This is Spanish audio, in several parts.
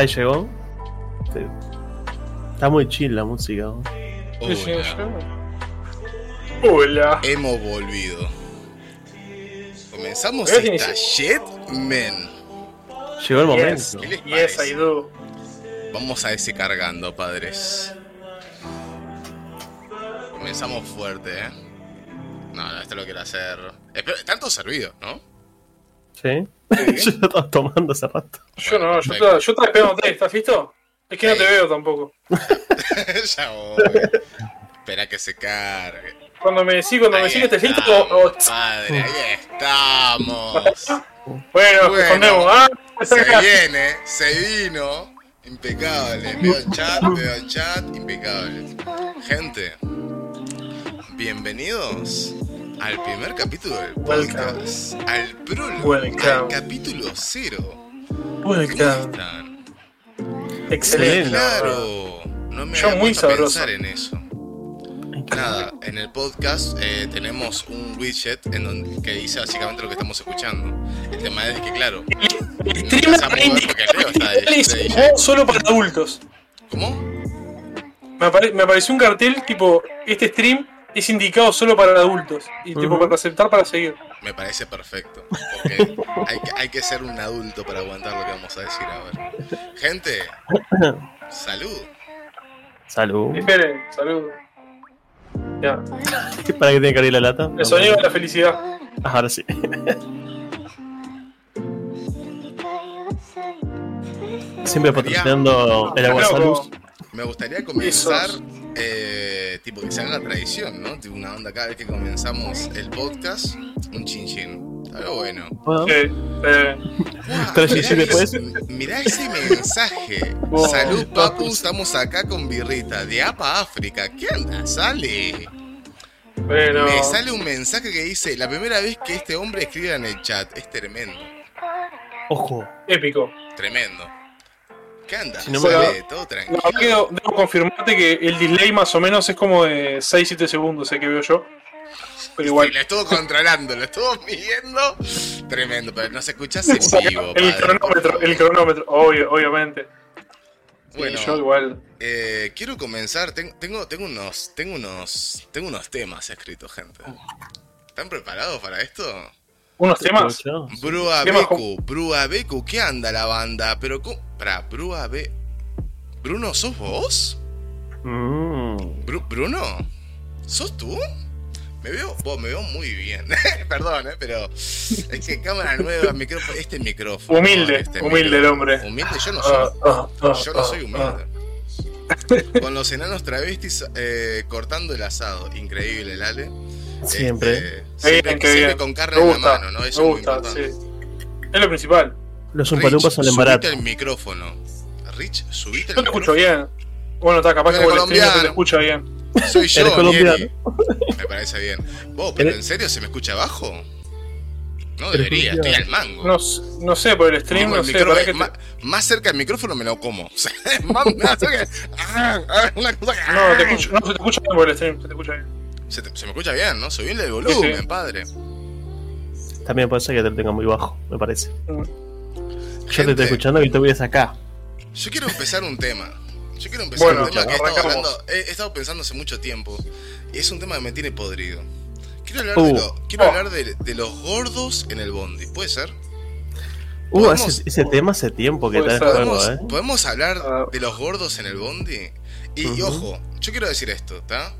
Ahí llegó. Sí. Está muy chill la música. ¿no? Hola. Hola. Hemos volvido. Comenzamos esta shit, men. Llegó el Yes, momento. ¿Qué les yes, parece? I do. Vamos a ese cargando, padres. Comenzamos fuerte, ¿eh? No, no, esto lo quiero hacer. Espero, todos servidos, ¿no? ¿Sí? Yo lo estaba tomando hace rato. Yo no, yo estaba, yo estaba esperándote, ¿estás listo? Es que no te veo tampoco. ya voy. Espera que se cargue. Cuando me decís, cuando me decís que estés listo, estamos, o- o- Padre, ahí estamos. bueno, Bueno. Ah, Se viene, se vino. Impecable. Veo el chat, veo el chat, impecable. Gente, bienvenidos al primer capítulo del podcast. Al prólogo, Welcome. al capítulo cero. ¿Cómo Welcome. están? Excelente. Claro. No me Yo muy sabroso. pensar en eso. Nada, en el podcast eh, tenemos un widget en donde, que dice básicamente lo que estamos escuchando. El tema es que, claro, El no streamer DJ. solo para adultos. ¿Cómo? Me, apare- me apareció un cartel tipo, este stream es indicado solo para adultos. Y tipo, Ujú. para aceptar, para seguir. Me parece perfecto. Porque hay que, hay que ser un adulto para aguantar lo que vamos a decir ahora. Gente, salud. Salud. Esperen, saludos. Ya. ¿Para qué tiene que abrir la lata? El sonido de la felicidad. Ah, Ahora sí. Siempre patrocinando el agua salud. Me gustaría comenzar, eh, tipo que se haga tradición, ¿no? Tipo una onda cada vez que comenzamos el podcast, un chin chin. Algo bueno. Bueno, eh, Tres mirá ese- después. Mirá ese mensaje. Wow. Salud, papu, estamos acá con birrita. De APA África. ¿Qué anda? Sale. bueno. Me sale un mensaje que dice, la primera vez que este hombre escribe en el chat. Es tremendo. Ojo. Épico. Tremendo. ¿Qué anda? Si no me- Sale, todo tranquilo. No, debo, debo confirmarte que el delay más o menos es como de 6-7 segundos, sé que veo yo. Pero Sí, igual. lo estuvo controlando, lo estuvo midiendo. Tremendo, pero no se escucha en vivo, el padre. cronómetro, el cronómetro, obvio, obviamente. Bueno, yo igual. eh, quiero comenzar. Ten- Tengo, tengo, unos, tengo, unos, tengo unos temas escritos, gente. ¿Están preparados para esto? Unos temas. Brua Beku, Brua Beku, ¿qué anda la banda? Pero, ¿cómo? Para, Brua Be... Bruno, ¿sos vos? Mm. Bru- Bruno, ¿sos tú? Me veo, vos, me veo muy bien. Perdón, eh, pero es que cámara nueva, micrófono, este micrófono. Humilde, este humilde el hombre. Humilde, yo no soy. Ah, ah, ah, Yo no ah, soy humilde. Con los enanos travestis eh, cortando el asado. Increíble, Lale. Siempre. Este, siempre bien, siempre con carne Me en la gusta, mano, ¿no? Eso me es gusta, importante. sí. Es lo principal. Los umpalumpas salen subite baratos. el micrófono. Rich, subite el Yo te escucho micrófono. bien. Bueno, está, capaz que por el no te escucha bien. Soy yo, Eres colombiano. Nieri. Me parece bien. Vos, pero Eres- ¿en serio se me escucha bajo? No debería, estoy al mango. No, no sé, por el stream, Digo, no el sé. micro- para que te- ma- más cerca del micrófono me lo como. Más, más cerca- ah, ah, una cosa que- No, te escucho, no, se te escucha bien por el stream, se te escucha bien. Se, te- se me escucha bien, ¿no? Subirle el volumen, Sí, sí. padre. También puede ser que te lo tenga muy bajo, me parece. Mm. Yo te estoy escuchando y te voy a sacar. Yo quiero empezar un tema. Yo quiero empezar Bueno, un tema que he estado, hablando, he, he estado pensando hace mucho tiempo. Y es un tema que me tiene podrido. Quiero hablar, Uh. de, lo- quiero Oh. hablar de, de los gordos en el bondi. ¿Puede ser? Uh, ese, ese tema hace tiempo que está en ser. juego, ¿Podemos, eh. podemos hablar Ah. de los gordos en el bondi? Y, y ojo, yo quiero decir esto, ¿está?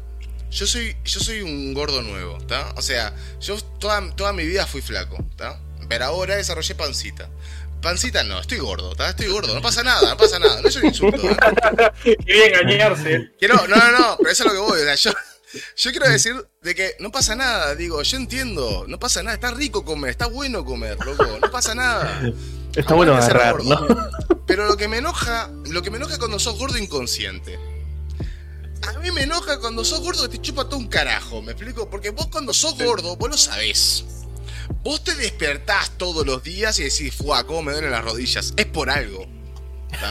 Yo soy, yo soy un gordo nuevo, ¿está? O sea, yo toda, toda mi vida fui flaco, ¿está? Pero ahora desarrollé pancita. Pancita no, estoy gordo, ¿está? Estoy gordo, no pasa nada, no pasa nada, no es un insulto, ¿eh? Quería engañarse. Quiero, no, no, no, pero eso es lo que voy, o sea, yo, yo quiero decir de que no pasa nada, digo, yo entiendo, no pasa nada, está rico comer, está bueno comer, loco, no pasa nada. Está bueno agarrar, ¿no? gordo. Pero lo que me enoja, lo que me enoja es cuando sos gordo inconsciente. A mí me enoja cuando sos gordo que te chupa todo un carajo, ¿me explico? Porque vos cuando sos gordo, vos lo sabés. Vos te despertás todos los días y decís, fuá, cómo me duelen las rodillas. Es por algo.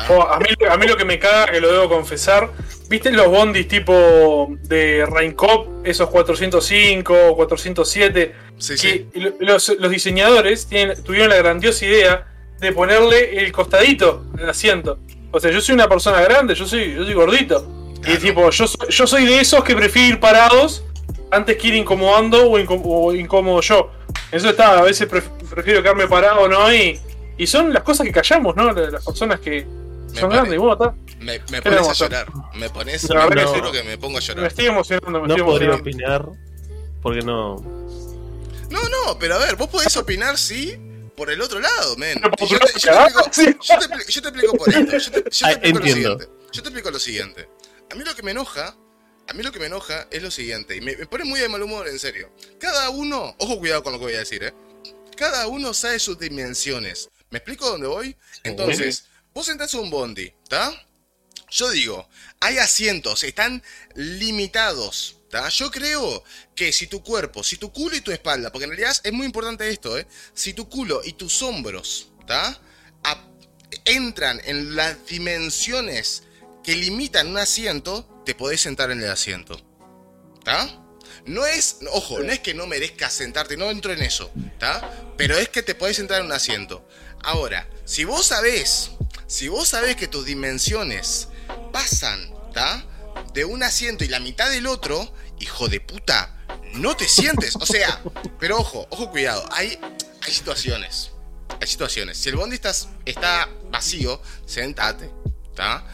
Oh, a, mí, a mí lo que me caga, que lo debo confesar, ¿viste los bondis tipo de Raincop, esos 405, 407? Sí, sí. Que lo- los, los diseñadores tienen- tuvieron la grandiosa idea de ponerle el costadito en el asiento. O sea, yo soy una persona grande, yo soy, yo soy gordito. Y tipo, yo, soy- yo soy de esos que prefiero ir parados antes que ir incomodando o, incom- o incómodo yo. Eso está, a veces pref- prefiero quedarme parado, ¿no? Y, y son las cosas que callamos, ¿no? Las personas que Me son pare- grandes. Y bueno, está. Me, me ¿Qué pones a llorar. Me pones. Me juro que me pongo a Me llorar. estoy emocionando, me No estoy podría emocionando. opinar porque no. No, no, pero a ver, vos podés opinar, sí, por el otro lado, men. Yo te, yo explico, yo te por esto. Yo te, yo te explico lo entiendo. siguiente. Yo te explico lo siguiente. A mí lo que me enoja, a mí lo que me enoja es lo siguiente. Y me, me pone muy de mal humor, en serio. Cada uno, ojo cuidado con lo que voy a decir, eh. Cada uno sabe sus dimensiones. ¿Me explico dónde voy? Entonces, vos entras a un bondi, ¿está? Yo digo, hay asientos, están limitados. ¿tá? Yo creo que si tu cuerpo, si tu culo y tu espalda, porque en realidad es muy importante esto, ¿eh? si tu culo y tus hombros ¿tá? A- entran en las dimensiones que limitan un asiento, te podés sentar en el asiento. ¿Tá? No es, ojo, no es que no merezcas sentarte, no entro en eso, ¿tá? Pero es que te podés sentar en un asiento. Ahora, si vos sabés, si vos sabés que tus dimensiones pasan, ¿tá? De un asiento y la mitad del otro, hijo de puta, no te sientes. O sea, pero ojo, ojo, cuidado, hay, hay situaciones. Hay situaciones. Si el bondi está, está vacío, sentate, ¿tá?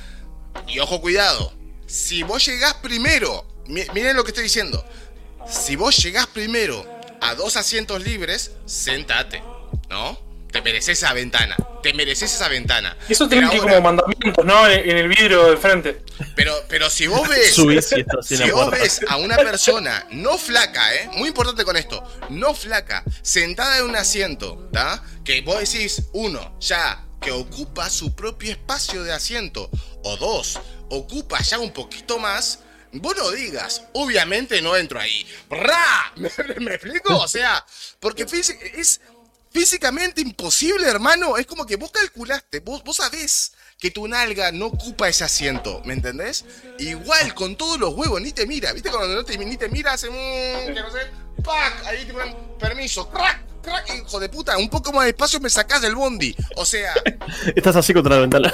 Y ojo, cuidado. Si vos llegás primero, mi- miren lo que estoy diciendo. Si vos llegás primero a dos asientos libres, sentate, ¿no? Te mereces esa ventana. Te mereces esa ventana. Eso tiene que como mandamientos, ¿no? En, el vidrio de frente. Pero, pero si vos ves. Subís y estás en Si vos ves a una persona no flaca, ¿eh? Muy importante con esto, no flaca, sentada en un asiento, ¿tá? Que vos decís, uno, ya, que ocupa su propio espacio de asiento, o dos, ocupa ya un poquito más, vos no digas, obviamente no entro ahí. ¡Bra! ¿Me, explico? O sea, porque es físicamente imposible, hermano. Es como que vos calculaste, vos, vos sabés que tu nalga no ocupa ese asiento, ¿me entendés? Igual con todos los huevos, ni te mira, ¿viste? Cuando no te, ni te mira, hace mmm, que no sé, ¡pac! Ahí te ponen permiso, crack, crack, hijo de puta, un poco más de espacio me sacás del bondi. O sea, Estás así contra la ventana.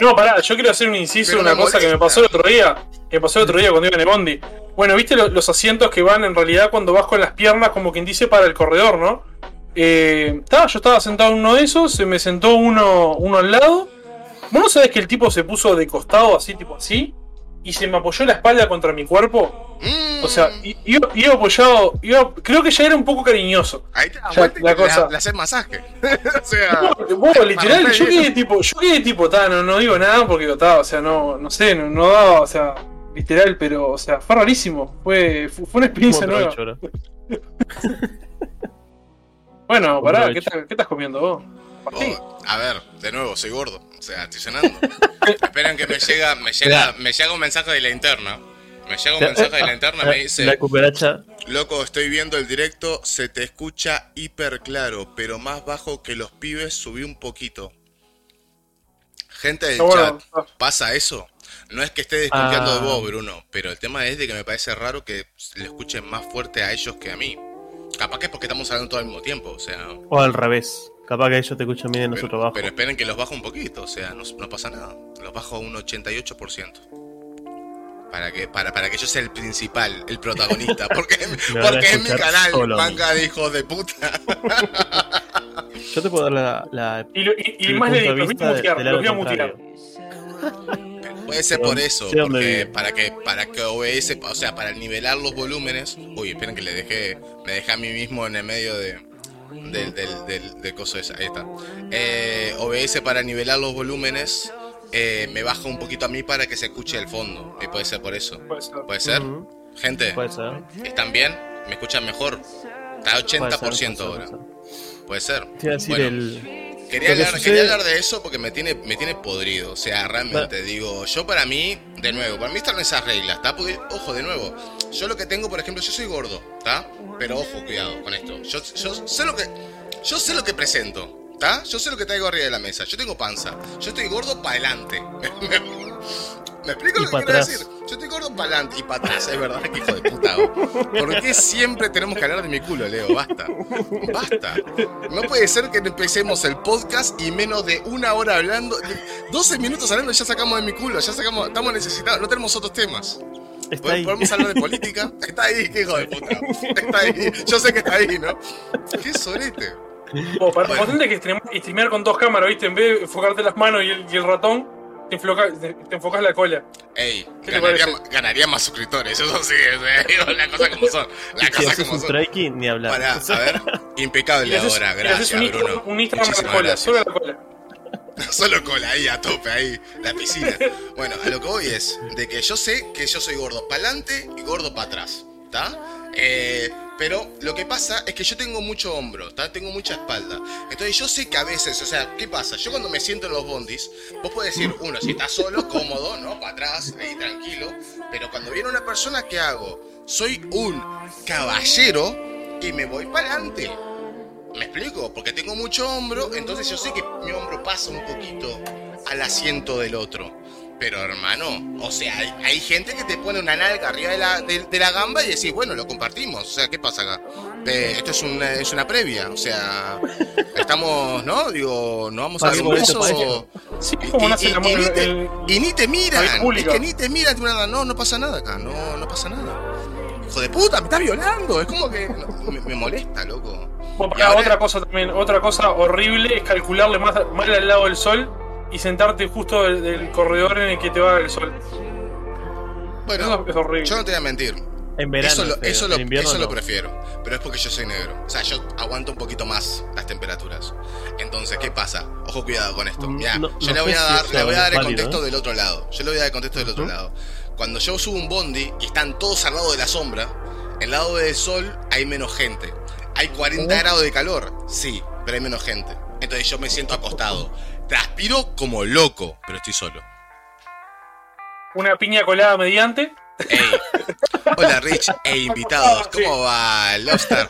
No, pará, yo quiero hacer un inciso, Pero una cosa que me pasó el otro día. Que me pasó el otro día cuando iba en el bondi. Bueno, viste lo- los asientos que van en realidad cuando vas con las piernas, como quien dice, para el corredor, ¿no? Eh, estaba- yo estaba sentado en uno de esos, se me sentó uno, uno al lado. ¿Vos no sabés que el tipo se puso de costado, así, tipo así? Y se me apoyó la espalda contra mi cuerpo. mm, O sea, i- iba, iba apoyado, iba- creo que ya era un poco cariñoso. ahí te ya, la cosa- le haces masaje. o sea, No, literal, yo quedé tipo, yo quedé tipo, ta, no, no digo nada porque digo, ta, o sea, no, no sé, no, no daba, o sea, literal, pero, o sea, fue rarísimo, fue, fue fue una experiencia ¿Cómo nueva. Bueno, ¿Cómo pará, ¿qué, estás- qué estás comiendo vos? Oh, a ver, de nuevo, soy gordo. O sea, estoy cenando. Esperan que me llega, me llega, me llega un mensaje de la interna. Me llega un mensaje de la interna, me La dice, cucaracha. loco, estoy viendo el directo, se te escucha hiper claro, pero más bajo que los pibes, subí un poquito. Gente del chat, ah. ¿pasa eso? No es que esté desconfiando Ah. de vos, Bruno, pero el tema es de que me parece raro que le escuchen más fuerte a ellos que a mí. Capaz que es porque estamos hablando todo al mismo tiempo, o sea... O al revés. Capaz que ellos te escuchan bien y nosotros abajo. pero esperen que los bajo un poquito, o sea, no, no pasa nada. Los bajo un 88%. Para que, para, para que yo sea el principal, el protagonista. Porque, porque es mi canal, solo manga de hijos de puta. Yo te puedo dar la. la Y, lo- y, y el más le digo, de los voy a mutear, los voy a mutear. Puede ser por eso, porque para que, para que OBS, o sea, para nivelar los volúmenes. Uy, esperen que le dejé, me dejé a mí mismo en el medio de, del, del, del, del coso ese. Ahí está. Eh, OBS para nivelar los volúmenes. eh, me baja un poquito a mí para que se escuche el fondo. Y puede ser por eso. Puede ser. ¿Puede ser? Gente, Puede ser. ¿están bien? ¿Me escuchan mejor? Está a Puede ser, 80% puede ser, ahora. puede ser. Puede ser. Decir Bueno, el. Quería lo que hablar, sucede- quería hablar de eso porque me tiene, me tiene podrido. O sea, realmente, digo, yo para mí, de nuevo, para mí están esas reglas, ¿está? Porque, ojo, de nuevo, yo lo que tengo, por ejemplo, yo soy gordo, ¿está? Pero ojo, cuidado con esto. Yo, yo sé lo que. Yo sé lo que presento, ¿está? Yo sé lo que traigo arriba de la mesa. Yo tengo panza. Yo estoy gordo para adelante. ¿Me explico Y lo que quiero atrás. decir? Yo estoy gordo para adelante y para atrás, es verdad que hijo de puta. ¿Por qué siempre tenemos que hablar de mi culo, Leo? Basta. Basta. No puede ser que empecemos el podcast y menos de una hora hablando, 12 minutos hablando y ya sacamos de mi culo, ya sacamos, estamos necesitados, no tenemos otros temas. Está ahí. Podemos hablar de política. Está ahí, qué hijo de puta. Está ahí. Yo sé que está ahí, ¿no? Qué sorete. Oh, para Bueno. potente que stream- streamear con dos cámaras, ¿viste? En vez de enfocarte las manos y el, y el ratón, te, enfoca- te, te enfocas la cola. Ey, ¿Qué te ganaría, más suscriptores, eso sí, es, digo, las cosas como son. Las Si cosas haces como un son. ni hablar. Sea, a ver, impecable haces- ahora, gracias un Bruno. Un Instagram a la cola, gracias. solo la cola. Solo cola ahí a tope, ahí, la piscina. Bueno, a lo que voy es de que yo sé que yo soy gordo para adelante y gordo para atrás, ¿está? Eh, pero lo que pasa es que yo tengo mucho hombro, ¿está? Tengo mucha espalda. Entonces yo sé que a veces, o sea, ¿qué pasa? Yo cuando me siento en los bondis, vos podés decir, uno, si estás solo, cómodo, ¿no? Para atrás, ahí tranquilo. Pero cuando viene una persona, ¿qué hago? Soy un caballero y me voy para adelante. ¿Me explico? Porque tengo mucho hombro, entonces yo sé que mi hombro pasa un poquito al asiento del otro. Pero hermano, o sea, hay, hay gente que te pone una nalga arriba de la, de, de la gamba y decís, bueno, lo compartimos. O sea, ¿qué pasa acá? Eh, esto es una, es una previa, o sea, estamos, ¿no? Digo, ¿no vamos a esto, beso? Sí, Y, ni te, miran, es que ni te miran, te miran, no, no pasa nada acá, no, no pasa nada. Hijo de puta, me está violando, es como que no, me, me molesta, loco. Bueno, Y pará, ahora- otra cosa también, otra cosa horrible es calcularle más mal al lado del sol y sentarte justo del, del corredor en el que te va el sol. Bueno, Eso es horrible. yo no te voy a mentir, En verano. eso, lo, eso, lo, en invierno eso lo no. prefiero, pero es porque yo soy negro. O sea, yo aguanto un poquito más las temperaturas. Entonces, ¿qué pasa? Ojo, cuidado con esto. Mirá, no- yo no le voy a dar, le voy a dar el contexto ¿eh? del otro lado. Yo le voy a dar el contexto del otro lado. Cuando yo subo un bondi y están todos al lado de la sombra, el lado del sol hay menos gente. Hay 40 Oh. grados de calor, sí, pero hay menos gente. Entonces yo me siento acostado. Transpiro como loco, pero estoy solo. Una piña colada mediante. Ey. Hola Rich e invitados, Sí. ¿cómo va Lobster?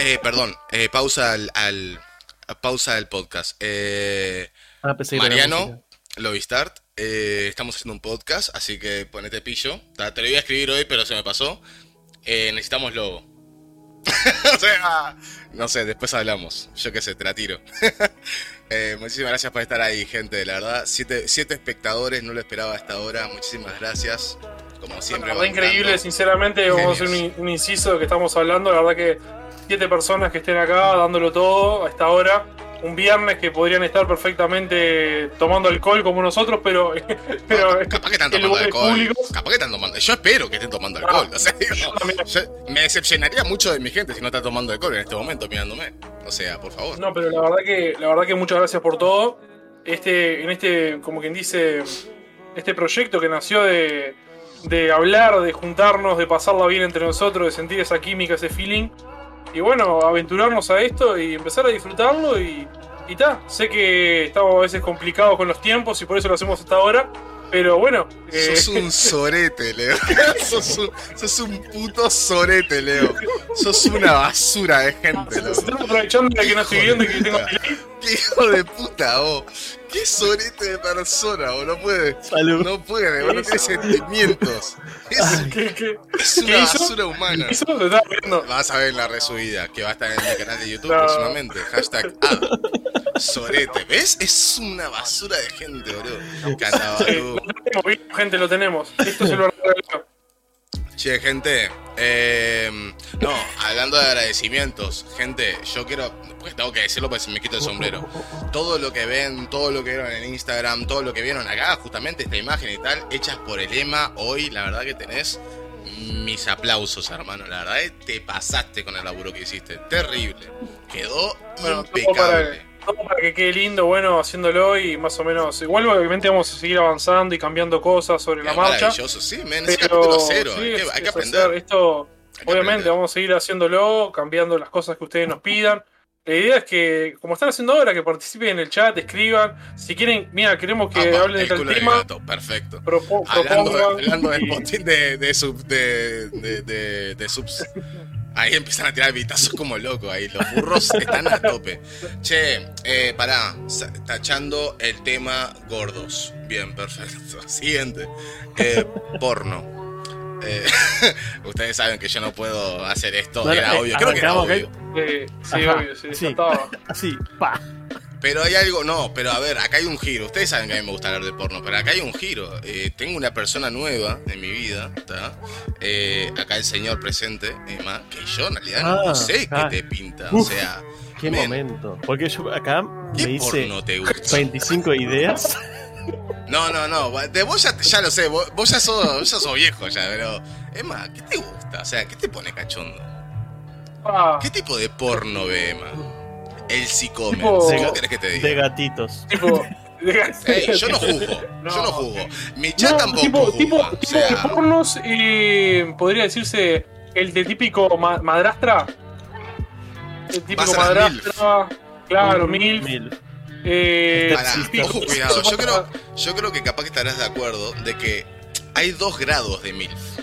Eh, perdón, eh, pausa al, al- pausa del podcast. Eh, Ah, Mariano, música. Lobistart, eh, estamos haciendo un podcast, así que ponete pillo. Te lo iba a escribir hoy, pero se me pasó. Eh, necesitamos logo. o sea, no sé, después hablamos. Yo qué sé, te la tiro. Eh, muchísimas gracias por estar ahí, gente. La verdad, siete, siete espectadores, no lo esperaba a esta hora. Muchísimas gracias. Como siempre, bancando. increíble, sinceramente, vamos a hacer un, inciso de que estamos hablando. La verdad que siete personas que estén acá dándolo todo a esta hora. Un viernes que podrían estar perfectamente tomando alcohol como nosotros, pero, pero No, capaz que están tomando alcohol. públicos. Capaz que están tomando. Yo espero que estén tomando alcohol. O sea, digo, yo también. yo- me decepcionaría mucho de mi gente si no está tomando alcohol en este momento mirándome. O sea, por favor. No, pero la verdad que la verdad que muchas gracias por todo. Este, en este, como quien dice, este proyecto que nació de, de hablar, de juntarnos, de pasarla bien entre nosotros, de sentir esa química, ese feeling. Y bueno, aventurarnos a esto y empezar a disfrutarlo y, y ta. Sé que estamos a veces complicados con los tiempos y por eso lo hacemos hasta ahora. Pero bueno, eh, Sos un sorete, Leo. sos, un, sos un puto sorete, Leo. Sos una basura de gente, están aprovechando de que no estoy viendo y que tengo hijo de puta, vos. Qué sorete de persona, vos. No puede. Salud. No puede, vos. No tiene sentimientos. Es, ¿Qué, qué, es ¿Qué una hizo? basura humana. Está viendo. Vas a ver la resubida que va a estar en mi canal de YouTube No. próximamente. Hashtag ad. Sorete. ¿Ves? Es una basura de gente, boludo. Canta, Sí, gente, lo tenemos. Esto se lo regalo. Che, gente. eh, no, hablando de agradecimientos, gente, yo quiero. Porque tengo que decirlo porque se me quito el sombrero. Todo lo que ven, todo lo que vieron en Instagram, todo lo que vieron acá, justamente esta imagen y tal, hechas por el Ema, hoy, la verdad que tenés mis aplausos, hermano. La verdad que te pasaste con el laburo que hiciste. Terrible. Quedó impecable. Todo para que quede lindo, bueno, haciéndolo y más o menos. Igual, obviamente, vamos a seguir avanzando y cambiando cosas sobre la marcha. maravilloso, sí, men, es Pero cero. sí, hay que, hay aprender. hacer esto, Hay que obviamente, aprender. vamos a seguir haciéndolo, cambiando las cosas que ustedes nos pidan. La idea es que, como están haciendo ahora, que participen en el chat, escriban. Si quieren, mira, queremos que hablen de tal del tema, gato, perfecto. propo- Hablando, propongan. hablando de sub, de, de- de subs. Ahí empiezan a tirar vitazos como locos ahí. Los burros están a tope. Che, eh, pará. Tachando el tema gordos. Bien, perfecto. Siguiente. Eh, porno. Eh, ustedes saben que yo no puedo hacer esto, No, era eh, obvio, creo que era obvio. Sí, Ajá, obvio, sí, sí. ya estaba. Así, pa. Pero hay algo, no, pero a ver, acá hay un giro. Ustedes saben que a mí me gusta hablar de porno, pero acá hay un giro. Eh, tengo una persona nueva en mi vida, ¿está? Eh, acá el señor presente, Emma, que yo en realidad no Ah, sé qué ah. te pinta. O Uf, sea, Qué men, momento. Porque yo acá me ¿qué hice porno te gusta? 25 ideas. No, no, no, de vos ya, ya lo sé, vos, vos ya, sos, vos ya sos viejo ya, pero... Emma, ¿qué te gusta? O sea, ¿qué te pone cachondo? Ah, ¿Qué tipo de porno ve Emma? El psicomen. Tipo- ¿Cómo querés que te De diga? gatitos. tipo. Ey, yo no juzgo, No. yo no juzgo. Mi chat No, tampoco tipo, juzga, tipo, o tipo de pornos, eh, podría decirse el de típico ma- madrastra. El típico madrastra. Claro, mil. Mil. Eh, Pará, ojo, cuidado. Yo creo, yo creo que capaz que estarás de acuerdo de que hay dos grados de MILF.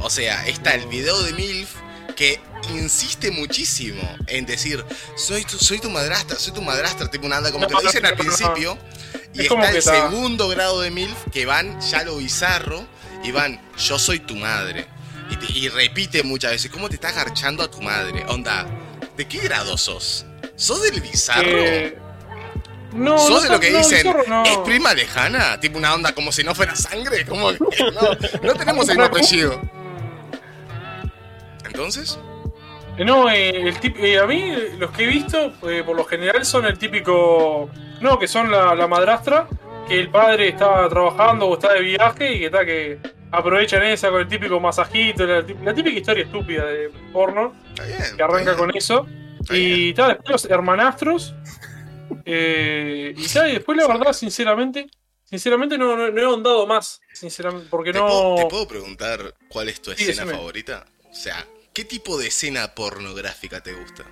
O sea, está el video de MILF que insiste muchísimo en decir, soy tu, soy tu madrastra, soy tu madrastra, tipo una anda como que lo dicen al No, no, no. principio. Y Es está el está- segundo grado de MILF que van ya lo bizarro y van, yo soy tu madre. Y, te- y repite muchas veces, ¿cómo te estás garchando a tu madre? Onda, ¿de qué grado sos? ¿Sos del bizarro? eh, no, ¿Sos no de lo que no, dicen, no. es prima lejana? Tipo una onda como si no fuera sangre. Como que no, no tenemos el mismo apellido. Entonces, Eh, No, eh, el tip- eh, a mí los que he visto, eh, por lo general, son el típico. No, que son la, la madrastra, que el padre está trabajando o está de viaje y que está que aprovechan esa con el típico masajito, la, tí- la típica historia estúpida de porno, está bien. que arranca está con eso. Está Y tal, después los hermanastros. eh, y tal, y después la verdad, sinceramente, sinceramente no, no, no he ahondado más, sinceramente, porque ¿Te, no. puedo, te puedo preguntar cuál es tu Sí, escena decime. favorita? O sea, ¿qué tipo de escena pornográfica te gusta?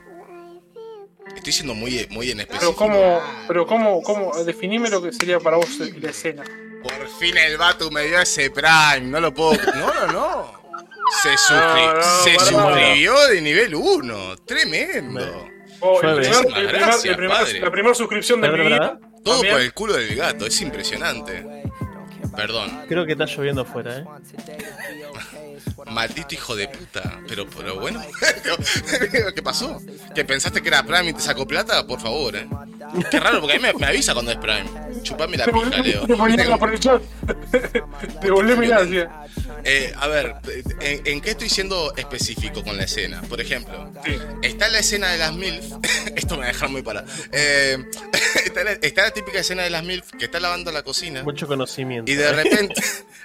Estoy siendo muy, muy en Pero específico. cómo, pero cómo, cómo, definime lo que sería para vos la escena. Por fin el Batu me dio ese Prime, no lo puedo. No, no, no. Se, suscri- No, no, se suscribió de nivel 1. Tremendo. Oh, el Llueve. primer- el Muchísimas primer- gracias, el primer- padre. la primera suscripción de mi. Todo también. por el culo del gato, es impresionante. Perdón, Creo que está lloviendo afuera, ¿eh? maldito hijo de puta. Pero, pero bueno, ¿qué pasó? ¿Que pensaste que era Prime y te sacó plata? Por favor, eh. Qué raro, porque a mí me, me avisa cuando es Prime. Chupame la pija, Leo. Te ponía por el chat. Te volví a mirar, sí. Eh, a ver, ¿en, en qué estoy siendo específico con la escena? Por ejemplo, Sí. está la escena de las MILF. Esto me va a dejar muy para. Eh, está, la, está la típica escena de las MILF que está lavando la cocina. Mucho conocimiento. Y de repente,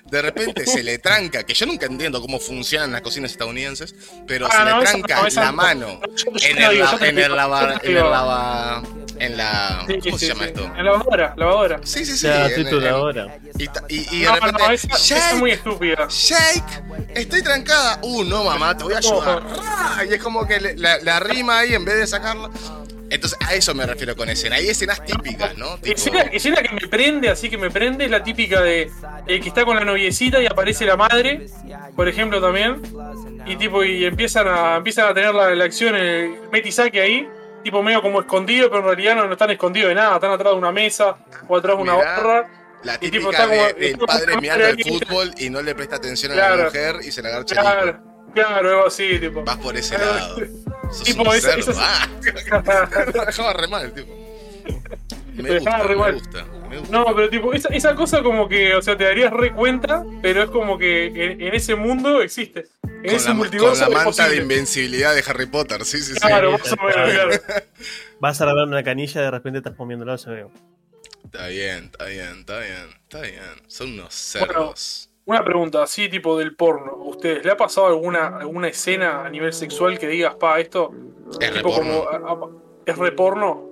de repente se le tranca, que yo nunca entiendo cómo funcionan las cocinas estadounidenses, pero Ah, se no, le tranca no, la no. mano en el, la- en el lava, en el lava, en la, Sí, ¿cómo sí, se llama sí. esto? En lavadora, lavadora. Sí, sí, sí. En- trituradora. y, y, y de No, repente, no, esa, esa es "Shake, muy estúpida. Shake, estoy trancada. Uh, no, mamá, te voy a ayudar. Y es como que le- la, la rima ahí en vez de sacarla. Entonces, a eso me refiero con escena. Hay escenas típicas, ¿no? Tipo, Escena, escena que me prende, así que me prende, es la típica de el que está con la noviecita y aparece la madre, por ejemplo, también. Y tipo, y empiezan a, empiezan a tener la, la acción, el metisaque ahí, tipo medio como escondido, pero en realidad no, no están escondidos de nada, están atrás de una mesa o atrás de una Mirá. barra. la y tipo, típica está como- de- está del como padre mirando el fútbol y no le presta atención a la mujer y se la hijo. Claro, claro, algo así, tipo. Vas por ese Claro. lado. Sos Tipo, un esa- cerdo. esa- Ah, dejaba re mal, tipo. Me Te dejaba gusta, re me mal. gusta, me gusta. No, pero tipo, esa, esa cosa como que, o sea, te darías re cuenta, pero es como que en, en ese mundo existe. En Con ese la, multiverso con la es manta de posible. invencibilidad de Harry Potter, sí, sí, sí. Claro, Sí, más o menos, claro. Vas a agarrar una canilla y de repente estás comiéndolo, se ve. Está bien, está bien, está bien, está bien. Son unos cerdos. Una pregunta, así tipo del porno. ¿A ustedes le ha pasado alguna, alguna escena a nivel sexual que digas, pa, esto Es tipo reporno. es reporno?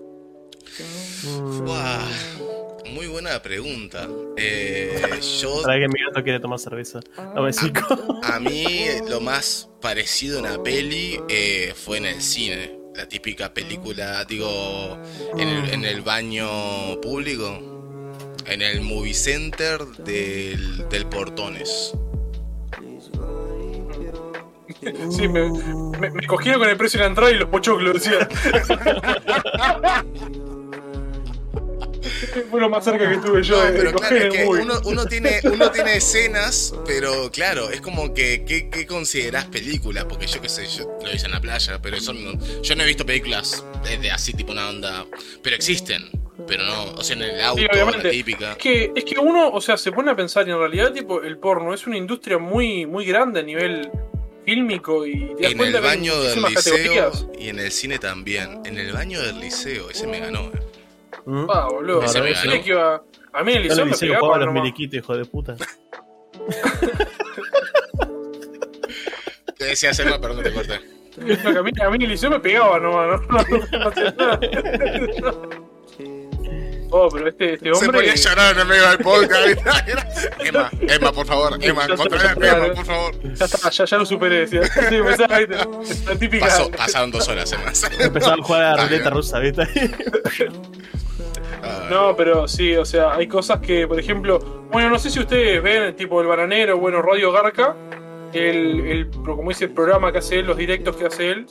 Muy buena pregunta. Eh, yo, Para que mi gato quiere tomar cerveza. A besico. a mí, lo más parecido a una peli eh, fue en el cine. La típica película, digo, en el, en el baño público. En el movie center del, del Portones. Sí, me, me, me cogieron con el precio de la entrada y los pochoclos, decía. Fue lo más cerca que estuve yo No, pero claro, es que uno, uno tiene, uno tiene escenas, pero claro, es como que, ¿qué, considerás película? Porque yo qué sé, yo lo hice en la playa, pero eso no, yo no he visto películas de así tipo una onda, pero existen, pero no, o sea, en el auto, Sí, la típica. Es que, es que uno, o sea, se pone a pensar y en realidad, tipo, el porno es una industria muy, muy grande a nivel fílmico y te das En cuenta el que baño del muchísimas liceo categorías. y en el cine también. En el baño del liceo, ese me ganó. eh. ¿Mm? Ah, boludo. Ese me ganó. que iba- A mí en el liceo me liceo pegaba los miliquitos, hijo de puta. Te decía Selma, perdón, te corté. A mí, a mí en el liceo me pegaba nomás, ¿no? No, no nada. Oh, pero este, este Se hombre. ponía a llorar en el medio del podcast. Emma, Emma, por favor, Emma, se puede Emma, por favor. Ya está, ya, ya lo superé, decía. Sí, pensaba. La típica. Pasó, pasaron dos horas, Emma. Empezaba a jugar a la ruleta rusa, ¿viste? Ah, No, pero sí, o sea, hay cosas que, por ejemplo, bueno, no sé si ustedes ven, tipo el bananero, bueno, Radio Garca, el, el como dice el programa que hace él, los directos que hace él,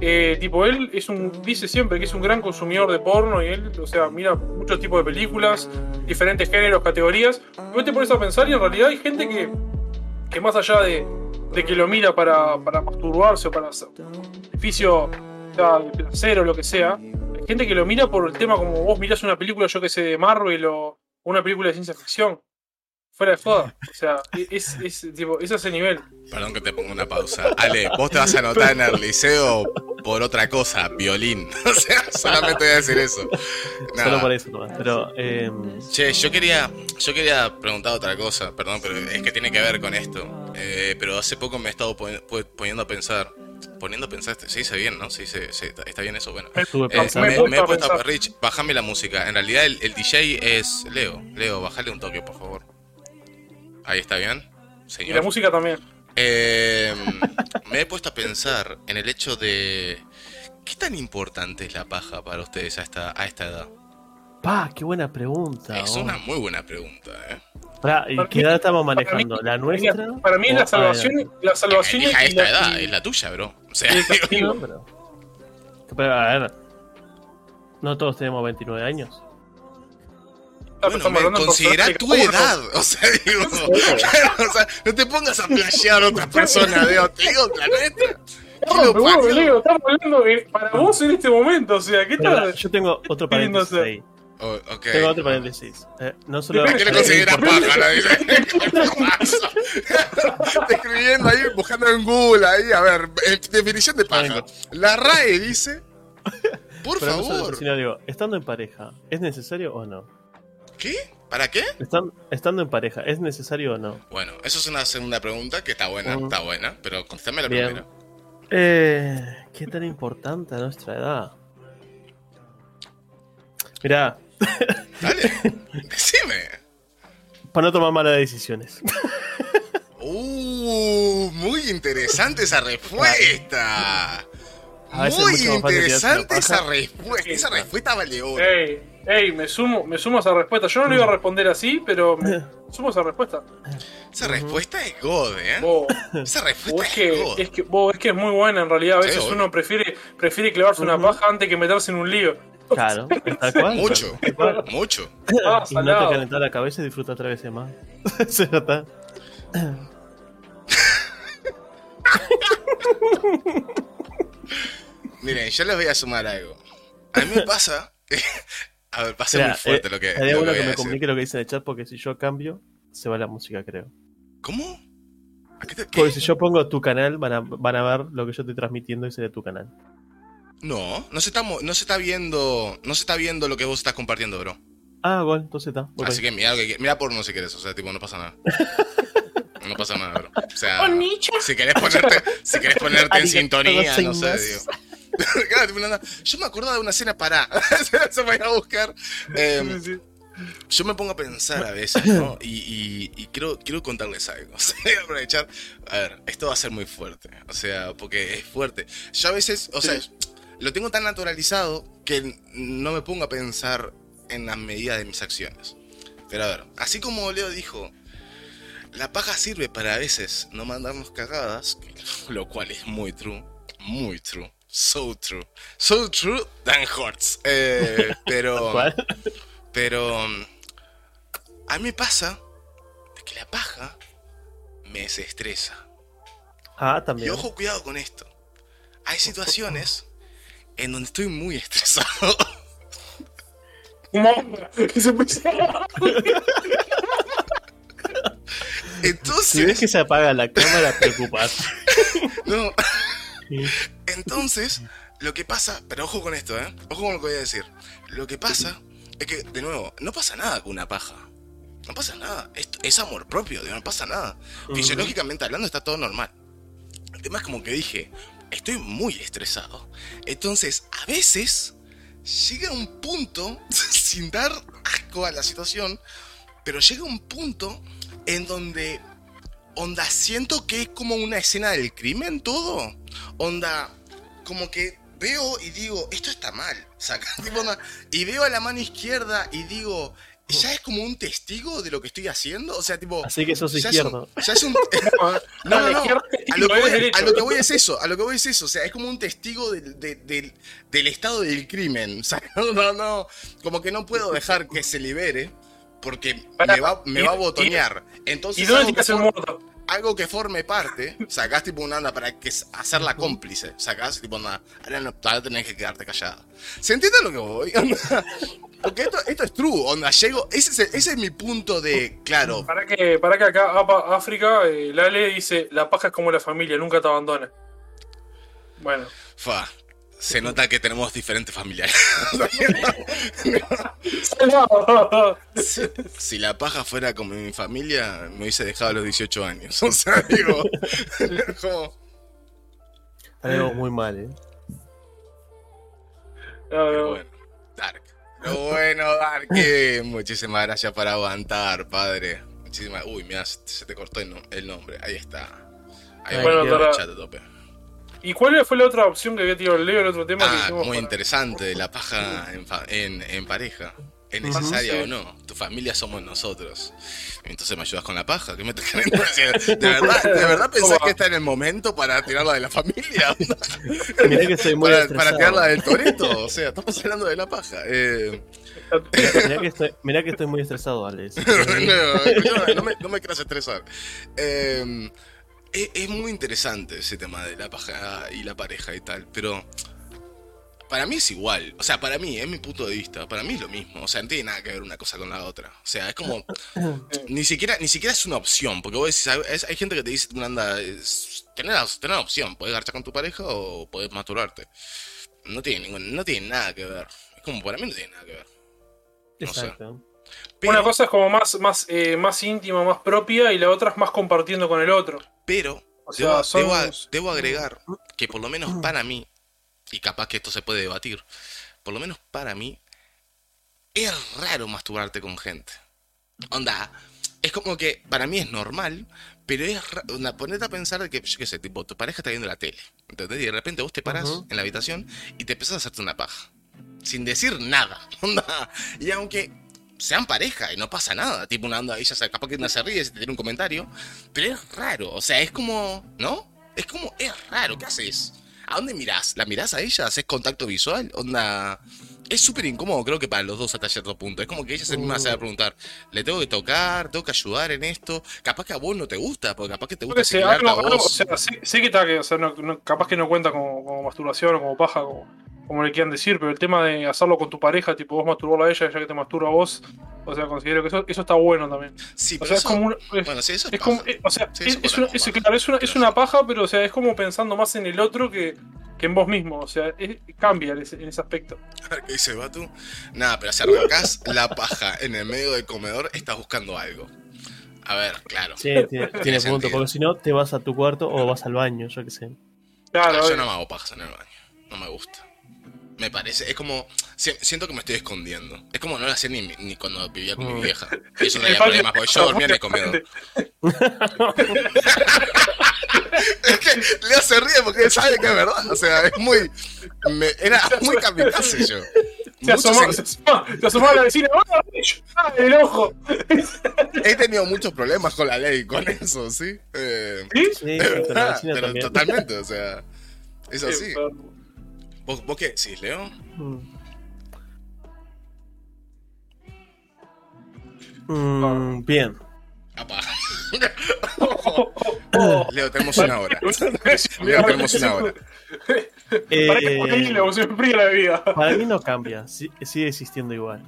eh, tipo él es un, dice siempre que es un gran consumidor de porno y él, o sea, mira muchos tipos de películas, diferentes géneros, categorías. Y vos te pones a pensar y en realidad hay gente que, que más allá de, de que lo mira para, para masturbarse o para hacer beneficio o sea, de placer o lo que sea, hay gente que lo mira por el tema como vos mirás una película, yo que sé, de Marvel o una película de ciencia ficción. Fuera de joda. O sea, es, es, tipo, es ese nivel. Perdón que te ponga una pausa. Ale, vos te vas a anotar en el liceo por otra cosa, violín. O sea, solamente voy a decir eso. Nada. Solo por eso nomás. Pero, eh, Che, yo quería, yo quería preguntar otra cosa, perdón, pero es que tiene que ver con esto. Eh, pero hace poco me he estado poniendo a pensar. Poniendo a pensar, se dice bien, ¿no? Se dice, se- está bien eso, bueno. Eh, me, me he puesto a. Rich, bajame la música. En realidad el, el DJ es Leo. Leo, bajale un toque, por favor. Ahí está bien, Y señor. la música también. Eh, me he puesto a pensar en el hecho de qué tan importante es la paja para ustedes a esta, a esta edad. Pa, qué buena pregunta. Es oh. una muy buena pregunta, ¿eh? Pará, ¿y Para qué mí- edad estamos mí- manejando? ¿La nuestra? Para mí O- la ah, salvación, la salvación y esta la- edad, y- es la tuya, bro. O sea, y no, pero... pero, a ver. No todos tenemos 29 años. Ah, bueno, me, en considera tu que- edad. O sea, digo, o sea, no te pongas a flashear a otra persona, Leo. Te digo la neta. ¿Qué No, lo pero bueno, parió? Leo, estamos hablando para vos en este momento, o sea, ¿qué tal? yo tengo otro paréntesis ahí. Oh. Tengo otro paréntesis. Eh, no solo. ¿Qué le eh, considera importante- paja? La dice. Escribiendo ahí, buscando en Google ahí, a ver, eh, definición de paja. La RAE dice. Por Pero no solo favor. sino digo, estando en pareja, ¿es necesario o no? ¿Qué? ¿Para qué? Estan- estando en pareja, ¿es necesario o no? Bueno, eso es una segunda pregunta que está buena, está buena, pero contéstame la Bien. primera. Eh, ¿Qué tan importante a nuestra edad? Mirá, Dale, decime. para no tomar malas decisiones. Uh, muy interesante esa respuesta. Muy interesante esa respuesta. Esa respuesta vale oro. Ey, me sumo, me sumo a esa respuesta. Yo no le iba a responder así, pero me sumo a esa respuesta. Esa respuesta es God, ¿eh? Esa respuesta es es, que, God. es que, vos, es que es muy buena en realidad. A veces uno prefiere, prefiere clavarse una paja antes que meterse en un lío. Claro, tal cual. Mucho, tal cual. mucho. Ah, Y no te calentar la cabeza y disfruta tres veces más. Se nota. Miren, yo les voy a sumar algo. A mí me pasa. A ver, pasa Mira, muy fuerte eh, lo que. Lo bueno que que a me comunique lo que dice en el chat porque si yo cambio, se va la música, creo. ¿Cómo? ¿A qué te- qué? Porque si yo pongo tu canal, van a, van a ver lo que yo estoy transmitiendo y será tu canal. No, no se, está, no se está viendo. No se está viendo lo que vos estás compartiendo, bro. Ah, bueno, entonces está. voy Así que mira, mira por no si quieres, o sea, tipo, no pasa nada. No pasa nada, bro. O sea, si querés ponerte, si querés ponerte en sintonía, no sé, digo. Yo me acuerdo de una escena para. Se me iba a buscar. Em, Sí, sí. yo me pongo a pensar a veces, ¿no? Y, y- y quiero, quiero contarles algo. O sea, aprovechar. A ver, esto va a ser muy fuerte. O sea, porque es fuerte. Yo a veces, o sea, lo tengo tan naturalizado que no me pongo a pensar en la medida de mis acciones. Pero a ver, así como Leo dijo, la paja sirve para a veces no mandarnos cagadas, lo cual es muy true, muy true. So true. So true than hurts. Eh, pero. ¿Cuál? Pero mm, a mí me pasa que la paja me desestresa. Ah, Y también. ojo, cuidado con esto. Hay situaciones en donde estoy muy estresado. ¿Cómo? ¿Qué se puede Entonces, Si ves que se apaga la cámara, preocupas. no. Entonces, lo que pasa, pero ojo con esto, ¿eh? Ojo con lo que voy a decir. Lo que pasa es que, de nuevo, no pasa nada con una paja. No pasa nada. Es, es amor propio, no pasa nada. Fisiológicamente hablando está todo normal. El tema es como que dije, estoy muy estresado. Entonces, a veces llega un punto, sin dar asco a la situación, pero llega un punto en donde, onda, siento que es como una escena del crimen todo. Onda, como que veo y digo, esto está mal. Saca, tipo, onda, y veo a la mano izquierda y digo, ya es como un testigo de lo que estoy haciendo. O sea, tipo, Así que sos ya es un- izquierdo. ya es un, No, no, no, A lo, que es voy, a lo que voy es eso, a lo que voy es eso. O sea, es como un testigo del, de- del- del estado del crimen. O sea, no, no, no. Como que no puedo dejar que se libere porque me va, me y- va a botonear. ¿Y Entonces, dónde algo que, tiras el for- muerto? Algo que forme parte, sacás tipo una anda para que hacerla cómplice. Sacás tipo una. Ahora, no, tenés que quedarte callada. ¿Se entiende lo que voy? Onda, Porque esto, esto es true, onda, llego. Ese es, ese es mi punto de. Claro, Para que, para que acá, África, eh, Lale dice, la paja es como la familia, nunca te abandona. Bueno, fa. Se nota que tenemos diferentes familiares. Si, si la paja fuera como mi familia, me hubiese dejado a los 18 años. O sea, digo. como- Algo muy mal, eh. Pero bueno, Dark. Pero bueno, Dark. Muchísimas gracias por aguantar, padre. Muchísimas. Uy, mira, se te cortó el, no- el nombre. Ahí está. Ahí bueno, el chat a tope. ¿Y cuál fue la otra opción que había tirado el Leo, el otro tema que Ah, muy para- interesante. La paja en, en, en pareja. ¿Es necesaria Sí. o no? Tu familia somos nosotros. Entonces me ayudas con la paja. ¿Qué me? ¿De verdad, ¿De verdad pensás ¿Cómo? que está en el momento para tirarla de la familia? Mirá que estoy muy para, estresado. para tirarla del toreto. O sea, estamos hablando de la paja. Eh, Mirá que estoy, mirá que estoy muy estresado, Alex. no, escuchame, no me, no me quieras estresar. Eh, es, es muy interesante ese tema de la paja y la pareja y tal, pero para mí es igual. O sea, para mí, es mi punto de vista, para mí es lo mismo. O sea, no tiene nada que ver una cosa con la otra. O sea, es como. ni siquiera ni siquiera es una opción, porque vos decís, hay, gente que te dice, anda, es- tenés, la- tenés la opción, podés garchar con tu pareja o podés masturbarte. No tiene, ningún- no tiene nada que ver. Es como, para mí no tiene nada que ver. No sé. Exacto. Pero, Una cosa es como más, más, eh, más íntima, más propia, y la otra es más compartiendo con el otro. Pero O sea, debo, agregar que por lo menos para mí, y capaz que esto se puede debatir, por lo menos para mí, es raro masturbarte con gente. Onda, es como que para mí es normal, pero es onda, ponete a pensar de que, yo qué sé, tipo, tu pareja está viendo la tele, ¿entendés? Y de repente vos te paras Ujú. en la habitación y te empezás a hacerte una paja. Sin decir nada. Onda. Y aunque sean pareja y no pasa nada, tipo una onda, ella capaz que una se ríe, se te tiene un comentario, pero es raro, o sea, es como, ¿no? Es como, es raro, ¿qué haces? ¿A dónde mirás? ¿La mirás a ella? ¿Haces contacto visual? Onda. Es súper incómodo, creo que para los dos hasta cierto punto. Es como que ella se misma se va a preguntar: ¿le tengo que tocar? ¿Tengo que ayudar en esto? Capaz que a vos no te gusta, porque capaz que te gusta sé, algo- a algo- vos. o sea, sé que está que, o sea, no- no- capaz que no cuenta como, como masturbación o como paja, como, como le quieran decir, pero el tema de hacerlo con tu pareja, tipo vos masturbarla a ella, ella que te masturba a vos, o sea, considero que eso, eso está bueno también. sí, O pero sea, es eso- como una- es- Bueno, sí, eso es, es como, paja. eh, o sea, Sí, es, eso es una, es- paja. claro, es una, es Pero una paja, pero o sea, es como pensando más en el otro que, que en vos mismo. O sea, es- cambia en ese, en ese aspecto. A ver, ¿Qué dice Batu? Nada, pero si arrancás la paja en el medio del comedor, estás buscando algo. A ver, claro. Sí, tiene, tiene punto, sentido. porque si no te vas a tu cuarto o vas al baño, yo qué sé. Claro, Ah, yo no me hago pajas en el baño. No me gusta. Me parece, es como. si- Siento que me estoy escondiendo. Es como no lo hacía ni, ni cuando vivía con mi vieja. Y eso no había problemas, porque yo dormía en el comedor. Es que Leo se ríe porque él sabe que es verdad. O sea, es muy. me- era muy kamikaze yo. se, asomó, en- se, asomó, se asomó a la vecina. ¡Ah, ¡Ah, el ojo! he tenido muchos problemas con la ley, con eso, ¿sí? Eh, ¿Sí? Sí, es sí, con la verdad, vecina pero también. totalmente, o sea. Es así. ¿Vos, vos qué decís, Leo? Mm. Mm, bien. Apa. Oh, Leo, tenemos una hora. Leo, tenemos una hora. Eh, Para fría la vida. para mí no cambia, si- sigue existiendo igual.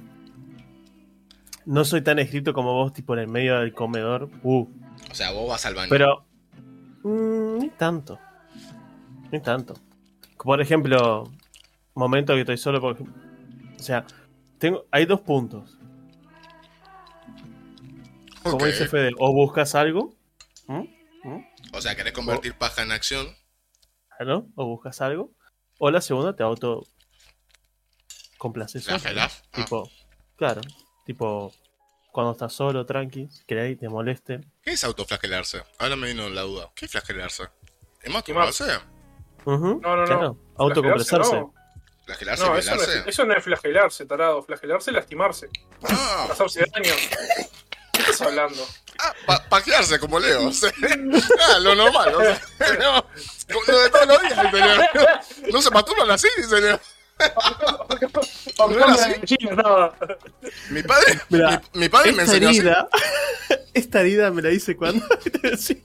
No soy tan escrito como vos, tipo en el medio del comedor. Uh, O sea, vos vas al baño. pero. mm, ni tanto. Ni tanto. Por ejemplo, momento que estoy solo, por ejemplo. O sea, tengo, hay dos puntos. Como dice Fede, o buscas algo. ¿m? ¿m? O sea, querés convertir paja en acción. ¿no? O buscas algo. O la segunda te auto complaces. La. ¿no? Tipo, claro, tipo cuando estás solo, tranqui, que te moleste. ¿Qué es autoflagelarse? Ahora me vino la duda. ¿Qué es flagelarse? ¿Es más Ujú, No, no, no. claro, autocompresarse. Flagelarse, ¿Flagelarse? No, no eso, no ¿Velarse? es, eso no es flagelarse, tarado. Flagelarse es lastimarse. Ah, Pasarse daño. ¿Qué estás hablando? ah, pa- pajearse como Leo. o sea, ah, lo normal. o sea, no, como lo de todos los días, señor. No se masturban así, señor. era así? Mi padre, Mira, mi, mi padre me enseñó así. herida, esta herida me la hice cuando te decía,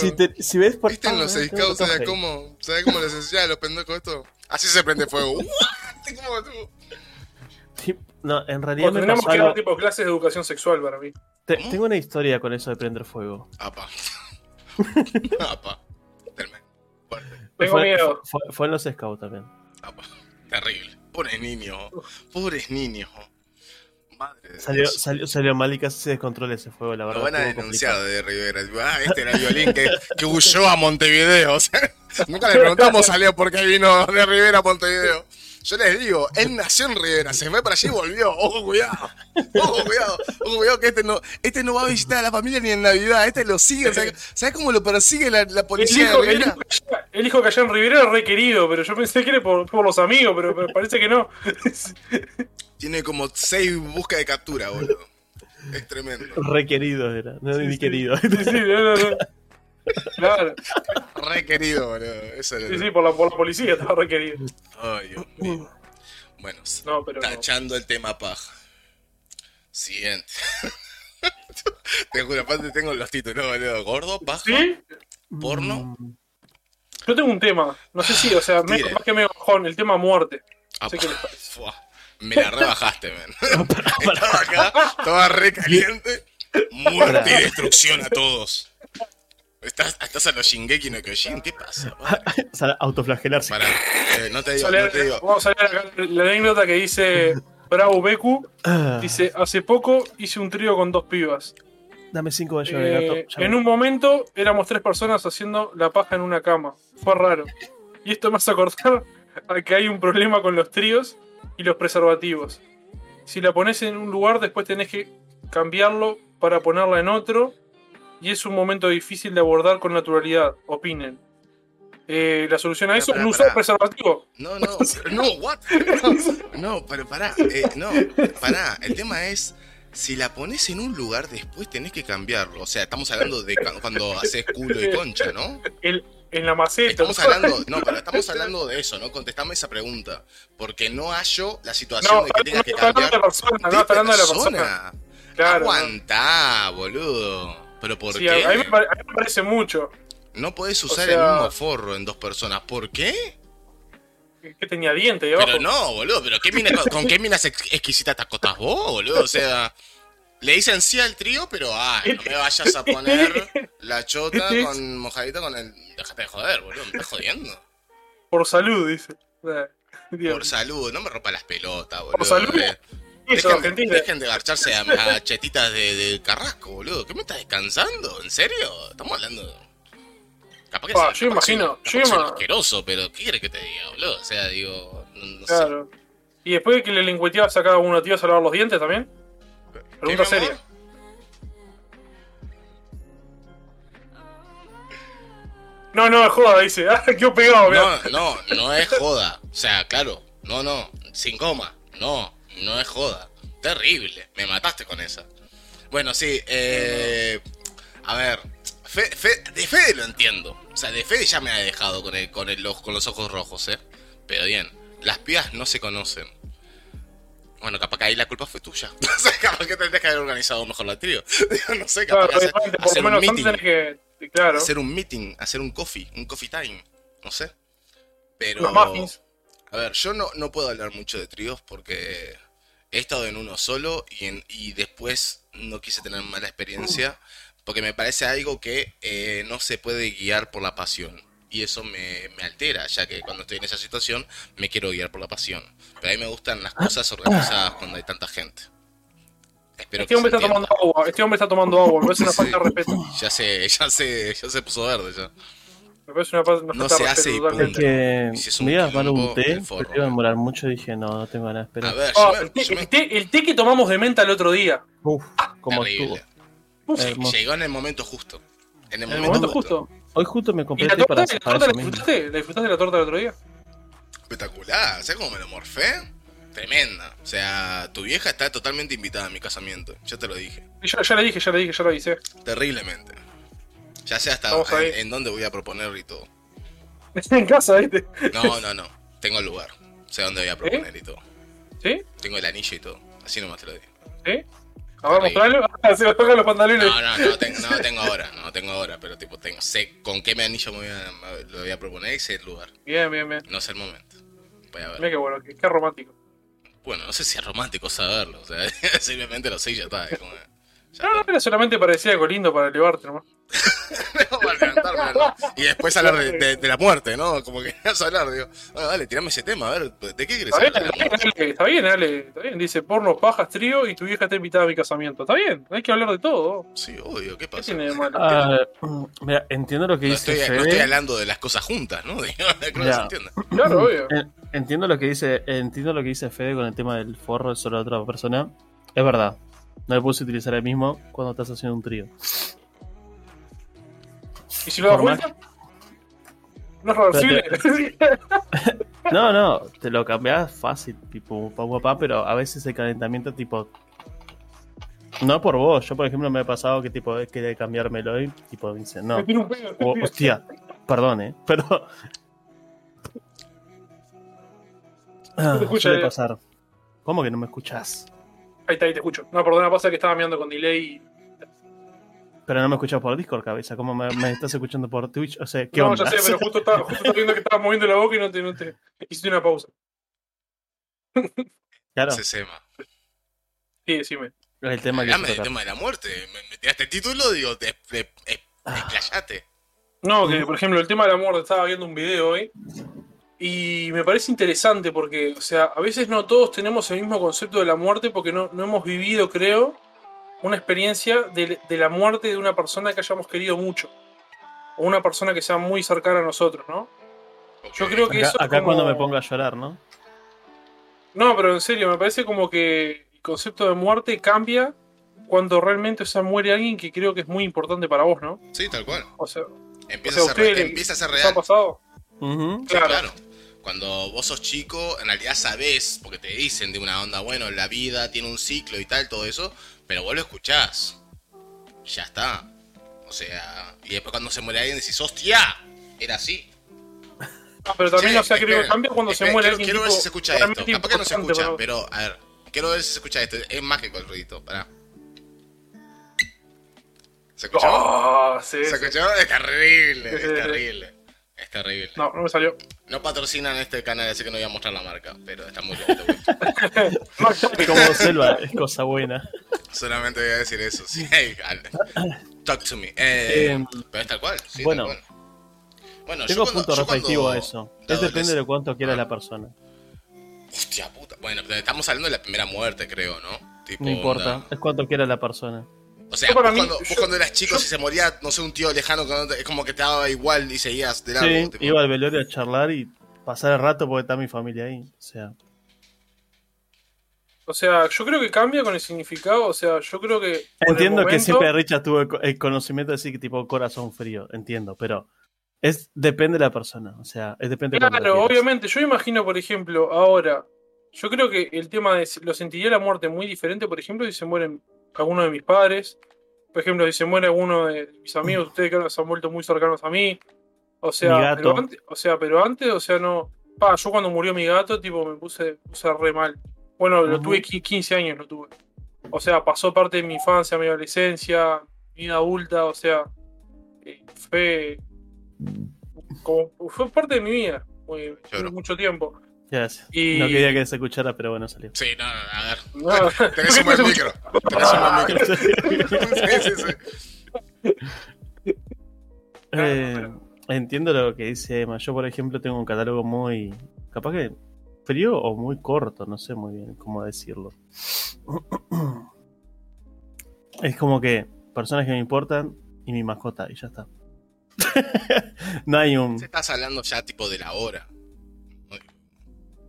si, te- si ves por ¿Viste en los Ah, Scouts, tengo ¿sabes tatuaje. cómo? ¿Sabes cómo les enseñan a los pendejos esto? Así se prende fuego. ¿Cómo tú? Sí, No, en realidad O me tendríamos pasó que dar algo- tipo clases de educación sexual para mí. te- tengo una historia con eso de prender fuego. Apa. Apa. Tengo fue, miedo. Fue, fue en los scouts también. Apa. Terrible. Pobres niños. Pobres niños. Madre Salió, salió, salió mal y casi se descontrola ese fuego, la verdad. Lo van a denunciar complicado. de Rivera. Ah, este era el violín que, que huyó a Montevideo. O sea, nunca le preguntamos a Leo por qué vino de Rivera a Montevideo. Yo les digo, él nació en Rivera, se fue para allí y volvió. Ojo, cuidado. Ojo, cuidado. Ojo, cuidado que este no, este no va a visitar a la familia ni en Navidad. Este lo sigue. ¿Sabes sabes cómo lo persigue la, la El policía hijo, de el, Rivera? hijo que allá- el hijo que allá en Rivera es requerido, pero yo pensé que era por, por los amigos, pero, pero parece que no. Tiene como seis buscas de captura, boludo. Es tremendo. Requerido era, no Sí, ni sí. querido. Sí, sí, no, no, no. Claro, Re querido, boludo. Eso era sí, sí, por la, por la policía estaba requerido. Ay, Dios mío. Bueno, No, pero. tachando el tema paja. Siguiente. Te juro, aparte tengo los títulos, boludo. Gordo, paja, ¿Sí? porno. Mm, Yo tengo un tema. No sé si, o sea, me, más que me bajón, el tema muerte. Ah, sé que les parece. fua. Me la rebajaste, man. Estaba acá, estaba re caliente. Muerte y destrucción a todos. Estás, estás a los Shingeki no Kyojin, ¿qué pasa? padre? O sea, autoflagelarse. Pará, eh, no te digo, Vamos a no te digo. Vamos a acá la anécdota que dice Bravo Beku. Ah, Dice, hace poco hice un trío con dos pibas. dame cinco de gato. Eh, ya en un momento éramos tres personas haciendo la paja en una cama. Fue raro. Y esto me hace acordar a que hay un problema con los tríos y los preservativos. Si la pones en un lugar, después tenés que cambiarlo para ponerla en otro. Y es un momento difícil de abordar con naturalidad. Opinen. Eh, la solución a eso, pará, no usar preservativo. No, no, no, what? No, no, pero pará, eh, no, pará. El tema es, si la pones en un lugar, después tenés que cambiarlo. O sea, estamos hablando de cu- cuando haces culo y concha, ¿no? El, en la maceta. Estamos hablando, no, pero estamos hablando de eso, ¿no? Contestame esa pregunta. Porque no hallo la situación No, de que no tengas que está hablando de cambiar. la persona, no está hablando de la persona. Claro. no. Aguantá, boludo. ¿Pero por Sí, qué? a, mí me pare- a mí me parece mucho. No podés usar sea- el mismo forro en dos personas. ¿Por qué? Que tenía diente ahí abajo. Pero no, boludo, pero ¿qué mina, con, qué minas ex- exquisitas te acostás vos, boludo? O sea, le dicen sí al trío, pero ah, no me vayas a poner la chota con mojadita con el. Déjate de joder, boludo, me estás jodiendo. Por salud, dice. Eh, Dios. Por salud, no me rompa las pelotas, boludo. Por salud. eh. Dejen, de garcharse a, a chetitas de, de Carrasco, boludo. ¿Qué me estás descansando? ¿En serio? Estamos hablando. Capaz que Ah, soy- yo imagino, soy- yo que soy ima- asqueroso, pero ¿qué quieres que te diga, boludo? O sea, digo, no, no sé. Claro. ¿Y después de que le lengüeteabas a cada uno, te ibas a lavar los dientes también? Pregunta ¿Qué, seria. No, no, joda, dice. Ah, quedó pegado, mirá. No, no, no es joda. O sea, claro, no, no, sin coma. No, no es joda. Terrible, me mataste con esa. Bueno, sí, eh, a ver, Fe- Fe- de Fede lo entiendo. O sea, de Fede ya me ha dejado con, el, con, el, ojo- con los ojos rojos, ¿eh? Pero bien, las pibas no se conocen. Bueno, capaz que ahí la culpa fue tuya. O sea, capaz que tendrías que haber organizado mejor la trío. No sé, capaz Claro, que hacer, por hacer un meeting. que. Claro, Hacer un meeting, hacer un coffee, un coffee time. No sé. Pero. muffins. A ver, yo no, no puedo hablar mucho de tríos porque he estado en uno solo y, en- y después no quise tener mala experiencia porque me parece algo que eh, no se puede guiar por la pasión. Y eso me, me altera, ya que cuando estoy en esa situación me quiero guiar por la pasión. Pero a mí me gustan las cosas organizadas cuando hay tanta gente. Espero Este que hombre se está entienda. tomando agua. Este hombre está tomando agua. Me parece una Sí. falta de respeto. Ya se, ya se, ya se puso verde ya. Me parece una, fa- una No se hace y totalmente. Es que Y si es un me iba a tomar un té, pero iba a demorar mucho y dije, no, no tengo ganas de A esperar. ver, Ah, el, té, yo me- el té- el té que tomamos de menta el otro día. Uf, como estuvo. Uf, llegó en el momento justo. En el, en el momento, momento justo. justo. Hoy justo me ¿Y compré la té para, torta, la torta la disfrutaste? ¿La disfrutaste de la torta el otro día? Espectacular. ¿Sabes cómo me lo morfé? Tremenda. O sea, tu vieja está totalmente invitada a mi casamiento. Ya te lo dije. Y Ya, ya le dije, ya le dije, ya lo avisé. Terriblemente. Ya sé hasta en, en dónde voy a proponer y todo. en casa, ¿viste? No, no, no. Tengo el lugar. Sé dónde voy a proponer y todo. ¿Sí? Tengo el anillo y todo. Así nomás te lo digo. ¿Sí? A ver, Ahí. mostralo. Ah, Se me tocan los pantalones. No, no, no, tengo, no tengo ahora. No tengo ahora. Pero tipo, tengo, sé con qué anillo me voy a, me- lo voy a proponer y sé el lugar. Bien, bien, bien. No sé el momento. Voy a ver. Mira qué bueno, qué, qué romántico. Bueno, no sé si es romántico saberlo. O sea, simplemente lo sé y ya está. Es como, No, no, era solamente parecía algo lindo para elevarte nomás. No, para levantarme, ¿no? Y después hablar de, de- de la muerte, ¿no? Como que vas a hablar, digo, bueno, dale, tirame ese tema, a ver, ¿de qué quieres Está bien, hablar? la muerte? dale, está bien, dale, está bien. Dice porno, pajas, trío y tu vieja está invitada a mi casamiento. Está bien, hay que hablar de todo. Sí, obvio, ¿qué ¿Qué pasa? tiene de malo? Ah, mm, mira, entiendo lo que No dice estoy, Fede. no estoy hablando de las cosas juntas, ¿no? Digo, se entiende. Claro, obvio. En- Entiendo lo que dice, entiendo lo que dice Fede con el tema del forro de solo otra persona. Es verdad. No le puse utilizar el mismo cuando estás haciendo un trío. ¿Y si lo das más- vuelta? No es reversible. No, no, te lo cambiás fácil, tipo pa papá, pero a veces el calentamiento tipo no por vos, yo por ejemplo me ha pasado que tipo quería cambiármelo y tipo dice, no, Me un pedo. o- hostia, perdón, eh, pero Ah, te escucha, suele eh. pasar. ¿Cómo que no me escuchás? Ahí está, ahí te escucho. No, perdona, pasa que estaba mirando con delay. y- Pero no me escuchás por Discord, cabeza. ¿Cómo me, me estás escuchando por Twitch? O sea, ¿qué no, onda? ya sé, pero justo estaba, justo estaba viendo que estabas moviendo la boca y no te, no te hiciste una pausa. claro. Sí, decime. el tema del toca. tema de la muerte. Me, me tiraste el título, digo, de, de, de- Ah. desplayate. No, que por ejemplo el tema del amor, estaba viendo un video hoy y me parece interesante porque, o sea, a veces no todos tenemos el mismo concepto de la muerte porque no, no hemos vivido, creo, una experiencia de, de la muerte de una persona que hayamos querido mucho. O una persona que sea muy cercana a nosotros, ¿no? Yo creo que Acá, eso es acá como- cuando me ponga a llorar, ¿no? No, pero en serio, me parece como que el concepto de muerte cambia cuando realmente o sea, muere alguien que creo que es muy importante para vos, ¿no? Sí, tal cual. O sea, Empieza, o sea, a, ser, ¿ustedes re- le- empieza a ser ¿les ha real. pasado? Ujú. Sí, Claro. claro. Cuando vos sos chico, en realidad sabés, porque te dicen de una onda, bueno, la vida tiene un ciclo y tal, todo eso, pero vos lo escuchás. Ya está. O sea, y después cuando se muere alguien decís, hostia, era así. Ah, pero también, o sea, creo que esperen, cambia cuando se muere quiero, alguien. quiero ver si se escucha esto. Capaz que no se escucha, pero a ver, quiero ver si se escucha esto. Es mágico el ruidito, pará. ¿Se escuchó? Ah, sí, ¿Se sí. escuchó? Es terrible, es terrible. Es terrible. No, no me salió. No patrocinan este canal, así que no voy a mostrar la marca, pero está muy güey. Como selva, es cosa buena. Solamente voy a decir eso. Sí, talk to me. Eh, Eh, pero es tal cual. Sí, bueno. tal cual. Bueno, Tengo yo punto respectivo a eso. Es depende de cuánto quiera Ah. la persona. Hostia puta. Bueno, estamos hablando de la primera muerte, creo, ¿no? Tipo, No importa, onda- es cuánto quiera la persona. O sea, para vos, mí- cuando, vos yo- cuando eras chico, yo- si se moría, no sé, un tío lejano, que no te- es como que te daba igual y seguías de largo. Sí, tipo. iba al velorio a charlar y pasar el rato porque está mi familia ahí. O sea, O sea, yo creo que cambia con el significado. O sea, yo creo que. entiendo que siempre Richard tuvo el, co- el conocimiento de decir que tipo corazón frío, entiendo, pero es depende de la persona, o sea, es depende de Claro, lo quieras. obviamente. Yo imagino, por ejemplo, ahora. Yo creo que el tema de. Lo sentiría la muerte muy diferente, por ejemplo, si se mueren alguno de mis padres. Por ejemplo, si se muere alguno de mis amigos, ustedes que ahora se han vuelto muy cercanos a mí. O sea, pero antes, o sea, pero antes, o sea, no. Pa, yo cuando murió mi gato, tipo, me puse, puse re mal. Bueno, lo tuve qui- 15 años, lo tuve. O sea, pasó parte de mi infancia, mi adolescencia, mi vida adulta, o sea, eh, fue como fue parte de mi vida, mucho tiempo. Gracias. Y- No quería que se escuchara, pero bueno, salió. Sí, no, no, a ver. No, Tenés un buen micro. Tenés un buen micro. Sí, sí, sí. Eh, entiendo lo que dice Emma. Yo, por ejemplo, tengo un catálogo muy. capaz que frío o muy corto, no sé muy bien cómo decirlo. Es como que personas que me importan y mi mascota, y ya está. no hay un. Si estás hablando ya tipo de la hora.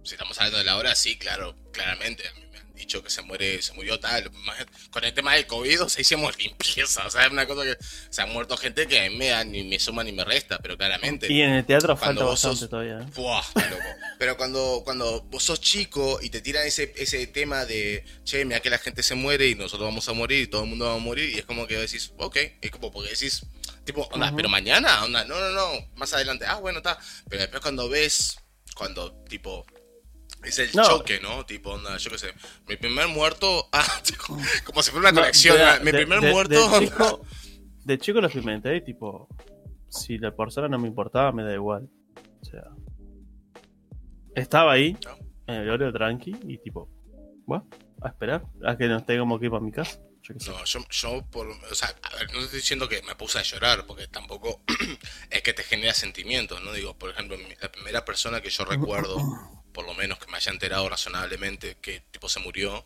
Si estamos hablando de la hora, sí, claro, claramente. A mí me han dicho que se muere, se murió tal. Con el tema del COVID, o sea, hicimos limpieza. O sea, es una cosa que se ha muerto gente que a mí me da ni me suma ni me resta, pero claramente. Y en el teatro falta bastante sos- todavía. ¿eh? Buah, loco. Pero cuando, cuando vos sos chico y te tiran ese, ese tema de, che, mira que la gente se muere y nosotros vamos a morir y todo el mundo va a morir, y es como que decís, ok, es como porque decís, tipo, onda, pero mañana, onda, no, no, no, más adelante, ah, bueno, está. Pero después cuando ves, cuando, tipo, es el No. choque, ¿no? Tipo, onda, yo qué sé, mi primer muerto, ah, como si fuera una No, de- mi de- primer de- muerto, De chico, de chico lo experimenté, tipo. Si la persona no me importaba, me da igual. O sea. Estaba ahí, No. en el óleo tranqui, y tipo. Bueno, a esperar. A que no tenga como que ir para mi casa. Yo. No, yo, yo por, o sea, a ver, no estoy diciendo que me puse a llorar, porque tampoco es que te genera sentimientos, ¿no? Digo, por ejemplo, la primera persona que yo recuerdo, por lo menos que me haya enterado razonablemente que tipo se murió,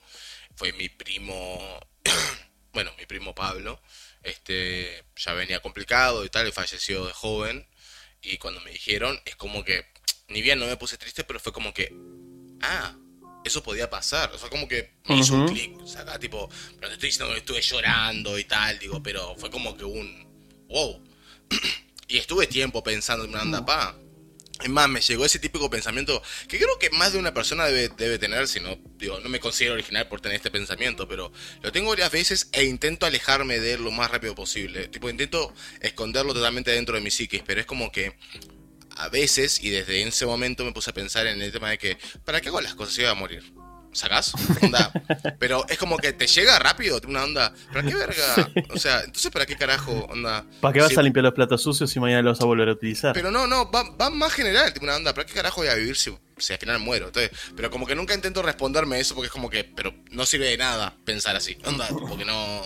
fue mi primo, bueno, mi primo Pablo, este, ya venía complicado y tal, y falleció de joven, y cuando me dijeron, es como que, ni bien no me puse triste, pero fue como que, ah, eso podía pasar, o sea, como que me hizo un clic, o sea, acá tipo, pero te estoy diciendo que estuve llorando y tal, digo, pero fue como que un, wow, y estuve tiempo pensando en una anda, pa. Es más, me llegó ese típico pensamiento que creo que más de una persona debe, debe tener, si no, digo, no me considero original por tener este pensamiento, pero lo tengo varias veces e intento alejarme de él lo más rápido posible. Tipo, intento esconderlo totalmente dentro de mi psiquis, pero es como que a veces, y desde ese momento me puse a pensar en el tema de que, ¿para qué hago las cosas si voy a morir? ¿Sacás? Onda. Pero es como que te llega rápido, una onda. ¿Para qué verga? O sea, entonces, ¿para qué carajo? Onda. ¿Para qué vas Si- a limpiar los platos sucios si mañana los vas a volver a utilizar? pero no, no, va, va más general, tipo una onda, ¿para qué carajo voy a vivir si, si al final muero? Entonces, pero como que nunca intento responderme eso porque es como que, pero no sirve de nada pensar así. Onda, porque no,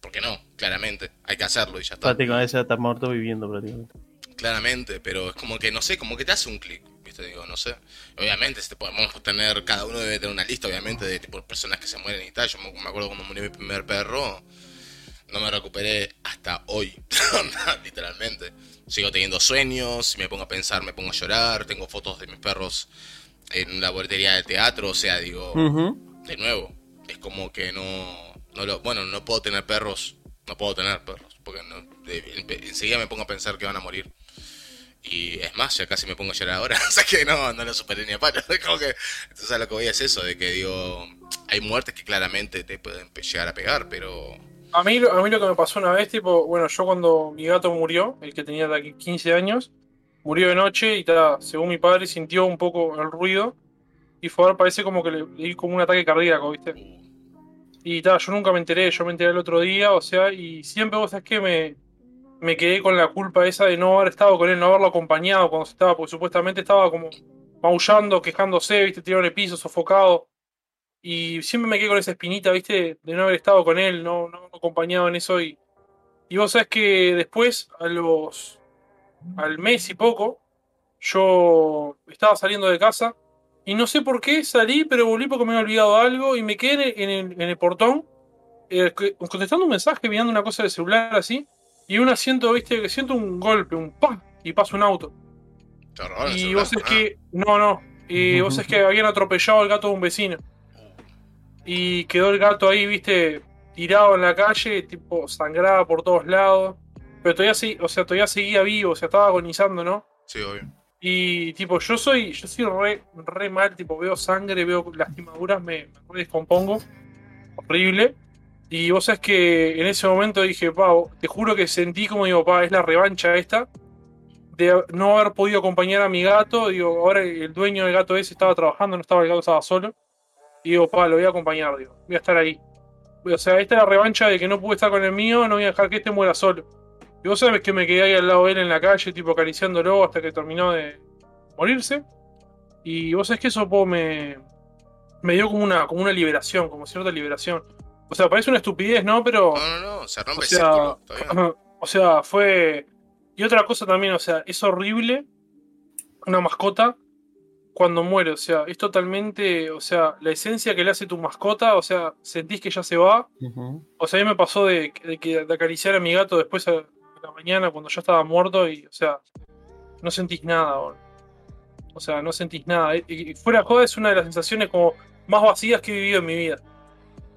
porque no, claramente, hay que hacerlo y ya está. Prácticamente ya está muerto viviendo prácticamente. Claramente, pero es como que, no sé, como que te hace un clic, ¿viste? Digo, no sé. Obviamente, este, podemos tener, cada uno debe tener una lista, obviamente, de tipo personas que se mueren y tal. Yo me, me acuerdo cuando murió mi primer perro, no me recuperé hasta hoy, literalmente. Sigo teniendo sueños, si me pongo a pensar, me pongo a llorar, tengo fotos de mis perros en una boletería de teatro, o sea, digo, de nuevo, es como que no, no lo, bueno, no puedo tener perros, no puedo tener perros, porque no, de- enseguida me pongo a pensar que van a morir. Y es más, ya casi me pongo a llorar ahora, o sea que no, no lo superé ni a palo. Es como que, entonces a lo que voy es eso, de que digo, hay muertes que claramente te pueden llegar a pegar, pero... A mí, lo- a mí lo que me pasó una vez, tipo, bueno, yo cuando mi gato murió, el que tenía de aquí 15 años, murió de noche y ta, según mi padre sintió un poco el ruido y fue a ver, parece como que le, le como un ataque cardíaco, ¿viste? uh, Y ta, yo nunca me enteré, yo me enteré el otro día, o sea, y siempre vos sabés que me, me quedé con la culpa esa de no haber estado con él, no haberlo acompañado cuando estaba, porque supuestamente estaba como maullando, quejándose, ¿viste? Tirado en el piso, sofocado. Y siempre me quedé con esa espinita, ¿viste? De no haber estado con él, no, no acompañado en eso. Y, y vos sabés que después, a los. al mes y poco, yo estaba saliendo de casa. Y no sé por qué salí, pero volví porque me había olvidado algo. Y me quedé en el, en el portón, eh, contestando un mensaje, mirando una cosa de celular así. Y un asiento, ¿viste? Que siento un golpe, un ¡pam! Y pasa un auto. Y vos ah. que. No, no. Y vos sabés que habían atropellado al gato de un vecino. Y quedó el gato ahí, viste, tirado en la calle, tipo sangraba por todos lados. Pero todavía sí, o sea, todavía seguía vivo, o sea, estaba agonizando, ¿no? sí, obvio. Y tipo, yo soy, yo soy re, re mal, tipo, veo sangre, veo lastimaduras, me, me descompongo. Horrible. Y vos sabés que en ese momento dije, pa, te juro que sentí como digo, pa, es la revancha esta. De no haber podido acompañar a mi gato. Digo, ahora el dueño del gato ese estaba trabajando, no estaba el gato, estaba solo. Y digo, pa, lo voy a acompañar, digo, voy a estar ahí. O sea, esta es la revancha de que no pude estar con el mío, no voy a dejar que este muera solo. Y vos sabés que me quedé ahí al lado de él en la calle, tipo acariciándolo hasta que terminó de morirse. Y vos sabés que eso me, me dio como una, como una liberación, como cierta liberación. O sea, parece una estupidez, ¿no? Pero. No, no, no, se rompe O el sea, círculo. o sea, fue. Y otra cosa también, o sea, es horrible una mascota cuando muere. O sea, es totalmente. O sea, la esencia que le hace tu mascota, o sea, sentís que ya se va. O sea, a mí me pasó de, de que de acariciar a mi gato después a, a la mañana cuando ya estaba muerto y, o sea, no sentís nada. boludo. O sea, no sentís nada. Y, y fuera de joda es una de las sensaciones como más vacías que he vivido en mi vida.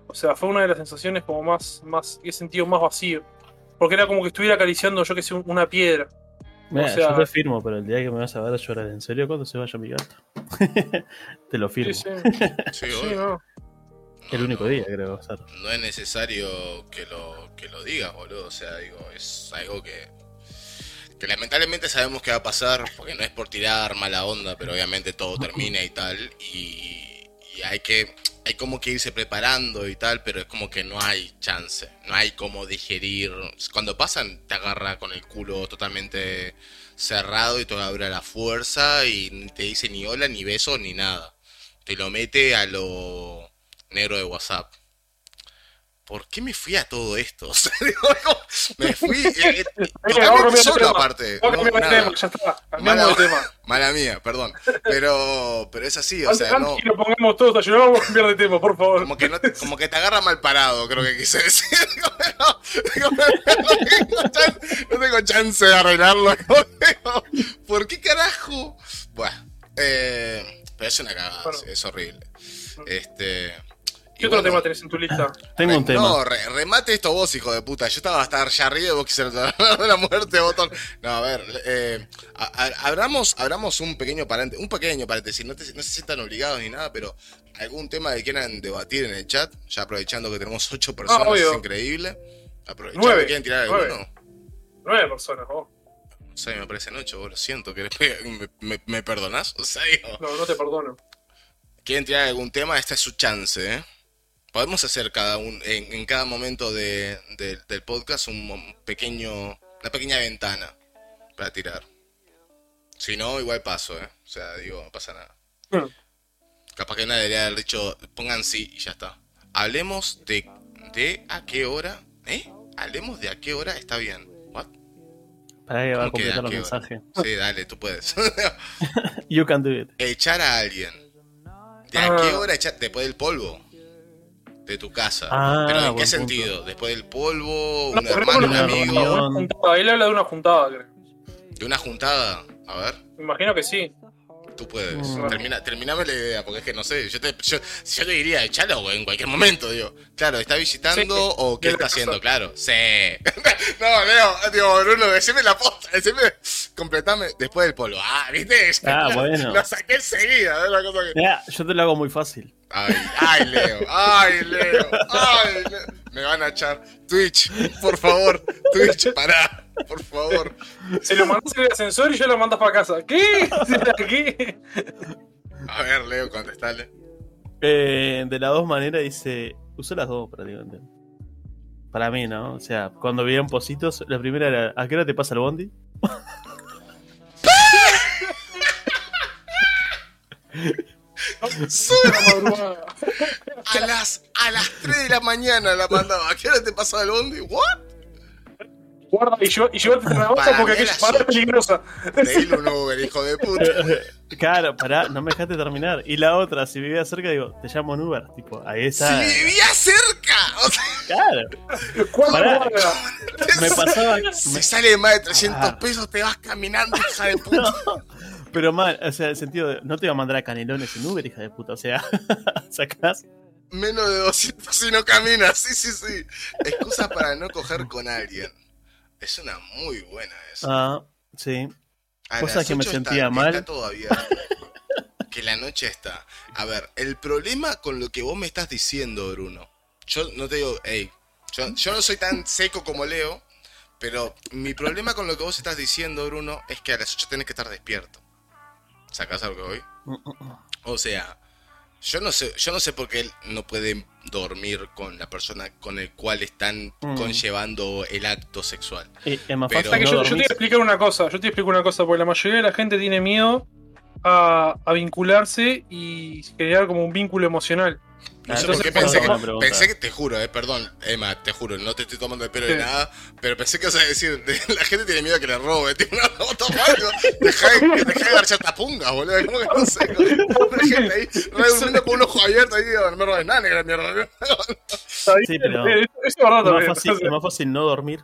O sea, fue una de las sensaciones como más, más, que he sentido más vacío. Porque era como que estuviera acariciando, yo que sé, una piedra. Mira, O sea- yo te firmo, pero el día que me vas a ver a llorar en serio cuando se vaya mi gato. te lo firmo. Sí, sí. Sí, no. El único día, creo que va a ser. no es necesario que lo, que lo digas, boludo. O sea, digo, es algo que, que lamentablemente sabemos que va a pasar, porque no es por tirar mala onda, pero obviamente todo termina y tal. Y, y hay que, hay como que irse preparando y tal, pero es como que no hay chance, no hay como digerir. Cuando pasan, te agarra con el culo totalmente cerrado y te abre la fuerza y te dice ni hola, ni beso, ni nada. Te lo mete a lo negro de WhatsApp. ¿Por qué me fui a todo esto? O sea, digo, me fui eh, eh, totalmente de solo aparte. No, nada. ya está. Mala- de tema. Mala mía, perdón. Pero, pero es así, o sea, no. lo pongamos todos a llorar, vamos a cambiar de tema, por favor. Como que, no, como que te agarra mal parado, creo que quise decir. No, tengo chance, de arreglarlo. ¿Por qué carajo? Bueno, eh, pero es una cagada, Bueno. es horrible. Este. ¿Qué otro bueno, tema tenés en tu lista? Tengo un tema. No, re- remate esto vos, hijo de puta. Yo estaba hasta allá arriba y vos quisieras hablar de la muerte, botón. No, a ver, eh, a- a- abramos, abramos un pequeño paréntesis, un pequeño paréntesis, no, te- no se sientan obligados ni nada, pero algún tema que quieran debatir en el chat, ya aprovechando que tenemos ocho personas, obvio. es increíble. Aprovechando, Nueve, ¿quieren tirar nueve. alguno? Nueve personas, vos. No sé, me parecen ocho, vos lo siento, ¿querés pe- me, me, me perdonás? O sea, digo, No, no te perdono. quieren tirar algún tema, esta es su chance, ¿eh? Podemos hacer cada un, en, en cada momento de, de- del podcast un pequeño, una pequeña ventana para tirar. Si no, igual paso, ¿eh? O sea, digo, no pasa nada. Capaz que nadie debería haber dicho, pongan sí y ya está. Hablemos de, de a qué hora, ¿eh? Hablemos de a qué hora está bien. ¿What? Para que va a ¿Cómo que completar los mensajes. Sí, dale, tú puedes. You can do it. echar a alguien. ¿De a Ah. qué hora echar? Después del polvo. De tu casa. Ah, ¿Pero en qué sentido? ¿Después del polvo? No, ¿Un hermano? ¿Un amigo? Él habla de una juntada, creo. ¿De una juntada? A ver, Me imagino que sí. Tú puedes. Mm. Termina, terminame la idea, porque es que no sé. Yo te, yo, yo te diría, echalo güey, en cualquier momento, digo. Claro, ¿está visitando Sí, o qué está haciendo? Claro, sí. no, Leo, digo, Bruno, decime la posta, decime, completame después del polvo. Ah, ¿viste? Ah, bueno. Lo saqué enseguida, es una cosa que. Mira, yo te lo hago muy fácil. Ay, ay, Leo, ay, Leo, ay, Leo. Me van a echar. Twitch, por favor, Twitch, pará, por favor. Se lo mandas en el ascensor y yo lo mandas para casa. ¿Qué? ¿Qué? A ver, Leo, contestale. Eh, de las dos maneras dice. Usó las dos prácticamente. Para mí, ¿no? O sea, cuando veían positos, la primera era: ¿a qué hora te pasa el bondi? A las, a las 3 de la mañana la mandaba. ¿A qué hora te pasaba el bondi? ¿What? Guarda y, yo, y llévate una bolsa porque aquella parada es peligrosa. Pedile un Uber, hijo de puta. Claro, pará, no me dejaste terminar. Y la otra, si vivía cerca, digo, te llamo en Uber. Tipo, ahí Si está. vivía cerca. O sea, Claro, ¿Cuándo Pará. me pasaba. si me- sale de más de 300 Ah. pesos, te vas caminando, hija de puta. Pero mal, o sea, el sentido de. No te iba a mandar a canelones en Uber, hija de puta. O sea, sacás. Menos de 200 si no caminas. Sí, sí, sí. Excusa para no coger con alguien. Es una muy buena esa. Ah, sí. A Cosa que me sentía está, mal. Está abierto. que la noche está. A ver, el problema con lo que vos me estás diciendo, Bruno. Yo no te digo, hey, yo, yo no soy tan seco como Leo, pero mi problema con lo que vos estás diciendo, Bruno, es que a las 8 tenés que estar despierto. ¿Sacás algo hoy? O sea, Yo no sé, yo no sé por qué él no puede dormir con la persona con el cual están Mm. conllevando el acto sexual. Y es más Pero- que no yo, yo te voy a explicar una cosa, yo te voy a explicar una cosa, porque la mayoría de la gente tiene miedo a, a vincularse y generar como un vínculo emocional. No sé Entonces, por qué pensé una que, pregunta. pensé que, te juro, eh, perdón, Emma, te juro, no te estoy tomando el pelo de Sí. nada, pero pensé que ibas a decir, de- la gente tiene miedo a que le robe, toma algo, deja de, deja de garchar tapungas, boludo, como que no sé, la gente ahí, re durmiendo con un ojo abierto ahí, digo, no me robes nada, negra mierda, Sí, pero- es verdad Es más, fácil, es más fácil no dormir.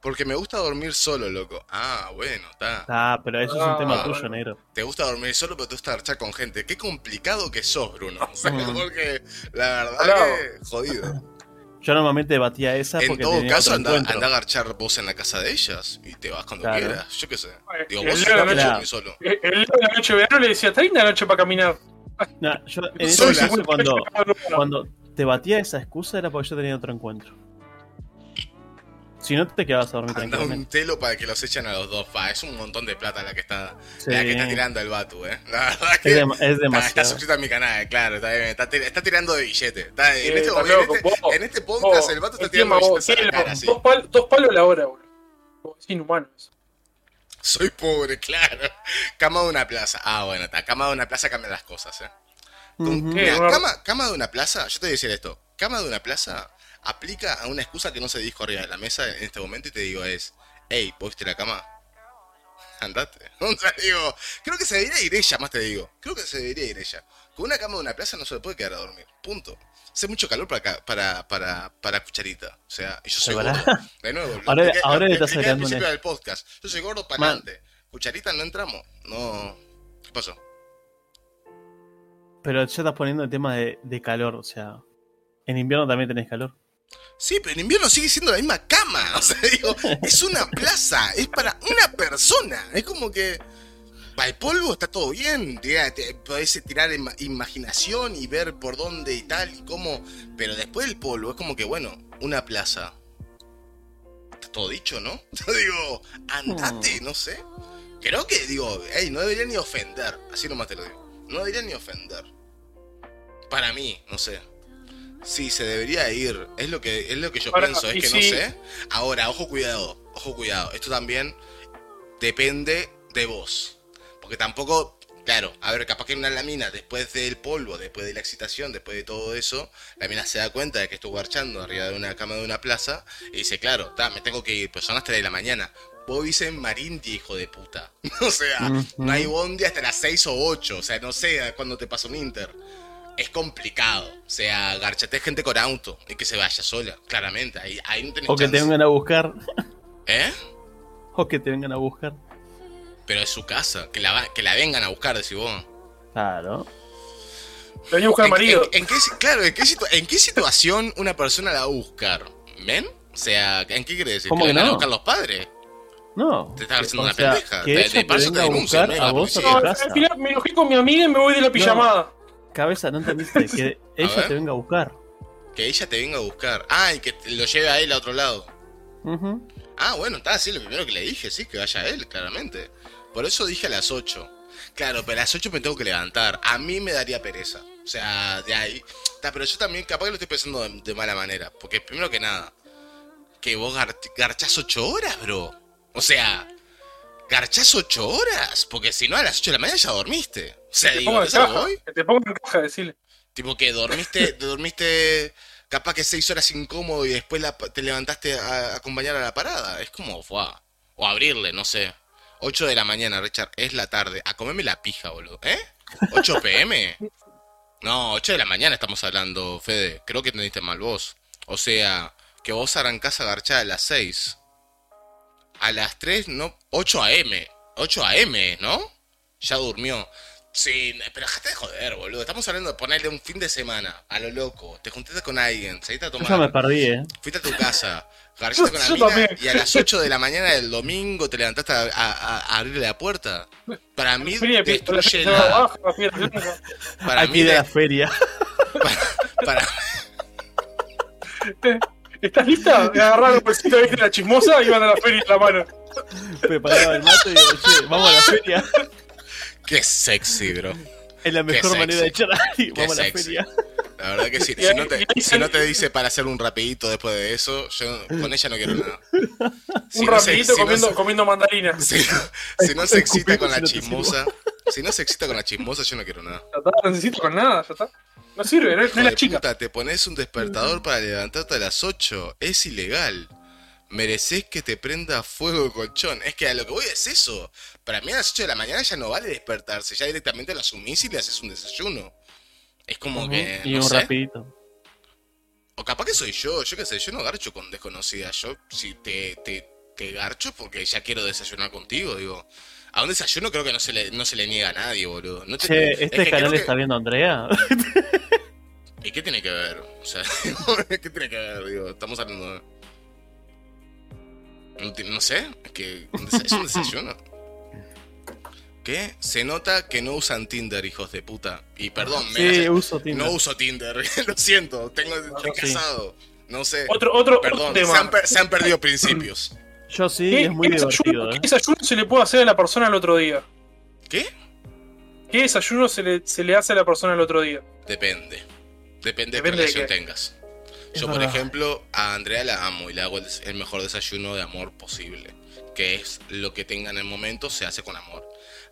Porque me gusta dormir solo, loco, ah, bueno, está, Ah, pero eso es un Ah, tema bueno. tuyo, negro. te gusta dormir solo, pero te gusta garchar con gente, qué complicado que sos, Bruno, o sea, Mm. porque la verdad jodido. Yo normalmente debatía esa En porque todo tenía caso, anda, anda a garchar vos en la casa de ellas y te vas cuando Claro. quieras. Yo qué sé. Digo, El vos de la sos noche- dormir solo. El el día de la noche de verano le decía, está linda la noche para caminar. No, yo en ese cuando, cuando te batía esa excusa era porque yo tenía otro encuentro. Si no, te quedabas a dormir Anda un telo para que los echen a los dos. Pa, es un montón de plata la que está, Sí. la que está tirando el Batu, eh. La verdad Es, que dem- es está, está demasiado. suscrito a mi canal, claro. Está, bien, está, tir- está tirando de billete. Está, en, este, está en, loco, este, vos, en este podcast vos, el Batu está tirando billetes sí. dos, pal- dos palos la hora, boludo. Es inhumano eso. Soy pobre, claro. Cama de una plaza. Ah, bueno, está. Cama de una plaza cambia las cosas, eh. Con- Ujú. Mira, cama de una plaza, yo te voy a decir esto. Cama de una plaza aplica a una excusa que no se dijo arriba de la mesa en este momento y te digo es, hey, ¿vos viste la cama? Andate. O sea, digo, creo que se debería ir ella, más te digo. Creo que se debería ir ella. Con una cama de una plaza no se le puede quedar a dormir. Punto. Hace mucho calor para, para, para, para cucharita. O sea, y yo soy gordo. De nuevo, lo Ahora- expliqué- ahora lo estás al principio del podcast. Yo soy gordo para adelante. Cucharita no entramos. No. ¿Qué pasó? Pero ya estás poniendo el tema de, de calor, o sea. En invierno también tenés calor. Sí, pero en invierno sigue siendo la misma cama. O sea, digo, es una plaza, es para una persona. Es como que. Para el polvo está todo bien. Podés tirar ima- imaginación y ver por dónde y tal y cómo. Pero después del polvo es como que, bueno, una plaza. Está todo dicho, ¿no? Yo digo, andate, no sé. Creo que, digo, hey, no debería ni ofender. Así nomás te lo digo. No debería ni ofender. Para mí, no sé. Sí, se debería ir. Es lo que, es lo que yo Ahora, pienso, es que no sé. Ahora, ojo cuidado, ojo cuidado. Esto también depende de vos. Porque tampoco, claro, a ver, capaz que una lamina, después del polvo, después de la excitación, después de todo eso, la mina se da cuenta de que estuvo garchando arriba de una cama de una plaza y dice, claro, ta, me tengo que ir, pues son las 3 de la mañana. Vos en Marinti, hijo de puta. o sea, no hay bondi hasta las 6 o 8. O sea, no sé cuándo te pasa un Inter. Es complicado. O sea, garchate gente con auto y que se vaya sola, claramente. Ahí, ahí no tenés O que te vengan a buscar. ¿Eh? O que te vengan a buscar. Pero es su casa. Que la, que la vengan a buscar, decís vos. Claro. Venía a buscar al ¿En, marido. en- en qué, si- claro, ¿en qué, situ- ¿en qué situación una persona la va a buscar? ¿Men? O sea, ¿en qué quiere decir? ¿Cómo ¿Que la van a no? buscar los padres? No. Te estás haciendo una sea, pendeja. Que De- ella de te paso te venga a denuncian, buscar a vos a policía. tu No, casa. al final me enojé con mi amiga y me voy de la pijamada. Cabeza, no entendiste. Que ella te venga a buscar. Que ella te venga a buscar. Ah, y que lo lleve a él a otro lado. Ah, bueno, está así lo primero que le dije, sí, que vaya él, claramente. Por eso dije a las 8. Claro, pero a las 8 me tengo que levantar. A mí me daría pereza. O sea, de ahí. Ta, pero yo también, capaz que lo estoy pensando de, de mala manera. Porque primero que nada, que vos gar- garchás 8 horas, bro. O sea, garchás 8 horas. Porque si no, a las 8 de la mañana ya dormiste. O sea, Te pongo. Que te pongo en caja, decirle. Tipo que dormiste, dormiste capaz que seis horas incómodo y después la- te levantaste a, a acompañar a la parada. Es como, fuá. O abrirle, no sé. 8 de la mañana, Richard, es la tarde. A comerme la pija, boludo. ¿Eh? ¿8 pm? No, 8 de la mañana estamos hablando, Fede. Creo que entendiste mal vos. O sea, que vos arrancás a garchar a las 6. A las 3, no. 8 am. 8 am, ¿no? Ya durmió. Sí, pero déjate de joder, boludo. Estamos hablando de ponerle un fin de semana a lo loco. Te juntaste con alguien, saliste a Yo ya me tomar, perdí, eh. fuiste a tu casa, garchaste con la mina también. y a las 8 de la mañana del domingo te levantaste a, a- abrirle la puerta. Para mí Mira, destruye la-. Para Aquí mí, de la feria. para, ¿Estás lista? Me agarraron el bolsito de la chismosa y van a la feria en la mano. Preparaba el mato y digo, che, vamos a la feria. Qué sexy, bro. Es la mejor manera de echar a alguien. Vamos a la feria. La verdad que si, si no te, si no dice para hacer un rapidito después de eso, yo con ella no quiero nada. Si un no se- rapidito no comiendo, se- comiendo mandarinas. Si no, si no se excita con la no chismosa, si no se excita con la chismosa, yo no quiero nada. No necesito con nada, ya está. No sirve, no es, no la chica. puta, te pones un despertador para levantarte a las 8. Es ilegal. Mereces que te prenda fuego el colchón. Es que a lo que voy es eso. Para mí a las 8 de la mañana ya no vale despertarse. Ya directamente lo asumís y le haces un desayuno. Es como que. Y no un sé. rapidito. O capaz que soy yo. Yo qué sé, yo no garcho con desconocidas. Yo si te, te, te garcho porque ya quiero desayunar contigo, digo. A un desayuno creo que no se le, no se le niega a nadie, boludo. No te- Che, es ¿este que canal que- está viendo Andrea? ¿Y qué tiene que ver? O sea, ¿qué tiene que ver? Digo, estamos hablando de... No, no sé, es que es un desayuno. ¿Qué? Se nota que no usan Tinder, hijos de puta. Y perdón, me Sí, hace- uso Tinder. no uso Tinder, lo siento, tengo, estoy sí. casado. No sé, Otro, otro, otro perdón, se tema. han, per- se han perdido principios. Yo sí, ¿Qué, es muy qué desayuno, divertido, qué ¿eh? desayuno se le puede hacer a la persona el otro día? ¿Qué? ¿Qué desayuno se le, se le hace a la persona el otro día? Depende. Depende de qué de relación qué. tengas. Es Yo, por ejemplo, a Andrea la amo y le hago el, el mejor desayuno de amor posible. Que es lo que tenga en el momento, se hace con amor.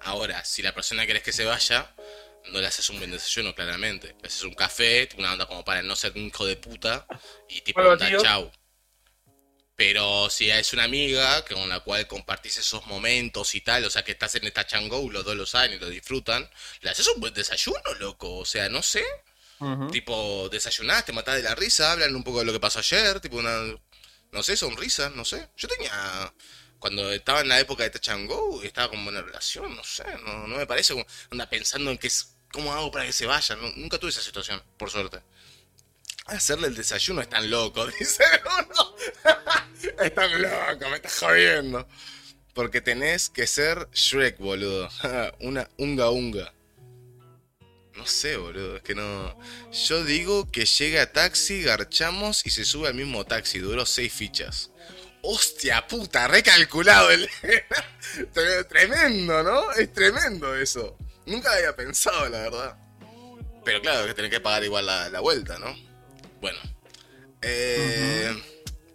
Ahora, si la persona querés que se vaya, no le haces un buen desayuno, claramente. Le haces un café, una onda como para no ser un hijo de puta y tipo, Bueno, onda, chau. Pero si es una amiga con la cual compartís esos momentos y tal, o sea que estás en esta chango, los dos lo saben y lo disfrutan, le haces un buen desayuno, loco. O sea, no sé. Tipo, desayunás, te matás de la risa, hablan un poco de lo que pasó ayer, tipo una, no sé, sonrisas, no sé. Yo tenía, cuando estaba en la época de Touch and Go, estaba con buena relación, no sé, no, me parece como, anda pensando en qué es, cómo hago para que se vayan, no- nunca tuve esa situación, por suerte. Hacerle el desayuno es tan loco, dice uno. es tan loco, me estás jodiendo. Porque tenés que ser Shrek, boludo. Una unga unga. No sé, boludo, es que no. Yo digo que llega taxi, garchamos y se sube al mismo taxi. Duró seis fichas. Hostia puta, recalculado el. Tre- tremendo, ¿no? Es tremendo eso. Nunca había pensado, la verdad. Pero claro, que tenés que pagar igual la, la vuelta, ¿no? Bueno. Eh,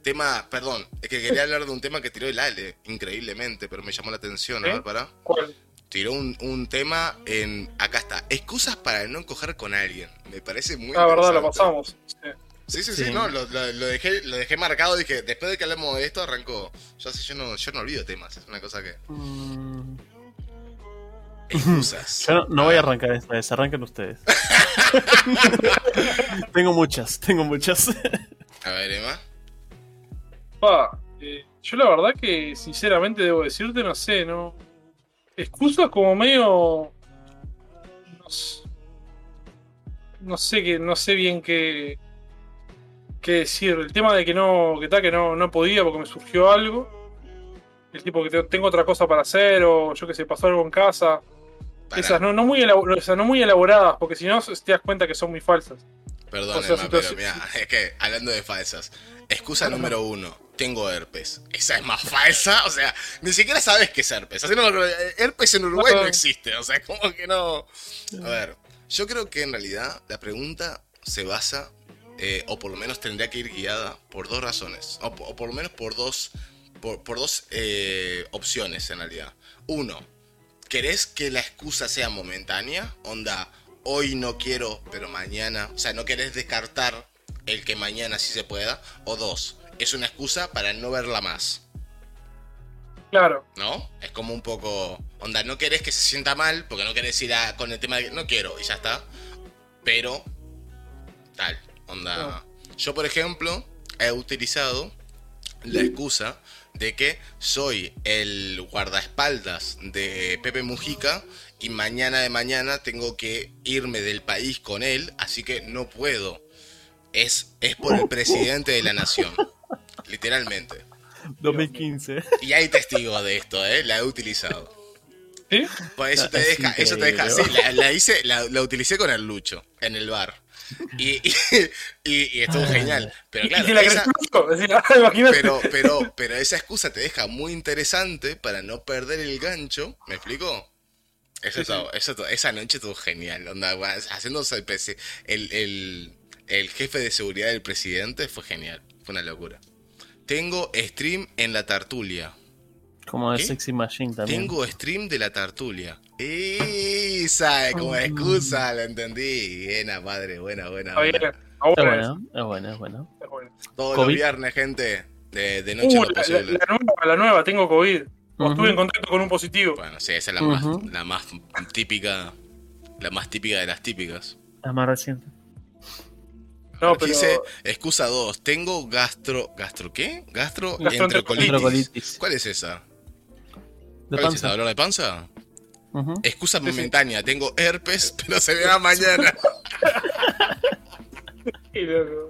Tema, perdón, es que quería hablar de un tema que tiró el Ale, increíblemente, pero me llamó la atención. A ver, pará ¿Cuál? tiró un, un tema en. Acá está. Excusas para no coger con alguien. Me parece muy. La Ah, verdad, lo pasamos. Sí. Sí, sí, sí, Sí. no, lo, lo- lo dejé, lo dejé marcado. Dije, después de que hablemos de esto, arrancó. Yo, sé, yo, no, yo no olvido temas, es una cosa que. Mm, Excusas. Yo no, no voy a arrancar esta vez, arranquen ustedes. tengo muchas, tengo muchas. A ver, Emma. Pa, eh, yo la verdad que sinceramente debo decirte, no sé, no. Excusas como medio. No sé. No sé que, no sé bien qué. Qué decir. El tema de que no. que tal que no, no podía porque me surgió algo. El tipo que te- tengo otra cosa para hacer, o yo que sé, pasó algo en casa. Esas no, no muy esas no muy elaboradas, porque si no te das cuenta que son muy falsas. Perdón, o sea, Emma, pero mira, es que hablando de falsas. Excusa número uno. Tengo herpes. Esa es más falsa. O sea, ni siquiera sabes qué es herpes. Así no, herpes en Uruguay no No. existe. O sea, como que no. A ver, yo creo que en realidad la pregunta se basa, eh, o por lo menos tendría que ir guiada por dos razones. O, po- o por lo menos por dos, por, por dos eh, opciones en realidad. Uno, ¿querés que la excusa sea momentánea? Onda, hoy no quiero, pero mañana. O sea, no querés descartar el que mañana sí se pueda. O dos, es una excusa para no verla más. Claro. ¿No? Es como un poco. Onda, no querés que se sienta mal, porque no querés ir a- con el tema de que no quiero y ya está. Pero. Tal. Onda. Yo, por ejemplo, he utilizado la excusa de que soy el guardaespaldas de Pepe Mujica y mañana de mañana tengo que irme del país con él, así que no puedo. Es, es por el presidente de la nación. Literalmente. 2015. Y hay testigos de esto, ¿eh? La he utilizado. ¿Sí? Pues eso te es deja, eso te deja. Sí, la, la hice, la, la utilicé con el Lucho, en el bar. Y, y, y- y estuvo genial. Pero ¿Y claro, si la esa, pero, pero, pero esa excusa te deja muy interesante para no perder el gancho. ¿Me explico? Eso todo- eso todo- esa noche estuvo genial. Onda, haciéndose el, PC el, el, el jefe de seguridad del presidente fue genial. Fue una locura. Tengo stream en la tartulia. Como de. Sexy Machine también. Tengo stream de la tartulia. Esa, como excusa, lo entendí. Buena, padre, buena, buena. Buena. Es bueno, es bueno, es bueno. es bueno. Todos COVID. los viernes, gente. De, de noche Uh, la, posible. la- la nueva, la nueva, tengo COVID. O Ujú. Estuve en contacto con un positivo. Bueno, sí, esa es la, más, Ujú. la más típica. La más típica de las típicas. La más reciente. No, pero. Dice, excusa 2, tengo gastro... ¿Gastro qué? Gastro Gastroenterocolitis. Enterocolitis. ¿Cuál es esa? De ¿Cuál es esa? ¿Dolor de panza? Excusa Sí, sí. momentánea, tengo herpes, pero se verá mañana. Qué loco.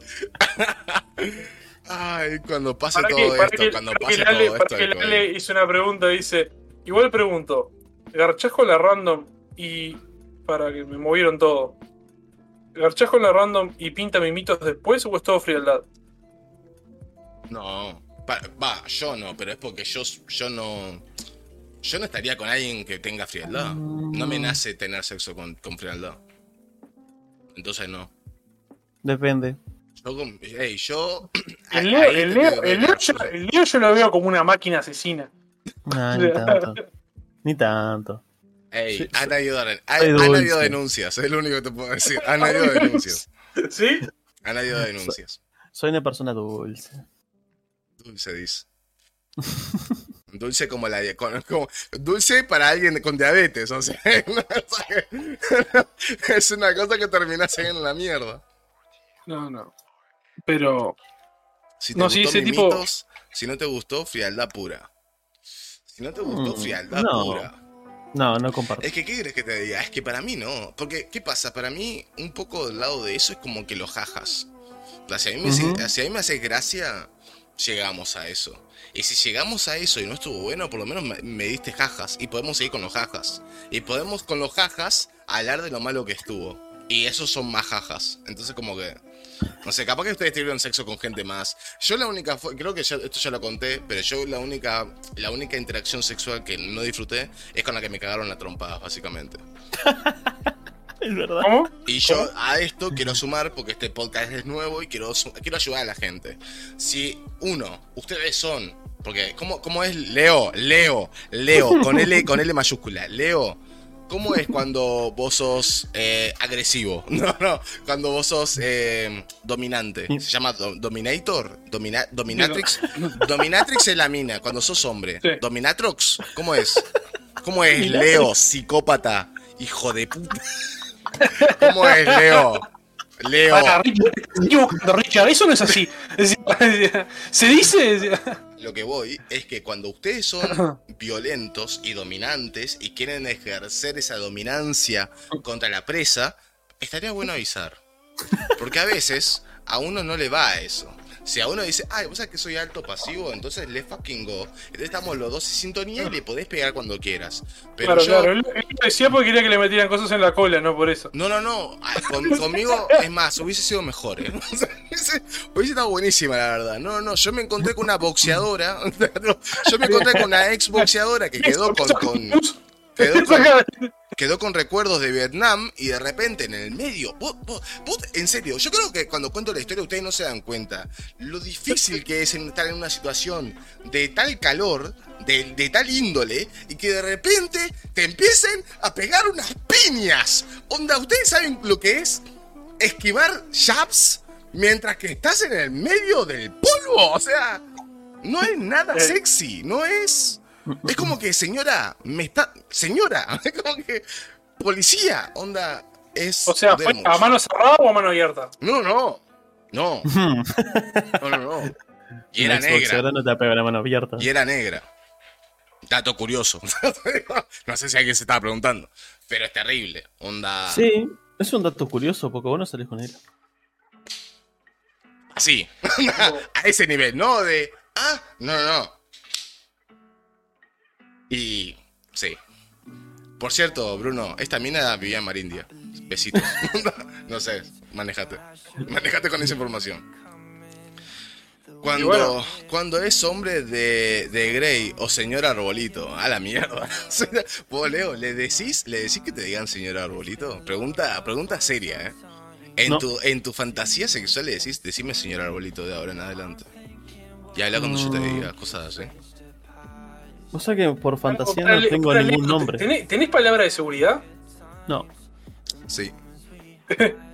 Ay, cuando pase que, todo esto, que, cuando pase Lale, todo para esto. Lale hizo una pregunta, dice. Igual pregunto, ¿garchás con la random y. para que me movieron todo? ¿Garchás con la random y pinta mimitos después o es todo frialdad? No, va, yo no, pero es porque yo, yo no... Yo no estaría con alguien que tenga frialdad. No me nace tener sexo con, con frialdad. Entonces no. Depende. Yo, con- ey, yo... El Leo, el Leo, el Leo yo, el Leo yo lo veo como una máquina asesina. No, ni tanto. Ni tanto. Ey, Sí, han, habido, han, habido denuncias, es lo único que te puedo decir. Han habido denuncias. ¿Sí? Han habido denuncias. Soy una persona dulce. Dulce dice. Dulce como la como- dulce para alguien con diabetes, o sea, es una cosa que, terminas en la mierda. No, no. Pero. Si te No, gustó sí, ese tipo- si no te gustó, frialdad pura. Si no te gustó, Mm, frialdad no. pura. No, no comparto. Es que, ¿qué quieres que te diga? Es que para mí no. Porque, ¿qué pasa? Para mí, un poco del lado de eso es como que lo jajas. O sea, si a mí me, hace- si a mí me hace gracia, llegamos a eso. Y si llegamos a eso y no estuvo bueno, por lo menos me, diste jajas. Y podemos seguir con los jajas. Y podemos con los jajas hablar de lo malo que estuvo. Y esos son más jajas. Entonces, como que. No sé, capaz que ustedes tuvieron sexo con gente más. Yo la única, creo que esto ya lo conté, pero yo la única, la única interacción sexual que no disfruté es con la que me cagaron la trompada, básicamente. Es verdad. ¿Cómo? Y yo a esto quiero sumar porque este podcast es nuevo y quiero, quiero ayudar a la gente. Si uno, ustedes son, porque ¿cómo, cómo es Leo? Leo, Leo, con L, con L mayúscula. Leo, ¿cómo es cuando vos sos eh, agresivo? No, no, cuando vos sos eh, dominante. ¿Se llama do- Dominator? Domina- Dominatrix. Dominatrix es la mina, cuando sos hombre. Sí. Dominatrox, ¿cómo es? ¿Cómo es Leo, psicópata, hijo de puta? ¿Cómo es Leo? Leo. Para, Richard, equivocando, Richard, eso no es así. Se dice. Lo que voy es que cuando ustedes son violentos y dominantes y quieren ejercer esa dominancia contra la presa, estaría bueno avisar. Porque a veces a uno no le va a eso. Si a uno dice, ay, vos sabés que soy alto pasivo, entonces le fucking go. Entonces estamos los dos en sintonía y le podés pegar cuando quieras. Pero claro, yo, claro. Él, él decía porque quería que le metieran cosas en la cola, no por eso. No, no, no. Con- conmigo, es más, hubiese sido mejor, ¿eh? Hubiese, hubiese estado buenísima, la verdad. No, no, yo me encontré con una boxeadora. Yo me encontré con una ex boxeadora que quedó con. con- quedó, con quedó con recuerdos de Vietnam y de repente en el medio. En serio, yo creo que cuando cuento la historia ustedes no se dan cuenta lo difícil que es estar en una situación de tal calor, de, de tal índole, y que de repente te empiecen a pegar unas piñas. Onda, ¿ustedes saben lo que es esquivar jabs mientras que estás en el medio del polvo? O sea, no es nada Eh. sexy, no es... Es como que, señora, me está... Señora, es como que... Policía, onda, es... O sea, ¿fue a mano cerrada o a mano abierta? No, no. No, no, no, no. Y era negra. ahora no te la mano abierta. Y era negra. Dato curioso. no sé si alguien se estaba preguntando. Pero es terrible. Onda. Sí, es un dato curioso porque vos no salís con él. Así. a ese nivel. No de. Ah, no, no, no. Y. Sí. Por cierto, Bruno, esta mina vivía en Marindia. Besitos. no sé, manejate. Manejate con esa información. Cuando, bueno. cuando es hombre de, de Grey o señor Arbolito, a la mierda. Vos, Leo, ¿le decís, ¿le decís que te digan señor Arbolito? Pregunta, pregunta seria, ¿eh? En, No. tu, en tu fantasía sexual le decís, decime señor Arbolito de ahora en adelante. Y habla cuando yo te Mm. diga cosas así. O sea que por fantasía no tengo ningún nombre. ¿tenés, tenés palabra de seguridad? No. Sí.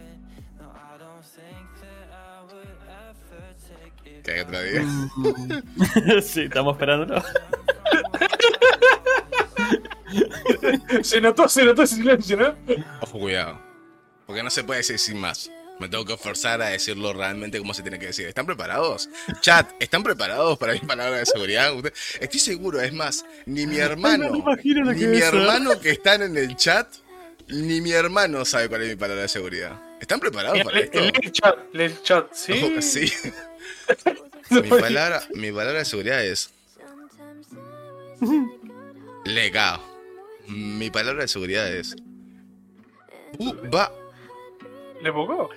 ¿Qué otra diga? Mm. sí, estamos esperándolo. Se notó, se notó ese silencio, ¿no? Ojo, cuidado. Porque no se puede decir sin más. Me tengo que forzar a decirlo realmente como se tiene que decir. ¿Están preparados? Chat, ¿están preparados para mi palabra de seguridad? Usted- Estoy seguro, es más, ni mi hermano, lo ni mi hermano que están en el chat, ni mi hermano sabe cuál es mi palabra de seguridad. ¿Están preparados para esto? el chat, el chat, ¿sí? Ojo, sí. Mi palabra, mi palabra de seguridad es. Legado. Mi palabra de seguridad es. Va. ¿Le pocó?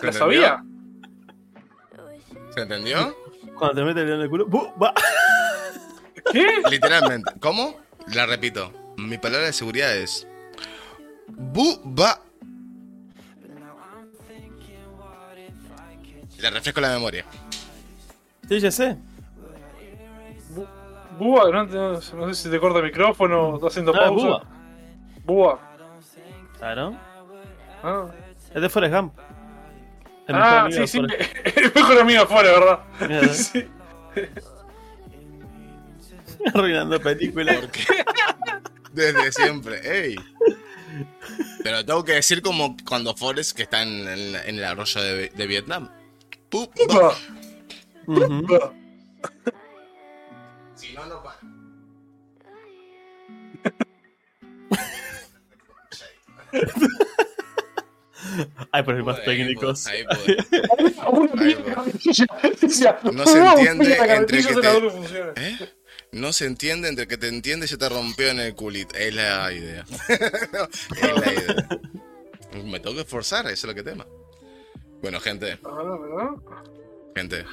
¿Se ¿La entendió? sabía? ¿Se entendió? Cuando te metes el dedo en el culo. ¡bu! ¡Va! ¿Qué? Literalmente. ¿Cómo? La repito. Mi palabra de seguridad es. Bu va. Le refresco la memoria. Sí, ya sé. Búa, no, no- no sé si te corta el micrófono, está haciendo Ah, pausa. Búa. Búa. Claro. Ah, Es de Forrest Gump. Ah, sí, sí. El mejor amigo afuera, ¿verdad? Mira, Sí. Arruinando películas. Desde siempre. ¡Ey! Pero tengo que decir como cuando Forrest que está en, en- en el arroyo de, de Vietnam. Si no, no para. Hay problemas técnicos. ahí, No se "Una entiende entre que te- que funciona". ¿Eh? No se entiende entre que te entiende y se te rompió en el culito. Es la idea. es la idea. Me tengo que esforzar, eso es lo que tema. Bueno, gente, Ah, gente,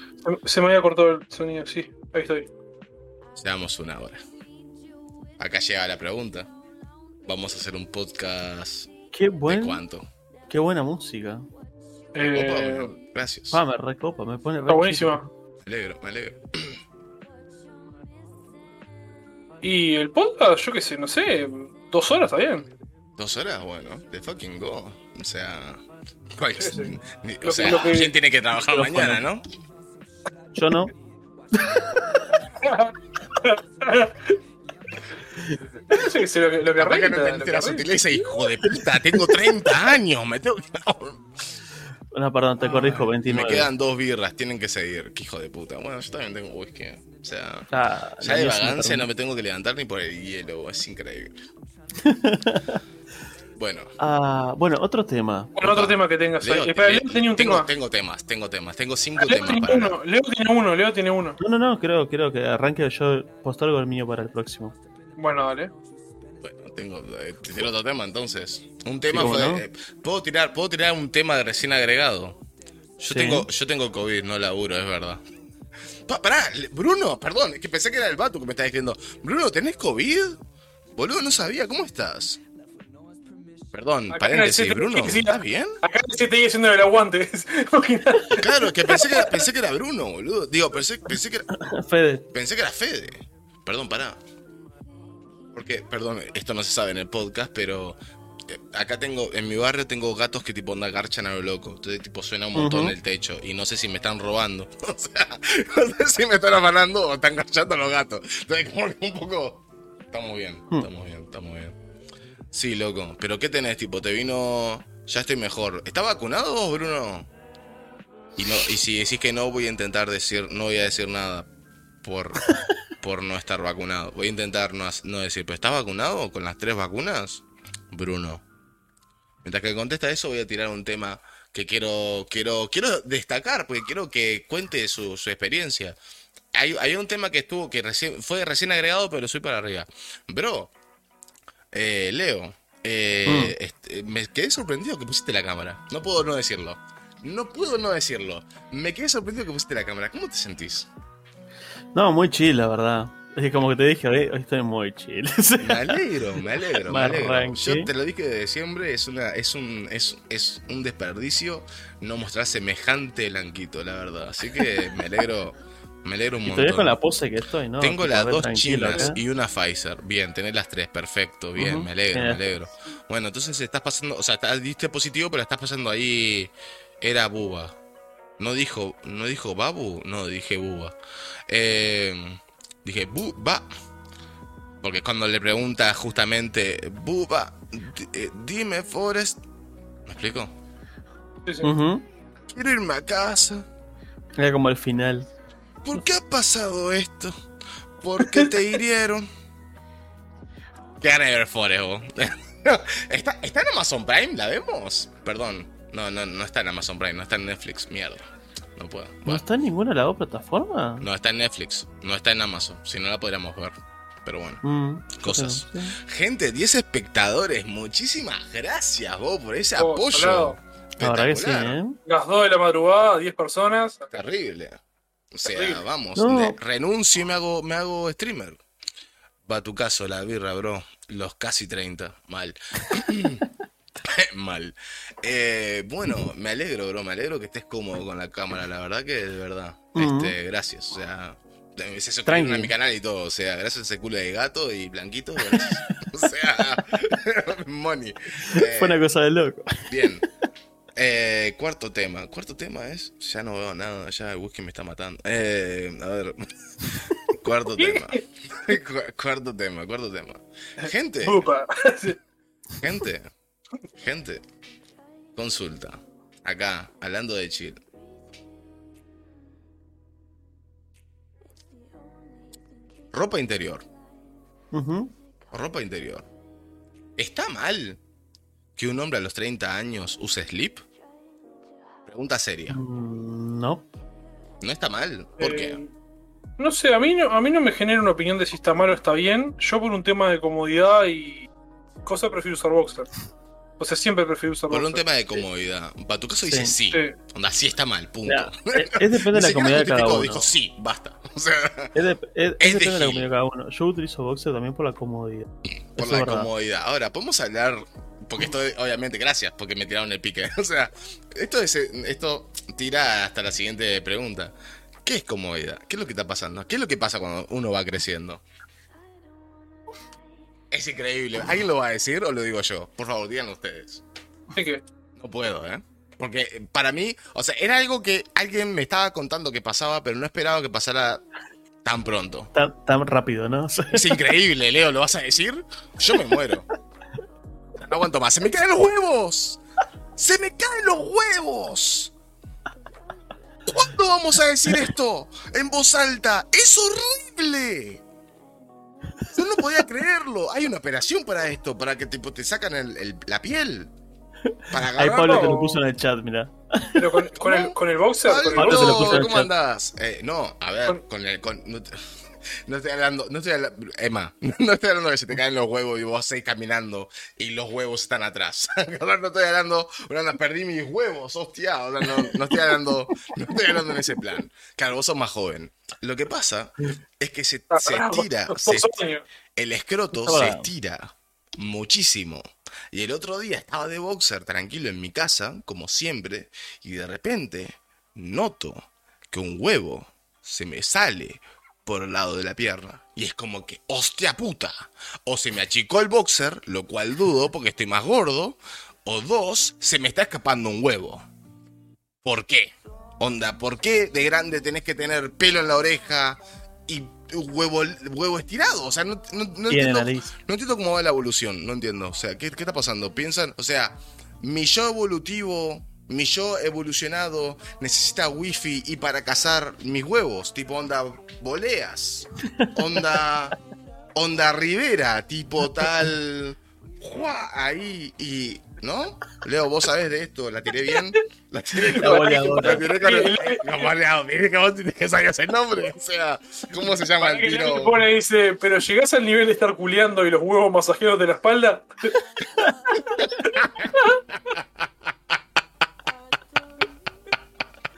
Se- me había cortado el sonido, sí. Ahí estoy. seamos una hora. Acá llega la pregunta. Vamos a hacer un podcast Qué de buen, cuánto. Qué buena música. Eh, gracias. Ah, me recopa, me pone re está buenísima. Me alegro, me alegro. Y el podcast, yo qué sé, no sé, dos horas está bien. Dos horas, bueno, de fucking go. O sea, cual- Sí, sí. ni- Lo o sea, que- lo que- ¿quién tiene que trabajar mañana, no? Yo no. Eso que sé, lo que, lo renta, no entendiste la sutileza, hijo de puta. Tengo 30 años, me tengo que... No, perdón, te corrijo, Me 29. quedan dos birras, tienen que seguir. Qué hijo de puta. Bueno, yo también tengo whisky. O sea, Ya, ya de me vagancia no me tengo que levantar ni por el hielo. Es increíble. bueno, Ah, bueno, otro tema. Bueno, otro tema que tengas ahí. Leo, Espera, Leo, Leo tenía un tengo, tema. tengo temas, tengo temas. Tengo cinco Leo temas tiene para hablar. uno, Leo tiene uno, Leo tiene uno. No, no, no, creo, creo que arranque yo posto algo el mío para el próximo. Bueno, dale. Bueno, tengo, eh, tiro otro tema entonces. Un tema ¿cómo fue. no? eh, ¿puedo, tirar, ¿Puedo tirar un tema de recién agregado? Yo, Sí. tengo, yo tengo COVID, no laburo, es verdad. Pa- pará, Bruno, perdón, es que pensé que era el vato que me estaba diciendo. Bruno, ¿tenés COVID? Boludo, no sabía, ¿cómo estás? Perdón, Acá paréntesis, Bruno, ¿estás bien? Acá te haciendo el aguante. Claro, es que pensé que era, pensé que era Bruno, boludo. Digo, pensé, pensé, que era, Fede, pensé que era Fede. Perdón, pará. Porque, perdón, esto no se sabe en el podcast, pero eh, acá tengo, en mi barrio tengo gatos que tipo onda garchan a lo loco. Entonces tipo suena un montón Ujú. el techo y no sé si me están robando. O sea, no sé si me están afanando o están garchando a los gatos. Entonces como que un poco... Estamos bien, Hmm. estamos bien, estamos bien. Sí, loco. Pero ¿qué tenés? Tipo, te vino... Ya estoy mejor. ¿Está vacunado vos, Bruno? Y, no, y si decís que no, voy a intentar decir... No voy a decir nada por, por no estar vacunado. Voy a intentar no, no decir... ¿Pero estás vacunado con las tres vacunas? Bruno. Mientras que contesta eso, voy a tirar un tema que quiero, quiero, quiero destacar, porque quiero que cuente su, su experiencia. Hay, hay un tema que estuvo, que recién, fue recién agregado, pero soy para arriba. Bro, eh, Leo, eh, este, me quedé sorprendido que pusiste la cámara. No puedo no decirlo. No puedo no decirlo. Me quedé sorprendido que pusiste la cámara. ¿Cómo te sentís? No, muy chill, la verdad. Es como que te dije, hoy, hoy estoy muy chill. Me alegro, me alegro, me alegro. Yo te lo dije de siempre, es una, es un, es, es un desperdicio no mostrar semejante blanquito, la verdad. Así que me alegro, me alegro un montón. con la pose que estoy, ¿no? Tengo las dos chinas acá. y una Pfizer. Bien, tenés las tres, perfecto, bien, me alegro, me alegro. Bueno, entonces estás pasando, o sea, estás- diste positivo, pero estás pasando ahí. Era buba. No dijo, no dijo babu, no, dije buba. Eh, dije buba. Porque cuando le pregunta justamente, buba, eh, dime, Forrest. ¿Me explico? Sí, sí. Quiero irme a casa. Era como el final. ¿Por qué ha pasado esto? ¿Por qué te hirieron? Qué ver Forest. ¿Está, ¿Está en Amazon Prime? ¿La vemos? Perdón. No, no, no está en Amazon Prime, no está en Netflix. Mierda. No puedo. ¿No está en ninguna de las dos plataformas? no está en Netflix, no está en Amazon. Si no la podríamos ver. Pero bueno. Mm, Cosas. sí. Gente, 10 espectadores. Muchísimas gracias, vos, por ese Oh, apoyo. salado. La verdad que sí. ¿eh? Las 2 de la madrugada, 10 personas. Terrible. O sea, Terrible. vamos, No. de- renuncio y me hago, me hago streamer. Va tu caso, la birra, bro. Los casi 30. Mal. Mal. Eh, bueno, me alegro, bro. Me alegro que estés cómodo con la cámara. La verdad que de verdad. Este, gracias. O sea, se suscribieron a mi canal y todo. O sea, gracias a ese culo de gato y blanquito. gracias. o sea, money. Eh, Fue una cosa de loco. Bien. Eh, cuarto tema. Cuarto tema es. Ya no veo nada. Ya el whisky me está matando. Eh, a ver. cuarto tema. Cu- cuarto tema. Cuarto tema. Gente. Upa. Gente. Gente. Consulta. Acá, hablando de chill. Ropa interior. Ropa interior. ¿Está mal que un hombre a los 30 años use slip? Pregunta seria. Mm, No. No está mal. ¿Por Eh, qué? No sé, a mí no, a mí no me genera una opinión de si está mal o está bien. Yo por un tema de comodidad y cosa prefiero usar boxer. O sea, siempre prefiero usar Por un tema de comodidad. Para tu caso dice sí. Sí. Onda, sí está mal, punto. Es, es depende de la comodidad de cada uno. dijo sí, basta. O sea, Es, de- es- es Es de depende de la comodidad de cada uno. Yo utilizo boxer también por la comodidad. por Eso la comodidad. Ahora, podemos hablar. Porque esto, obviamente, gracias porque me tiraron el pique. O sea, esto, es, esto tira hasta la siguiente pregunta. ¿Qué es comodidad? ¿Qué es lo que está pasando? ¿Qué es lo que pasa cuando uno va creciendo? Es increíble. ¿Alguien lo va a decir o lo digo yo? Por favor, díganlo ustedes. No puedo, ¿eh? Porque para mí, o sea, era algo que alguien me estaba contando que pasaba, pero no esperaba que pasara tan pronto. Tan, tan rápido, ¿no? Es increíble, Leo, ¿lo vas a decir? Yo me muero. No aguanto más. ¡Se me caen los huevos! ¡Se me caen los huevos! ¿Cuándo vamos a decir esto en voz alta? ¡Es horrible! Yo no podía creerlo. Hay una operación para esto, para que tipo, te sacan el- el- la piel. Para Ahí. Pablo te lo puso en el chat, mira. pero con, con el, con el boxer. con el Pablo se lo puso boxer- en el ¿cómo chat. andás? Eh, no, a ver, Con- con el. Con, no, estoy hablando. No estoy hablando. Emma, no estoy hablando de que se te caen los huevos y vos seguís caminando y los huevos están atrás. No estoy hablando. Bueno, perdí mis huevos, hostia. O sea, no, no estoy hablando. No estoy hablando en ese plan. Claro, vos sos más joven. Lo que pasa es que se, se Ah, estira. dos se- el escroto se estira muchísimo. Y el otro día estaba de boxer tranquilo en mi casa, como siempre, y de repente noto que un huevo se me sale por el lado de la pierna. Y es como que, hostia puta. O se me achicó el boxer, lo cual dudo porque estoy más gordo. O dos, se me está escapando un huevo. ¿Por qué? Onda, ¿por qué de grande tenés que tener pelo en la oreja y huevo, huevo estirado? O sea, no, no, no Tiene entiendo, no entiendo cómo va la evolución, no entiendo. O sea, ¿qué, qué está pasando? Piensan, o sea, mi yo evolutivo, mi yo evolucionado necesita wifi y para cazar mis huevos, tipo onda boleas, onda, onda Rivera, tipo tal, ¡juá! ahí y, ¿no? Leo, vos sabés de esto, la tiré bien, la tiré La boleadora. la tiré con el, dije que vos tenés que sabías el nombre, o sea, ¿cómo se llama el tiro? pone y dice, pero llegás al nivel de estar culeando y los huevos masajeros de la espalda.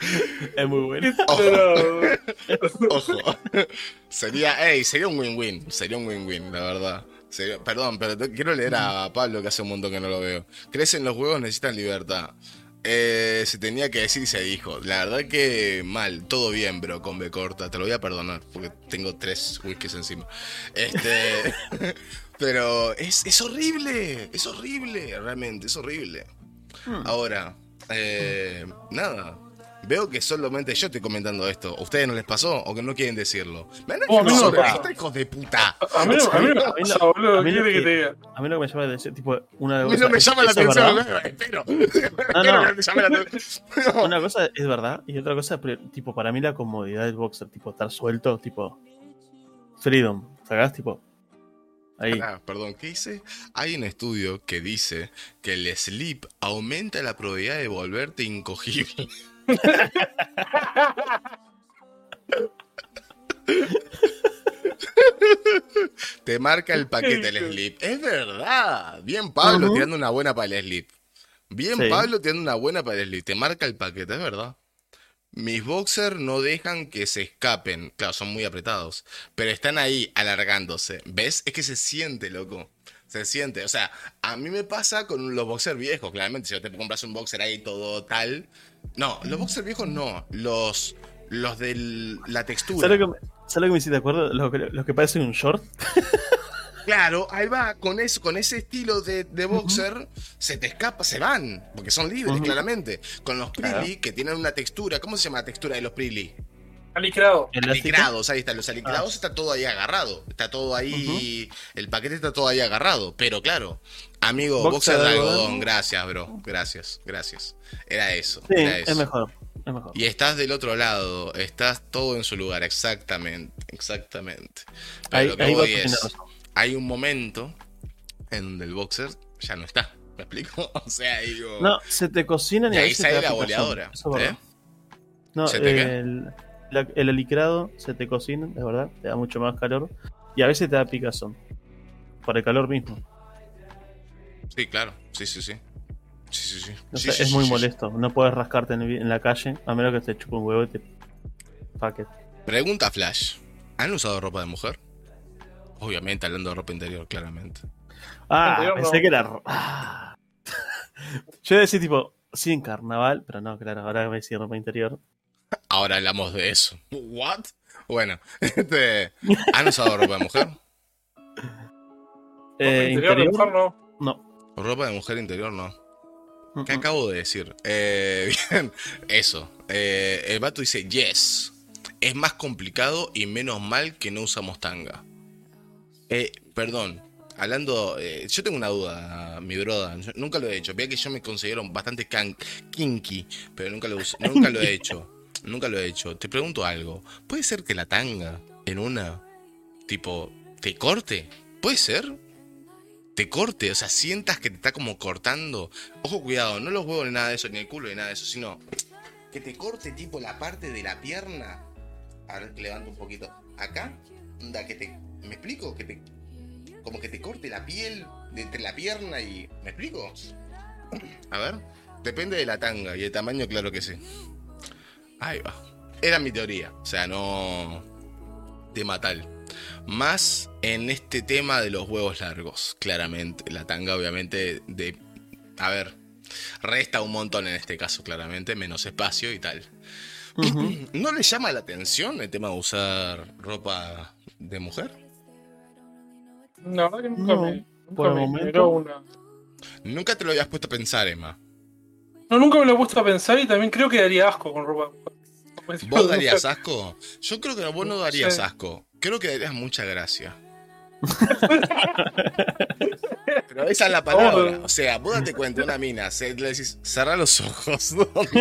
Es muy bueno. Ojo. Sería, ey, sería un win-win. Sería un win-win, la verdad. Sería- perdón, pero te- quiero leer a Pablo que hace un montón que no lo veo. Crecen los huevos, necesitan libertad. Eh, se tenía que decir y se dijo. La verdad que mal, todo bien, bro, con B corta. Te lo voy a perdonar porque tengo tres whiskies encima. Este. pero es, es horrible, es horrible, realmente, es horrible. Ahora, eh, nada. Veo que solamente yo estoy comentando esto. ¿A ustedes no les pasó o que no quieren decirlo? Me han Oh, a mí no hijos de puta. A mí, no- me llama la atención, tipo, una A mí no me es- llama la atención, espero. Una cosa es verdad y otra cosa, tipo, para mí la comodidad del boxer, tipo, estar suelto, tipo, freedom, ¿sacás? Tipo, ahí. Ah, perdón, ¿qué dice? Hay un estudio que dice que el sleep aumenta la probabilidad de volverte incogible. Te marca el paquete el sleep. Es verdad. Bien Pablo Ujú. tirando una buena para el sleep. Bien Sí. Pablo tirando una buena para el sleep. Te marca el paquete, es verdad. Mis boxers no dejan que se escapen. Claro, son muy apretados. Pero están ahí alargándose. ¿Ves? Es que se siente, loco. Se siente. O sea, a mí me pasa con los boxers viejos, claramente. Si te compras un boxer ahí todo tal. No, los boxers viejos no. Los. Los de la textura. ¿Sabes lo, que me, ¿sabes lo que me hiciste de acuerdo? Lo que, lo que parece un short. Claro, ahí va, con eso, con ese estilo de, de boxer, se te escapa, se van, porque son libres, claramente. Con los Claro. Prilly, que tienen una textura, ¿cómo se llama la textura de los Prilly? Alicrado. Alicrados, ahí están, los alicrados está todo ahí agarrado, está todo ahí, el paquete está todo ahí agarrado, pero claro, amigo, boxer, Boxer de algodón, algodón. gracias, bro, gracias, gracias. Era eso, Sí, era eso. es mejor. Es mejor. Y estás del otro lado, estás todo en su lugar, exactamente, exactamente. Pero Ahí, lo que ahí voy es, hay un momento en donde el boxer ya no está. ¿Me explico? O sea, digo. No, se te cocinan y, y ahí sale la boleadora. Eso es verdad. ¿eh? No, ¿Se te qué? el, la- el alicrado se te cocina, es verdad, te da mucho más calor. Y a veces te da picazón. Por el calor mismo. Sí, claro. Sí, sí, sí. Sí, sí, sí. O Sí, sea, sí, es sí, muy sí, sí. molesto. No puedes rascarte en, el- en la calle, a menos que te chupe un huevo y te. Fuck it. Pregunta Flash. ¿Han usado ropa de mujer? Obviamente, hablando de ropa interior, claramente. Ah, pensé no. que era. Ah. Yo iba a decir, tipo, sí, en carnaval, pero no, claro, ahora me decía ropa interior. Ahora hablamos de eso. ¿What? Bueno, este, ¿han usado ropa de mujer? Eh, interior, de interior, mujer, no. no. Ropa de mujer interior no. ¿Qué acabo de decir? Eh, bien, eso. Eh, el vato dice, yes. Es más complicado y menos mal que no usamos tanga. Eh, perdón. Hablando, eh, yo tengo una duda, mi broda. Yo nunca lo he hecho. Vea que yo me considero bastante can- kinky, pero nunca lo, nunca lo he hecho. Nunca lo he hecho. Te pregunto algo. ¿Puede ser que la tanga en una, tipo, te corte? ¿Puede ser? Te corte, o sea, sientas que te está como cortando. Ojo, cuidado, no los huevos ni nada de eso, ni el culo ni nada de eso, sino que te corte tipo la parte de la pierna. A ver, levanto un poquito. Acá, onda, que te. ¿Me explico? Que te. Como que te corte la piel de entre la pierna y. ¿Me explico? A ver. Depende de la tanga y el tamaño, claro que sí. Ahí va. Era mi teoría. O sea, no. Tema tal. Más en este tema de los huevos largos, claramente. La tanga, obviamente, de. A ver. Resta un montón en este caso, claramente. Menos espacio y tal. ¿No le llama la atención el tema de usar ropa de mujer? Que nunca No, me. Nunca por me momento. una. Nunca te lo habías puesto a pensar, Emma. No, nunca me lo he puesto a pensar y también creo que daría asco con ropa. ¿Vos darías asco? Yo creo que vos no darías Sí. asco. Creo que darías mucha gracia. Pero esa es la palabra. O sea, vos date cuenta, una mina, se, le decís, cerrá los ojos.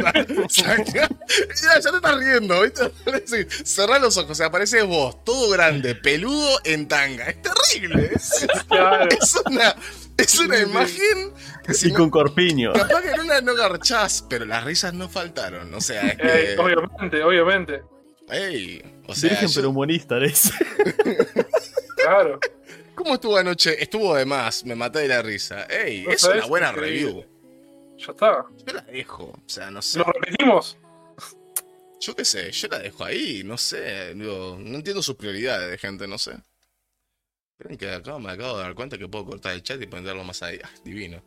Ya, ya te estás riendo, ¿viste? Le decís, cerrá los ojos, o sea, apareces vos, todo grande, peludo en tanga. Es terrible. Es, Claro. es una, es una imagen que si Y no- con corpiño. Capaz que en una no garchás, pero las risas no faltaron. O sea, es Eh, obviamente, obviamente. Ey, o sea, Virgen yo- pero humanista, ¿ves? Claro. ¿cómo estuvo anoche? Estuvo de más, me maté de la risa. Ey, No es sabes, una buena increíble. review. Ya está. Yo la dejo, o sea, no sé. ¿Lo repetimos? Yo qué sé, yo la dejo ahí, no sé. Digo, no entiendo sus prioridades de gente, no sé. Que acá me acabo de dar cuenta que puedo cortar el chat y ponerlo más ahí. Ah, divino.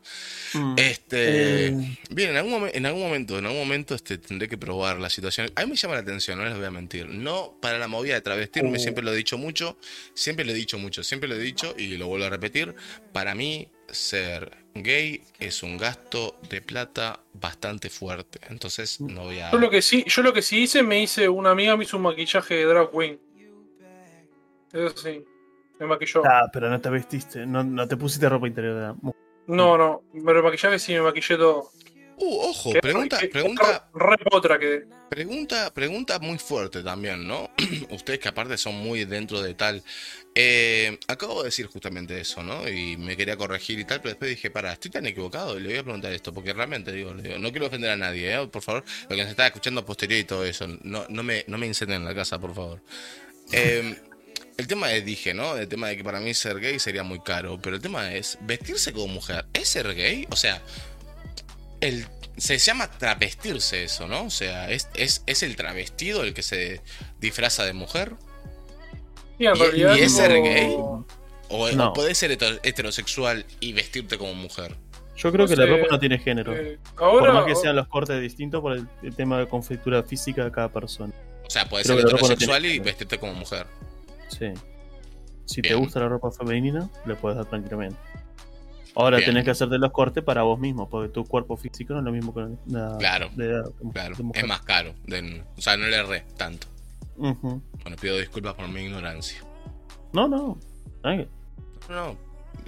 Mm. Este. Eh. Bien, en algún, en algún momento, en algún momento este, tendré que probar la situación. A mí me llama la atención, no les voy a mentir. No para la movida de travestirme, Uh. siempre lo he dicho mucho. Siempre lo he dicho mucho, siempre lo he dicho y lo vuelvo a repetir. Para mí, ser gay es un gasto de plata bastante fuerte. Entonces, no voy a. Yo lo que sí, yo lo que sí hice, me hice, una amiga me hizo un maquillaje de drag queen. Eso sí, me maquilló. Ah, pero no te vestiste, no, no te pusiste ropa interior de la mujer. No, no, pero el maquillaje sí me maquillé todo. Uh, ojo, pregunta, pregunta, Re potra que. Pregunta, pregunta muy fuerte también, ¿no? Ustedes que aparte son muy dentro de tal. Eh, acabo de decir justamente eso, ¿no? Y me quería corregir y tal, pero después dije, para, estoy tan equivocado y le voy a preguntar esto, porque realmente digo, no quiero ofender a nadie, ¿eh? Por favor, lo que nos está escuchando posterior y todo eso, no, no me, no me incendien la casa, por favor. Eh, el tema es, dije, ¿no? El tema de que para mí ser gay sería muy caro, pero el tema es, vestirse como mujer, ¿es ser gay? O sea, el, se llama travestirse eso, ¿no? O sea, ¿es, es, es el travestido el que se disfraza de mujer? Y en ¿Y- realidad. y es ser gay? ¿O, No. podés ser heter- heterosexual y vestirte como mujer? Yo creo que la ropa no tiene género. eh, por más que sean los cortes distintos por el, el tema de conflictura física de cada persona. O sea, Creo ser no heterosexual y vestirte como mujer. Sí. Si te gusta la ropa femenina, le puedes dar tranquilamente. Ahora Bien. tenés que hacerte los cortes para vos mismo, porque tu cuerpo físico no es lo mismo que la Claro, de, de- Claro, de es más caro. o sea, no le erré tanto. Bueno, pido disculpas por mi ignorancia. No, no. Ay, No, no,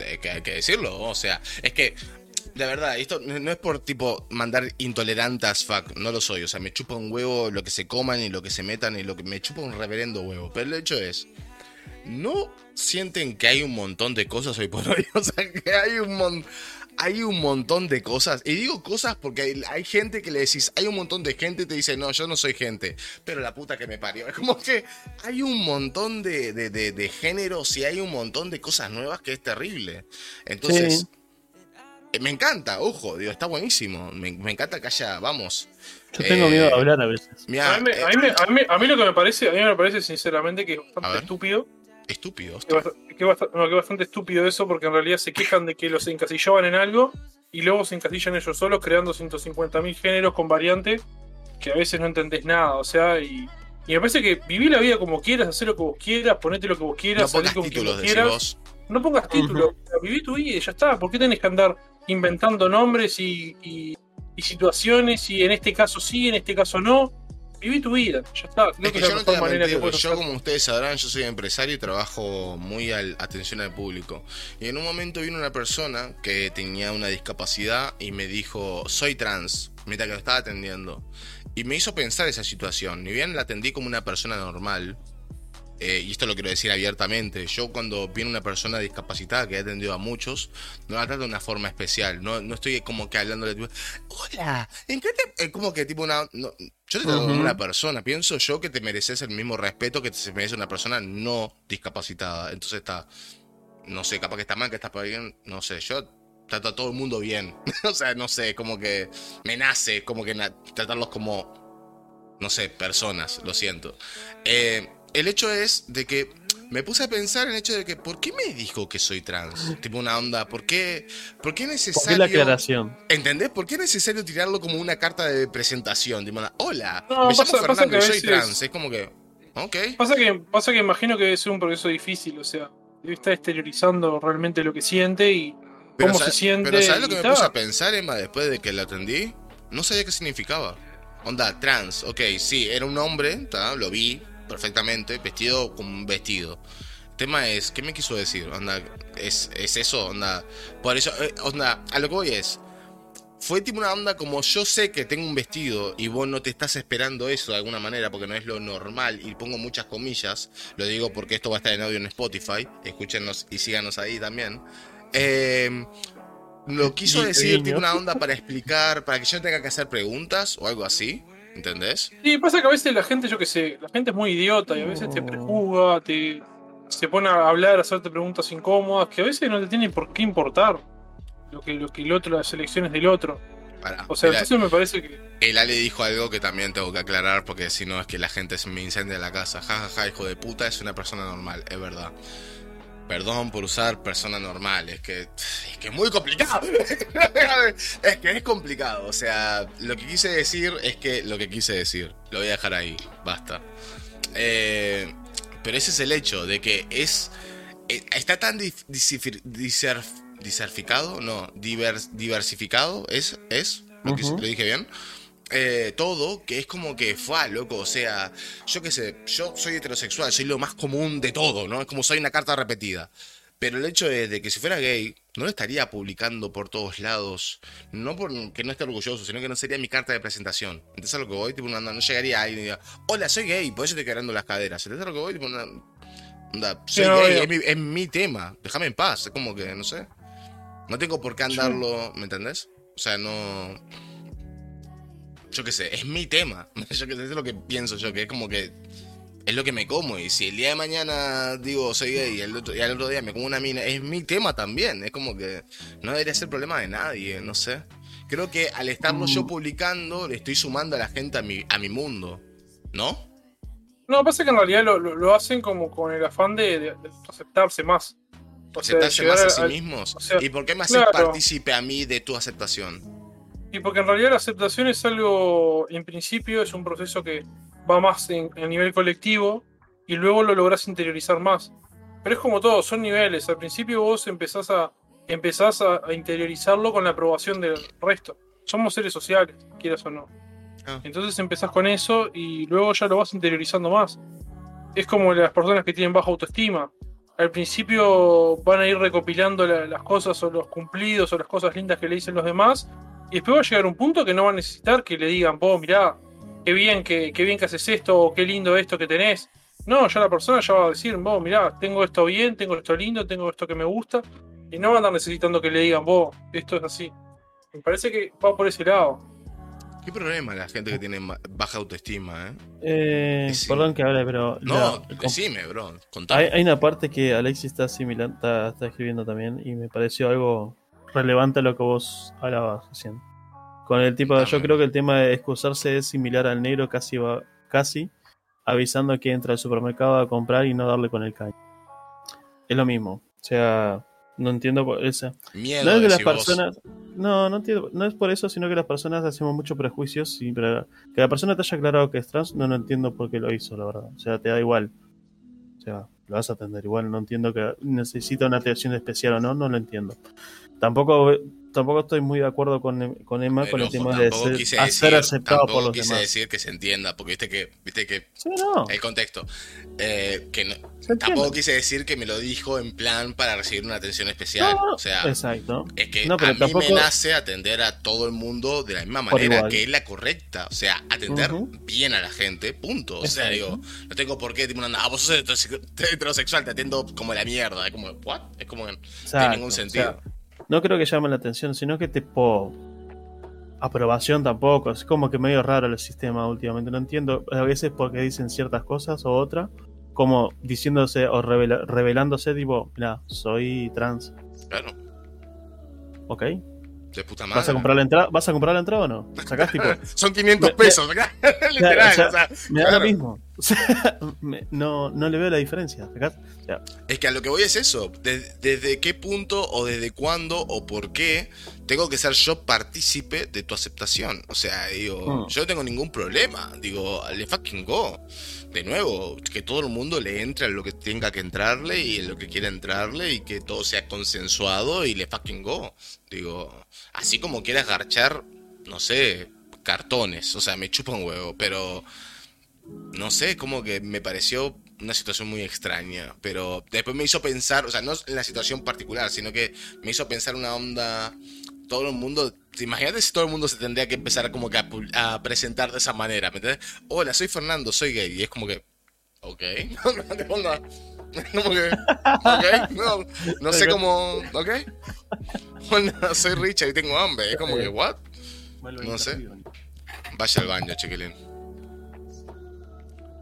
hay que, hay que decirlo. O sea, es que, de verdad, esto no no es por tipo mandar intolerante as fuck. No lo soy. O sea, me chupa un huevo lo que se coman y lo que se metan y lo que me chupa un reverendo huevo. Pero el hecho es, ¿no sienten que hay un montón de cosas hoy por hoy? O sea, que hay un montón. Hay un montón de cosas. Y digo cosas porque hay, hay gente que le decís, hay un montón de gente y te dice, no, yo no soy gente. Pero la puta que me parió. Es como que hay un montón de, de, de- de géneros y hay un montón de cosas nuevas que es terrible. Entonces, Sí. eh, me encanta, ojo, digo, está buenísimo. Me, me encanta que haya, vamos. yo tengo Eh, miedo de hablar a veces. Mirá, a, mí, me- eh, a mí me- a mí- a mí lo que me parece, a mí me parece sinceramente que es bastante ver. estúpido. Estúpido. Que, bast- que bast- no, que bastante estúpido eso, porque en realidad se quejan de que los encasillaban en algo y luego se encasillan ellos solos creando 150.000 géneros con variantes que a veces no entendés nada. O sea, y, y me parece que viví la vida como quieras, hacer lo que vos quieras, ponete lo que vos No quieras, salir pongas con quien títulos, vos decís quieras. vos. No pongas títulos, viví tu vida y ya está. ¿Por qué tenés que andar inventando nombres y, y- y situaciones? Y en este caso sí, en este caso no. Viví tu vida, ya está. Creo Es que yo la no te a mentir, puedes yo como ustedes sabrán, yo soy empresario y trabajo muy al atención al público. Y en un momento vino una persona que tenía una discapacidad y me dijo, soy trans, mientras que lo estaba atendiendo. Y me hizo pensar esa situación. Ni bien la atendí como una persona normal, eh, y esto lo quiero decir abiertamente, yo cuando viene una persona discapacitada que he atendido a muchos, no la trato de una forma especial, no, no estoy como que hablándole tipo, hola, ¿en qué te...? Es como que tipo una... no, yo te trato como una persona, pienso yo que te mereces el mismo respeto que se merece una persona no discapacitada, entonces está, no sé, capaz que está mal, que está bien, no sé, yo trato a todo el mundo bien, o sea, no sé, como que me nace, como que tratarlos como, no sé, personas, lo siento. Eh, el hecho es de que me puse a pensar en el hecho de que, ¿por qué me dijo que soy trans? Tipo una onda, ¿por qué, por qué es ¿Por qué necesario... la aclaración? ¿Entendés? ¿Por qué es necesario tirarlo como una carta de presentación? Tipo, hola, No, me pasa- llamo pasa Fernando soy trans. Es como que, ok. Pasa que, pasa que imagino que debe ser un proceso difícil, o sea, debe estar exteriorizando realmente lo que siente y Pero, cómo se siente. pero ¿sabes lo que me puse a pensar, Emma, después de que lo atendí? No sabía qué significaba. Onda, trans, ok, sí, era un hombre, ta, lo vi perfectamente, vestido con un vestido. El tema es, ¿qué me quiso decir? Onda, ¿es, es eso? Onda, por eso, eh, onda, a lo que voy es, fue tipo una onda como yo sé que tengo un vestido y vos no te estás esperando eso de alguna manera porque no es lo normal y pongo muchas comillas, lo digo porque esto va a estar en audio en Spotify, escúchenos y síganos ahí también. Eh, lo quiso decir tipo una onda para explicar, para que yo no tenga que hacer preguntas o algo así, ¿entendés? Sí, pasa que a veces la gente, yo qué sé, la gente es muy idiota y a veces te prejuzga, te se pone a hablar, a hacerte preguntas incómodas que a veces no te tienen por qué importar lo que, lo que el otro, las elecciones del otro. Pará, O sea, entonces me parece que. el Ale dijo algo que también tengo que aclarar porque si no es que la gente se me incendia la casa. Ja, ja, ja, hijo de puta, es una persona normal, es verdad. Perdón por usar persona normal, es que es que es muy complicado. es que es complicado, o sea, lo que quise decir es que lo que quise decir, lo voy a dejar ahí, basta. Eh, pero ese es el hecho de que es eh, está tan diserficado, no, divers- diversificado, es es lo, que- lo dije bien. Eh, todo, que es como que fue loco, o sea, yo qué sé, yo soy heterosexual, soy lo más común de todo, ¿no? Es como soy una carta repetida. Pero el hecho es de que si fuera gay, no lo estaría publicando por todos lados. No porque no esté orgulloso, sino que no sería mi carta de presentación. Entonces a lo que voy, tipo, no, no llegaría alguien y diga, hola, soy gay, por eso estoy quebrando las caderas. Entonces a lo que voy, tipo, soy no, gay, obvio. es mi, es mi tema, déjame en paz, es como que, no sé. No tengo por qué andarlo, ¿me entendés? O sea, no... Yo qué sé, es mi tema. Yo qué sé, es lo que pienso yo, que es como que es lo que me como. Y si el día de mañana digo soy gay y el otro, y al otro día me como una mina, es mi tema también. Es como que no debería ser problema de nadie, no sé. Creo que al estarlo yo publicando, le estoy sumando a la gente a mi, a mi mundo. ¿No? No, pasa que en realidad lo, lo- lo hacen como con el afán de, aceptarse más. O Aceptarse más a sí al- mismos. o sea, ¿Y por qué me haces claro. partícipe a mí de tu aceptación? Y porque en realidad la aceptación es algo, en principio, es un proceso que va más en, a nivel colectivo y luego lo lográs interiorizar más. Pero es como todo, son niveles. Al principio vos empezás a, empezás a, a interiorizarlo con la aprobación del resto. Somos seres sociales, quieras o no. Ah. Entonces empezás con eso y luego ya lo vas interiorizando más. Es como las personas que tienen baja autoestima. Al principio van a ir recopilando la- las cosas o los cumplidos o las cosas lindas que le dicen los demás y después va a llegar un punto que no va a necesitar que le digan, vos, mirá, qué bien que, qué bien que haces esto, o qué lindo esto que tenés. No, ya la persona ya va a decir, vos, mirá, tengo esto bien, tengo esto lindo, tengo esto que me gusta. Y no van a andar necesitando que le digan, vos, esto es así. Me parece que va por ese lado. ¿Qué problema la gente que tiene baja autoestima, eh? Eh, Sí. Perdón que hable, pero. No, ya, decime, bro. Contame. hay, hay una parte que Alexis está asimilando, está, está escribiendo también, y me pareció algo relevante a lo que vos hablabas recién. Con el tipo, yo Contame. creo que el tema de excusarse es similar al negro, casi va, casi avisando que entra al supermercado a comprar y no darle con el caño. Es lo mismo. O sea, no entiendo por esa. Miedo, No es que las vos. personas. No, no entiendo. No es por eso, sino que las personas hacemos muchos prejuicios. Y que la persona te haya aclarado que es trans, no, no entiendo por qué lo hizo, la verdad. O sea, te da igual. O sea, lo vas a atender igual. No entiendo que necesita una atención especial o no, no lo entiendo. Tampoco, tampoco estoy muy de acuerdo con, con Emma Pero, con el tema de ser, decir- ser aceptado por los quise demás. decir que se entienda, porque viste que, viste que Sí, no. el contexto. eh, que no- tampoco quise decir que me lo dijo en plan para recibir una atención especial. No, o sea, Exacto. es que No, pero a mí tampoco- me nace atender a todo el mundo de la misma manera, que es la correcta. O sea, atender Ujú. bien a la gente, punto. O sea, Exacto. digo, no tengo por qué, tipo, ah, vos sos heterose- heterosexual, te atiendo como la mierda. Es como, ¿what? Es como no tiene ningún o sentido. sea, no creo que llame la atención, sino que tipo aprobación tampoco. Es como que medio raro el sistema últimamente. No entiendo a veces porque dicen ciertas cosas o otras, como diciéndose o revela- revelándose, tipo, mira, soy trans, Claro, ¿ok? De puta madre. ¿Vas a comprar la entrada? ¿Vas a comprar la entrada o no? Sacás tipo, Son 500 Me- pesos, literal. o sea, o sea, me da claro. lo mismo. O sea, me- no, no le veo la diferencia. O sea, Es que a lo que voy es eso. de- ¿Desde qué punto o desde cuándo o por qué tengo que ser yo partícipe de tu aceptación? O sea, digo, Mm. yo no tengo ningún problema. Digo, le fucking go. De nuevo, que todo el mundo le entre a lo que tenga que entrarle y en lo que quiera entrarle y que todo sea consensuado y le fucking go. Digo, así como quieras garchar, no sé, cartones. O sea, me chupa un huevo, pero no sé, como que me pareció una situación muy extraña, pero después me hizo pensar, o sea, no en la situación particular, sino que me hizo pensar una onda, todo el mundo, imagínate si todo el mundo se tendría que empezar como que a, presentar de esa manera, ¿me entiendes? Hola, soy Fernando, soy gay, y es como que, ok, ¿qué onda? Como que, ok, no, no sé cómo, ok, hola, soy Richard y tengo hambre, es como que, what? No sé. Vaya al baño, chiquilín.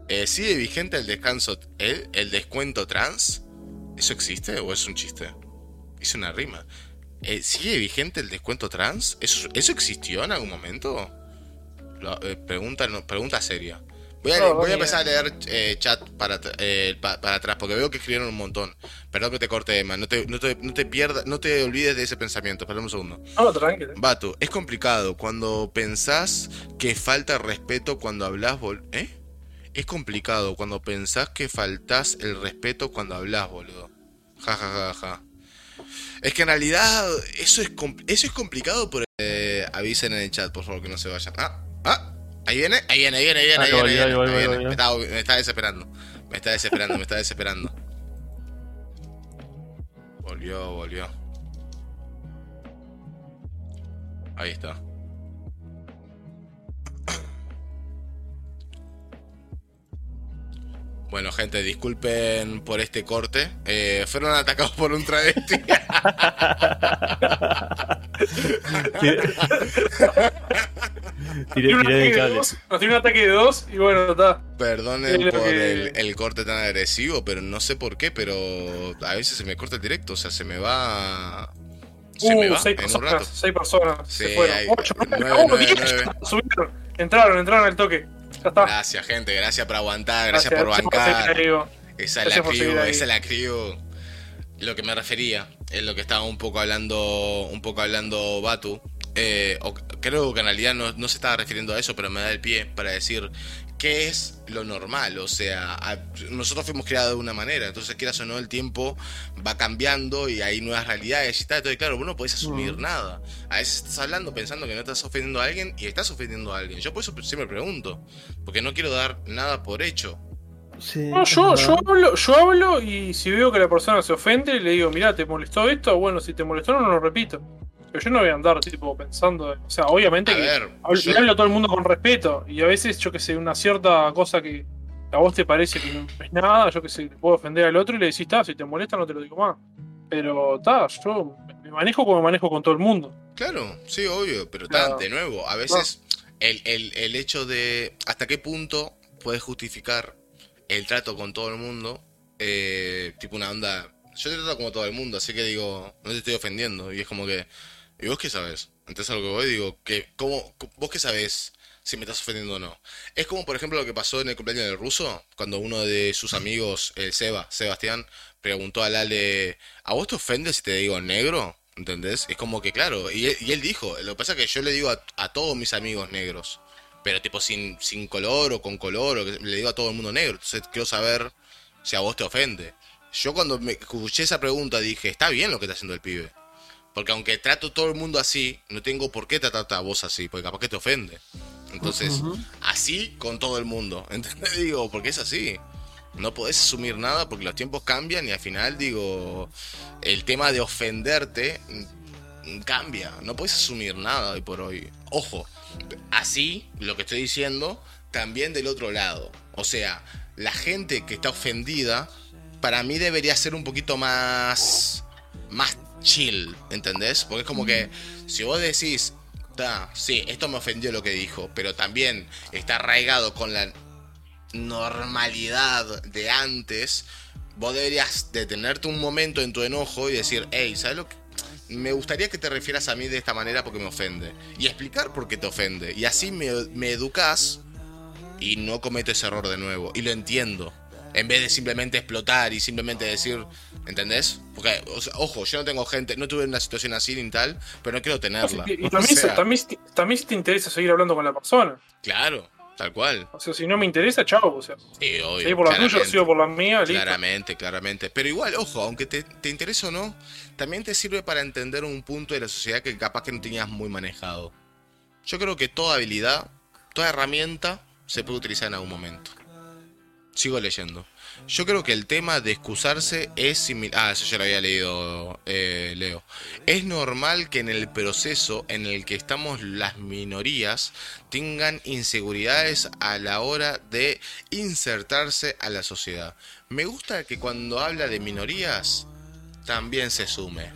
Eh, ¿Sigue vigente el descanso, el, el descuento trans? ¿Eso existe o es un chiste? Hice una rima. Eh, ¿Sigue vigente el descuento trans? ¿Eso, ¿Eso existió en algún momento? Lo- eh, pregunta, no- pregunta seria. Voy a, No, voy a empezar a leer eh, chat para, pa- para atrás porque veo que escribieron un montón. Perdón que te corte, Emma. No te, no te, no te pierdas, no te olvides de ese pensamiento. Espera un segundo. No, tranquilo. Vato, es complicado cuando pensás que falta respeto cuando hablas, bol ¿Eh? Es complicado cuando pensás que faltás el respeto cuando hablas, boludo. Ja, ja, ja, ja. Es que en realidad eso es, eso es complicado, pero eh, avisen en el chat, por favor, que no se vayan. Ah, ah, ahí viene, ahí viene, ahí viene, ahí viene, Ah, ahí viene, ahí viene, ahí viene. Me estaba desesperando. Me está desesperando, me está desesperando. Volvió, volvió. Ahí está. Bueno, gente, disculpen por este corte. Eh, fueron atacados por un travesti. Tiré, un ataque de cables. dos, un ataque de dos y bueno, está. Perdonen por que- el, el corte tan agresivo, pero no sé por qué, pero a veces se me corta el directo, o sea, se me va... Se Uh, me va seis en un personas, rato. seis personas Sí, se fueron. hay- Ocho, nueve, nueve, nueve, diez, nueve. subieron. Entraron, entraron al toque. Ya está. Gracias, gente, gracias por aguantar, gracias, por bancar. Esa es la crew, esa es la crew. Lo que me refería, es lo que estaba un poco hablando, un poco hablando Batu. Eh, o- creo que en realidad no, no se estaba refiriendo a eso, pero me da el pie para decir qué es lo normal. O sea, a- nosotros fuimos creados de una manera, entonces quieras o no, el tiempo va cambiando y hay nuevas realidades y tal. Entonces, claro, vos no podés asumir nada. A veces estás hablando pensando que no estás ofendiendo a alguien y estás ofendiendo a alguien. Yo por eso siempre pregunto, porque no quiero dar nada por hecho. Sí, No, yo, yo, hablo, yo hablo y si veo que la persona se ofende, le digo, mirá, ¿te molestó esto? Bueno, si te molestó, no lo repito. Pero yo no voy a andar, tipo, pensando. O sea, obviamente A que ver, hablo, yo- hablo a todo el mundo con respeto. Y a veces, yo que sé, una cierta cosa que a vos te parece que no es nada, yo que sé, te puedo ofender al otro y le decís, está, si te molesta, no te lo digo más. Pero, está, yo me manejo como me manejo con todo el mundo. Claro, sí, obvio, pero Claro. de nuevo, a veces el, el- el hecho de hasta qué punto puedes justificar el trato con todo el mundo, eh, tipo una onda, yo te trato como todo el mundo, así que digo, no te estoy ofendiendo, y es como que, ¿y vos qué sabes? Entonces a lo que voy digo, que, ¿cómo, ¿vos qué sabés si me estás ofendiendo o no? Es como por ejemplo lo que pasó en el cumpleaños del ruso, cuando uno de sus amigos, el Seba, Sebastián, preguntó a Lale, ¿a vos te ofende si te digo negro? ¿Entendés? Es como que, claro, y él, dijo, lo que pasa es que yo le digo a, todos mis amigos negros, pero tipo sin, sin color o con color, o le digo a todo el mundo negro, entonces quiero saber si a vos te ofende. Yo cuando me escuché esa pregunta dije, está bien lo que está haciendo el pibe. Porque aunque trato todo el mundo así, no tengo por qué tratarte a vos así, porque capaz que te ofende. Entonces, así con todo el mundo. ¿Entendés? Digo, porque es así. No podés asumir nada porque los tiempos cambian y al final, digo, el tema de ofenderte mm, cambia. No podés asumir nada hoy por hoy. Ojo, así, lo que estoy diciendo, también del otro lado. O sea, la gente que está ofendida, para mí debería ser un poquito más. más chill, ¿entendés? Porque es como que si vos decís, "Ta, sí, esto me ofendió lo que dijo, pero también está arraigado con la normalidad de antes, vos deberías detenerte un momento en tu enojo y decir, hey, ¿sabes lo que? Me gustaría que te refieras a mí de esta manera porque me ofende. Y explicar por qué te ofende. Y así me, me educas y no cometo ese error de nuevo. Y lo entiendo. En vez de simplemente explotar y simplemente decir, ¿entendés? Porque, o sea, ojo, yo no tengo gente, no tuve una situación así ni tal, pero no quiero tenerla. Y, y O también, sea, también, también te interesa seguir hablando con la persona. Claro, tal cual. O sea, si no me interesa, chao. O sea, Sí, obvio, seguí por la tuya, sigo por la mía, listo. Claramente, claramente. Pero igual, ojo, aunque te, te interese o no, también te sirve para entender un punto de la sociedad que capaz que no tenías muy manejado. Yo creo que toda habilidad, toda herramienta se puede utilizar en algún momento. Sigo leyendo. Yo creo que el tema de excusarse es similar. Ah, eso ya lo había leído, eh, Leo. Es normal que en el proceso en el que estamos las minorías tengan inseguridades a la hora de insertarse a la sociedad. Me gusta que cuando habla de minorías también se sume.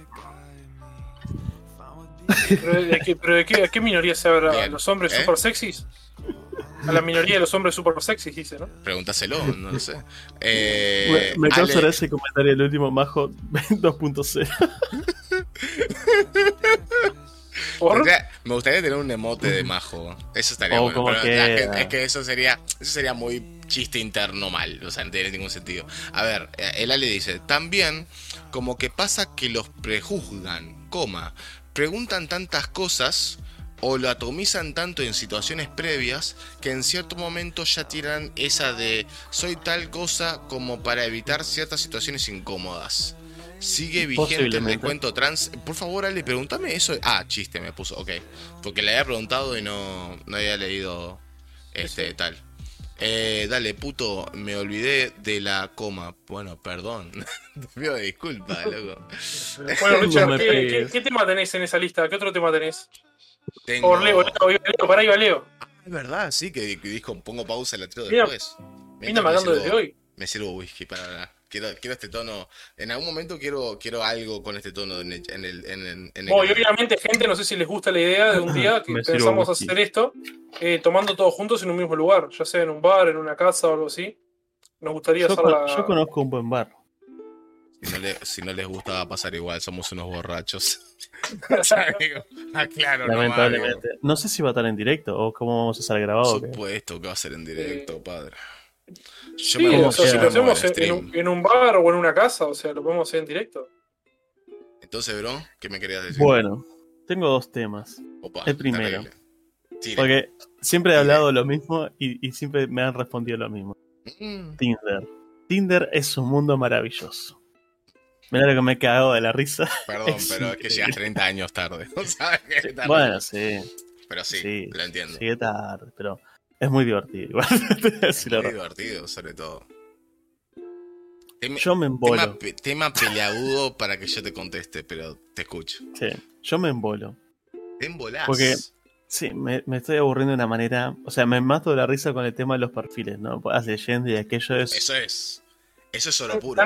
¿Pero de qué, pero de qué- a qué minoría se habla? ¿A Bien. los hombres ¿Eh? super sexys? A la minoría de los hombres super sexys, dice, ¿no? Pregúntaselo, no lo sé. Eh, Me, me Ale- causará ese comentario el último Majo 2.0. ¿Por? Tendría- me gustaría tener un emote de majo. Eso estaría Oh, bueno. como pero que- la gente- es que eso sería, eso sería muy chiste interno mal. O sea, no tiene ningún sentido. A ver, eh, el Ale dice, también como que pasa que los prejuzgan, coma, preguntan tantas cosas o lo atomizan tanto en situaciones previas que en cierto momento ya tiran esa de soy tal cosa como para evitar ciertas situaciones incómodas. Sigue vigente el descuento trans. Por favor, Ale, pregúntame eso. Ah, chiste me puso, ok. Porque le había preguntado y no, no había leído este tal. Eh, dale, puto, me olvidé de la coma. Bueno, perdón. Te pido disculpas, loco. Bueno, Richard, No me ¿qué, qué, pegues. qué tema tenés en esa lista? ¿Qué otro tema tenés? Tengo... Por Leo, Leo, pará, iba Leo. Es verdad, sí, que que dijo pongo pausa y la tiro Mira, después. Me matando sirvo- desde hoy. Me sirvo whisky para. Quiero, quiero este tono. En algún momento quiero, quiero algo con este tono en el. En el, en el, en el- Bueno, y obviamente, gente, no sé si les gusta la idea de un día que pensamos whisky. hacer esto, eh, tomando todos juntos en un mismo lugar, ya sea en un bar, en una casa o algo así. Nos gustaría Yo, hacer con- la... yo conozco un buen bar. Si no, le- si no les gusta, va a pasar igual. Somos unos borrachos. Amigo, aclaro, amigo. Lamentablemente. No sé si va a estar en directo o cómo vamos a hacer grabado. Por supuesto que va a ser en directo, padre. Yo Sí, me o sea, si lo hacemos en, un, en un bar o en una casa, o sea, lo podemos hacer en directo. Entonces, bro, ¿qué me querías decir? Bueno, tengo dos temas. Opa, el primero. Porque siempre he hablado lo mismo y, y siempre me han respondido lo mismo. Mm, Tinder. Tinder es un mundo maravilloso. Mira lo que me he cagado de la risa. Perdón, Es pero es que llegas 30 años tarde. ¿Sabes qué? Tarde. Bueno, sí, Pero sí, sí, lo entiendo. llegué tarde, pero es muy divertido. Igual, Es muy divertido, sobre todo. Yo me embolo. tema peleagudo para que yo te conteste, pero te escucho. Sí, yo me embolo. Te embolás. Porque- Sí, me, me estoy aburriendo de una manera. O sea, me mato de la risa con el tema de los perfiles, ¿no? Vas leyendo y aquello es. Eso es. Eso es oro puro.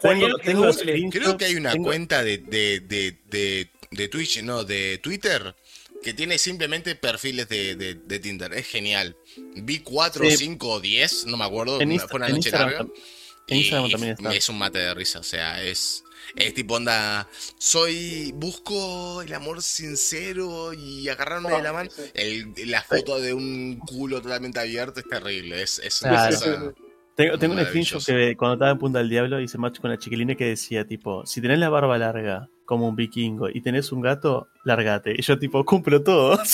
Tengo, tengo Creo que hay una tengo- cuenta de, de, de, de, de Twitch, no, de Twitter, que tiene simplemente perfiles de, de, de Tinder. Es genial. Vi 4, Sí. 5 o 10, no me acuerdo. En, una- Insta- fue una en noche Instagram, larga. tam- en Instagram y también está. Es un mate de risa, o sea, es. Es tipo onda. Soy. Busco el amor sincero y agarrarme de la mano. El- la foto de un culo totalmente abierto es terrible. Es, es una Claro. cosa- Tengo, tengo un screenshot que cuando estaba en Punta del Diablo hice match con la chiquilina que decía tipo, si tenés la barba larga como un vikingo y tenés un gato, largate. Y yo tipo, cumplo todo.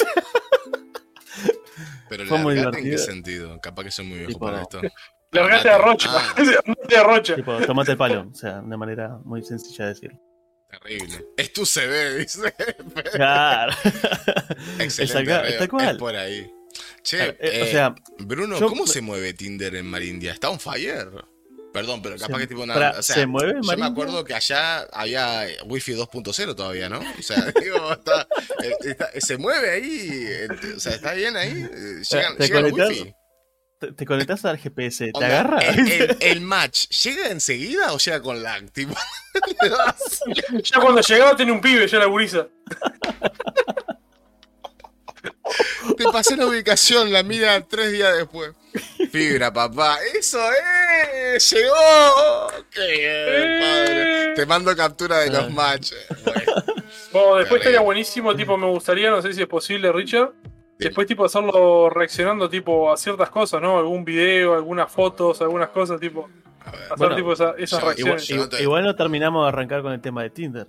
Pero Fue muy largate, ¿en qué divertido. sentido? Capaz que soy muy viejo Tipo, para esto. Largate a Rocha. Ah, Largate a Rocha. tipo, tomate el palo. O sea, una manera muy sencilla de decirlo. terrible. Es tu CV, dice. Claro. Excelente. Es acá, Reo, tal cual. Es por ahí. Che, Eh, eh, o eh, sea, Bruno, yo- ¿cómo se mueve Tinder en Marindia? ¿Está on fire? Perdón, pero capaz Se- que tipo una. pará, o sea, ¿se mueve en Yo me Marindia? acuerdo que allá había Wi-Fi 2.0 todavía, ¿no? O sea, digo, está, eh, está- se mueve ahí. O sea, está bien ahí. eh, Llegan, ¿Te? Wi-Fi. te, te conectás al GPS, te Onda, agarra. El, el- el match, ¿llega enseguida o llega con lag? Tipo, Ya cuando llegaba tenía un pibe, ya la gurisa. Te pasé la ubicación, la mira tres días después. Fibra, papá. ¡Eso es! ¡Llegó! ¡Qué bien, padre! Te mando captura de los Ah. matches. Bueno, Bueno, después estaría buenísimo, tipo, me gustaría, no sé si es posible, Richard. Después, tipo, hacerlo reaccionando, tipo, a ciertas cosas, ¿no? Algún video, algunas fotos, algunas cosas, tipo. a ver. Hacer, Bueno, tipo, esa- esas yo- reacciones. igual- Igual, igual no terminamos de arrancar con el tema de Tinder.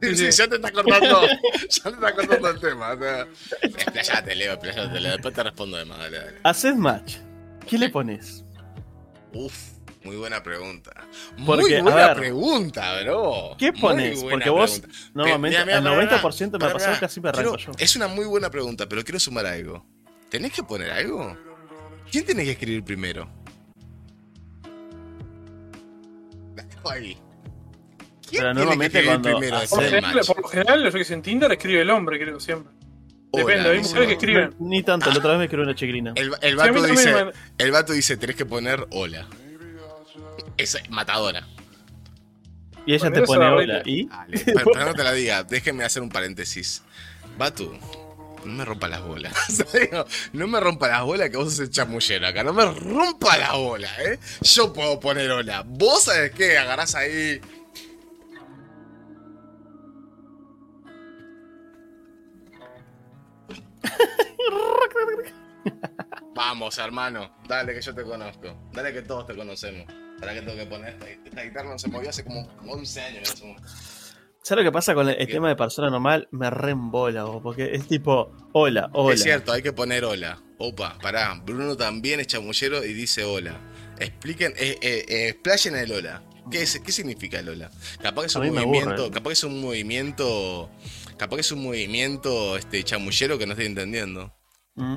Sí, sí, ya te está cortando. ya te está cortando el tema. O sea, explayate, Leo, explayate, Leo. Después te respondo de más. Dale, dale. Haces match. ¿Qué le pones? Uf, muy buena pregunta. Porque, muy a buena ver, pregunta, bro. ¿Qué pones? Porque vos, pregunta. normalmente, Mira, mira, al pará, 90% me ha pasado así me arranco yo. Es una muy buena pregunta, pero quiero sumar algo. ¿Tenés que poner algo? ¿Quién tiene que escribir primero? La dejo ahí. ¿Quién Pero normalmente cuando Por lo, general, por lo general, yo que en Tinder escribe el hombre, creo, siempre. Hola, Depende, hay mujeres que escriben. Ni tanto, la otra vez me escribió una chiquilina. El, el vato dice, me- el vato dice, tenés que poner hola. Es matadora. Y ella Bueno, te pone hola. ¿Y? Pero, pero no te la diga, déjeme hacer un paréntesis. Batu, no me rompa las bolas. No me rompa las bolas que vos sos el chamullero acá. No me rompa las bolas, ¿eh? Yo puedo poner hola. Vos sabés qué, agarrás ahí. Vamos, hermano. Dale que yo te conozco. Dale que todos te conocemos. ¿Para qué tengo que poner esta, esta guitarra? No se movió hace como 11 años. no ¿Sabes lo que pasa con el, el tema de persona normal? Me reembola, porque es tipo, hola, hola. Es cierto, hay que poner hola. Opa, pará. Bruno también es chamullero y dice hola. Expliquen, eh, eh, eh, explayen el hola. ¿Qué, es, ¿Qué significa el hola? Capaz que es un movimiento, capaz que es un movimiento, capaz que es un movimiento este chamullero que no estoy entendiendo. Mm.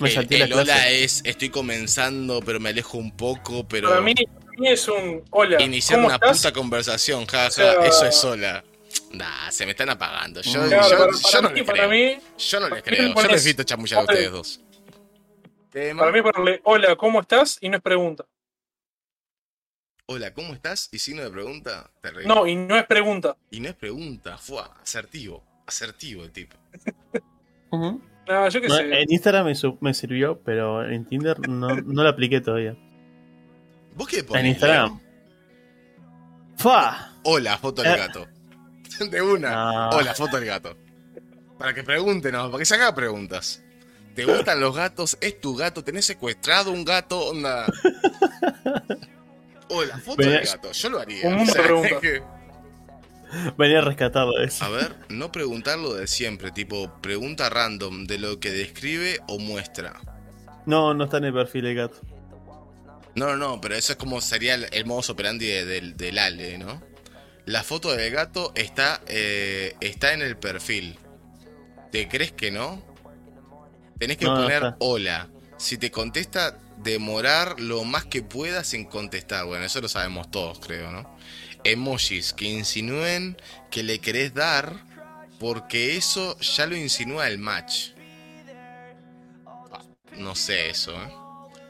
Me El, hola clase. es estoy comenzando, pero me alejo un poco, pero Para mí, para mí es un hola. iniciar ¿Cómo una estás? puta conversación, jaja, sea- eso es hola. Nah, se me están apagando. Yo. Claro, yo- para, yo para no mí, les para creo. mí, Yo no les para mí creo. Yo chamullar a ustedes dos. Para mí ponerle hola, ¿cómo estás? Y no es pregunta. Hola, ¿cómo estás? Y signo de pregunta, terrible. No, y no es pregunta. Y no es pregunta, fue asertivo. Asertivo el tipo. No, yo qué No, sé. en Instagram me, me sirvió, pero en Tinder no, no lo apliqué todavía. ¿Vos qué pones? En Instagram. ¡Fa! Hola, foto del Eh. gato. De una. No. Hola, foto del gato. Para que pregunten, no, para que se haga preguntas. ¿Te gustan los gatos? ¿Es tu gato? ¿Tenés secuestrado un gato? Onda. Hola, foto Venía- del gato. Yo lo haría. Un preguntas. que- Venía a rescatarlo de eso. A ver, no preguntarlo de siempre, tipo pregunta random de lo que describe o muestra. No, no está en el perfil el gato. No, no, no, pero eso es como sería el, el modus operandi de- del, del Ale, ¿no? La foto del gato está, eh, está en el perfil. ¿Te crees que no? Tenés que No, poner hola. Si te contesta, demorar lo más que puedas en contestar. Bueno, eso lo sabemos todos, creo, ¿no? Emojis que insinúen que le querés dar porque eso ya lo insinúa el match. Ah, No sé eso, ¿eh?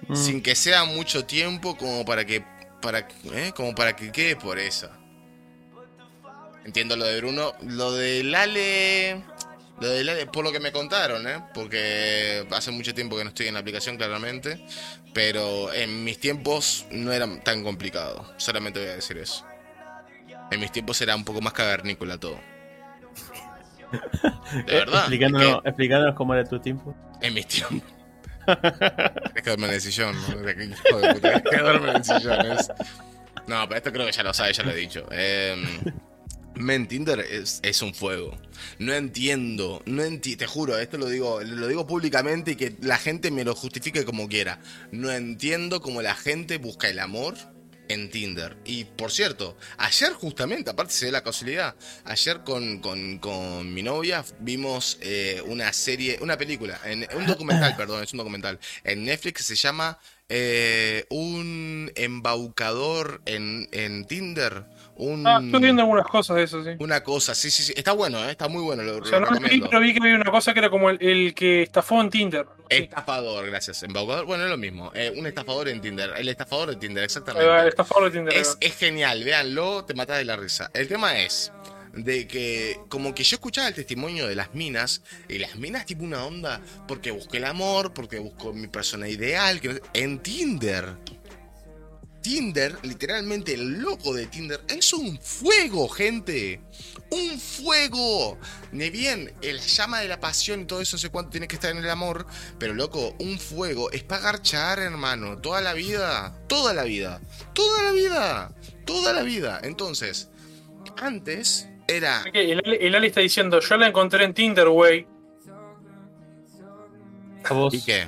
Mm. sin que sea mucho tiempo como para que para ¿eh? como para que quede por esa entiendo lo de Bruno lo del Ale lo del Ale por lo que me contaron ¿eh? porque hace mucho tiempo que no estoy en la aplicación claramente pero en mis tiempos no era tan complicado solamente voy a decir eso en mis tiempos era un poco más cavernícola todo de verdad Explicándonos, es que explicándonos cómo era tu tiempo. en mis tiempos es que duerme en el sillón, ¿no? De que, de puta, que duerme en el sillón. es- No, pero esto creo que ya lo sabe, ya lo he dicho. Eh, men, Tinder es, es un fuego. No entiendo, no enti te juro, esto lo digo, lo digo públicamente y que la gente me lo justifique como quiera. No entiendo cómo la gente busca el amor en Tinder. Y por cierto, ayer justamente, aparte se dio la casualidad, ayer con, con- con mi novia vimos eh, una serie, una película, en, un documental, perdón, es un documental, en Netflix que se llama eh, Un embaucador en, en Tinder. Un, Ah, estoy viendo algunas cosas de eso, sí. Una cosa, sí, sí, sí, está bueno, eh, está muy bueno, lo, O sea, lo no vi, pero vi que había una cosa que era como el, el que estafó en Tinder. Estafador, gracias. Embaucador, bueno, es lo mismo. eh, un estafador en Tinder. El estafador de Tinder, exactamente. el estafador de Tinder. Es, es genial, véanlo, te matas de la risa. El tema es de que como que yo escuchaba el testimonio de las minas y las minas tipo una onda porque busqué el amor, porque busco mi persona ideal, que no sé- en Tinder. Tinder, literalmente el loco de Tinder, es un fuego, gente. Un fuego. Ni bien, el llama de la pasión y todo eso, no sé cuánto tiene que estar en el amor. Pero loco, un fuego es pagar char, hermano. Toda la vida. Toda la vida. Toda la vida. Toda la vida. Entonces, antes era. Que El, Ali está diciendo, yo la encontré en Tinder, güey. ¿Y qué?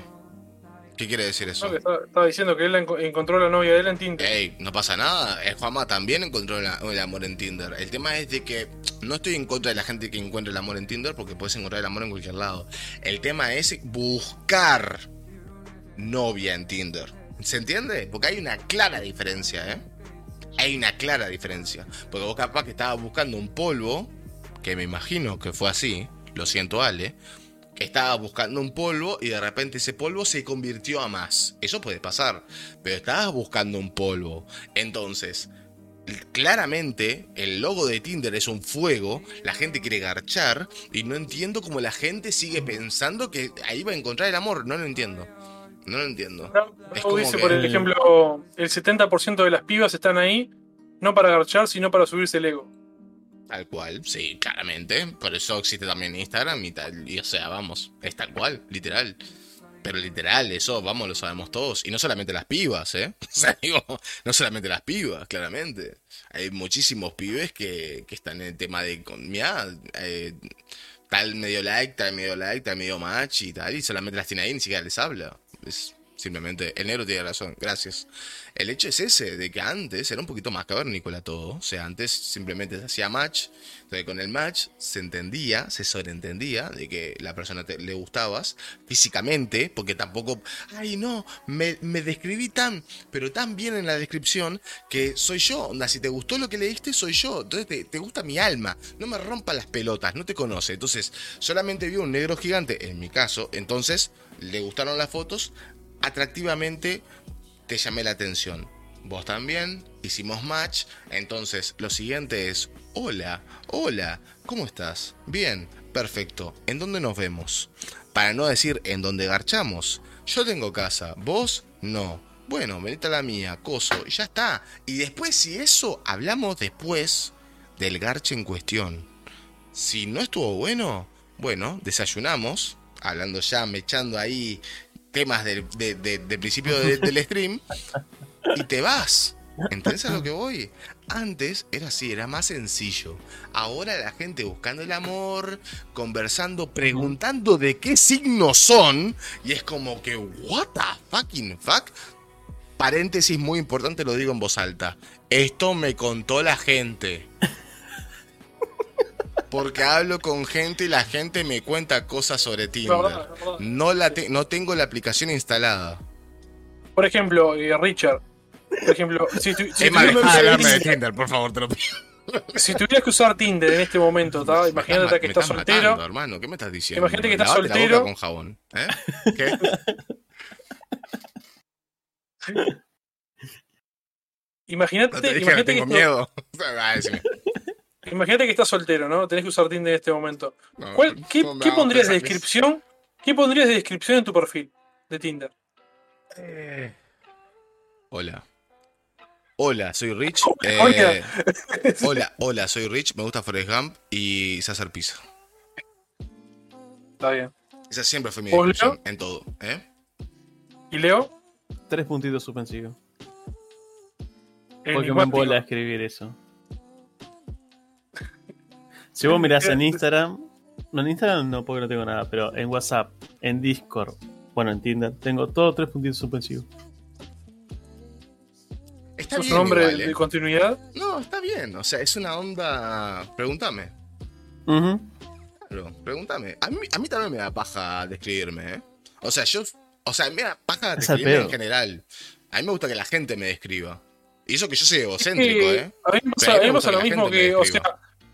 ¿Qué quiere decir eso? estaba, estaba diciendo que él encontró a la novia de él en Tinder. Ey, no pasa nada. El Juanma también encontró la- el amor en Tinder. El tema es de que no estoy en contra de la gente que encuentra el amor en Tinder porque puedes encontrar el amor en cualquier lado. El tema es buscar novia en Tinder. ¿Se entiende? Porque hay una clara diferencia, ¿eh? Hay una clara diferencia. Porque vos capaz que estabas buscando un polvo, que me imagino que fue así, lo siento Ale, estaba buscando un polvo y de repente ese polvo se convirtió a más. Eso puede pasar, pero estabas buscando un polvo. Entonces, claramente el logo de Tinder es un fuego, la gente quiere garchar y no entiendo cómo la gente sigue pensando que ahí va a encontrar el amor. No lo entiendo. No lo entiendo. Es como dice, que- por el ejemplo, el 70% de las pibas están ahí, no para garchar, sino para subirse el ego. Tal cual, sí, claramente. Por eso existe también Instagram y tal. Y o sea, vamos, es tal cual, literal. Pero literal, eso, vamos, lo sabemos todos. Y no solamente las pibas, ¿eh? O sea, digo, no solamente las pibas, claramente. Hay muchísimos pibes que, que están en el tema de, mirá, eh, tal medio like, tal medio like, tal medio match y tal, y solamente las tiene ahí, ni siquiera les habla. Es simplemente, el negro tiene razón, gracias. El hecho es ese, de que antes era un poquito más cavernícola todo. O sea, antes simplemente se hacía match. Entonces con el match se entendía, se sobreentendía de que la persona te- le gustabas físicamente, porque tampoco, ay no, me, me describí tan, pero tan bien en la descripción que soy yo. Onda, si te gustó lo que leíste, soy yo. Entonces te, te gusta mi alma. No me rompa las pelotas, no te conoce. Entonces solamente vio un negro gigante, en mi caso. Entonces le gustaron las fotos, atractivamente te llamé la atención. Vos también, hicimos match. Entonces, lo siguiente es: Hola, hola, ¿cómo estás? Bien, perfecto. ¿En dónde nos vemos? Para no decir en dónde garchamos. Yo tengo casa, vos no. Bueno, venite a la mía, coso, y ya está. Y después, si eso, hablamos después del garche en cuestión. Si no estuvo bueno, bueno, desayunamos, hablando ya, mechando ahí temas del, de- de- del principio de- del stream, y te vas. ¿Entendés a lo que voy? Antes era así, era más sencillo. Ahora la gente buscando el amor, conversando, preguntando de qué signos son, y es como que, ¿what the fucking fuck? Paréntesis muy importante, lo digo en voz alta. Esto me contó la gente. Porque hablo con gente y la gente me cuenta cosas sobre Tinder. Verdad, verdad. No, la te- no tengo la aplicación instalada. Por ejemplo, eh, Richard. Por ejemplo, si, tu- si Emma, tuvieras que hablarme de Tinder- por favor, te lo pido. si tuvieras que usar Tinder en este momento, ¿tá? Me imagínate estás- que me estás matando, soltero. hermano, ¿qué me estás diciendo? Imagínate que estás Lavate la boca soltero. con jabón. ¿eh? ¿Qué? Imagínate, No te dije que imagínate, que tengo estás- miedo. Imagínate que estás soltero, ¿no? Tenés que usar Tinder en este momento. No, ¿Cuál- qué, no pondrías de descripción? ¿Qué pondrías de descripción en tu perfil de Tinder? Eh, Hola. Hola, soy Rich. eh, Hola. hola, hola, soy Rich. Me gusta Forrest Gump y César Pizza. Está bien. Esa siempre fue mi ¿Vos, descripción en todo. ¿eh? ¿Y Leo? Tres puntitos suspensivos. Porque me embola escribir eso. Si vos mirás en Instagram, no en Instagram no porque no tengo nada, pero en WhatsApp, en Discord, bueno en Tinder, tengo todos tres puntitos suspensivos. Está ¿Sos bien un hombre igual, ¿eh? de continuidad? No, está bien. O sea, es una onda... Pregúntame. Ujú. Claro, pregúntame. A mí, a mí también me da paja describirme, ¿eh? O sea, yo... O sea, me da paja describirme en general. A mí me gusta que la gente me describa. Y eso que yo soy egocéntrico, Eh, ¿eh? A mí me pasa, a mí me lo mismo que, o sea,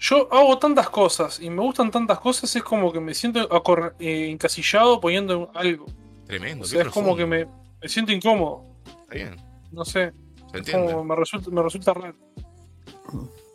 yo hago tantas cosas y me gustan tantas cosas, es como que me siento eh, encasillado poniendo algo. Tremendo. O sea, es como que me, me siento incómodo. Está bien, No sé, se como me resulta, me resulta raro.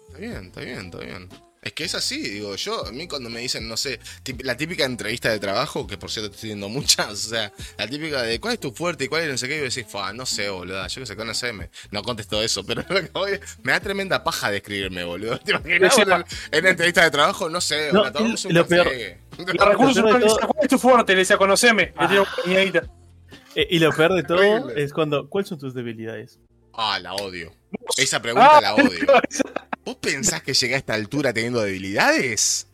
Está bien, está bien, está bien. Es que es así, digo, yo, a mí cuando me dicen, no sé, la típica entrevista de trabajo, que por cierto estoy teniendo muchas, o sea, la típica de cuál es tu fuerte y cuál es no sé qué, y vos decís, "Fua, no sé, boludo, yo que sé, conoceme. No contesto eso, pero lo que voy- me da tremenda paja describirme, boludo. ¿Te imaginas Sí, en, en una entrevista de trabajo? No sé, No, tomamos un lo. La peor de le todo- dice, ¿cuál es tu fuerte? Le decía, conoceme. Le. Eh, y lo peor de todo Horrible. es cuando, ¿cuáles son tus debilidades? Ah, la odio. Esa pregunta Ah, la odio. ¿Vos pensás que llegué a esta altura teniendo debilidades?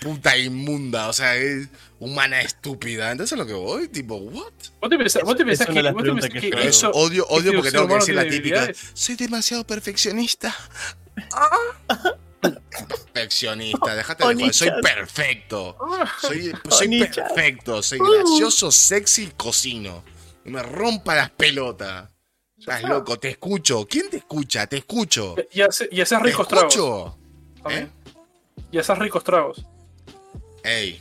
Puta inmunda, o sea, es humana estúpida. ¿Entonces a lo que voy? Tipo, ¿what? ¿Vos te pensás, vos te Es pensás una que, vos te pensás que eso... Odio, odio que porque tengo que decir la típica. debilidades. Soy demasiado perfeccionista. Perfeccionista, dejate de joder. Soy perfecto. Soy, soy perfecto. Soy gracioso, sexy y cocino. Me rompa las pelotas. Estás loco, te escucho. ¿Quién te escucha? Te escucho. Y, hace- y haces ¿Te ricos tragos. escucho? ¿Eh? Y haces ricos tragos. Ey,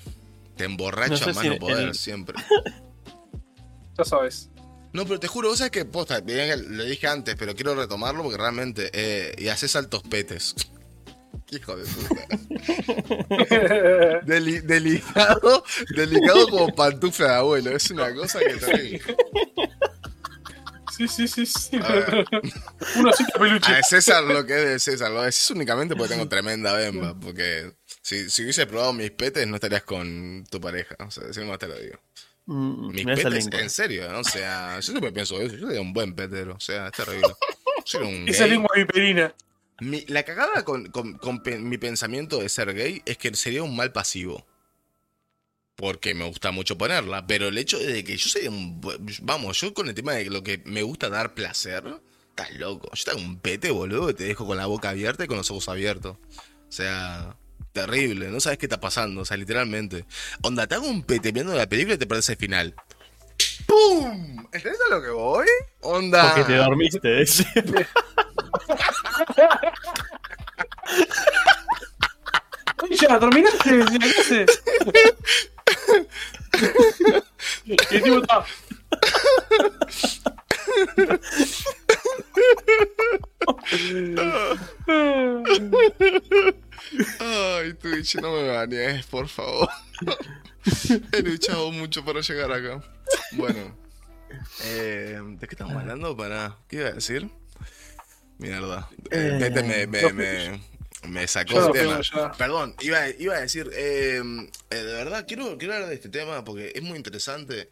te emborracho No sé a mano si poder el- siempre. Ya sabes. No, pero te juro, vos sabés que posta, lo dije antes, pero quiero retomarlo porque realmente. Eh, y haces altos petes. Qué Hijo de puta. Deli- delicado, delicado como pantufla de abuelo. Es una cosa que te sí, sí, sí, sí. A ver. Un osito peluche. A de César lo que es de César. Lo decís únicamente porque tengo tremenda bemba. Porque si, si hubiese probado mis petes, no estarías con tu pareja. O sea, si no te lo digo. Mm, Mis petes, en serio, ¿no? o sea, yo siempre pienso eso. Yo sería un buen petero, o sea, es terrible. Un Esa lengua viperina. Mi- la cagada con, con- con pe- mi pensamiento de ser gay es que sería un mal pasivo. Porque me gusta mucho ponerla. Pero el hecho de que yo sería un. Vamos, yo con el tema de lo que me gusta dar placer. Estás loco. Yo te hago un pete, boludo, y te dejo con la boca abierta y con los ojos abiertos. O sea. Terrible, no sabes qué está pasando, o sea, literalmente. Onda, te hago un pete viendo la película y te parece el final. ¡Pum! ¿Entendés a lo que voy? Onda. Porque te dormiste. Ay, ya, terminaste. ya, ¿qué haces? Está. Ay, Twitch, no me banees, por favor. He luchado mucho para llegar acá. Bueno, eh, ¿de qué estamos hablando? Para, ¿Qué iba a decir? Mierda. Eh, Tete me, me, me, me sacó el tema. Perdón, iba, iba a decir, eh, eh, de verdad, quiero, quiero hablar de este tema porque es muy interesante.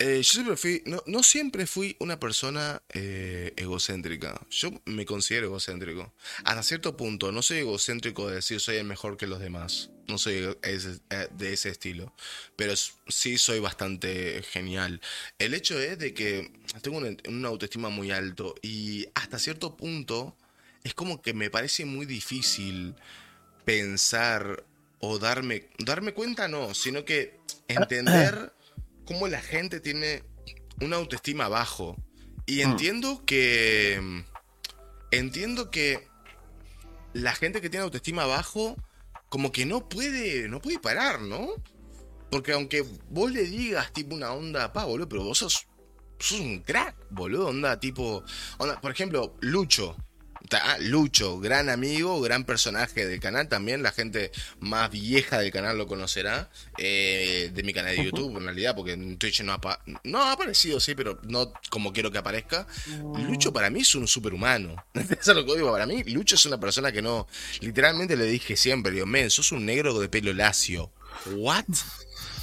Eh, yo siempre fui, no, no siempre fui una persona egocéntrica. Yo me considero egocéntrico. Hasta cierto punto, no soy egocéntrico de decir soy el mejor que los demás. No soy ese- de ese estilo. Pero sí soy bastante genial. El hecho es de que tengo una, una autoestima muy alto y hasta cierto punto es como que me parece muy difícil pensar o darme, darme cuenta, no, sino que entender cómo la gente tiene una autoestima bajo. Y Mm. entiendo que. Entiendo que la gente que tiene autoestima bajo, como que no puede. No puede parar, ¿no? Porque aunque vos le digas tipo una onda, pa, boludo, pero vos sos. Sos un crack, boludo, onda tipo. Onda, por ejemplo, Lucho. Ah, Lucho, gran amigo, gran personaje del canal también. La gente más vieja del canal lo conocerá. eh, de mi canal de YouTube, en realidad, porque en Twitch no ha aparecido, sí, pero no como quiero que aparezca. Lucho para mí es un superhumano. Eso es lo que digo. Para mí, Lucho es una persona que no. Literalmente le dije siempre, digo, men, sos un negro de pelo lacio. ¿What?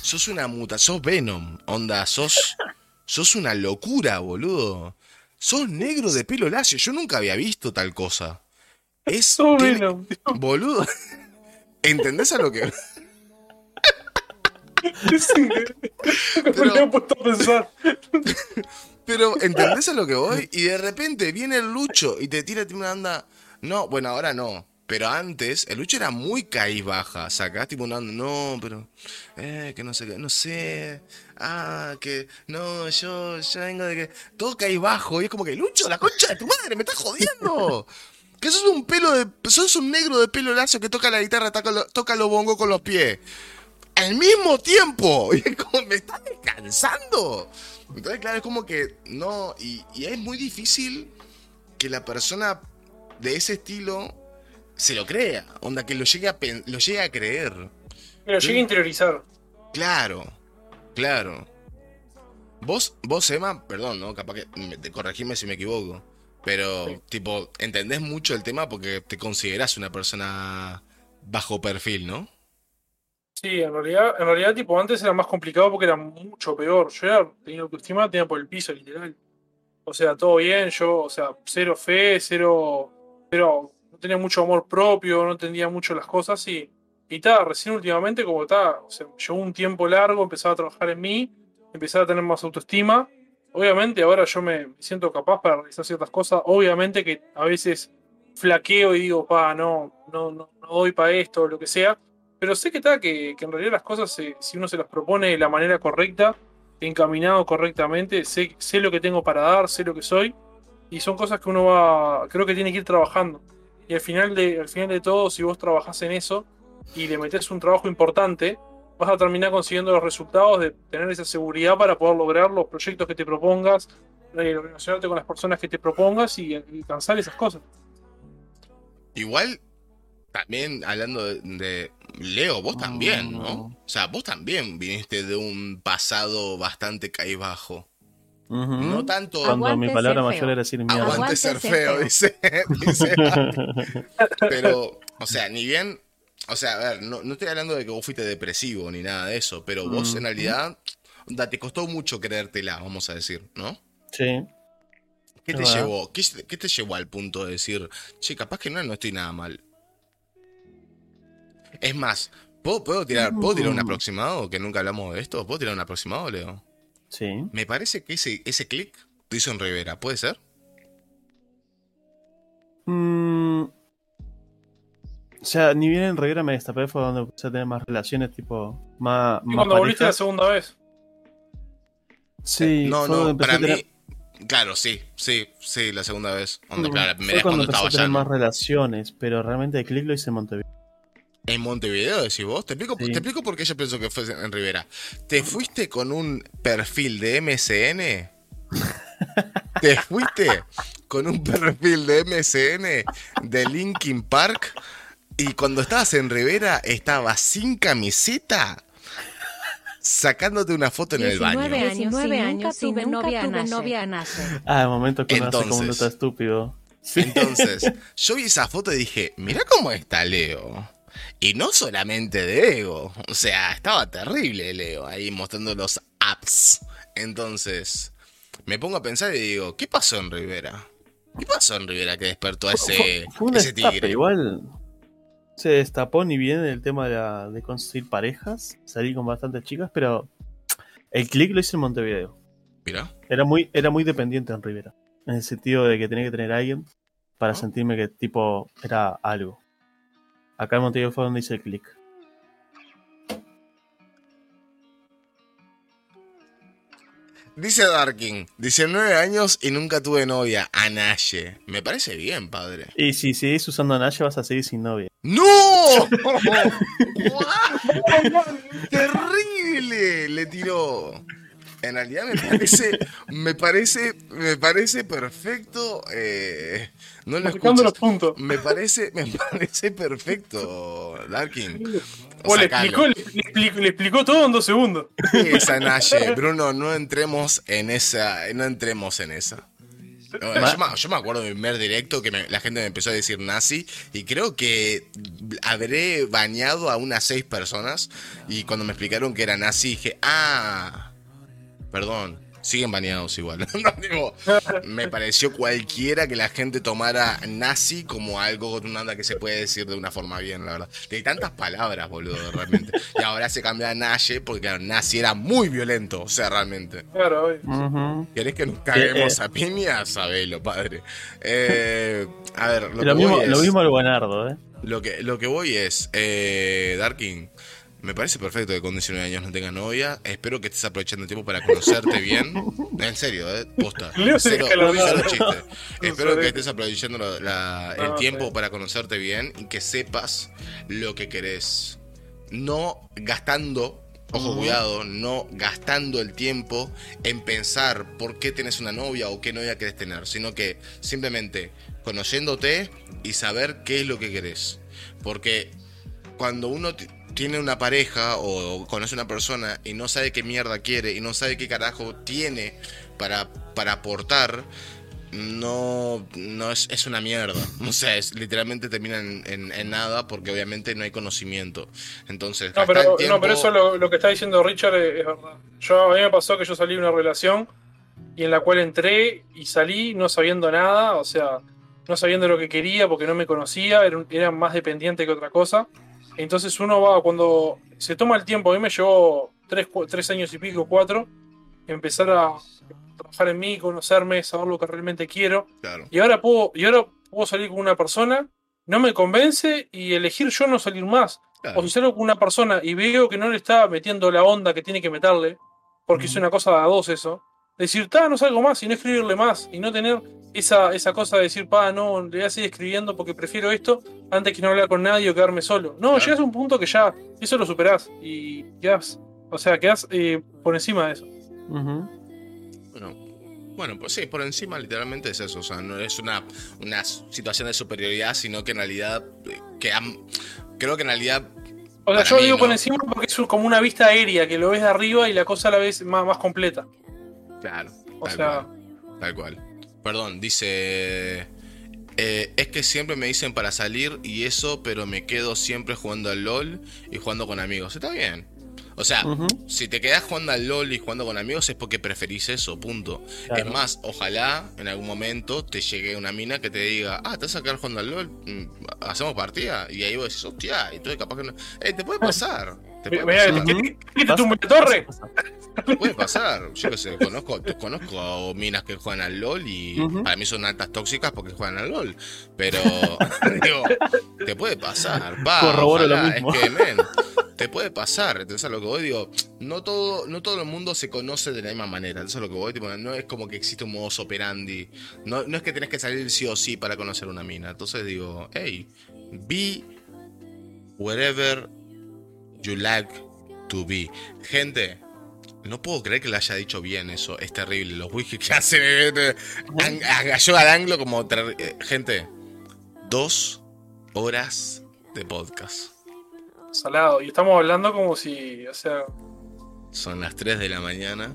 Sos una muta, sos Venom. Onda, sos. Sos una locura, boludo. Sos negro de pelo lacio. Yo nunca había visto tal cosa. Es. Tiene- Venom. Boludo. ¿Entendés a lo que.? Sí, No me había puesto a pensar. Pero, ¿entendés a lo que voy? Y de repente viene el Lucho y te tira una anda. No, bueno, ahora no. Pero antes, el Lucho era muy caí baja. Sacás tipo onda. No, pero. Eh, que no sé qué. No sé. Ah, que. No, yo, yo vengo de que. Todo caí bajo. Y es como que, Lucho, la concha de tu madre, me estás jodiendo. Que sos un pelo de. Sos un negro de pelo lacio que toca la guitarra, toca, lo- toca los bongos con los pies. Al mismo tiempo. Y es como, me estás descansando. Entonces, claro, es como que no. Y, y es muy difícil que la persona de ese estilo se lo crea. Onda, que lo llegue a, lo llegue a creer. Me lo llegué a interiorizar. Claro, claro. Vos, vos, Emma, perdón, ¿no? Capaz que me- te corregime si me equivoco. Pero, Sí. tipo, entendés mucho el tema porque te considerás una persona bajo perfil, ¿no? Sí, en realidad, en realidad, tipo, antes era más complicado porque era mucho peor. Yo era, tenía autoestima, tenía por el piso, literal. O sea, todo bien, yo, o sea, cero fe, cero, cero, tenía mucho amor propio, no entendía mucho las cosas y, y ta, recién últimamente, como está, o sea, llevó un tiempo largo, empezaba a trabajar en mí, empezaba a tener más autoestima. Obviamente ahora yo me, siento capaz para realizar ciertas cosas. Obviamente que a veces flaqueo y digo, pa, no, no, no, no doy para esto, lo que sea. Pero sé que está, que, que en realidad las cosas, se- si uno se las propone de la manera correcta, encaminado correctamente, sé, sé lo que tengo para dar, sé lo que soy, y son cosas que uno va, creo que tiene que ir trabajando. Y al final de, al final de todo, si vos trabajás en eso y le metés un trabajo importante, vas a terminar consiguiendo los resultados de tener esa seguridad para poder lograr los proyectos que te propongas, eh, relacionarte con las personas que te propongas y alcanzar esas cosas. Igual, también hablando de, de- Leo, vos también, ¿no? O sea, vos también viniste de un pasado bastante No tanto Cuando Aguante mi palabra mayor feo. era decir mierda. aguante, Aguante ser ser feo, feo. dice. dice Pero, o sea, ni bien. O sea, a ver, no, no estoy hablando de que vos fuiste depresivo ni nada de eso, pero vos Mm. en realidad. te costó mucho creértela, vamos a decir, ¿no? Sí. ¿Qué te verdad. llevó? ¿Qué, qué te llevó al punto de decir, che, capaz que no, no estoy nada mal? Es más, ¿puedo, puedo tirar, ¿puedo tirar un aproximado? Que nunca hablamos de esto. ¿Puedo tirar un aproximado, Leo? Sí. Me parece que ese, ese click lo hizo en Rivera, ¿puede ser? Mm, o sea, ni bien en Rivera me destapé fue donde empecé a tener más relaciones, tipo, más. Y más cuando volviste la parejas. segunda vez. Sí, no, donde no, empecé para tener, mí. Claro, sí, sí, sí, la segunda vez. Onda, Mm, claro, la primera fue cuando cuando empecé estaba a tener ya más relaciones, pero realmente el click lo hice en Montevideo. En Montevideo, decís vos. Te explico, Sí. te explico por qué yo pienso que fue en Rivera. ¿Te fuiste con un perfil de MSN? ¿Te fuiste con un perfil de MSN de Linkin Park? Y cuando estabas en Rivera, estabas sin camiseta, sacándote una foto en el 19 baño. años, 19 sí, años, nunca tuve novia tuve nace. novia. Ah, el momento que hace como un Entonces. está estúpido. Sí. Entonces, yo vi esa foto y dije, mira cómo está Leo. Y no solamente de ego. O sea, estaba terrible Leo ahí mostrando los apps. Entonces, me pongo a pensar y digo, ¿qué pasó en Rivera? ¿Qué pasó en Rivera que despertó a ese, fue, fue un ese destape, tigre? igual. Se destapó ni bien el tema de, la- de conseguir parejas. Salí con bastantes chicas, pero el click lo hice en Montevideo. Mira, Era muy, era muy dependiente en Rivera. En el sentido de que tenía que tener a alguien para Ah. sentirme que tipo era algo. Acá en Montevideo fue donde hice el click. dice Darkin, 19 años y nunca tuve novia. Anaye. Me parece bien, padre. Y si seguís usando a Nash vas a seguir sin novia. ¡No! ¡Terrible! Le tiró. En realidad me parece, me parece, me parece perfecto. eh, no lo Marcando los puntos. Me parece, me parece perfecto, Darkin. O le explicó, le, le explicó, le explicó todo en dos segundos. Esa Naye, Bruno, no entremos en esa, no entremos en esa. No, yo, me, yo me acuerdo de mi primer directo que me- la gente me empezó a decir nazi y creo que habré bañado a unas seis personas y cuando me explicaron que era nazi dije, ah, perdón, siguen bañados igual. No, digo, me pareció cualquiera que la gente tomara nazi como algo nada que se puede decir de una forma bien, la verdad. De tantas palabras, boludo, realmente. Y ahora se cambia a nazi porque claro, nazi era muy violento, o sea, realmente. Claro, obvio. Ujú. ¿Querés que nos caguemos Eh, a piña? Sabelo, padre. Eh, a ver, lo, Lo, que mismo, voy lo es- mismo al Buenardo, ¿eh? lo que, lo que voy es, eh, Darkin, me parece perfecto que con 19 años no tengas novia. Espero que estés aprovechando el tiempo para conocerte bien. En serio, ¿eh? Posta. Cero, cero chiste. No Espero que estés aprovechando la- la- el tiempo para conocerte bien y que sepas lo que querés. No gastando, ojo cuidado, no gastando el tiempo en pensar por qué tenés una novia o qué novia querés tener, sino que simplemente conociéndote y saber qué es lo que querés. Porque cuando uno tiene una pareja o conoce una persona y no sabe qué mierda quiere y no sabe qué carajo tiene para, para aportar, no, no es, es una mierda. O sea, es, literalmente termina en, en- en nada porque obviamente no hay conocimiento. Entonces, No, pero, no, pero eso lo, lo que está diciendo Richard es, es verdad. Yo, a mí me pasó que yo salí de una relación y en la cual entré y salí no sabiendo nada, o sea, no sabiendo lo que quería porque no me conocía, era más dependiente que otra cosa. Entonces uno va, cuando se toma el tiempo, a mí me llevó tres, tres años y pico, cuatro, empezar a trabajar en mí, conocerme, saber lo que realmente quiero. Claro, Y ahora puedo, y ahora puedo salir con una persona, no me convence y elegir yo no salir más. claro. O si salgo con una persona y veo que no le está metiendo la onda que tiene que meterle, porque es una cosa a dos eso, decir, ta, no salgo más y no escribirle más y no tener esa, esa cosa de decir, pa, no, le voy a seguir escribiendo porque prefiero esto antes que no hablar con nadie o quedarme solo. No, Claro. llegas a un punto que ya eso lo superás y quedás, o sea, quedás eh, por encima de eso. Bueno, bueno, pues sí, por encima literalmente es eso. O sea, no es una, una situación de superioridad, sino que en realidad, eh, que am- creo que en realidad O sea, yo digo por encima porque es como una vista aérea, que lo ves de arriba y la cosa la ves más, más completa. Claro. O tal sea, cual, tal cual. Perdón, dice. eh, es que siempre me dicen para salir y eso, pero me quedo siempre jugando al LOL y jugando con amigos. Está bien. O sea, si te quedás jugando al LOL y jugando con amigos es porque preferís eso, punto. Claro. Es más, ojalá en algún momento te llegue una mina que te diga, ah, te vas a quedar jugando al LOL, Mm, hacemos partida. Y ahí vos decís, hostia, y tú capaz que no. Eh, te puede pasar. Te puede Mira, pasar. ¿qué- qué- qué te la torre? Te puede pasar. Yo qué sé, conozco, conozco minas que juegan al LOL y para mí son altas tóxicas porque juegan al LOL. Pero, digo, te puede pasar. Corroboro lo mismo. Es que, men, te puede pasar. Entonces, a lo que voy, digo, no todo, no todo el mundo se conoce de la misma manera. Entonces, a lo que voy, tipo, no es como que existe un modus operandi. No, no es que tenés que salir sí o sí para conocer una mina. Entonces, digo, hey, be wherever you like to be. Gente, no puedo creer que le haya dicho bien eso. Es terrible. Los wikis que hacen. an- a- Yo al anglo como. eh, Gente, dos horas de podcast. Salado. Y estamos hablando como si, o sea, Son las 3 de la mañana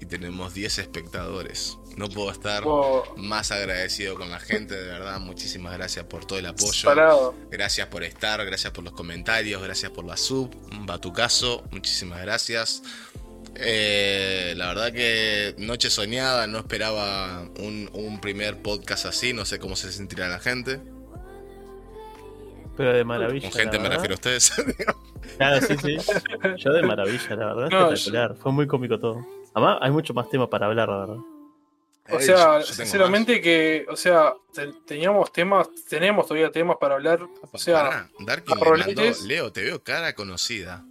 y tenemos 10 espectadores. No puedo estar más agradecido con la gente, de verdad. Muchísimas gracias por todo el apoyo. salado. Gracias por estar, gracias por los comentarios, gracias por la sub, un batucazo, muchísimas gracias. Eh, la verdad que noche soñada, no esperaba un, un primer podcast así, no sé cómo se sentirá la gente. Pero de maravilla. Con gente me verdad. refiero a ustedes. Claro, sí, sí. Yo de maravilla, la verdad. No, espectacular. Fue muy cómico todo. Además, hay mucho más tema para hablar, la verdad. O sea, yo- yo tengo sinceramente que, o sea, te- teníamos temas, tenemos todavía temas para hablar. más. O sea, Darkin mandó, Leo, te veo cara conocida.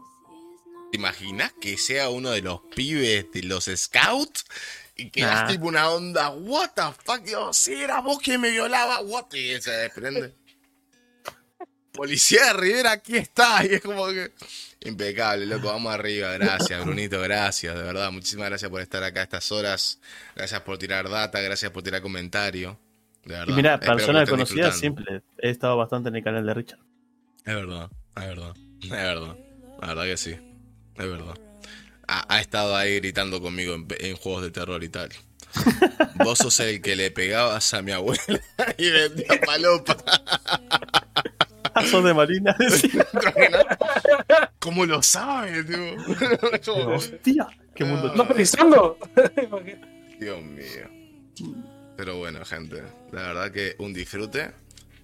¿Te imaginas que sea uno de los pibes de los scouts? Y que Nah. tipo una onda, what the fuck, yo, si era vos quien me violaba, what, y se desprende. Policía de Rivera, aquí está, y es como que... Impecable, loco, vamos arriba, gracias, Brunito, gracias, de verdad, muchísimas gracias por estar acá a estas horas, gracias por tirar data, gracias por tirar comentario, de verdad. Y mira, personas conocidas siempre. He estado bastante en el canal de Richard. Es verdad, es verdad, es verdad. La verdad que sí, es verdad. Ha, ha estado ahí gritando conmigo en, en juegos de terror y tal. Vos sos el que le pegabas a mi abuela y vendía palopa. Ah, sos de Marina. ¿Cómo lo sabes, tío? Como- Hostia, qué mundo Ah. ¿estás pensando? Dios mío. Pero bueno, gente, la verdad que un disfrute.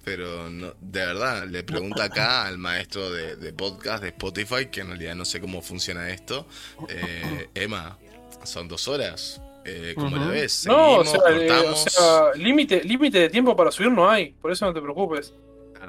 Pero no, de verdad, le pregunto acá al maestro de, de podcast de Spotify, que en realidad no sé cómo funciona esto. Eh, Emma, son dos horas. Eh, ¿Cómo la Ujú. ves? No, o sea, eh, o sea, límite, límite de tiempo para subir no hay, por eso no te preocupes.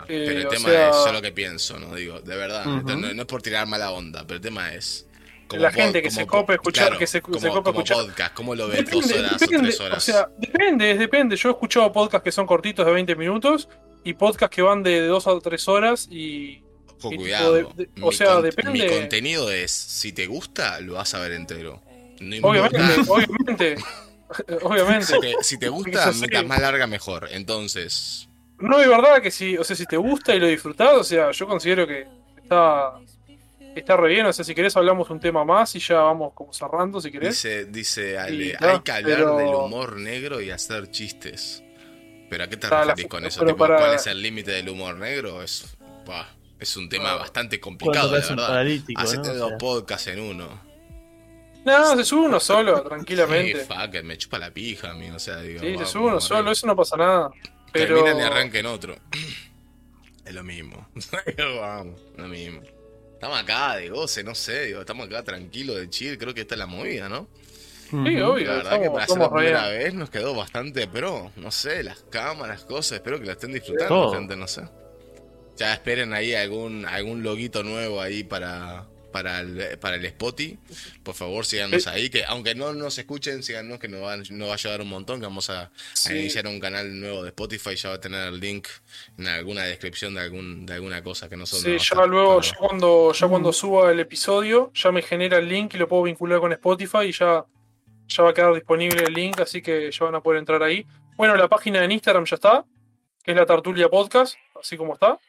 Eh, pero el tema sea- es yo lo que pienso, ¿no? Digo, de verdad. No, no es por tirar mala onda, pero el tema es. La gente que como se cope escuchar- que se- se como, cope como escuchar. podcast, ¿cómo lo ves? ¿Dos horas o tres horas? O sea, depende, depende. Yo he escuchado podcasts que son cortitos de 20 minutos y podcasts que van de 2 a 3 horas y Ojo, y cuidado. de- de- o sea, con- depende- Mi contenido es, si te gusta, lo vas a ver entero. No importa. obviamente, obviamente, obviamente. Si te, si te gusta, mientras más larga, mejor. Entonces, No, es verdad que si, o sea, si te gusta y lo disfrutás, o sea, yo considero que está, está re bien. O sea, si querés hablamos un tema más y ya vamos como cerrando, si querés. dice, dice Ale, Sí, no, hay que hablar pero- del humor negro y hacer chistes. ¿Pero a qué te Está la- referís con eso? Tipo, para- ¿Cuál es el límite del humor negro? Es, es un tema bastante complicado, la verdad. Hacete ¿no? O dos sea, podcasts en uno. No, se sube uno solo, Sí, tranquilamente. fuck it, me chupa la pija a mí, o sea, digo. Sí, se vamos, sube uno solo, eso no pasa nada. Pero. Terminan y arranquen otro. Es lo mismo. Vamos, lo mismo. Estamos acá de goce, no sé, digo, estamos acá tranquilos de chill, creo que esta es la movida, ¿no? Sí, obvio. La verdad que para hacer la primera vez nos quedó bastante pro, no sé, las cámaras, cosas, espero que la estén disfrutando, Todo. gente, no sé. Ya esperen ahí algún algún loguito nuevo ahí para para el, para el Spotify. Por favor, síganos Eh. ahí, que aunque no nos escuchen, síganos que nos va, nos va a ayudar un montón, que vamos a, iniciar un canal nuevo de Spotify, ya va a tener el link en alguna descripción de algún de alguna cosa que no son Sí, ya luego, ya cuando, ya cuando suba el episodio, ya me genera el link y lo puedo vincular con Spotify y ya, ya va a quedar disponible el link, así que ya van a poder entrar ahí. Bueno, la página en Instagram ya está, que es la Tartulia Podcast, así como está.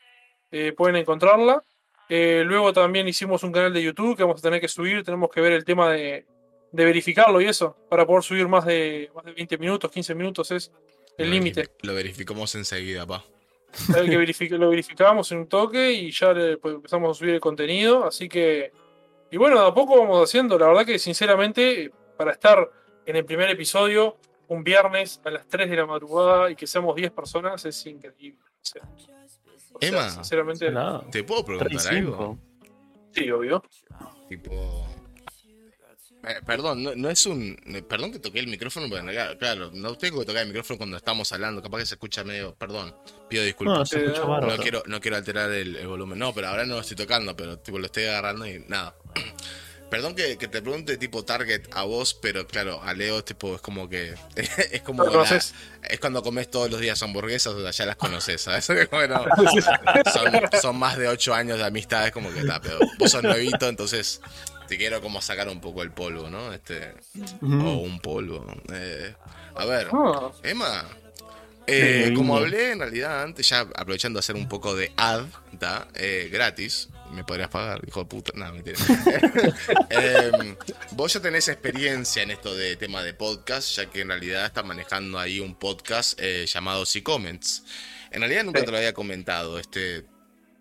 Eh, pueden encontrarla. Eh, luego también hicimos un canal de YouTube que vamos a tener que subir, tenemos que ver el tema de, de verificarlo y eso, para poder subir más de, más de 20 minutos, 15 minutos es el límite. Lo verificamos enseguida, pa. El que verific- lo verificamos en un toque y ya le- pues, empezamos a subir el contenido. Así que Y bueno, de a poco vamos haciendo. La verdad que, sinceramente, para estar en el primer episodio, un viernes a las 3 de la madrugada y que seamos 10 personas, es increíble. O sea, o sea, Emma. sinceramente, Nada. ¿Te puedo preguntar algo? sí, obvio. Tipo. Eh, perdón, no, no es un. Perdón que toqué el micrófono, pero claro, claro, no tengo que tocar el micrófono cuando estamos hablando. Capaz que se escucha medio. Perdón, pido No, disculpas. se escucha No No, quiero, no quiero alterar el, el volumen. No, pero ahora no lo estoy tocando, pero tipo, lo estoy agarrando y nada. Perdón que, que te pregunte tipo target a vos, pero claro, a Leo tipo es como que es como ¿Lo la- conoces? es cuando comes todos los días hamburguesas, o sea, ya las conoces, ¿sabes? Bueno, son, son más de 8 años de amistad, es como que está, pero vos sos nuevito, entonces te quiero como sacar un poco el polvo, ¿no? Este o un polvo. Eh, a ver, Ah, Emma, eh, como hablé en realidad antes, ya aprovechando de hacer un poco de ad, ¿ta? Eh, gratis, me podrías pagar, hijo de puta, no, mentira. Em, vos ya tenés experiencia en esto de tema de podcast, ya que en realidad estás manejando ahí un podcast eh, llamado Si Comments. En realidad nunca Sí. te lo había comentado, este...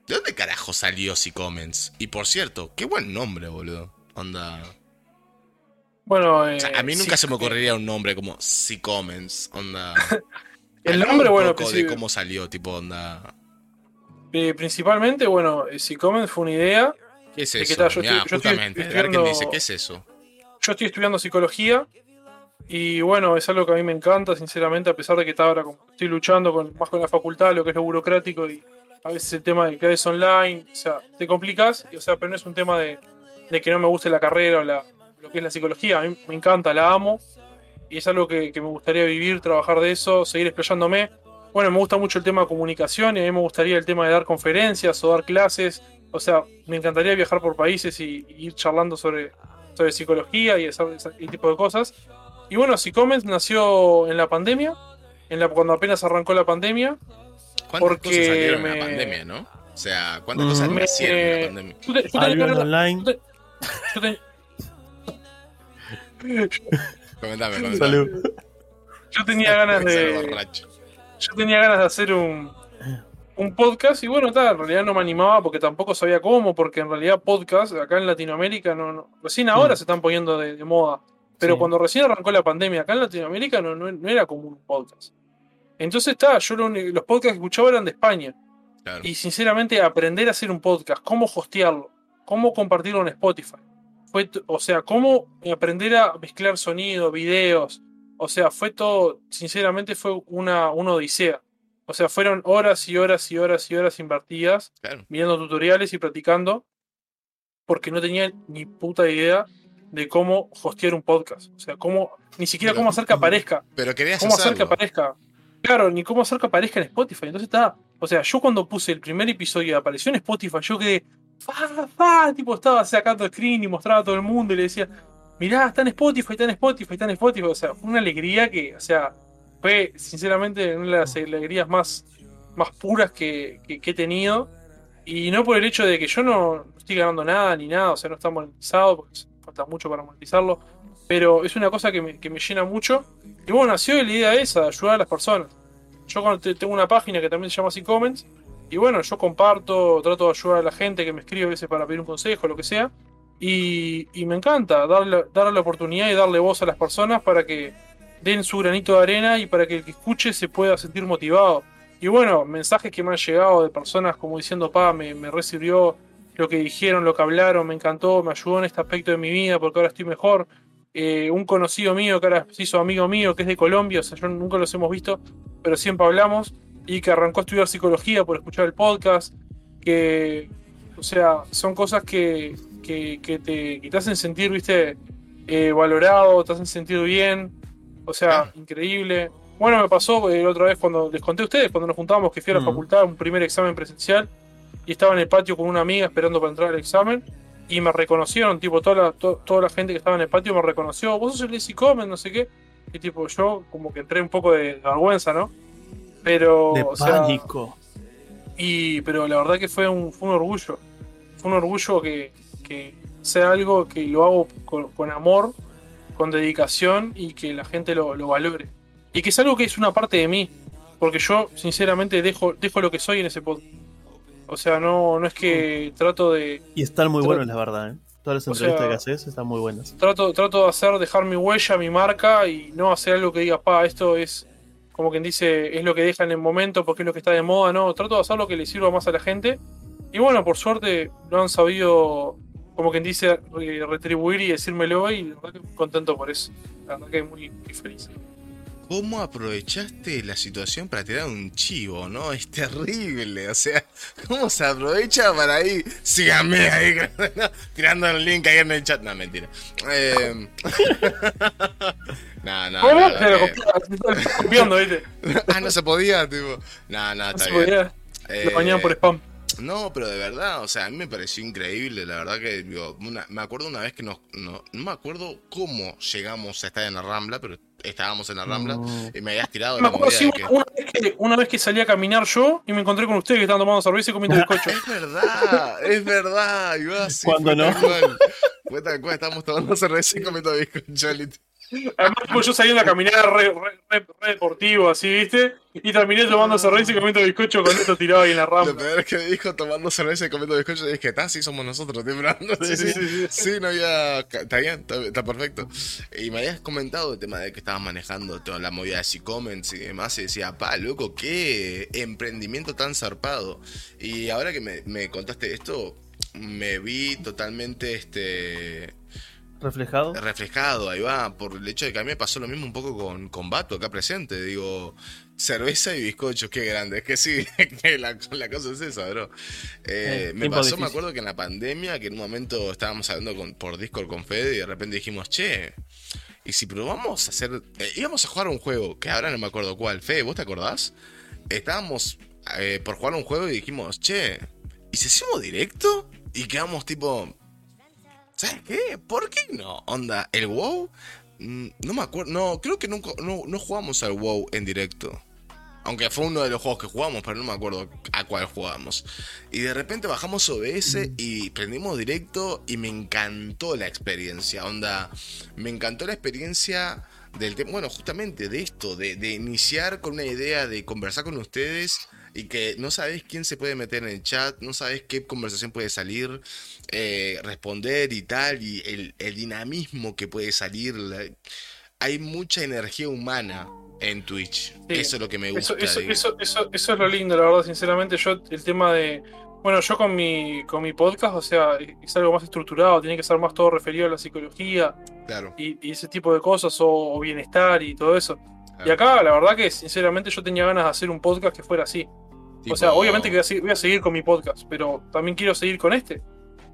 ¿De dónde carajo salió Si Comments? Y por cierto, qué buen nombre, boludo. Onda... bueno, eh, O sea, a mí nunca sí, se me ocurriría un nombre como Si Comments, onda... El nombre, bueno, que de sí. cómo salió, tipo onda. Eh, principalmente, bueno, eh, si comen fue una idea. ¿Qué es ¿De qué eso? tal? Yo estoy- yo estoy justamente. Ver estudiando- dice, ¿qué es eso? Yo estoy estudiando psicología y bueno, es algo que a mí me encanta, sinceramente, a pesar de que está ahora como estoy luchando con, más con la facultad, lo que es lo burocrático y a veces el tema de clases online, o sea, te complicas, o sea, pero no es un tema de, de que no me guste la carrera o la, lo que es la psicología, a mí me encanta, la amo y es algo que, que me gustaría vivir, trabajar de eso, seguir explayándome. Bueno, me gusta mucho el tema de comunicación y a mí me gustaría el tema de dar conferencias o dar clases, o sea, me encantaría viajar por países y, y ir charlando sobre, sobre psicología y ese, ese tipo de cosas. Y bueno, Psicoment nació en la pandemia, en la, cuando apenas arrancó la pandemia. ¿Cuántas Porque cosas salieron en la pandemia, no? O sea, ¿cuántas Mm. cosas Me- nacieron en la eh, pandemia? Yo te- tenía online. yo te- yo Comentame, comentame. Salud. yo tenía ganas de. Yo tenía ganas de hacer un, un podcast y bueno, tal, en realidad no me animaba porque tampoco sabía cómo, porque en realidad podcast acá en Latinoamérica no, no- recién ahora se están poniendo de, de moda, pero Sí. cuando recién arrancó la pandemia acá en Latinoamérica no, no, no era como un podcast. Entonces está, yo lo los podcasts que escuchaba eran de España Claro. y sinceramente aprender a hacer un podcast, cómo hostearlo, cómo compartirlo en Spotify. Fue, o sea, cómo aprender a mezclar sonido, videos. O sea, fue todo, sinceramente fue una, una odisea. O sea, fueron horas y horas y horas y horas invertidas Claro. viendo tutoriales y practicando porque no tenía ni puta idea de cómo hostear un podcast. O sea, cómo, ni siquiera Pero- cómo hacer que aparezca Pero querías cómo hacer que aparezca. Claro, ni cómo hacer que aparezca en Spotify. Entonces está. O sea, yo cuando puse el primer episodio y apareció en Spotify, yo quedé. ¡Fa, fa! Tipo, estaba sacando screen y mostraba a todo el mundo y le decía. Mirá, está en Spotify, está en Spotify, está en Spotify. O sea, fue una alegría que, o sea, fue sinceramente una de las alegrías más, más puras que, que- que he tenido. Y no por el hecho de que yo no estoy ganando nada ni nada, o sea, no está monetizado, porque falta mucho para monetizarlo. Pero es una cosa que me, que me llena mucho. Y bueno, nació la idea esa, de ayudar a las personas. Yo tengo una página que también se llama así Comments. Y bueno, yo comparto, trato de ayudar a la gente que me escribe a veces para pedir un consejo, lo que sea. Y, me encanta darle, darle la oportunidad y darle voz a las personas para que den su granito de arena y para que el que escuche se pueda sentir motivado. Y bueno, mensajes que me han llegado de personas como diciendo, pa, me, me recibió lo que dijeron, lo que hablaron, me encantó, me ayudó en este aspecto de mi vida porque ahora estoy mejor. Eh, un conocido mío que ahora se hizo amigo mío, que es de Colombia, o sea, yo nunca los hemos visto, pero siempre hablamos, y que arrancó a estudiar psicología por escuchar el podcast, que, o sea, son cosas que, que, que te, que te hacen sentir, viste, eh, valorado, te hacen sentir bien, o sea, Claro. increíble. Bueno, me pasó eh, la otra vez cuando les conté a ustedes, cuando nos juntábamos, que fui a la Mm. facultad, un primer examen presencial, y estaba en el patio con una amiga esperando para entrar al examen, y me reconocieron, tipo, toda la, to- toda la gente que estaba en el patio me reconoció, vos sos el Lazy Comen, no sé qué, y tipo, yo como que entré un poco de, vergüenza, ¿no? Pero, De o sea, pánico. y, pero la verdad que fue un, fue un orgullo. Fue un orgullo que, que sea algo que lo hago con, con amor, con dedicación y que la gente lo, lo valore. Y que es algo que es una parte de mí. Porque yo, sinceramente, dejo, dejo lo que soy en ese podcast. O sea, no, no es que trato de. Y están muy buenos, la verdad. ¿eh? Todas las O entrevistas sea- que haces están muy buenas. Trato, trato de hacer, dejar mi huella, mi marca y no hacer algo que diga, pa, esto es como quien dice, es lo que deja en el momento porque es lo que está de moda, no. Trato de hacer lo que le sirva más a la gente. Y bueno, por suerte lo han sabido, como quien dice, re- retribuir y decírmelo y la verdad que muy contento por eso. La verdad que muy, muy feliz. ¿Cómo aprovechaste la situación para tirar un chivo, no? Es terrible, o sea, ¿cómo se aprovecha para ahí? Síganme ahí, tirando el link ahí en el chat. No, mentira. Eh... no, no, ¿Cómo? no, lo copiando, ¿viste? Ah, no se podía, tipo. No, no, No está se bien. podía. Eh, Lo por spam. No, pero de verdad, o sea, a mí me pareció increíble, la verdad que, digo, una- me acuerdo una vez que nos, no, no me acuerdo cómo llegamos a estar en la Rambla, pero estábamos en la Rambla No. y me habías tirado Me la acuerdo sí, de una, que... una vez que, una vez que salí a caminar yo y me encontré con ustedes que estaban tomando cerveza y comiendo bizcocho. Es verdad, es verdad, iba así. ¿Cuándo fue no? Tal cual. Fue tal cual, estábamos tomando cerveza y comiendo bizcocho, Además, tipo, yo saliendo a caminar re, re- re- re deportivo, así, ¿viste? Y terminé tomando cerveza y comiendo bizcocho con esto tirado ahí en la Lo rampa. peor es que dijo tomando cerveza y comiendo bizcocho y dije, está, sí somos nosotros, temblando. Sí, sí, Sí, sí, sí, sí, no había... Está bien, está, está perfecto. Y me habías comentado el tema de que estabas manejando toda la movida de C-Comments y demás y decía, pa, loco, qué emprendimiento tan zarpado. Y ahora que me, me contaste esto, me vi totalmente, este... reflejado. reflejado, ahí va, por el hecho de que a mí me pasó lo mismo un poco con, con Bato acá presente, digo, cerveza y bizcochos, qué grande, es que sí, que la, la cosa es esa, bro. Eh, Eh, me pasó, me acuerdo que en la pandemia, que en un momento estábamos hablando con, por Discord con Fede y de repente dijimos, che, y si probamos a hacer, eh, íbamos a jugar un juego, que ahora no me acuerdo cuál, Fede, ¿vos te acordás? Estábamos por jugar un juego y dijimos, che, ¿y si hacemos directo? Y quedamos tipo, ¿Sabes qué? ¿Por qué no? Onda, el WoW. mm, No me acuerdo. No, creo que nunca. No, no jugamos al WoW en directo. Aunque fue uno de los juegos que jugamos, pero no me acuerdo a cuál jugamos. Y de repente bajamos OBS y prendimos directo y me encantó la experiencia. Onda, me encantó la experiencia del tema. Bueno, justamente de esto, de, de iniciar con una idea de conversar con ustedes y que no sabes quién se puede meter en el chat, no sabes qué conversación puede salir, eh, responder y tal, y el, el dinamismo que puede salir. la- hay mucha energía humana en Twitch. Eso es lo que me gusta. Eso, eso, digo. eso, eso, eso es lo lindo, la verdad, sinceramente. Yo, el tema de. Bueno, yo con mi, con mi podcast, o sea, es algo más estructurado, tiene que ser más todo referido a la psicología Claro. y, y ese tipo de cosas, o, o bienestar y todo eso. Y acá, la verdad que sinceramente yo tenía ganas de hacer un podcast que fuera así. Tipo, O sea, obviamente que voy a, seguir, voy a seguir con mi podcast, pero también quiero seguir con este.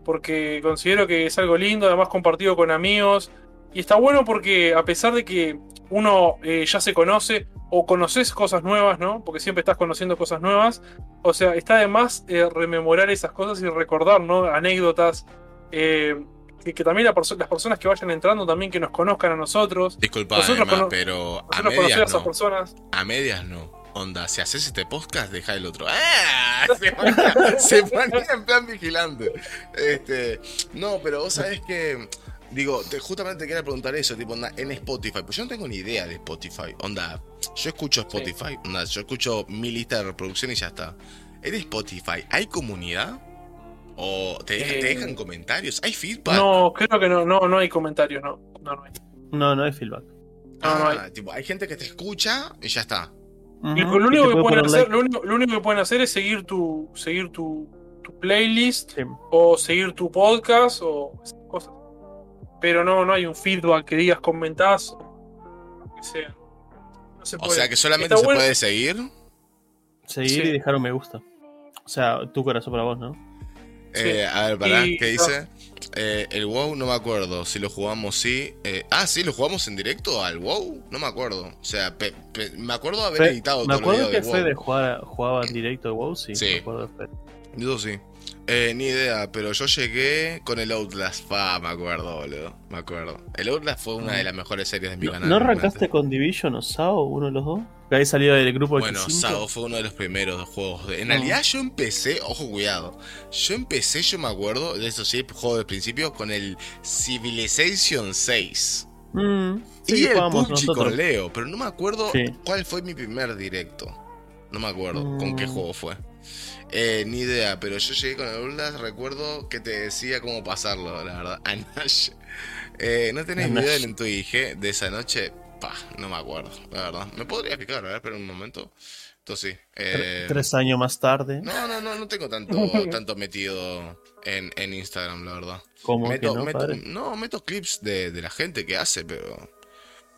Porque considero que es algo lindo, además compartido con amigos. Y está bueno porque a pesar de que uno eh, ya se conoce o conoces cosas nuevas, ¿no? Porque siempre estás conociendo cosas nuevas. O sea, está de más eh, rememorar esas cosas y recordar, ¿no? Anécdotas. eh, que, que también la perso- las personas que vayan entrando también que nos conozcan a nosotros. Disculpa, nosotros Emma, pero a a esas personas. A medias no. Onda, si haces este podcast, deja el otro. ¡Ah! Se ponía, se ponía en plan vigilante. Este, no, pero vos sabés que. Digo, te- justamente te quería preguntar eso, tipo, onda, en Spotify. Pues yo no tengo ni idea de Spotify. Onda, yo escucho Spotify. Onda, yo escucho mi lista de reproducción y ya está. ¿En Spotify hay comunidad? ¿O te, Eh, dejan comentarios? ¿Hay feedback? No, creo que no, no, no hay comentarios, no. No, no hay. No, no hay feedback. no, no hay. Ah, tipo, hay gente que te escucha y ya está. Lo, único que puede pueden hacer, like. lo, único, lo único que pueden hacer es seguir tu, seguir tu, tu playlist Sí. o seguir tu podcast o esas cosas. Pero no, no hay un feedback que digas comentás o lo que sea. No se O sea que solamente Está se bueno- puede seguir. Seguir Sí. y dejar un me gusta. O sea, tu corazón para vos, ¿no? Sí. Eh, a ver, pará, Y- ¿qué dice? Eh, el WoW no me acuerdo. Si lo jugamos, sí. Eh, ah, sí, lo jugamos en directo al WoW. No me acuerdo. O sea, pe- pe- me acuerdo de haber editado me todo el acuerdo video que del Fede WoW. jugaba, jugaba en directo de WoW, sí. Sí. Me acuerdo de Fede. Yo sí. Eh, ni idea, pero yo llegué con el Outlast. Pa, me acuerdo, boludo. Me acuerdo. El Outlast fue una de las mejores series de mi ¿No, canal. ¿no arrancaste con Division o SAO, uno de los dos? Que ahí salió del grupo Bueno, X5. SAO fue uno de los primeros juegos. de- En No. realidad yo empecé, ojo cuidado, yo empecé, yo me acuerdo, de eso sí, juego del principio, con el Civilization 6. Mm, y sí, el jugábamos PUBG nosotros. con Leo, pero no me acuerdo Sí. cuál fue mi primer directo. No me acuerdo con qué Mm. juego fue. Eh, ni idea, pero yo llegué con el Outlast, recuerdo que te decía cómo pasarlo, la verdad. Anash. Eh, ¿No tenés Anash. video en tu IG de esa noche? Pa, no me acuerdo, la verdad. ¿Me podría explicar? A ver, espera un momento. Sí. eh, Tres años más tarde. no, no, no, no tengo tanto, tanto metido en, en Instagram, la verdad. ¿Cómo Meto, que no, meto- padre? no, meto clips de, de la gente que hace, pero.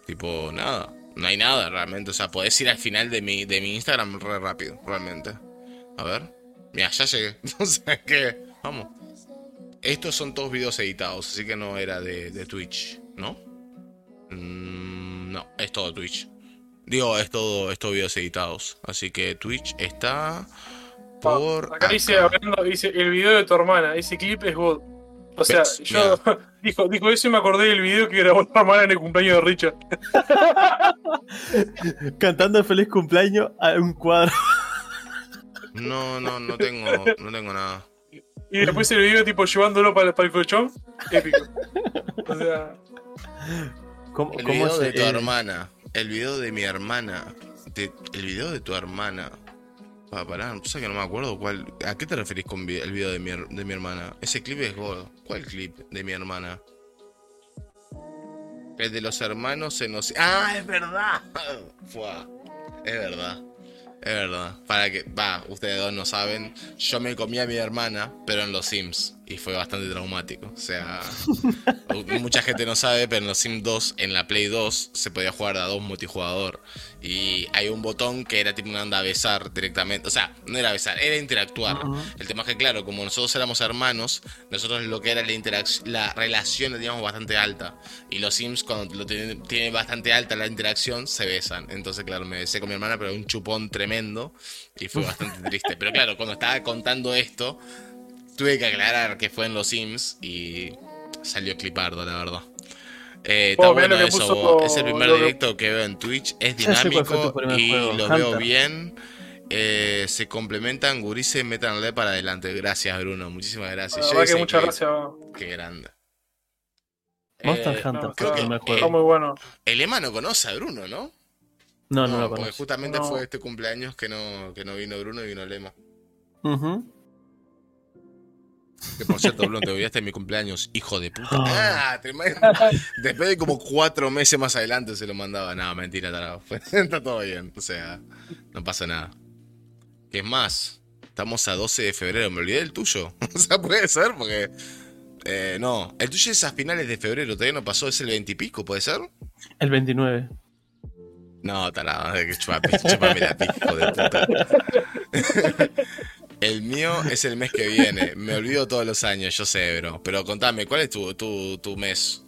Tipo, nada. No hay nada realmente. O sea, podés ir al final de mi, de mi Instagram re rápido, realmente. A ver. Mira, ya llegué. O sea que. Vamos. Estos son todos videos editados, así que no era de, de Twitch, ¿no? Mm, no, es todo Twitch. Digo, es todo, es todo videos editados. Así que Twitch está por. Acá dice, hablando, dice el video de tu hermana, ese clip es God. O sea, ¿Ves? yo dijo, dijo eso y me acordé del video que grabó tu hermana en el cumpleaños de Richard. Cantando feliz cumpleaños a un cuadro. No, no, no tengo, no tengo nada. Y después el video tipo llevándolo para, para el colchón. Épico. O sea, ¿Cómo, El cómo video se- de tu hermana. El video de mi hermana. de- el video de tu hermana. Pa, pará, pasa que no me acuerdo cuál. ¿A qué te referís con el video de mi, her- de mi hermana? Ese clip es gordo. ¿Cuál clip de mi hermana? El de los hermanos en los. ¡Ah, es verdad! Fua, es verdad. Es verdad. Para que. Va, ustedes dos no saben. Yo me comí a mi hermana, pero en los Sims. Y fue bastante traumático. O sea. Mucha gente no sabe, pero en los Sims 2, en la Play 2, se podía jugar a dos multijugador. Y hay un botón que era tipo una anda a besar directamente. O sea, no era besar, era interactuar. El tema es que, claro, como nosotros éramos hermanos, nosotros lo que era la interacción, la relación la teníamos bastante alta. Y los Sims, cuando lo tienen, tienen bastante alta la interacción, se besan. Entonces, claro, me besé con mi hermana, pero un chupón tremendo. Y fue bastante triste. Pero claro, cuando estaba contando esto, tuve que aclarar que fue en los Sims y salió clipardo, la verdad. Eh, está Oh, bueno lo eso, puso es el primer lo directo que veo en Twitch, es dinámico y juego, lo veo bien. Eh, se complementan, gurises, métanle para adelante. Gracias, Bruno, muchísimas gracias. que muchas gracias. Qué grande. Monster Eh, Hunter no, creo que- juego. Está muy bueno. el Ema no conoce a Bruno, ¿no? No, no, lo porque conozco. justamente No. fue este cumpleaños que no, que no vino Bruno y vino el Ema. Ujú. Que por cierto, Bruno, te olvidaste de mi cumpleaños, hijo de puta. Ah. Ah, tremendo. Después de como cuatro meses más adelante se lo mandaba. No, mentira, tarado. Está todo bien. O sea, no pasa nada. Que es más, estamos a 12 de febrero. Me olvidé del tuyo. O sea, puede ser porque. eh, no, el tuyo es a finales de febrero. Todavía no pasó. Es el 20 y pico, ¿puede ser? El 29. No, tarado. Chupame, chupame la hijo de puta. El mío es el mes que viene. Me olvido todos los años, yo sé, bro. Pero contame, ¿cuál es tu, tu, tu mes?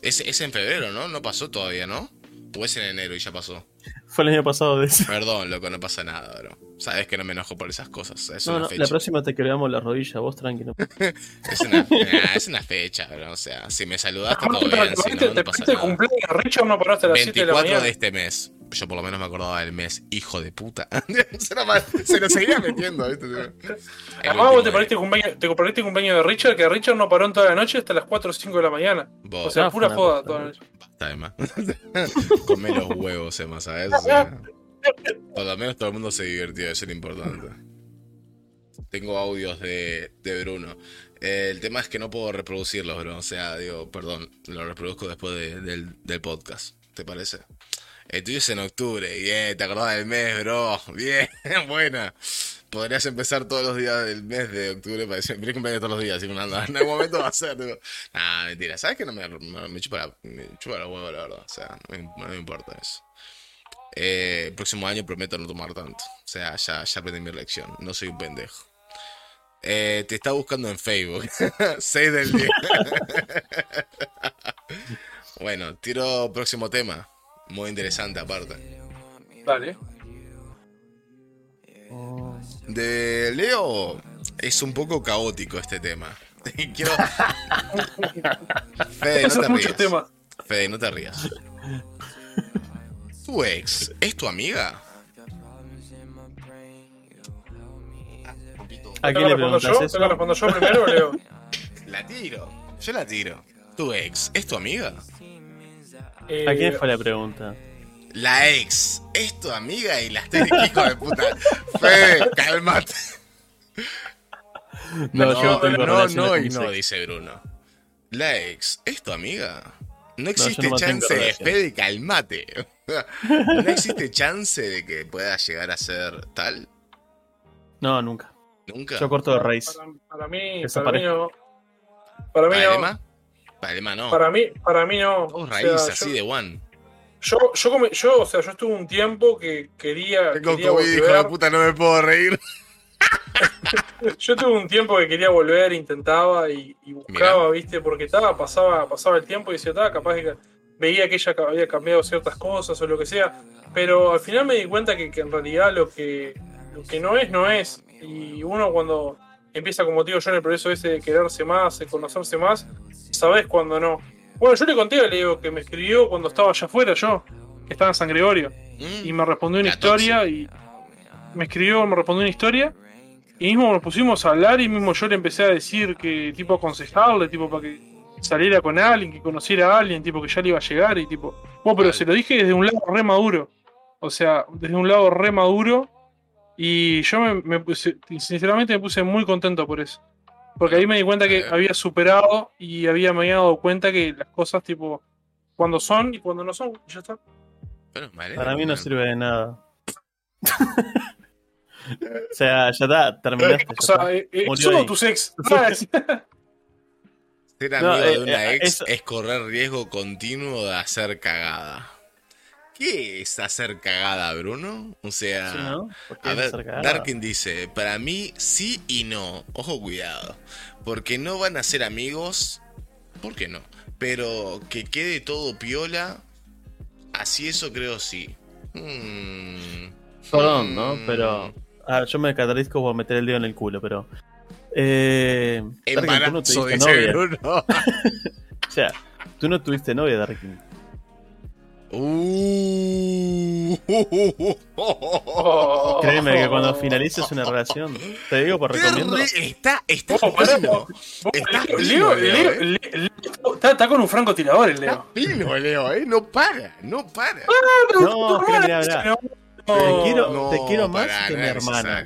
Es, es en febrero, ¿no? No pasó todavía, ¿no? ¿O es en enero y ya pasó? Fue el año pasado de ese. Perdón, loco, no pasa nada, bro. Sabes que no me enojo por esas cosas. Es No, una no, fecha. la próxima te quebramos la rodilla, vos tranquilo. Es, una, nah, es una fecha, bro. O sea, si me saludaste, todo bien. Si te- no, te no pasa nada. cumpleaños, Richard no paraste a las 7 de la 24 mañana. de este mes. Yo por lo menos me acordaba del mes. Hijo de puta. se, lo, se lo seguía metiendo, ¿viste? Además, vos te perdiste el cumpleaños, te el cumpleaños de Richard, que Richard no paró en toda la noche hasta las 4 o 5 de la mañana. Vos, O sea, Ah, pura joda toda la ¿no? noche. Basta, además. Come los huevos, Emma, ¿sabes? O sea, por lo menos todo el mundo se divirtió, eso es lo importante. Tengo audios de, de Bruno. Eh, el tema es que no puedo reproducirlos, bro. O sea, digo, perdón, lo reproduzco después de- del, del podcast. ¿Te parece? El tuyo es en octubre. Bien, te acordás del mes, bro. Bien, buena. Podrías empezar todos los días del mes de octubre para decir, cumpleaños todos los días. En algún momento va a ser. Digo, Nah, mentira. ¿Sabes que no me, chupa la, la verdad? O sea, no me, importa eso. Eh, próximo año prometo no tomar tanto. O sea, ya, ya aprendí mi lección. No soy un pendejo. Eh, te está buscando en Facebook. 6 del día. bueno, tiro próximo tema. Muy interesante aparte. Dale. De Leo es un poco caótico este tema. Quiero. Fede, no te rías. temas. Fede, no te rías. ¿Tu ex es tu amiga? ¿A ¿Te quién le respondo yo? ¿Te eso? la respondo yo primero Leo? La tiro. Yo la tiro. ¿Tu ex es tu amiga? Eh, ¿A quién fue la pregunta? La ex es tu amiga y la estoy hijo de puta. Fede, cálmate. No, yo No, tengo no, no y dice Bruno. La ex es tu amiga. No existe no chance de. Fede, calmate. No existe chance de que pueda llegar a ser tal. No, nunca. Nunca. Yo corto de raíz. Para, para mí, para mí. Para mí ¿Para no. Elema no. Para mí, para mí no. Vos O raíz sea, así yo, de one. yo, yo, come- yo, o sea, yo estuve un tiempo que quería, Tengo quería COVID, hijo de volver. puta, no me puedo reír. Yo tuve un tiempo que quería volver, intentaba y, y buscaba, ¿viste? Porque estaba, pasaba, pasaba el tiempo y decía, estaba capaz de que veía que ella había cambiado ciertas cosas o lo que sea. Pero al final me di cuenta que, que en realidad lo que, lo que no es, no es. Y uno cuando empieza, como te digo yo, en el proceso ese de quererse más, de conocerse más, sabes cuando no. Bueno, yo le conté a Leo que me escribió cuando estaba allá afuera yo, que estaba en San Gregorio. Mm. Y me respondió una historia y me escribió, me respondió una historia. Y mismo nos pusimos a hablar y mismo yo le empecé a decir que, tipo, aconsejarle, tipo, para que saliera con alguien, que conociera a alguien, tipo, que ya le iba a llegar y tipo. Bueno, pero se lo dije desde un lado re maduro. O sea, desde un lado re maduro. Y yo me, me puse, sinceramente me puse muy contento por eso. Porque ahí me di cuenta que Eh. había superado y había, me había dado cuenta que las cosas, tipo, cuando son y cuando no son, ya está. Bueno, vale, Para mí no sirve de nada. o sea, ya está, terminaste. O sea, eh, eh, solo tus ex. Ser No, amigo eh, de una eh, ex eso- es correr riesgo continuo de hacer cagada. ¿Qué es hacer cagada, Bruno? O sea, Sí, ¿no? ¿Por qué a ver? Darkin dice, para mí sí y no. Ojo, cuidado. Porque no van a ser amigos. ¿Por qué no? Pero que quede todo piola. Así eso creo sí. Hmm. Perdón, ¿no? Hmm. Pero. Ah, yo me catalízco por meter el dedo en el culo, pero. Eh. Darkin, tú no Embarazo, tuviste dice novia. Bruno. O sea, tú no tuviste novia, Darkin. Uh. Créeme que cuando finalices una relación, te digo por Qué recomiendo. re- Está, está fino. Está Leo, fino, Leo, Leo, Leo- Leo- Leo- está, está con un francotirador el Está Leo. fino, Leo, ¿eh? No para, no para. No. Te quiero, No, te quiero más que mi hermana.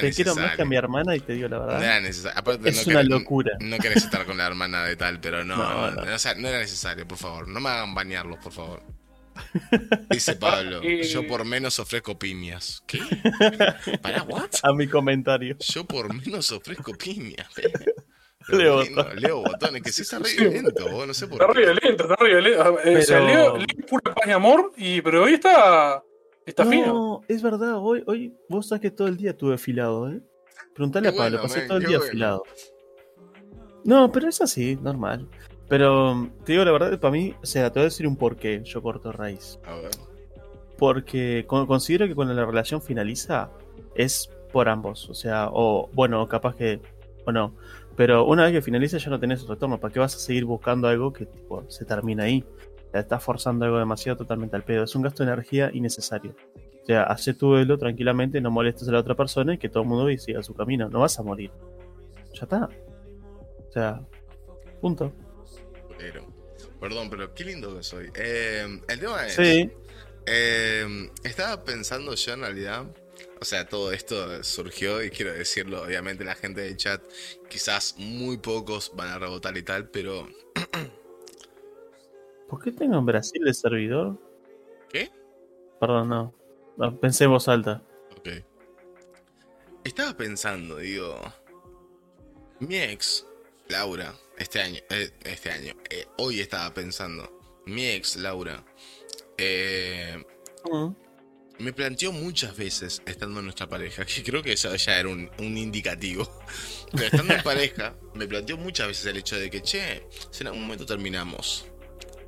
Te quiero más que a mi hermana y te digo la verdad. Aparte, Es no una querés- locura. No querés estar con la hermana de tal, pero no, No, no, no. o sea, no era necesario, por favor. No me hagan bañarlos, por favor. Dice Pablo, Eh. yo por menos ofrezco piñas. ¿Qué? ¿Para what? A mi comentario. Yo por menos ofrezco piñas. Leo Botón. Leo Botón, es que sí está re violento, vos, no sé por Está qué. re violento, está re violento. Eh, O sea, Pero- Leo, Leo es pura paz y amor, y, pero hoy está, está fino. No, es verdad, hoy, hoy vos sabés que todo el día tuve afilado, ¿eh? Preguntale a Pablo, bueno, pasé man, todo el día bueno. afilado. No, pero es así, normal. Pero te digo la verdad, para mí, o sea, te voy a decir un porqué yo corto raíz. A ver. Porque con- considero que cuando la relación finaliza es por ambos. O sea, o bueno, capaz que. O no. Pero una vez que finaliza ya no tenés retorno. ¿Para qué vas a seguir buscando algo que tipo, se termina ahí? O sea, estás forzando algo demasiado totalmente al pedo. Es un gasto de energía innecesario. O sea, hace tu duelo tranquilamente, no molestes a la otra persona y que todo el mundo siga su camino. No vas a morir. Ya está. O sea, punto. Perdón, pero qué lindo que soy. Eh, el tema es. Sí. eh, estaba pensando yo en realidad. O sea, todo esto surgió y quiero decirlo, obviamente la gente del chat, quizás muy pocos van a rebotar y tal, pero ¿Por qué tengo en Brasil el servidor? ¿Qué? Perdón, no. No, Pensé en voz alta. Ok. Estaba pensando, digo. Mi ex, Laura, este año, eh, este año, eh, hoy estaba pensando. Mi ex, Laura, eh, me planteó muchas veces, estando en nuestra pareja, que creo que eso ya era un, un indicativo. Pero estando en pareja, me planteó muchas veces el hecho de que, che, si en algún momento terminamos,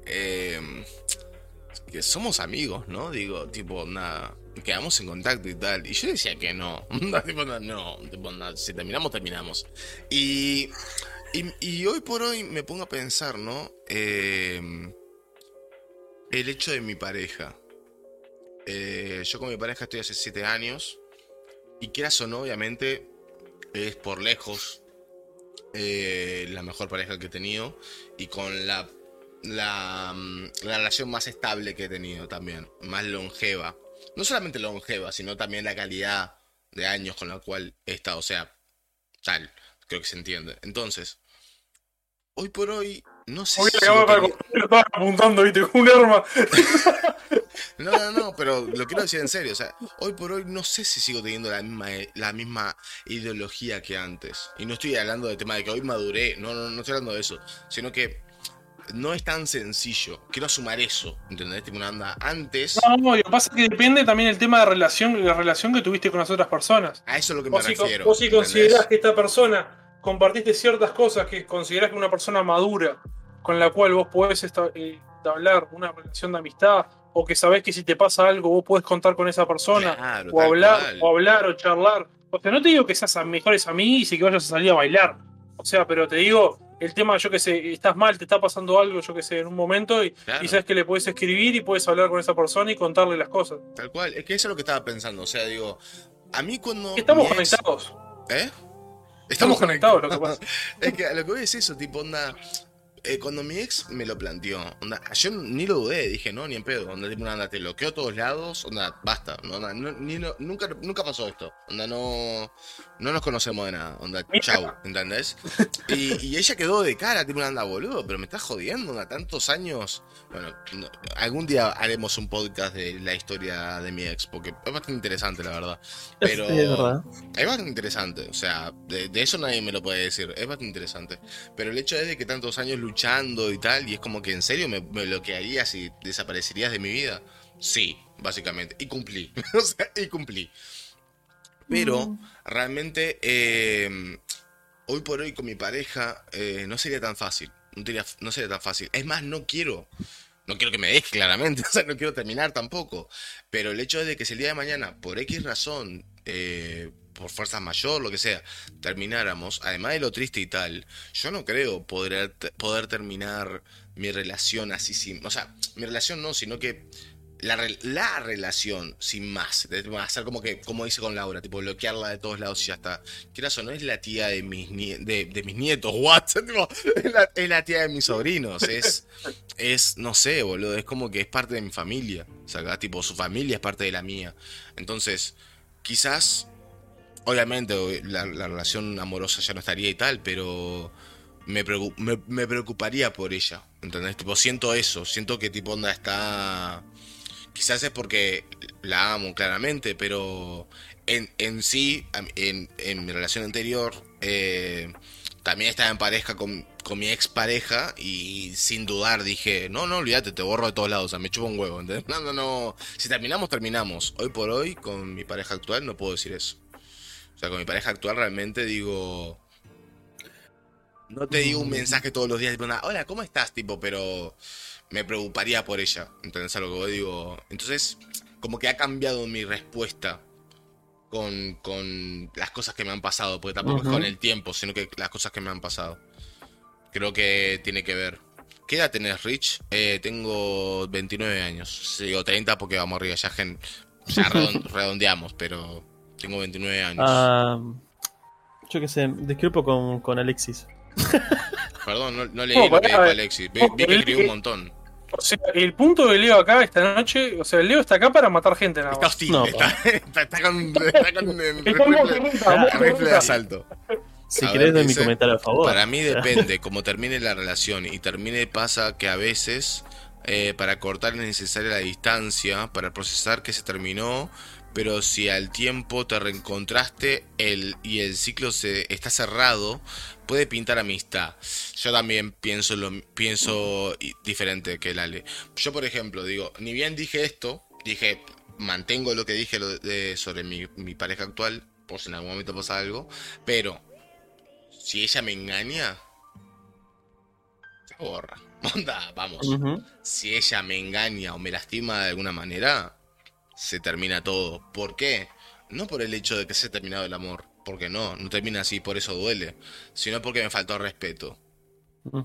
eh, que somos amigos, ¿no? Digo, tipo, nada, quedamos en contacto y tal. Y yo decía que no. tipo, no, no, tipo, no, si terminamos, terminamos. Y, y, hoy por hoy me pongo a pensar, ¿no? Eh, el hecho de mi pareja. Eh, yo con mi pareja estoy hace 7 años. Y quieras o no, obviamente, es por lejos eh, la mejor pareja que he tenido. Y con la la, mm, la relación más estable que he tenido también, más longeva. No solamente longeva, sino también la calidad de años con la cual he estado, o sea, tal, creo que se entiende. Entonces, hoy por hoy, no sé Hoy si lo estaba apuntando, viste, con un arma. No, no, no, pero lo quiero decir en serio. O sea, hoy por hoy no sé si sigo teniendo la misma, la misma ideología que antes. Y no estoy hablando del tema de que hoy maduré. No, no, no estoy hablando de eso. Sino que no es tan sencillo. Quiero sumar eso. ¿Entendés? Tipo una. Antes. No, no, lo que pasa es que depende también el tema de relación, la relación que tuviste con las otras personas. A eso es lo que me si, refiero. vos si considerás que esta persona compartiste ciertas cosas que considerás que una persona madura con la cual vos podés esta- eh, entablar una relación de amistad o que sabés que si te pasa algo vos podés contar con esa persona Claro, o hablar o hablar o charlar. O sea, no te digo que seas a mejores amigos y que vayas a salir a bailar. O sea, pero te digo el tema, yo que sé, estás mal, te está pasando algo, yo que sé, en un momento y, Claro. y sabes que le puedes escribir y puedes hablar con esa persona y contarle las cosas. Tal cual. Es que eso es lo que estaba pensando. O sea, digo. A mí cuando. Estamos ex- conectados. ¿Eh? Estamos conectados, lo que pasa. Es que lo que voy es eso, tipo, onda. eh, cuando mi ex me lo planteó, onda, yo ni lo dudé, dije, no, ni en pedo, onda, tipo, onda, te bloqueo a todos lados, onda, basta, onda, no- ni, nunca, nunca pasó esto, onda, no, no nos conocemos de nada, onda, chau, ¿entendés? Y, y ella quedó de cara, tipo, onda, boludo, pero me estás jodiendo, onda, tantos años. Bueno, no- algún día haremos un podcast de la historia de mi ex, porque es bastante interesante, la verdad. Pero Sí, es verdad. es bastante interesante, o sea, de, de eso nadie me lo puede decir, es bastante interesante. Pero el hecho es de que tantos años luchando y tal, y es como que en serio me, me bloquearías y desaparecerías de mi vida. Sí, básicamente, y cumplí, o sea, y cumplí. Pero realmente, eh, hoy por hoy con mi pareja, eh, no sería tan fácil, no sería, no sería tan fácil. Es más, no quiero. No quiero que me deje claramente, o sea, no quiero terminar tampoco. Pero el hecho es de que si el día de mañana, por X razón, eh, por fuerza mayor, lo que sea, termináramos, además de lo triste y tal, yo no creo poder, poder terminar mi relación así sin... O sea, mi relación no, sino que la, la relación sin más. Hacer como que, como dice con Laura, tipo bloquearla de todos lados y ya está. Quieras o no, es la tía de mis, nie- de, mis nietos, what? Es, la, tía de mis sobrinos, es, es, no sé, boludo, es como que es parte de mi familia. O sea, tipo, su familia es parte de la mía. Entonces, quizás, obviamente, la, la relación amorosa ya no estaría y tal, pero me, me, me preocuparía por ella. ¿Entendés? Tipo, siento eso, siento que tipo onda está... Quizás es porque la amo claramente, pero en, en sí, en, en mi relación anterior, eh, también estaba en pareja con, con mi ex pareja y sin dudar dije, no, no, olvídate, te borro de todos lados, o sea, me chupa un huevo, ¿entendés? No, no, no, si terminamos, terminamos. Hoy por hoy, con mi pareja actual, no puedo decir eso. O sea, con mi pareja actual realmente digo... No te digo un mensaje todos los días, tipo, hola, ¿cómo estás? Tipo, pero me preocuparía por ella. ¿Entendés a lo que voy? Digo. Entonces, como que ha cambiado mi respuesta con, con las cosas que me han pasado. Porque tampoco es con el tiempo, sino que las cosas que me han pasado. Creo que tiene que ver. ¿Qué edad tenés, Rich? Eh, tengo 29 años. Sí, digo 30 porque vamos arriba, ya, gen- ya redon- redondeamos, pero tengo 29 años. Ah, yo qué sé, discrepo con, con Alexis. Perdón, no, no leí lo que dijo. Alexis. Vi, vi que escribió un montón. O sea, el punto de Leo acá esta noche, o sea, Leo está acá para matar gente nada Está hostil, No, está, está- está con, está con el rifle, de asalto. Si A querés, ver, de mi comentario a favor. Para mí depende, como termine la relación y termine pasa que a veces eh, para cortar es necesaria la distancia para procesar que se terminó, pero si al tiempo te reencontraste el, y el ciclo se está cerrado, puede pintar amistad. Yo también pienso lo pienso diferente que el Ale. Yo por ejemplo digo, ni bien dije esto, dije mantengo lo que dije lo de- sobre mi, mi pareja actual, por si en algún momento pasa algo, pero si ella me engaña, se borra. Onda, vamos. Si ella me engaña o me lastima de alguna manera, se termina todo. ¿Por qué? No por el hecho de que se ha terminado el amor, porque no, no termina así, por eso duele, sino porque me faltó respeto.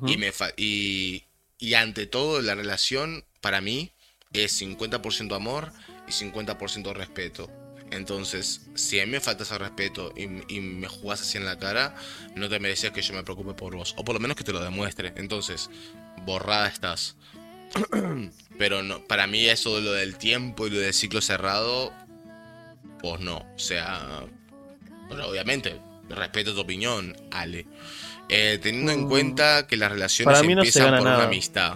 Y, me fa- y, y ante todo, la relación para mí es 50% amor y 50% respeto. Entonces, si a mí me faltas al respeto y, y me jugás así en la cara, no te merecías que yo me preocupe por vos. O por lo menos que te lo demuestre. Entonces, borrada estás. Pero no, para mí eso de lo del tiempo y lo del ciclo cerrado, pues no. O sea, obviamente, respeto tu opinión, Ale. Eh, teniendo en Mm. cuenta que las relaciones Para mí no se empiezan por una nada. amistad.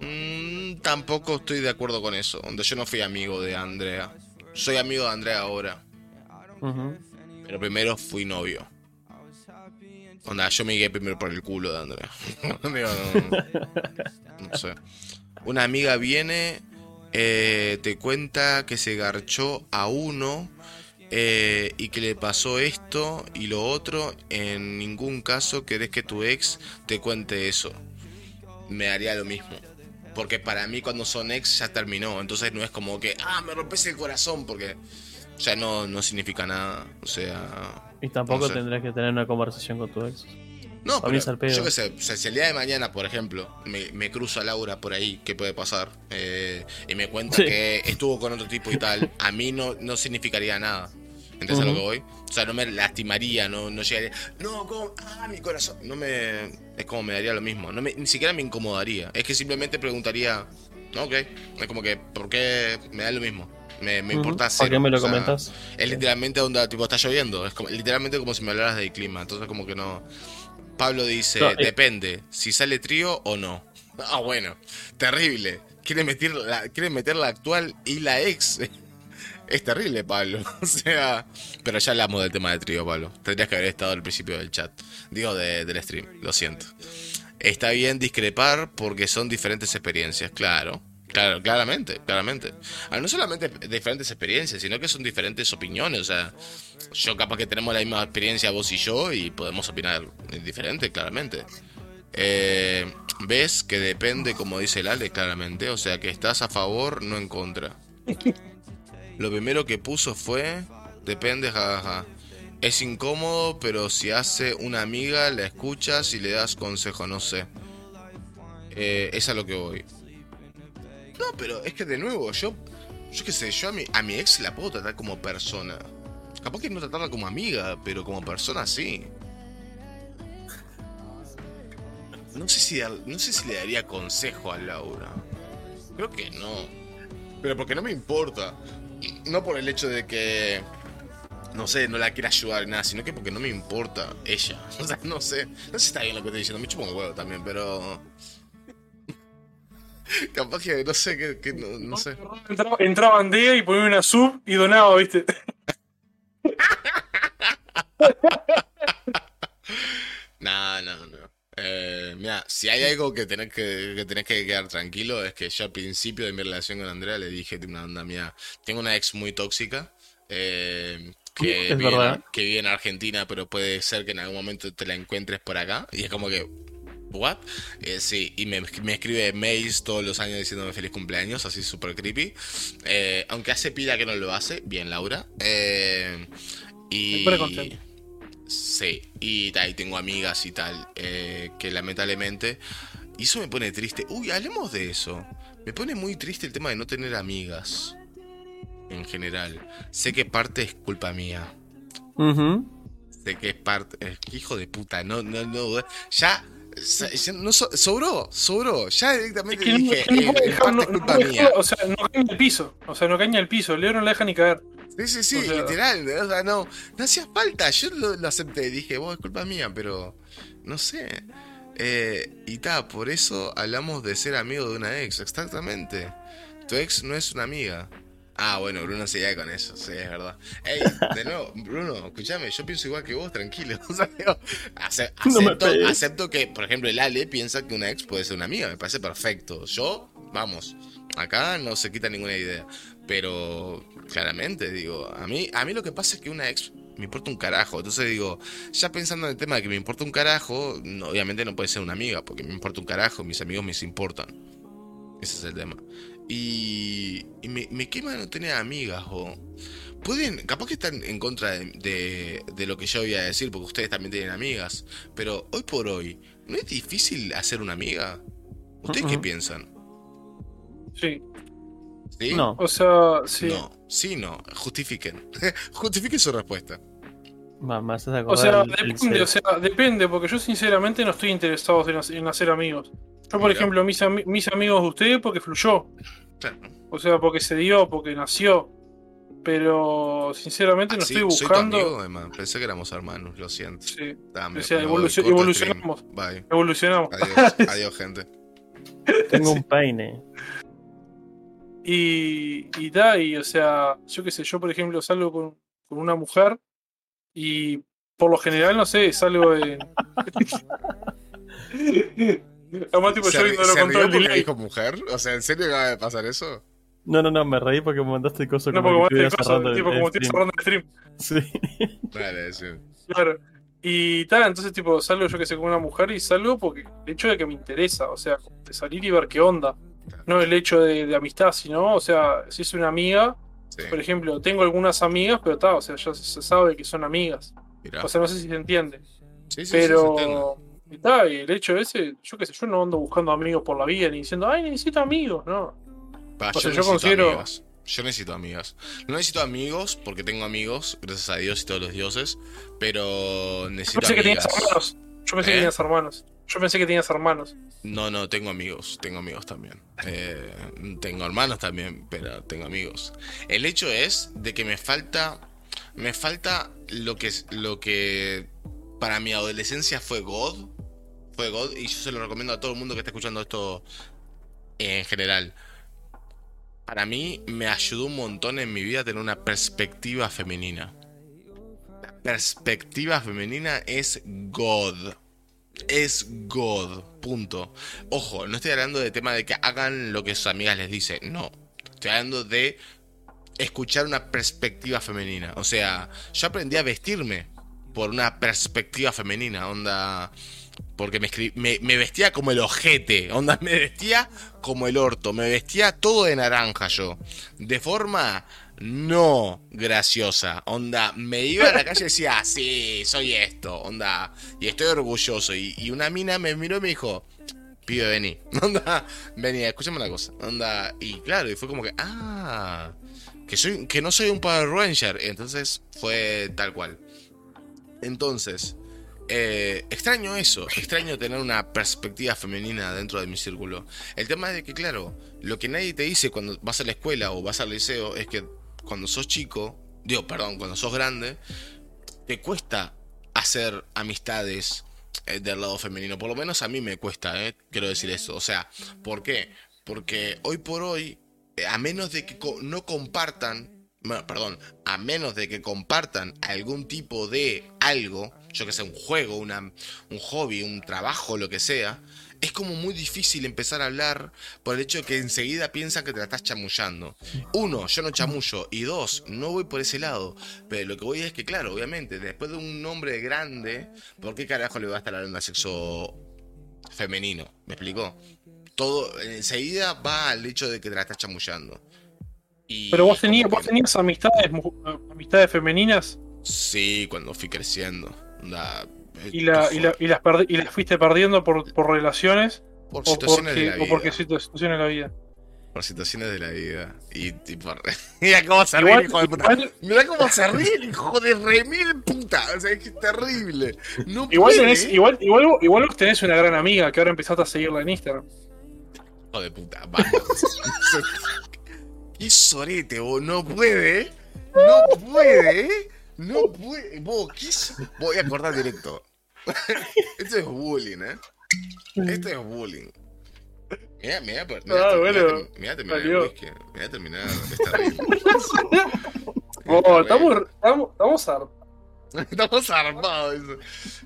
Mm, tampoco estoy de acuerdo con eso. Donde yo no fui amigo de Andrea. Soy amigo de Andrea ahora. Pero primero fui novio. Onda, yo me guié primero por el culo de Andrea. No, no sé. Una amiga viene, eh, te cuenta que se garchó a uno eh, y que le pasó esto y lo otro. En ningún caso querés que tu ex te cuente eso. Me haría lo mismo. Porque para mí cuando son ex ya terminó. Entonces no es como que, ah, me rompes el corazón. Porque ya no, no significa nada. O sea... Y tampoco No sé. tendrás que tener una conversación con tu ex. No, Para pero yo qué sé, o sea, si el día de mañana, por ejemplo, me, me cruza Laura por ahí, ¿qué puede pasar? Eh, y me cuenta Sí. que estuvo con otro tipo y tal, a mí no, no significaría nada. ¿Entendés a lo que voy? O sea, no me lastimaría, no, no llegaría. No, como, ah, mi corazón. No me. Es como me daría lo mismo. No me, ni siquiera me incomodaría. Es que simplemente preguntaría. Ok. Es como que, ¿por qué me da lo mismo? Me, me importa ¿Por cero. qué me lo o sea, comentas? es literalmente onda, tipo, está lloviendo. Es como, literalmente como si me hablaras del clima. Entonces, como que no. Pablo dice: No, eh. depende, si sale trío o no. Ah, bueno, terrible. Quiere meter la, quiere meter la actual y la ex. Es terrible, Pablo. O sea. Pero ya hablamos del tema de trío, Pablo. Tendrías que haber estado al principio del chat. Digo, de- del stream. Lo siento. Está bien discrepar porque son diferentes experiencias, claro. Claro, claramente, claramente. Ah, no solamente diferentes experiencias, sino que son diferentes opiniones. O sea, yo capaz que tenemos la misma experiencia vos y yo y podemos opinar diferente, claramente. Eh, Ves que depende, como dice el Ale, claramente. O sea, que estás a favor, no en contra. Lo primero que puso fue, depende, jajaja. Es incómodo, pero si hace una amiga, la escuchas y le das consejo, no sé. Eh, es a lo que voy. No, pero es que de nuevo, yo, yo qué sé, yo a mi, a mi ex la puedo tratar como persona. Capaz que no tratarla como amiga, pero como persona sí. No sé si, no sé si le daría consejo a Laura. Creo que no. Pero porque no me importa. No por el hecho de que no sé, no la quiera ayudar nada, sino que porque no me importa ella. O sea, no sé. No sé si está bien lo que estoy diciendo, me chupo un huevo también, pero. Capaz que no sé, que, que no, no sé. Entraba, entraba Andea y ponía una sub y donaba, ¿viste? No, no, no. Eh, mira, si hay algo que tenés que, que tenés que quedar tranquilo es que yo al principio de mi relación con Andrea le dije una onda mía. Tengo una ex muy tóxica. eh, que, Es vive verdad. que vive en Argentina, pero puede ser que en algún momento te la encuentres por acá. Y es como que, ¿what? Eh, sí, y me, me escribe mails todos los años diciéndome feliz cumpleaños, así súper creepy. Eh, aunque hace pila que no lo hace, bien Laura. Eh, y... Sí, y ahí tengo amigas y tal, eh, que lamentablemente... Y eso me pone triste. Uy, hablemos de eso. Me pone muy triste el tema de no tener amigas. En general. Sé que parte es culpa mía. Sé que es parte... hijo de puta, no, no, no. Ya... no so- sobró, sobró. Ya Es directamente que no, dije, no eh, no- es no culpa mía. dejar- O sea, no cae el piso. O sea, no cae en el piso. Leo no le deja ni caer. Sí, sí, sí, O sea- literal. O sea, no, no hacía falta. Yo lo, lo acepté. Dije, vos es culpa mía, pero no sé. Eh, y ta, por eso hablamos de ser amigo de una ex, exactamente. Tu ex no es una amiga. Ah, bueno, Bruno se con eso, sí, es verdad. Ey, de nuevo, Bruno, escúchame, yo pienso igual que vos, tranquilo. O sea, digo, ace- No acepto, pegues. acepto que, por ejemplo, el Ale piensa que una ex puede ser una amiga, me parece perfecto. Yo, vamos, acá no se quita ninguna idea. Pero claramente, digo, a mí, a mí lo que pasa es que una ex me importa un carajo. Entonces digo, ya pensando en el tema de que me importa un carajo, no, obviamente no puede ser una amiga, porque me importa un carajo, mis amigos me importan. Ese es el tema. Y, y me, me quema no tener amigas, o... Pueden, capaz que están en contra de, de- de lo que yo voy a decir, porque ustedes también tienen amigas, pero hoy por hoy, ¿no es difícil hacer una amiga? ¿Ustedes qué piensan? Sí. ¿Sí? No. O sea, sí. No, sí, no. Justifiquen. Justifiquen su respuesta. Acordar O sea, el- depende, o sea, depende, porque yo sinceramente no estoy interesado en hacer amigos. Yo, por Mira. ejemplo, mis, ami- mis amigos de ustedes porque fluyó. Claro. O sea, porque se dio, porque nació. Pero sinceramente no Ah, sí, estoy Soy tu buscando. amigo, Emma. Pensé que éramos hermanos, lo siento. Sí, Dame, O sea, evolucionamos. Bye. evolucionamos. Adiós, adiós, gente. Tengo un peine. Y, y da, y o sea, yo qué sé, yo por ejemplo salgo con, con una mujer y por lo general, no sé, salgo en. Además, tipo, ¿Se, yo ignoro se todo rió el porque dijo mujer? O sea, ¿en serio acaba de pasar eso? No, no, no, me reí porque me mandaste cosas No, como porque que cerrando el- tipo, el como estoy cerrando el stream. Sí. Dale, sí. Claro. Y tal, entonces, tipo, salgo yo que sé con una mujer y salgo porque el hecho de que me interesa, o sea, de salir y ver qué onda. No el hecho de, de amistad, sino, o sea, si es una amiga, Sí, por ejemplo, tengo algunas amigas, pero está, o sea, ya se sabe que son amigas. mira. O sea, no sé si se entiende. Sí, sí, sí, se entiende. Y el hecho ese, yo qué sé, yo no ando buscando amigos por la vida ni diciendo, ay, necesito amigos, no. O yo sea, yo considero- amigas. Yo necesito amigas. No necesito amigos porque tengo amigos, gracias a Dios y todos los dioses, pero Yo necesito pensé que tenías hermanos. Yo pensé ¿Eh? que tenías hermanos. Yo pensé que tenías hermanos. No, no, tengo amigos, tengo amigos también. Eh, tengo hermanos también, pero tengo amigos. El hecho es de que me falta, me falta lo que lo que para mi adolescencia fue God, fue God y yo se lo recomiendo a todo el mundo que está escuchando esto en general. Para mí me ayudó un montón en mi vida tener una perspectiva femenina. La perspectiva femenina es God es God. Punto. Ojo, no estoy hablando de tema de que hagan lo que sus amigas les dicen. No. Estoy hablando de escuchar una perspectiva femenina. O sea, yo aprendí a vestirme por una perspectiva femenina. Onda. Porque me, me, vestía como el ojete. Onda, me vestía como el orto. Me vestía todo de naranja yo. De forma no graciosa. Onda, me iba a la calle y decía, "Ah, sí, soy esto. Onda, y estoy orgulloso. Y, y una mina me miró y me dijo, pibe, vení. Onda, vení, escúchame una cosa. Onda, y claro, y fue como que, ah, que, soy, que no soy un Power Ranger. Entonces fue tal cual. Entonces, eh, extraño eso, extraño tener una perspectiva femenina dentro de mi círculo. El tema es de que, claro, lo que nadie te dice cuando vas a la escuela o vas al liceo es que cuando sos chico, digo, perdón, cuando sos grande, te cuesta hacer amistades eh, del lado femenino. Por lo menos a mí me cuesta, eh, quiero decir eso. O sea, ¿por qué? Porque hoy por hoy, a menos de que no compartan, perdón, a menos de que compartan algún tipo de algo, yo que sé, un juego, un hobby, un trabajo, lo que sea, es como muy difícil empezar a hablar por el hecho de que enseguida piensan que te la estás chamullando. Uno, yo no chamullo. Y dos, no voy por ese lado. Pero lo que voy es que, claro, obviamente, después de un hombre grande, ¿por qué carajo le va a estar hablando a sexo femenino? ¿Me explicó? Todo enseguida va al hecho de que te la estás chamullando. Y Pero vos tenías, vos tenías amistades, mu- amistades femeninas Sí, cuando fui creciendo. Onda, y, la, y, la- y las perdi- y las fuiste perdiendo por, por relaciones por o situaciones de porque, la vida. o porque situ- situaciones de la vida. Por situaciones de la vida. Y tipo. Mira cómo se ríe hijo de puta. Mira cómo se ríe hijo de remil puta. O sea, es que es terrible. No Igual, puede. tenés, igual, igual, igual vos tenés una gran amiga que ahora empezaste a seguirla en Instagram. Hijo de puta. Vamos. Qué sorete, vos. No puede. No puede. No puede. Vos, ¿qué? Voy a cortar directo. Esto es bullying, ¿eh? Esto es bullying. Mira, mira, mira, bueno. mira, terminar. Mira, terminar. Oh, estamos, estamos, estamos ar- Estamos armados.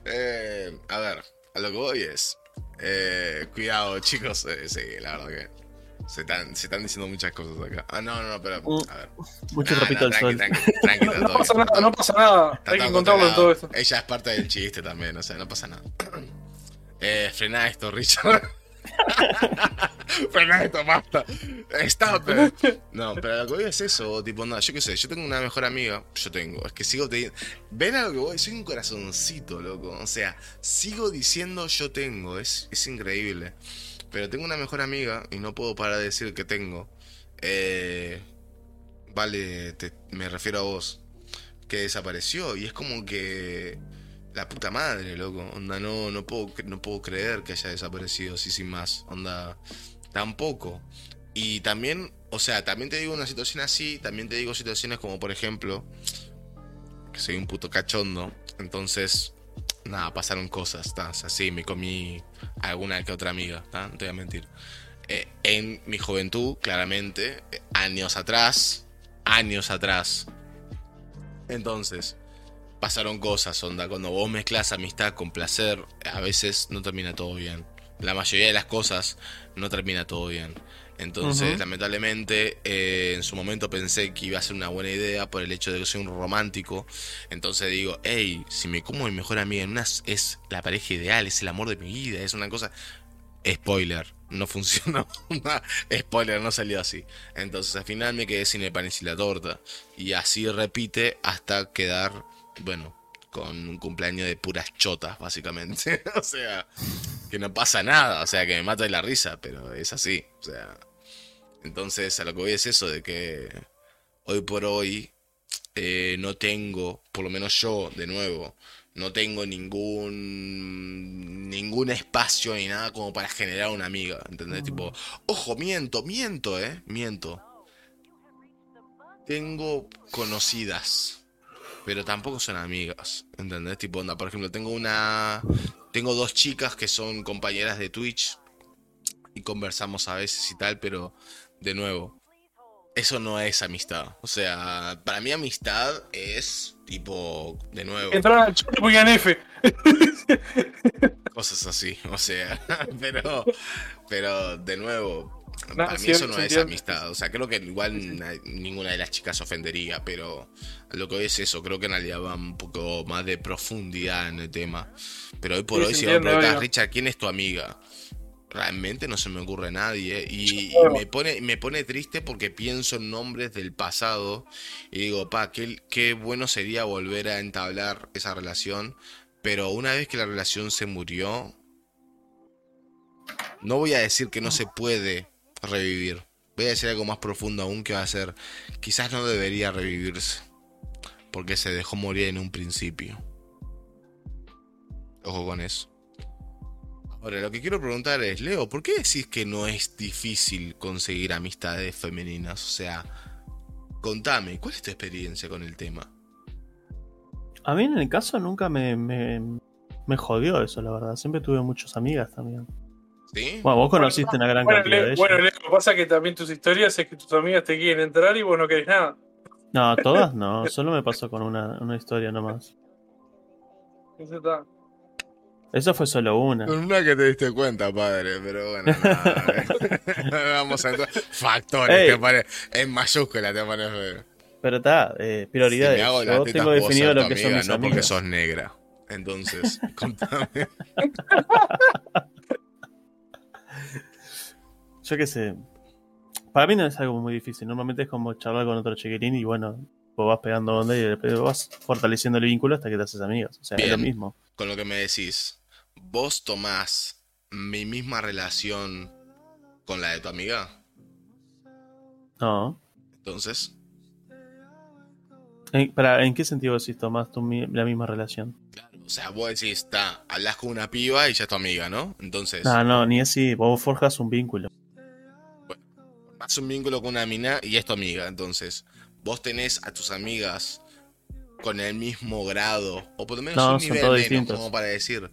Eh, a ver, a lo que voy es. eh, cuidado, chicos. eh, sí, la verdad que. Se están, se están diciendo muchas cosas acá. Ah, no, no, no, pero. A ver. Mucho trapito nah, al tranqui, sol. tranqui, tranqui, No pasa nada, no pasa nada. Está Hay que todo encontrarlo en todo esto. Ella es parte del chiste también, o sea, no pasa nada. Eh, frená esto, Richard. frená esto, basta. Stop. it. No, pero lo que voy es eso, tipo, no, yo qué sé, yo tengo una mejor amiga, yo tengo, es que sigo teniendo... ¿Ven a lo que voy? Soy un corazoncito, loco. O sea, sigo diciendo yo tengo, es, es increíble. Pero tengo una mejor amiga y no puedo parar de decir que tengo. eh, vale, me refiero a vos, que desapareció y es como que la puta madre, loco, onda, no, no, puedo, no puedo creer que haya desaparecido así sin más, onda, tampoco. Y también, o sea, también te digo una situación así, también te digo situaciones como por ejemplo, que soy un puto cachondo, entonces, nada, pasaron cosas, ¿está? O sea, sí, me comí alguna que otra amiga, no te voy a mentir. Eh, en mi juventud, claramente, años atrás, años atrás. Entonces, pasaron cosas, onda. Cuando vos mezclas amistad con placer, a veces no termina todo bien. La mayoría de las cosas no termina todo bien. Entonces, lamentablemente, eh, en su momento pensé que iba a ser una buena idea por el hecho de que soy un romántico. Entonces digo, hey, si me como mi mejor amiga en una es la pareja ideal, es el amor de mi vida, es una cosa. Spoiler, no funcionó. Spoiler, no salió así. Entonces al final me quedé sin el pan y la torta. Y así repite hasta quedar, bueno, con un cumpleaños de puras chotas, básicamente. o sea, que no pasa nada. O sea, que me mata de la risa, pero es así. O sea, entonces a lo que voy es eso, de que hoy por hoy eh, no tengo, por lo menos yo, de nuevo, no tengo ningún ningún espacio ni nada como para generar una amiga, ¿entendés? Tipo, ojo, miento, miento, eh, miento. Tengo conocidas, pero tampoco son amigas, ¿entendés? Tipo, onda, por ejemplo, tengo una tengo dos chicas que son compañeras de Twitch y conversamos a veces y tal, pero de nuevo, eso no es amistad. O sea, para mí amistad es tipo, de nuevo. Entrar al chat y F. Cosas así, o sea, pero, pero de nuevo, para mí eso no es amistad. O sea, creo que igual ninguna de las chicas ofendería, pero lo que es eso, creo que en realidad va un poco más de profundidad en el tema. Pero hoy por hoy, si me preguntas, Richard, ¿quién es tu amiga? Realmente no se me ocurre nadie. Y, me, pone, me pone triste porque pienso en nombres del pasado y digo, pa, qué, qué bueno sería volver a entablar esa relación. Pero una vez que la relación se murió, no voy a decir que no se puede revivir. Voy a decir algo más profundo aún que va a ser, quizás no debería revivirse. Porque se dejó morir en un principio. Ojo con eso. Ahora, lo que quiero preguntar es, Leo, ¿por qué decís que no es difícil conseguir amistades femeninas? O sea, contame, ¿cuál es tu experiencia con el tema? A mí en el caso nunca me, me, jodió eso, la verdad. Siempre tuve muchas amigas también. ¿Sí? Bueno, vos conociste una gran cantidad de ellas. Bueno, Leo, lo que pasa es que también tus historias es que tus amigas te quieren entrar y vos no querés nada. No, todas no. Solo me pasó con una, una historia nomás. Eso está. Eso fue solo una. Una que te diste cuenta, padre, pero bueno, nada. Vamos a entrar. Factores, te pare... En mayúscula te parece. Pero está, eh, prioridades. Yo tengo definido lo que son mis No porque sos negra. Entonces, contame. Yo qué sé. Para mí no es algo muy difícil. Normalmente es como charlar con otro chiquitín y bueno, vos vas pegando onda y vas fortaleciendo el vínculo hasta que te haces amigos. O sea, es lo mismo. Con lo que me decís, ¿Vos tomás mi misma relación con la de tu amiga? No. Entonces. ¿En, para, ¿en qué sentido decís tomás la misma relación? Claro, o sea, vos decís, está, hablas con una piba y ya es tu amiga, ¿no? Entonces. No, no, ni así. Vos forjas un vínculo. Bueno, formás un vínculo con una mina y es tu amiga. Entonces, vos tenés a tus amigas con el mismo grado, o por lo menos un nivel menos, como para decir,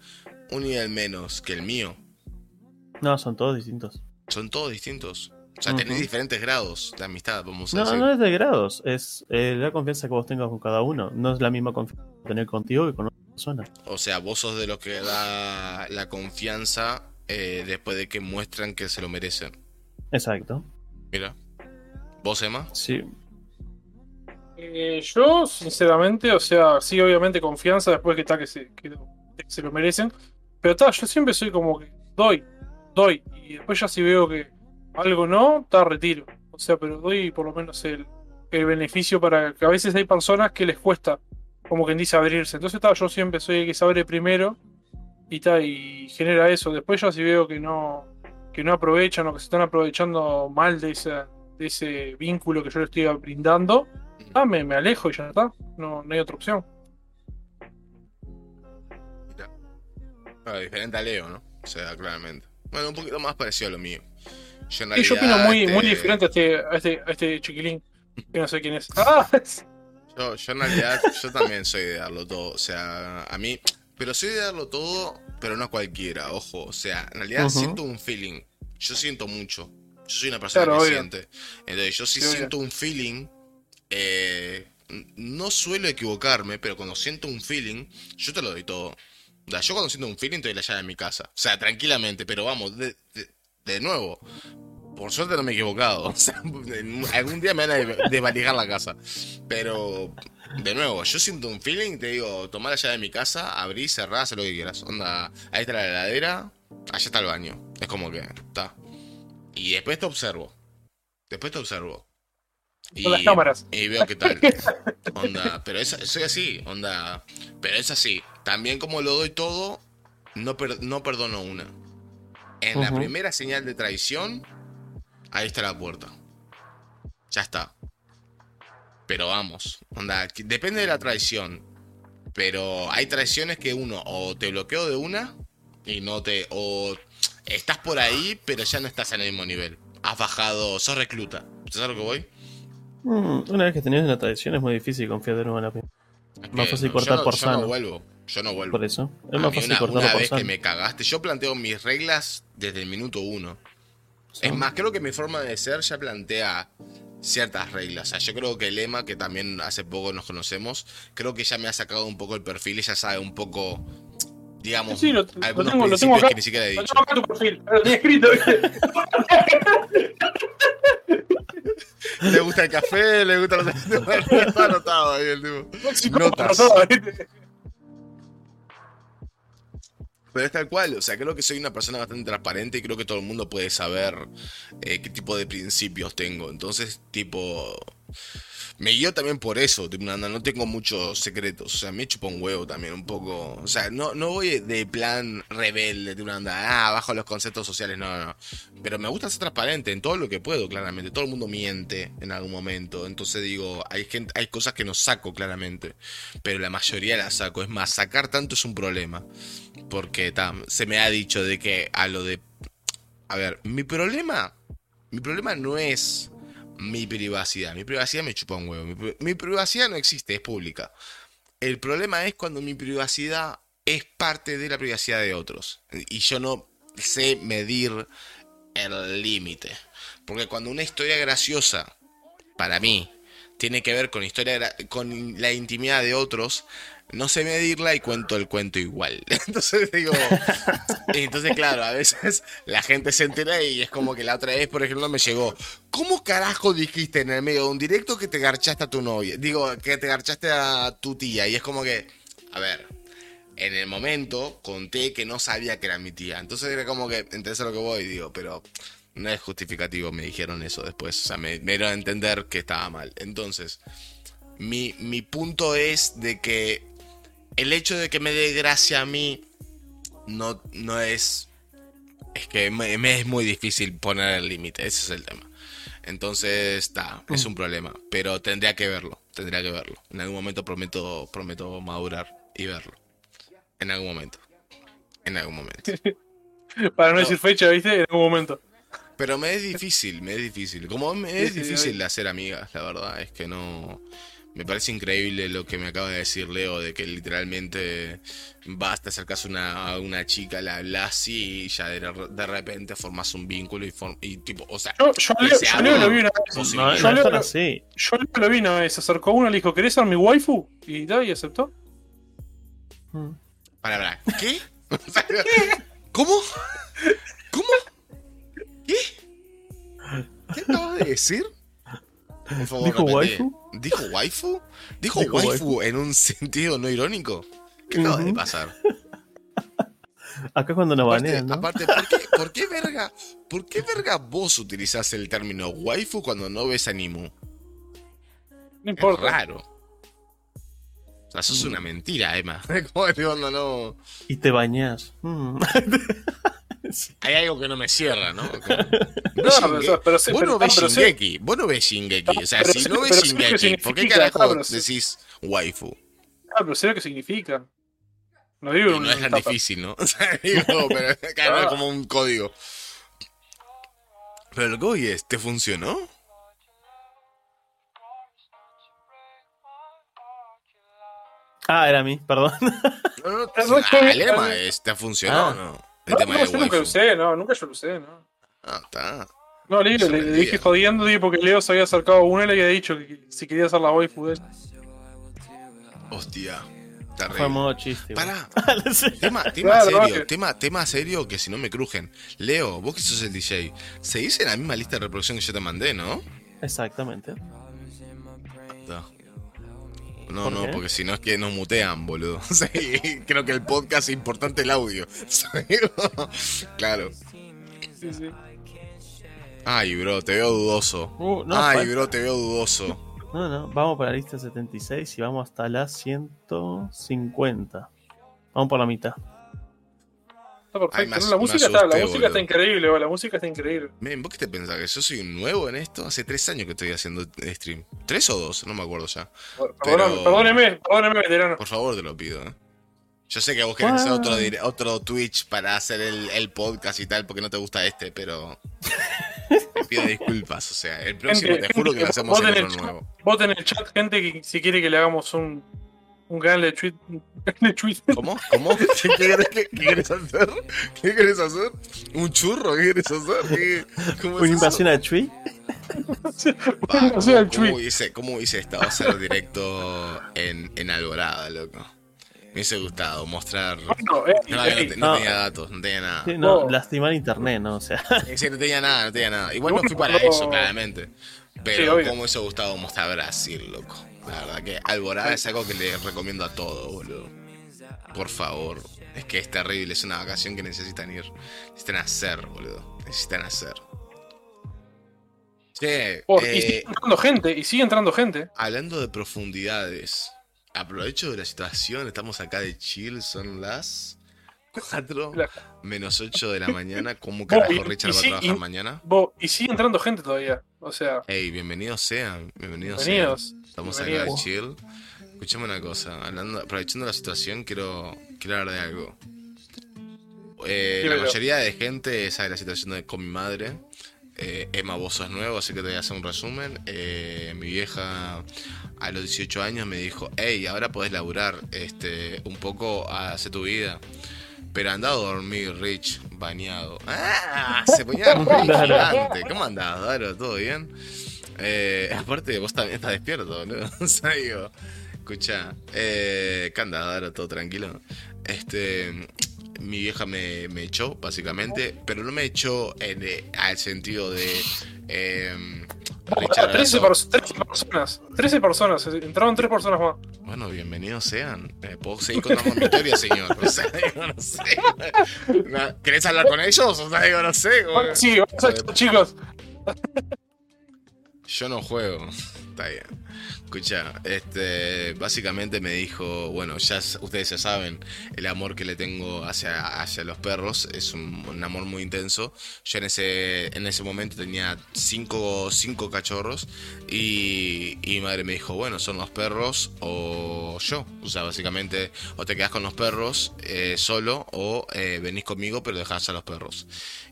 un nivel menos que el mío. No, son todos distintos. Son todos distintos. O sea, tenés diferentes grados de amistad, vamos a no, decir. No, no es de grados, es eh, la confianza que vos tengas con cada uno. No es la misma confianza que tener contigo que con otra persona. O sea, vos sos de los que da la confianza eh, después de que muestran que se lo merecen. Exacto. Mira. ¿Vos, Emma? Sí. Eh, yo, sinceramente, o sea, sí, obviamente confianza después que está que se, que se lo merecen. Pero está, yo siempre soy como que doy, doy. Y después ya si veo que algo no, está, retiro. O sea, pero doy por lo menos el, el beneficio para que a veces hay personas que les cuesta, como quien dice, abrirse. Entonces está, yo siempre soy el que se abre primero y está, y genera eso. Después ya si veo que no, que no aprovechan o que se están aprovechando mal de esa, de ese vínculo que yo le estoy brindando, ah, me, me alejo y ya está. No, no hay otra opción. Diferente a Leo, ¿no? O sea, claramente. Bueno, un poquito más parecido a lo mío. Yo, en Y yo opino realidad, muy, este, muy diferente a este, a, este, a este chiquilín, que no sé quién es. Ah, Yo, yo en realidad, yo también soy de darlo todo. O sea, a mí. Pero soy de darlo todo, pero no a cualquiera, ojo. O sea, en realidad siento un feeling. Yo siento mucho. Yo soy una persona Claro, que obvio. siente. Entonces, yo sí Sí, obvio. siento un feeling. eh, no suelo equivocarme, pero cuando siento un feeling, yo te lo doy todo. Yo cuando siento un feeling doy la llave de mi casa. O sea, tranquilamente, pero vamos, de, de- nuevo. Por suerte no me he equivocado. Algún día me van a de- desvalijar la casa. Pero, de nuevo, yo siento un feeling te digo, tomá la llave de mi casa, abrí, cerrá, haz lo que quieras. Onda, ahí está la heladera, allá está el baño. Es como que, está. Y después te observo. Después te observo. Con las cámaras. Y veo qué tal. Onda, pero es, soy así, onda. Pero es así. También como lo doy todo, no, per- no perdono una. En la primera señal de traición, ahí está la puerta. Ya está. Pero vamos, onda, depende de la traición. Pero hay traiciones que uno o te bloqueo de una y no te. o estás por ahí, pero ya no estás en el mismo nivel. Has bajado, sos recluta. ¿Sabes a lo que voy? Mm, una vez que tenés una tradición es muy difícil confiar de nuevo en la primera. Es Más fácil no, cortar yo no, por yo no sano. vuelvo. Yo no vuelvo. Por eso. Es A más fácil una, cortarlo una por vez sano. que me cagaste, yo planteo mis reglas desde el minuto uno. Es más, creo que mi forma de ser ya plantea ciertas reglas. O sea, yo creo que el Lema, que también hace poco nos conocemos, creo que ya me ha sacado un poco el perfil y ya sabe un poco, digamos, Sí, lo- lo algunos tengo- lo principios tengo acá. que ni siquiera he Lo dicho. tengo acá tu perfil, lo tenía escrito. Le gusta el café, le gusta los... Está anotado ahí el tipo. Notas. Pero es tal cual, o sea, creo que soy una persona bastante transparente y creo que todo el mundo puede saber eh, qué tipo de principios tengo. Entonces, tipo, me guío también por eso, tipo, no, tengo muchos secretos, o sea, me chupo un huevo también un poco. O sea, no, no voy de plan rebelde, de una anda, ah, bajo los conceptos sociales, no, no. Pero me gusta ser transparente en todo lo que puedo, claramente. Todo el mundo miente en algún momento. Entonces digo, hay, gente, hay cosas que no saco claramente, pero la mayoría las saco. Es más, sacar tanto es un problema. Porque se me ha dicho de que a lo de... A ver, mi problema... Mi problema no es mi privacidad. Mi privacidad me chupa un huevo. Mi, pri- mi privacidad no existe, es pública. El problema es cuando mi privacidad es parte de la privacidad de otros. Y yo no sé medir el límite. Porque cuando una historia graciosa, para mí, tiene que ver con, historia con la intimidad de otros, no sé medirla y cuento el cuento igual. Entonces digo, entonces claro, a veces la gente se entera y es como que la otra vez, por ejemplo, me llegó, ¿cómo carajo dijiste en el medio de un directo que te garchaste a tu novia? Digo, que te garchaste a tu tía y es como que, a ver, en el momento conté que no sabía que era mi tía. Entonces era como que, entendés a lo que voy, digo, pero no es justificativo, me dijeron eso después. O sea, me, me dieron a entender que estaba mal. Entonces, mi, mi punto es de que el hecho de que me dé gracia a mí no, no es... Es que me, me es muy difícil poner el límite, ese es el tema. Entonces, está, es un problema, pero tendría que verlo, tendría que verlo. En algún momento prometo, prometo madurar y verlo. En algún momento. En algún momento. Para no decir fecha, ¿viste? En algún momento. Pero me es difícil, me es difícil. Como me es difícil hacer amigas, la verdad. Es que no. Me parece increíble lo que me acaba de decir Leo, de que literalmente basta acercarse a una, a una chica, la hablas y ya de, de repente formas un vínculo y, form- y tipo, o sea, Yo, Leo, yo Leo lo vi una vez. No, Yo leo- así. Yo Leo lo vi una vez. Se acercó uno, le dijo, ¿querés ser mi waifu? Y, da, y aceptó. Mm. Para, para, ¿qué? ¿Cómo? ¿Cómo? ¿Qué? ¿Qué acabas de decir? Por favor, ¿Dijo waifu? ¿Dijo waifu? ¿Dijo, Dijo waifu, en un sentido no irónico? ¿Qué acaba de Ujú. pasar? Acá cuando nos Aparte, banean, ¿no? aparte, ¿por, qué, por qué verga? ¿Por qué verga vos utilizás el término waifu cuando no ves anime? No Es importa. raro. O sea, sos una mentira, Emma. ¿Cómo te onda, no? Y te bañás. Mm. hay algo que no me cierra, ¿no? Como- No, pero, pero, sí, vos pero- no ves pero sí- Shingeki, vos no ves Shingeki. O sea, pero si sí- no ves Shingeki, ¿por qué carajo decís waifu? Ah, pero sé lo que significa. No digo un no es tan difícil, ¿no? O sea, digo, pero claro, Ah. es como un código. Pero lo que voy es, ¿te funcionó? Ah, era a mí, perdón. No, no, que- el lema es, ¿te funcionó Ah. o no? El No, tema no, de yo nunca lo usé, no, nunca yo lo usé, no. Ah, está. No, le, le- dije jodiendo, dije, porque Leo se había acercado a uno y le había dicho que si quería hacer la waifu de él. Hostia. Fue a Terrible. modo chiste. Pará. Tema, tema Claro, serio, no, que- tema, tema serio que si no me crujen. Leo, vos que sos el DJ, se dice en la misma lista de reproducción que yo te mandé, ¿no? Exactamente. No, no, ¿Por no, qué? porque si no es que nos mutean, boludo. Sí, creo que el podcast es importante el audio. claro. Sí, sí. Ay, bro, te veo dudoso. Uh, no, Ay, bro, te veo dudoso. no, no, vamos para la lista 76 y vamos hasta la 150. Vamos por la mitad. Está perfecto. La música, está, la asusté, música está boludo. increíble, la música está increíble. Men, ¿vos qué te pensás? ¿Que yo soy un nuevo en esto? Hace tres años que estoy haciendo stream. ¿Tres o dos? No me acuerdo ya. Perdóname, perdóneme, perdóneme, veterano. Por favor, te lo pido, ¿eh? Yo sé que vos querés hacer otro, dire- otro Twitch para hacer el, el podcast y tal, porque no te gusta este, pero. Te pido disculpas, o sea, el próximo Gente, te juro que gente, lo hacemos en otro nuevo. Voten en el chat, gente, que si quiere que le hagamos un, un canal de tweet. De tweet. ¿Cómo? ¿Cómo? ¿Qué, qué querés, qué- qué querés hacer? ¿Qué querés hacer? ¿Un churro? ¿Qué querés hacer? ¿Qué- ¿Cómo ¿Una invasión a sea, el ¿cómo, cómo hubiese, ¿Cómo hubiese estado hacer directo en, en Alborada, loco? Me hubiese gustado mostrar. Bueno, eh, No, eh, no, te- no no. tenía datos, no tenía nada. Sí, no, lastimar internet, ¿no? O sea, Sí, sí, no tenía nada, no tenía nada. Igual no No, fui para eso, claramente. Sí, Pero obvio. cómo me hubiese gustado mostrar Brasil, loco. La verdad que Alborada es algo que le recomiendo a todos, boludo. Por favor. Es que es terrible, es una vacación que necesitan ir. Necesitan hacer, boludo. Necesitan hacer. Che, por- y eh, sigue entrando gente, y sigue entrando gente. hablando de profundidades, aprovecho de la situación, estamos acá de chill, son las 4 La- menos 8 de la mañana. ¿Cómo carajo y Richard va a trabajar y- mañana? Bo, y sigue entrando gente todavía. O sea, Hey, bienvenidos sean, bienvenidos, Bienvenidos, sean. Estamos acá de chill. Escuchame una cosa, hablando, aprovechando la situación, quiero, quiero hablar de algo. Eh, la mayoría de gente sabe la situación de, con mi madre. Eh, Emma, vos sos nuevo, así que te voy a hacer un resumen. Eh, mi vieja a los 18 años me dijo, hey, ahora podés laburar este, un poco, hace tu vida. Pero anda a dormir, Rich, bañado. ¡Ah! Se ponía gigante. ¿Cómo andás, Daro? ¿Todo bien? Eh, aparte, vos también estás despierto, ¿no? O sea, digo, escucha, eh, ¿qué andás, Daro? ¿Todo tranquilo? Este, mi vieja me, me echó, básicamente, pero no me echó en, eh, al sentido de... Eh, Richard, 13, abrazo. pers- 13 personas. 13 personas. Entraron 3 personas más. Bueno, bienvenidos sean. Eh, ¿Puedo seguir contando mi historia, señor? O sea, digo, no sé. ¿Querés hablar con ellos? O sea, digo, no sé. güey. Sí, vamos a- chicos. Yo no juego. Está bien. Escucha, este, básicamente me dijo, bueno, ya ustedes ya saben, el amor que le tengo hacia, hacia los perros es un, amor muy intenso. Yo en ese, en ese momento tenía cinco, cinco cachorros y, y mi madre me dijo, bueno, son los perros o yo. O sea, básicamente, o te quedas con los perros eh, solo o eh, venís conmigo pero dejás a los perros.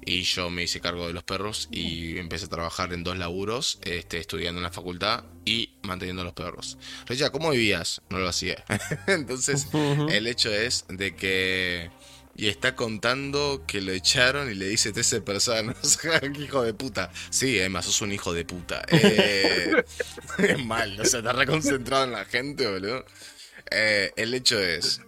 Y yo me hice cargo de los perros y empecé a trabajar en dos laburos, este, estudiando en la facultad y manteniendo a los perros. Recha, ¿cómo vivías? No lo hacía. Entonces, el hecho es de que... Y está contando que lo echaron y le dice 13 personas. ¡Qué hijo de puta! Sí, Emma, sos un hijo de puta. Eh, es mal, o sea, está reconcentrado en la gente, boludo. Eh, el hecho es...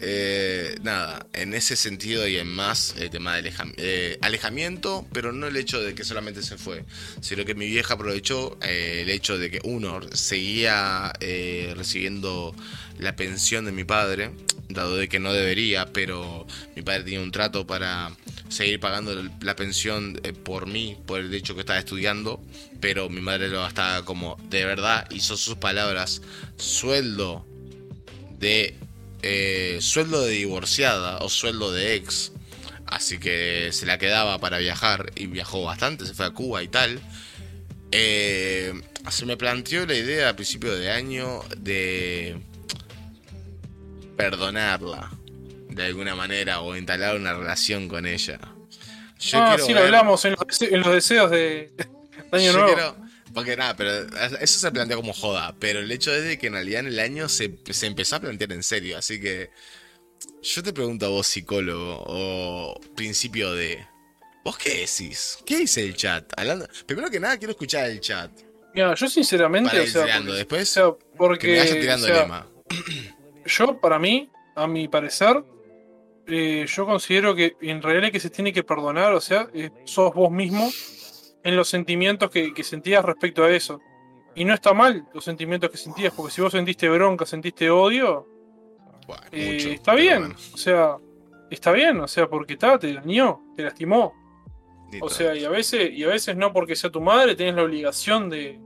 eh, nada, en ese sentido y en más, el tema de eh, alejamiento, pero no el hecho de que solamente se fue, sino que mi vieja aprovechó eh, el hecho de que uno seguía eh, recibiendo la pensión de mi padre, dado de que no debería, pero mi padre tenía un trato para seguir pagando la pensión por mí, por el hecho que estaba estudiando, pero mi madre lo gastaba como de verdad, son sus palabras, sueldo de eh, sueldo de divorciada o sueldo de ex así que se la quedaba para viajar y viajó bastante, se fue a Cuba y tal. Eh, se me planteó la idea a principio de año de perdonarla de alguna manera o instalar una relación con ella. Yo ah, sí, lo hablamos en los, deseos de, Año Nuevo. Porque nada, pero eso se plantea como joda. Pero el hecho es de que en realidad en el año se, se empezó a plantear en serio. Así que yo te pregunto a vos, psicólogo, o principio de. ¿Vos qué decís? ¿Qué dice el chat? Primero que nada, quiero escuchar el chat. Mira, yo sinceramente. o sea, después. porque. yo, para mí, a mi parecer, eh, yo considero que en realidad que se tiene que perdonar, o sea, eh, sos vos mismo en los sentimientos que, sentías respecto a eso. Y no está mal los sentimientos que sentías, porque si vos sentiste bronca, sentiste odio, eh, está bien, o sea, está bien, o sea, porque está, te dañó, te lastimó. O sea, y a veces, y a veces no porque sea tu madre, tenés la obligación de,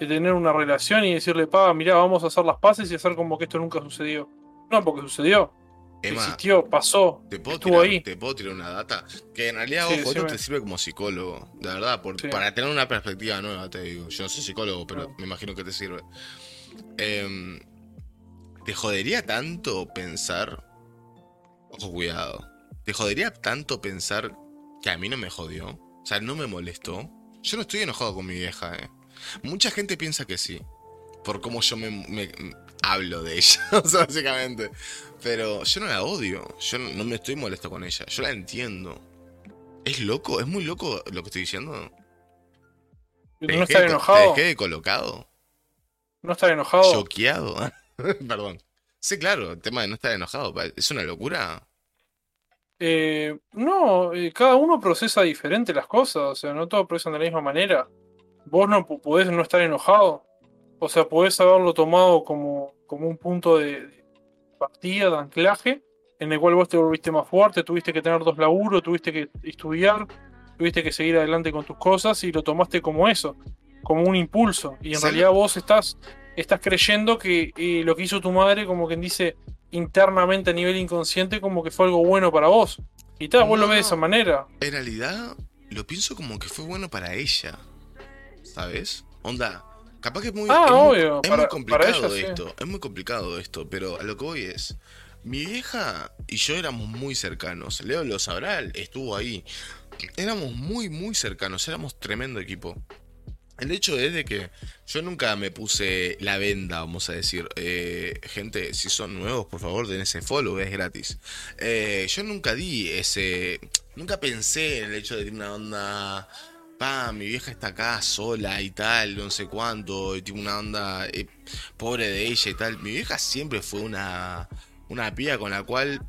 tener una relación y decirle, pa, mirá, vamos a hacer las paces y hacer como que esto nunca sucedió. No, porque sucedió. Existió, pasó, ¿te puedo estuvo tirar, ahí. Te puedo tirar una data. Que en realidad, ojo, esto te sirve como psicólogo. De verdad, para tener una perspectiva nueva, te digo. Yo no soy psicólogo, pero me imagino que te sirve. Eh, ¿Te jodería tanto pensar? Ojo, cuidado. ¿Te jodería tanto pensar que a mí no me jodió? O sea, no me molestó. Yo no estoy enojado con mi vieja, eh. Mucha gente piensa que sí. Por cómo yo me, hablo de ella, o sea, básicamente. Pero yo no la odio. Yo no, me estoy molesto con ella. Yo la entiendo. ¿Es loco? ¿Es muy loco lo que estoy diciendo? ¿No estar enojado? ¿Te dejé colocado? ¿No estar enojado? Choqueado. Perdón. Sí, claro, el tema de no estar enojado. ¿Es una locura? Eh, no, eh, cada uno procesa diferente las cosas. O sea, no todos procesan de la misma manera. Vos no podés no estar enojado. O sea, podés haberlo tomado como, como un punto de, partida, de anclaje, en el cual vos te volviste más fuerte, tuviste que tener dos laburos, tuviste que estudiar, tuviste que seguir adelante con tus cosas y lo tomaste como eso, como un impulso. Y en realidad vos estás estás creyendo que eh, lo que hizo tu madre, como quien dice, internamente a nivel inconsciente, como que fue algo bueno para vos. Y tal, vos lo ves de esa manera. En realidad, lo pienso como que fue bueno para ella. ¿Sabes? Onda, capaz que es muy, ah, obvio, es muy complicado esto. Es muy complicado esto, pero a lo que voy es. Mi vieja y yo éramos muy cercanos. Leo lo sabrá, estuvo ahí. Éramos muy, muy cercanos. Éramos tremendo equipo. El hecho es de que yo nunca me puse la venda, vamos a decir. Eh, gente, si son nuevos, por favor, den ese follow, es gratis. Eh, yo nunca di ese. Nunca pensé en el hecho de una onda. Mi vieja está acá sola y tal, no sé cuánto, y tiene una onda eh, pobre de ella y tal. Mi vieja siempre fue una, una pía con la cual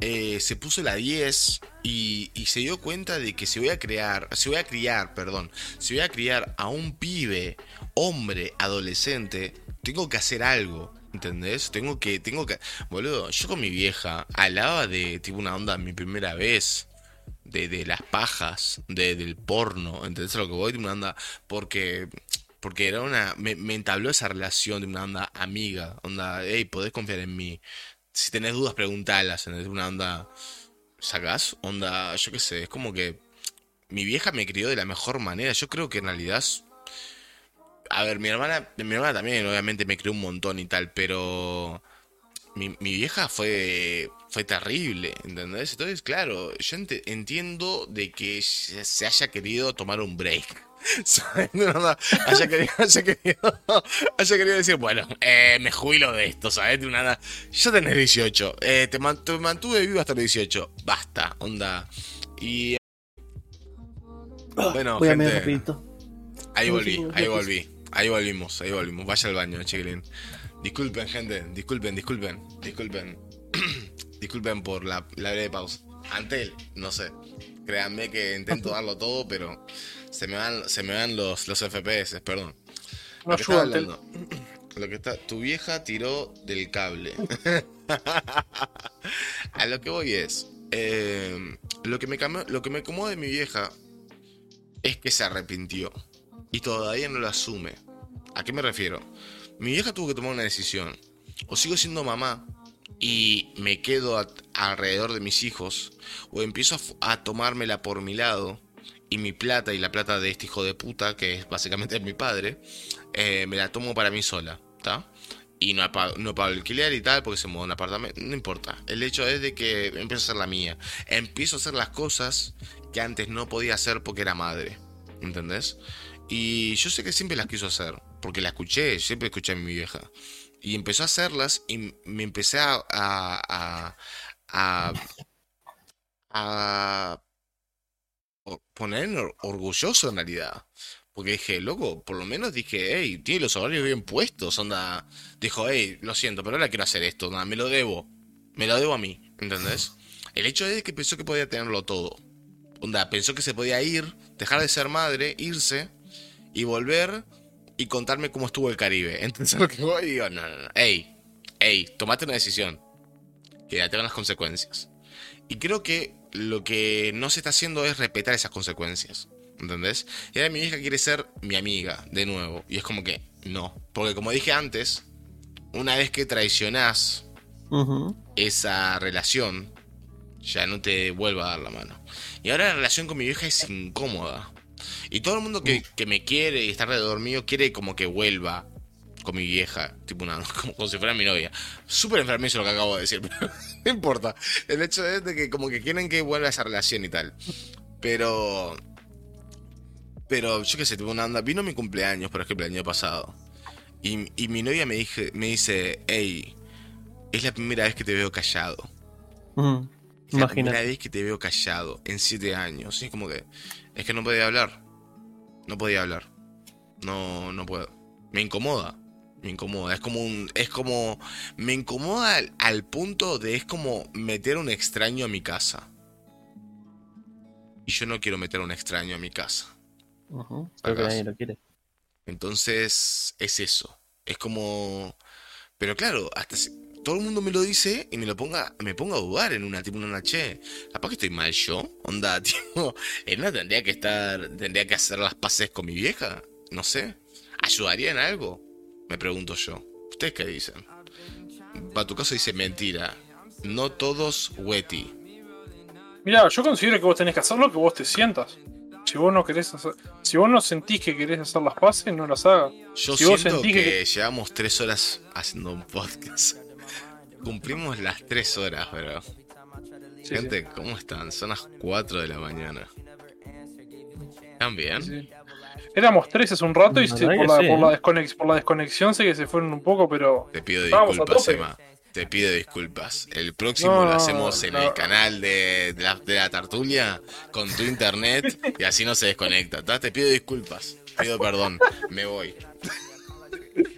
eh, se puso la 10 y, se dio cuenta de que si voy a crear, se voy a criar, perdón, si voy a criar a un pibe, hombre, adolescente, tengo que hacer algo. ¿Entendés? Tengo que, tengo que. Boludo, yo con mi vieja hablaba de tipo una onda mi primera vez. De, de las pajas, de, del porno, ¿entendés lo que voy? De una onda. Porque. Porque era una. Me, me, entabló esa relación de una onda amiga. Onda, hey, podés confiar en mí si tenés dudas, preguntalas. En una onda. ¿Sacás? Onda, yo qué sé, es como que. Mi vieja me crió de la mejor manera. Yo creo que en realidad. A ver, mi hermana. Mi hermana también, obviamente, me crió un montón y tal, pero. Mi, mi vieja fue. Fue terrible, ¿entendés? Entonces, claro, yo entiendo de que se haya querido tomar un break no, haya, querido, haya, querido, decir, bueno, eh, me jubilo de esto, ¿sabes? Nada. Yo tenés 18, eh, te, mantuve vivo hasta los 18, basta, onda. Y. Bueno, gente, ahí volví, ahí volví, ahí volvimos, ahí volvimos. Vaya al baño, chiquilín. Disculpen, gente, disculpen, disculpen, disculpen. disculpen por la, la breve pausa. Antel, no sé. Créanme que intento darlo todo, pero se me van, se me van los, los FPS, perdón. lo, que hablando, lo que está. Tu vieja tiró del cable. a lo que voy es. Eh, lo, que me lo que me acomoda de mi vieja es que se arrepintió. Y todavía no lo asume. ¿A qué me refiero? Mi vieja tuvo que tomar una decisión. O sigo siendo mamá y me quedo alrededor de mis hijos, o empiezo a, tomármela por mi lado, y mi plata y la plata de este hijo de puta, que es básicamente mi padre, eh, me la tomo para mí sola. Y no pago, no pago alquiler y tal, porque se mudó a un apartamento, no importa. El hecho es de que empiezo a hacer la mía. Empiezo a hacer las cosas que antes no podía hacer porque era madre, ¿entendés? Y yo sé que siempre las quiso hacer, porque la escuché, siempre escuché a mi vieja. Y empezó a hacerlas y me empecé a, a, a, a, poner or- orgulloso en realidad. Porque dije, loco, por lo menos dije, hey, tiene los horarios bien puestos, onda. Dijo, hey, lo siento, pero ahora quiero hacer esto, onda, me lo debo. Me lo debo a mí, ¿entendés? El hecho es que pensó que podía tenerlo todo. Onda, pensó que se podía ir, dejar de ser madre, irse y volver y contarme cómo estuvo el Caribe. Entonces lo que voy digo, no, no, no, hey, hey, tomate una decisión. Quédate con las consecuencias. Y creo que lo que no se está haciendo es respetar esas consecuencias. ¿Entendés? Y ahora mi hija quiere ser mi amiga, de nuevo. Y es como que, no. Porque como dije antes, una vez que traicionás esa relación, ya no te vuelva a dar la mano. Y ahora la relación con mi vieja es incómoda. Y todo el mundo que, que me quiere y está alrededor mío quiere como que vuelva con mi vieja. Tipo una, como, como si fuera mi novia. Súper enfermizo lo que acabo de decir, pero no importa. El hecho es de que como que quieren que vuelva esa relación y tal. Pero... Pero yo qué sé, tuve una onda. Vino mi cumpleaños, por ejemplo, el año pasado. Y, y mi novia me, dije, me dice, hey, es la primera vez que te veo callado. Es la primera vez que te veo callado en siete años. Y es como que. Es que no podía hablar. No podía hablar. No, no puedo. Me incomoda. Me incomoda. Es como un. Es como. Me incomoda al, al punto de. Es como meter un extraño a mi casa. Y yo no quiero meter a un extraño a mi casa. Ujú. Creo que nadie lo quiere. Entonces, es eso. Es como. Pero claro, hasta si- todo el mundo me lo dice y me lo ponga, me ponga a dudar en una, tipo, en una che. Capaz que estoy mal yo. Onda, tipo, en una tendría que estar. Tendría que hacer las paces con mi vieja. No sé. ¿Ayudaría en algo? Me pregunto yo. ¿Ustedes qué dicen? Para tu caso dice mentira. No todos weti. Mira, yo considero que vos tenés que hacer lo que vos te sientas. Si vos no querés hacer, si vos no sentís que querés hacer las paces, no las hagas. Yo Si vos siento sentís que, que- llevamos tres horas haciendo un podcast. Cumplimos las tres horas, bro. Sí, Gente, ¿cómo están? Son las 4 de la mañana. ¿Están bien? sí, sí. Éramos tres hace un rato y se- por, la, por, ¿eh? la desconex- por la desconexión sé que se fueron un poco, pero Te pido disculpas. Emma. Te pido disculpas. El próximo No, lo hacemos en no. el canal de, de la, de la Tartulia con tu internet y así no se desconecta. ¿tá? Te pido disculpas. Pido perdón. Me voy.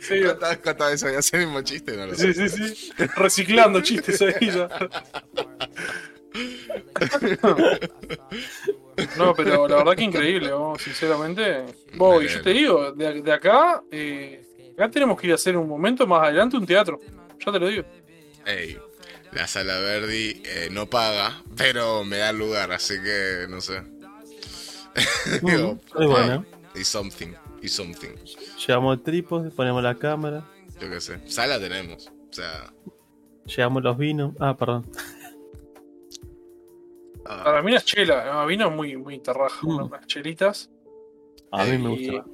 Sí, ¿Cuántas cuántas veces voy a hacer el mismo chiste? No lo sí, sí, sí. reciclando chistes ahí ya. No, pero la verdad que increíble, vos, sinceramente. Vos, y yo te digo, de, de acá, eh, acá tenemos que ir a hacer un momento más adelante un teatro. Ya te lo digo. Ey, la sala Verdi eh, no paga, pero me da lugar, así que no sé. Digo. Es bueno. y something, y something. Llevamos el trípode, ponemos la cámara, Yo qué sé. Sala tenemos. O sea. llevamos los vinos. Ah, perdón. ah, Para mí las chelas, no, vino muy, muy terraja, Mm. unas chelitas. A mí me Y- gusta.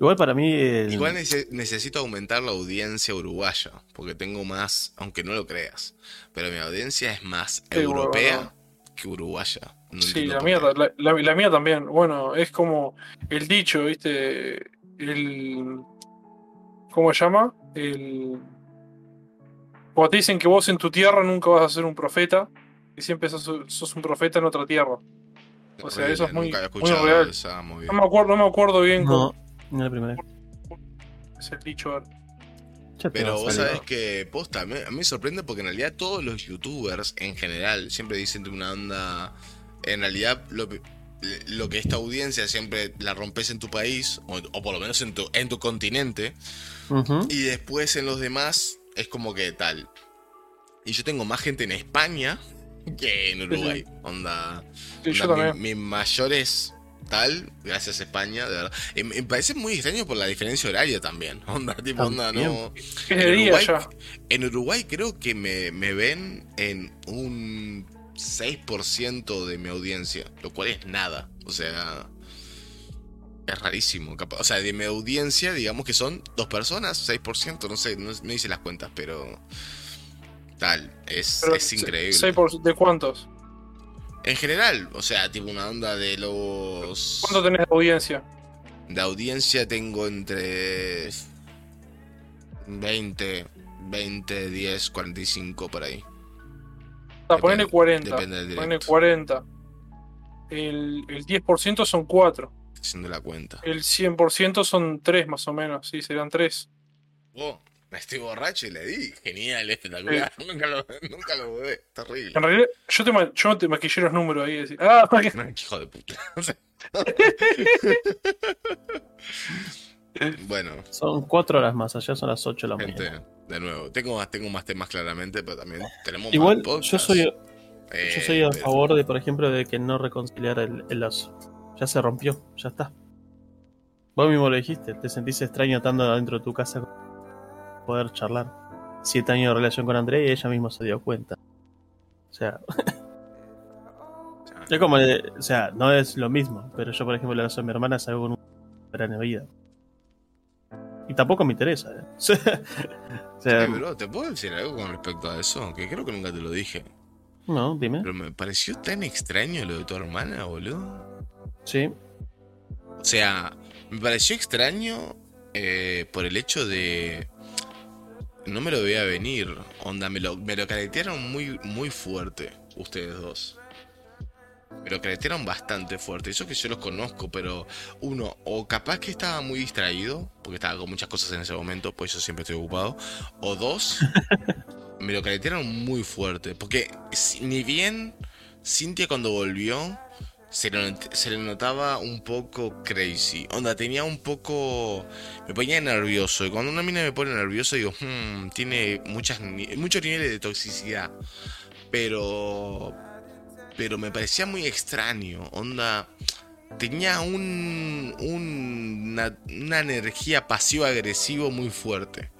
Igual para mí. el- Igual nece- necesito aumentar la audiencia uruguaya, porque tengo más, aunque no lo creas, pero mi audiencia es más Sí, europea bueno. que uruguaya. No Sí, la mía, la, la- la mía también. Bueno, es como el dicho, ¿viste? El. ¿Cómo se llama? El. Cuando te dicen que vos en tu tierra nunca vas a ser un profeta, y siempre sos, sos un profeta en otra tierra. O sea, eso es muy- muy real. esa. No me acuerdo, no me acuerdo bien No, cómo no es la primera vez. es el dicho. Pero vos sabés que, posta, a mí, a mí me sorprende porque en realidad todos los youtubers en general siempre dicen de una onda. En realidad, lo, lo que esta audiencia siempre la rompes en tu país, o, o por lo menos en tu, en tu continente, y después en los demás es como que tal. Y yo tengo más gente en España que en Uruguay. Onda. Sí, yo onda, mi- mis mayores total. Gracias España, de verdad. Me parece muy extraño por la diferencia horaria también. Onda, tipo, onda, no. En Uruguay, en Uruguay creo que me, me ven en un 6% de mi audiencia, lo cual es nada. O sea, es rarísimo. O sea, de mi audiencia, digamos que son dos personas, 6%, no sé, no, no hice las cuentas, pero tal, es, Pero es increíble. ¿De cuántos? En general, o sea, tipo una onda de los... ¿Cuánto tenés de audiencia? De audiencia tengo entre 20, 20, 10, 45 por ahí. Ah, ponele Depende- 40. depende del Ponele directo. 40. El, el 10% son 4. Haciendo la cuenta. El 100% son 3 más o menos. Sí, serán 3. Oh, me estoy borracho y le di. Genial, espectacular. Nunca lo, nunca lo dudé. Terrible. En realidad, yo te, ma- yo te maquillé los números ahí. Decir, ah, No, hijo de puta. bueno, Son cuatro horas más, allá son las 8 de la gente, mañana. De nuevo, tengo más, tengo más temas claramente, pero también tenemos más Igual, yo podcasts. soy, Eh, yo soy a pero- favor de, por ejemplo, de que no reconciliar el, el lazo. Ya se rompió, ya está. Vos mismo lo dijiste, te sentís extraño estando adentro de tu casa con- poder charlar. Siete años de relación con Andrea y ella misma se dio cuenta. O sea, es como, de- o sea, no es lo mismo, pero yo, por ejemplo, el lazo de mi hermana es algo con un la vida. Y tampoco me interesa. ¿eh? o sea, bro, ¿te puedo decir algo con respecto a eso? Que creo que nunca te lo dije. no, dime. Pero me pareció tan extraño lo de tu hermana, boludo. Sí, O sea, me pareció extraño eh, por el hecho de. No me lo veía venir. Onda, me lo, me lo caretearon muy, muy fuerte, ustedes dos. Me lo caretearon bastante fuerte. Eso que yo los conozco, pero uno, o capaz que estaba muy distraído, porque estaba con muchas cosas en ese momento, pues yo siempre estoy ocupado. O dos, me lo caretearon muy fuerte. Porque ni bien Cintia cuando volvió, se le, se le notaba un poco crazy. Onda, tenía un poco. Me ponía nervioso. Y cuando una mina me pone nervioso, digo, "Hmm, tiene muchas, muchos niveles de toxicidad. Pero. Pero me parecía muy extraño. Onda. Tenía un. un- una, una energía pasivo-agresivo muy fuerte.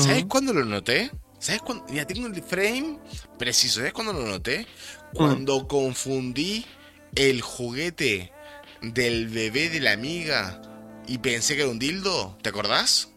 ¿Sabes cuándo lo noté? ¿Sabes cuándo? Ya tengo el frame preciso. ¿Sabes cuándo lo noté? Cuando confundí el juguete del bebé de la amiga y pensé que era un dildo. ¿Te acordás?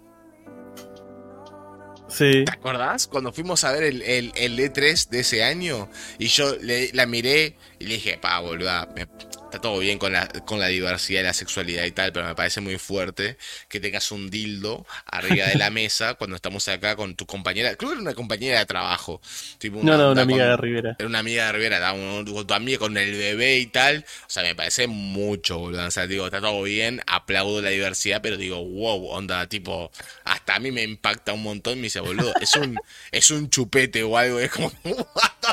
¿Te acordás? Cuando fuimos a ver el, el, el E3 de ese año y yo la miré y le dije, pa, boluda, me- está todo bien con la, con la diversidad y la sexualidad y tal, pero me parece muy fuerte que tengas un dildo arriba de la mesa cuando estamos acá con tu compañera, creo que era una compañera de trabajo. Tipo No, no, una amiga con- de Rivera. era una amiga de Rivera, con tu amiga con el bebé y tal. O sea, me parece mucho, boludo. O sea, digo, está todo bien, aplaudo la diversidad, pero digo, wow, onda, tipo, hasta a mí me impacta un montón. Me dice, boludo, es un, es un chupete o algo. Es como, what the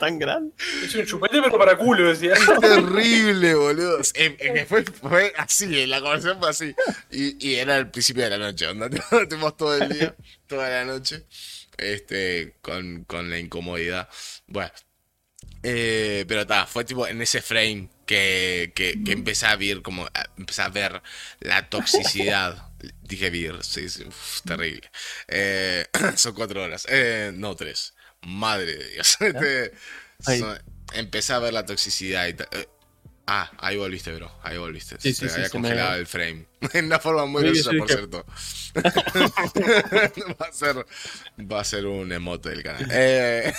¿Tan grande? Es un chupete, pero para culo, decía. Es terrible, boludo. Eh, eh, fue, fue así, la conversación fue así. Y, y era el principio de la noche, onda. Tuvimos todo el día, toda la noche, este, con, con la incomodidad. Bueno. Eh, pero está, fue tipo en ese frame que, que, que empecé a ver como a- empecé a ver la toxicidad. Dije ver, sí, sí, uf, terrible. Eh, son cuatro horas. Eh, no, tres. Madre de Dios. Este, son- empecé a ver la toxicidad y tal. Eh, ah, ahí volviste, bro. Ahí volviste. Sí, se sí, sí, había me- congelado el frame. En una forma muy graciosa, por que- cierto. va, a ser, va a ser un emote del canal. Eh,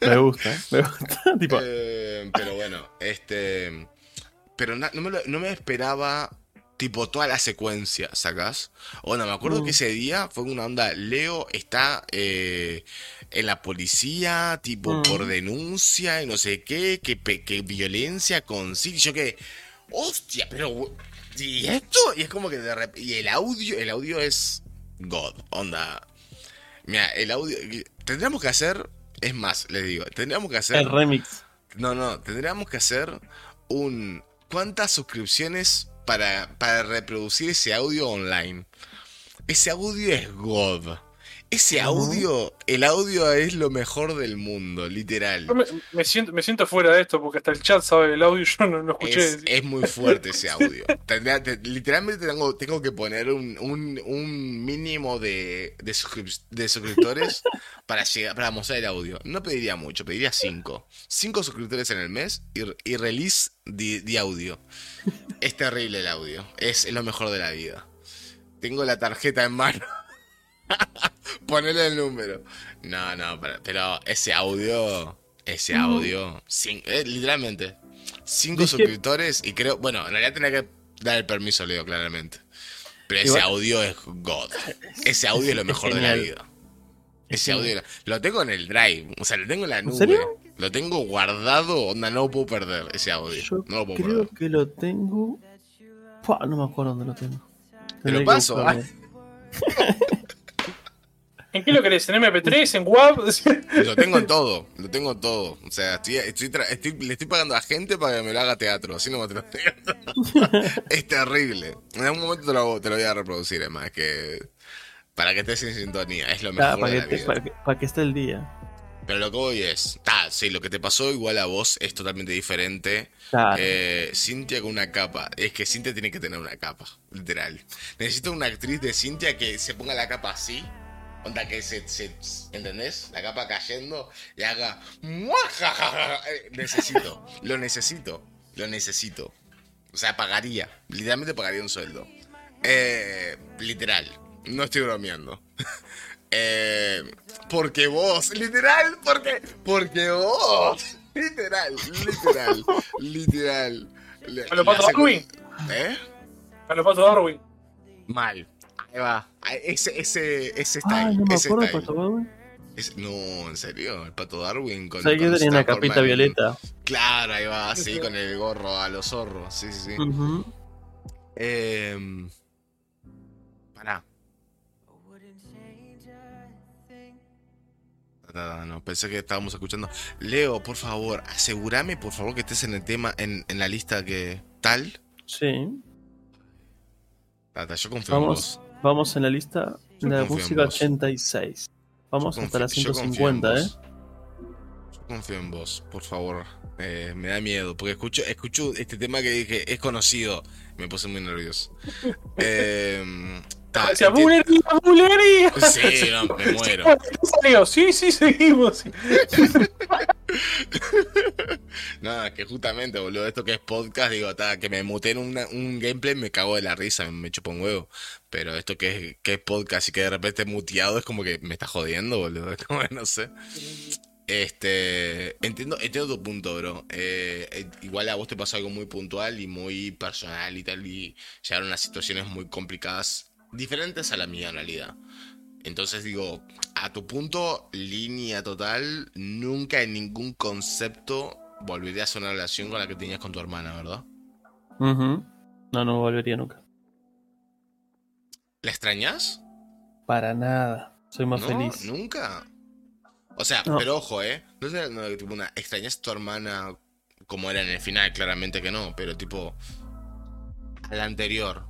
Me gusta, me gusta. tipo, eh, pero bueno, este. Pero no, me lo- no me esperaba, tipo, toda la secuencia, ¿sacás? O no, me acuerdo que ese día fue una onda. Leo está eh, en la policía, tipo, Mm. por denuncia y no sé qué, que, violencia con sí. Yo que. ¡Hostia! Pero. ¿Y esto? Y es como que de rep- Y el audio, el audio es. God, onda. Mira, el audio. Tendríamos que hacer. Es más, les digo, tendríamos que hacer. el remix. No, no, tendríamos que hacer un... ¿Cuántas suscripciones para, para reproducir ese audio online? Ese audio es God. Ese audio, el audio es lo mejor del mundo, literal. Me, me siento, me siento fuera de esto porque hasta el chat sabe el audio y yo no lo escuché. Es, es muy fuerte ese audio. Tendría- te- literalmente tengo, tengo que poner un, un- un mínimo de, de, suscrip- de suscriptores para, llegar, para mostrar el audio. No pediría mucho, pediría cinco. Cinco suscriptores en el mes y, y release de, de audio. Es terrible el audio. Es, lo mejor de la vida. Tengo la tarjeta en mano. Ponerle el número. No, no, pero, pero ese audio. Ese audio. cin- eh, literalmente. Cinco Es que- suscriptores y creo. Bueno, en realidad tenía que dar el permiso, Leo, claramente. Pero ese Igual- audio es God. Ese audio es lo mejor de la vida. Ese audio lo tengo en el drive. O sea, lo tengo en la nube. serio? Lo tengo guardado. Onda, no lo puedo perder. Ese audio. Yo no lo puedo creo perder. que lo tengo. Fua, no me acuerdo dónde lo tengo. Te lo paso. ¿En qué lo querés? ¿En MP3? ¿En WAV? Lo tengo en todo, lo tengo en todo. O sea, estoy, estoy tra- estoy- le estoy pagando a gente para que me lo haga teatro, así no me te Es terrible. En algún momento te lo, te lo voy a reproducir, además, que para que estés en sintonía, es lo mejor Ah, para, de que la te- vida. para que, para que esté el día. Pero lo que voy es, ah, sí, lo que te pasó igual a vos es totalmente diferente. Eh, Cintia con una capa, es que Cintia tiene que tener una capa, literal. Necesito una actriz de Cintia que se ponga la capa así. Onda que se, se- ¿entendés? La capa cayendo y haga ¡muajajaja! Eh, Necesito, lo necesito, lo necesito. O sea, pagaría, literalmente pagaría un sueldo. Eh, literal, no estoy bromeando. Eh, porque vos, literal, porque, porque vos, literal, literal, literal. Le- ¿A lo hace- Darwin? ¿Eh? A los patos Darwin. Mal. Ahí va. Ahí- Ese, ese, ese style. Ay, no me ese acuerdo. Pato Darwin. Es- no, en serio, el pato Darwin con Sabía que con tenía una capita Man. violeta. Claro, ahí va, así con el gorro a los zorros. Sí, sí, sí. Ujú. Eh, pará. No, no, pensé que estábamos escuchando. Leo, por favor, asegúrame, por favor, que estés en el tema, en, en la lista que tal. Sí. Tata, yo confío en Vamos, vos. Vamos en la lista de la música vos. 86. Vamos hasta la confío- yo confío en 150, ¿eh? Yo confío en vos, por favor. Eh, me da miedo, porque escucho, escucho este tema que dije, es conocido. Me puse muy nervioso. Eh, ta, enti- ¡Bulería, bulería! Sí, no, me muero. Salió, sí, sí, seguimos. Nada, que justamente, boludo, esto que es podcast, digo, ta, que me muteen una- un gameplay me cago de la risa, me chupo un huevo. Pero esto que es, que es podcast y que de repente muteado es como que me está jodiendo, boludo. Es como que no sé. Este, entiendo, entiendo tu punto, bro. Eh, eh, igual a vos te pasó algo muy puntual y muy personal y tal, y llegaron a situaciones muy complicadas, diferentes a la mía en realidad. Entonces digo, a tu punto, línea total, nunca en ningún concepto volverías a una relación con la que tenías con tu hermana, ¿verdad? No, no volvería nunca. ¿La extrañas? Para nada. Soy más ¿No? feliz. ¿Nunca? O sea, No. pero ojo, ¿eh? No es no, tipo una, ¿extrañas a tu hermana como era en el final? Claramente que no, pero tipo, a la anterior.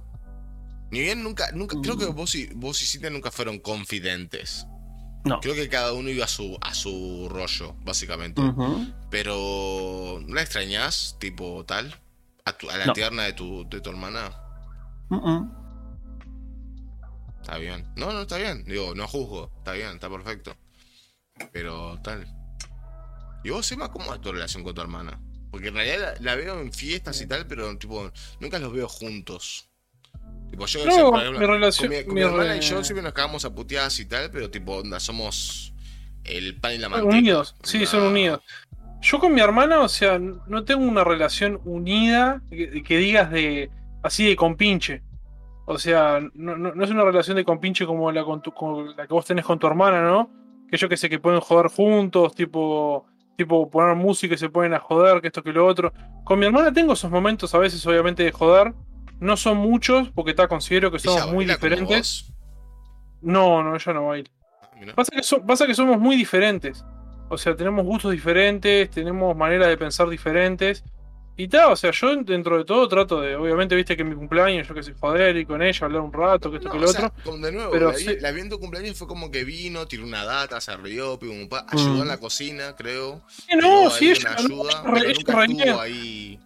Ni bien nunca, nunca, creo que Mm. vos y, vos y Cintia nunca fueron confidentes. No. Creo que cada uno iba a su, a su rollo, básicamente. Pero, ¿no la extrañas, tipo tal? ¿A, tu- a la No. tierna de tu, de tu hermana? Está bien. No, no, está bien. Digo, no juzgo. Está bien, está perfecto. Pero tal. ¿Y vos, Emma, cómo es tu relación con tu hermana? Porque en realidad la, la veo en fiestas y tal, pero tipo, nunca los veo juntos. Tipo, yo, No, sé, por ejemplo, mi relación- con mi, con mi mi hermana re- y yo siempre nos cagamos a puteadas y tal, pero tipo, onda, somos el pan y la manteca. Unidos, sí, son unidos. Yo con mi hermana, o sea, no tengo una relación unida que, que digas de así de compinche. O sea, no, no- no es una relación de compinche como la, con tu- con la que vos tenés con tu hermana, ¿no? Que yo que sé que pueden joder juntos, tipo, tipo poner música y se ponen a joder, que esto que lo otro. Con mi hermana tengo esos momentos a veces, obviamente, de joder. No son muchos, porque está, considero que ¿Ella somos muy diferentes. No, no, ella no baila. Ah. Pasa que, so- pasa que somos muy diferentes. O sea, tenemos gustos diferentes, tenemos maneras de pensar diferentes. Y tal, o sea, yo dentro de todo trato de, obviamente, viste que mi cumpleaños, yo que sé, joder, y con ella, hablar un rato, que esto, No, que lo o sea, otro. como de nuevo, pero la, sí. la vi en tu cumpleaños fue como que vino, tiró una data, se rió, pa, ayudó Mm. en la cocina, creo. No, sí, ella, no, ayuda, ella pero re- nunca ella re estuvo bien. ahí.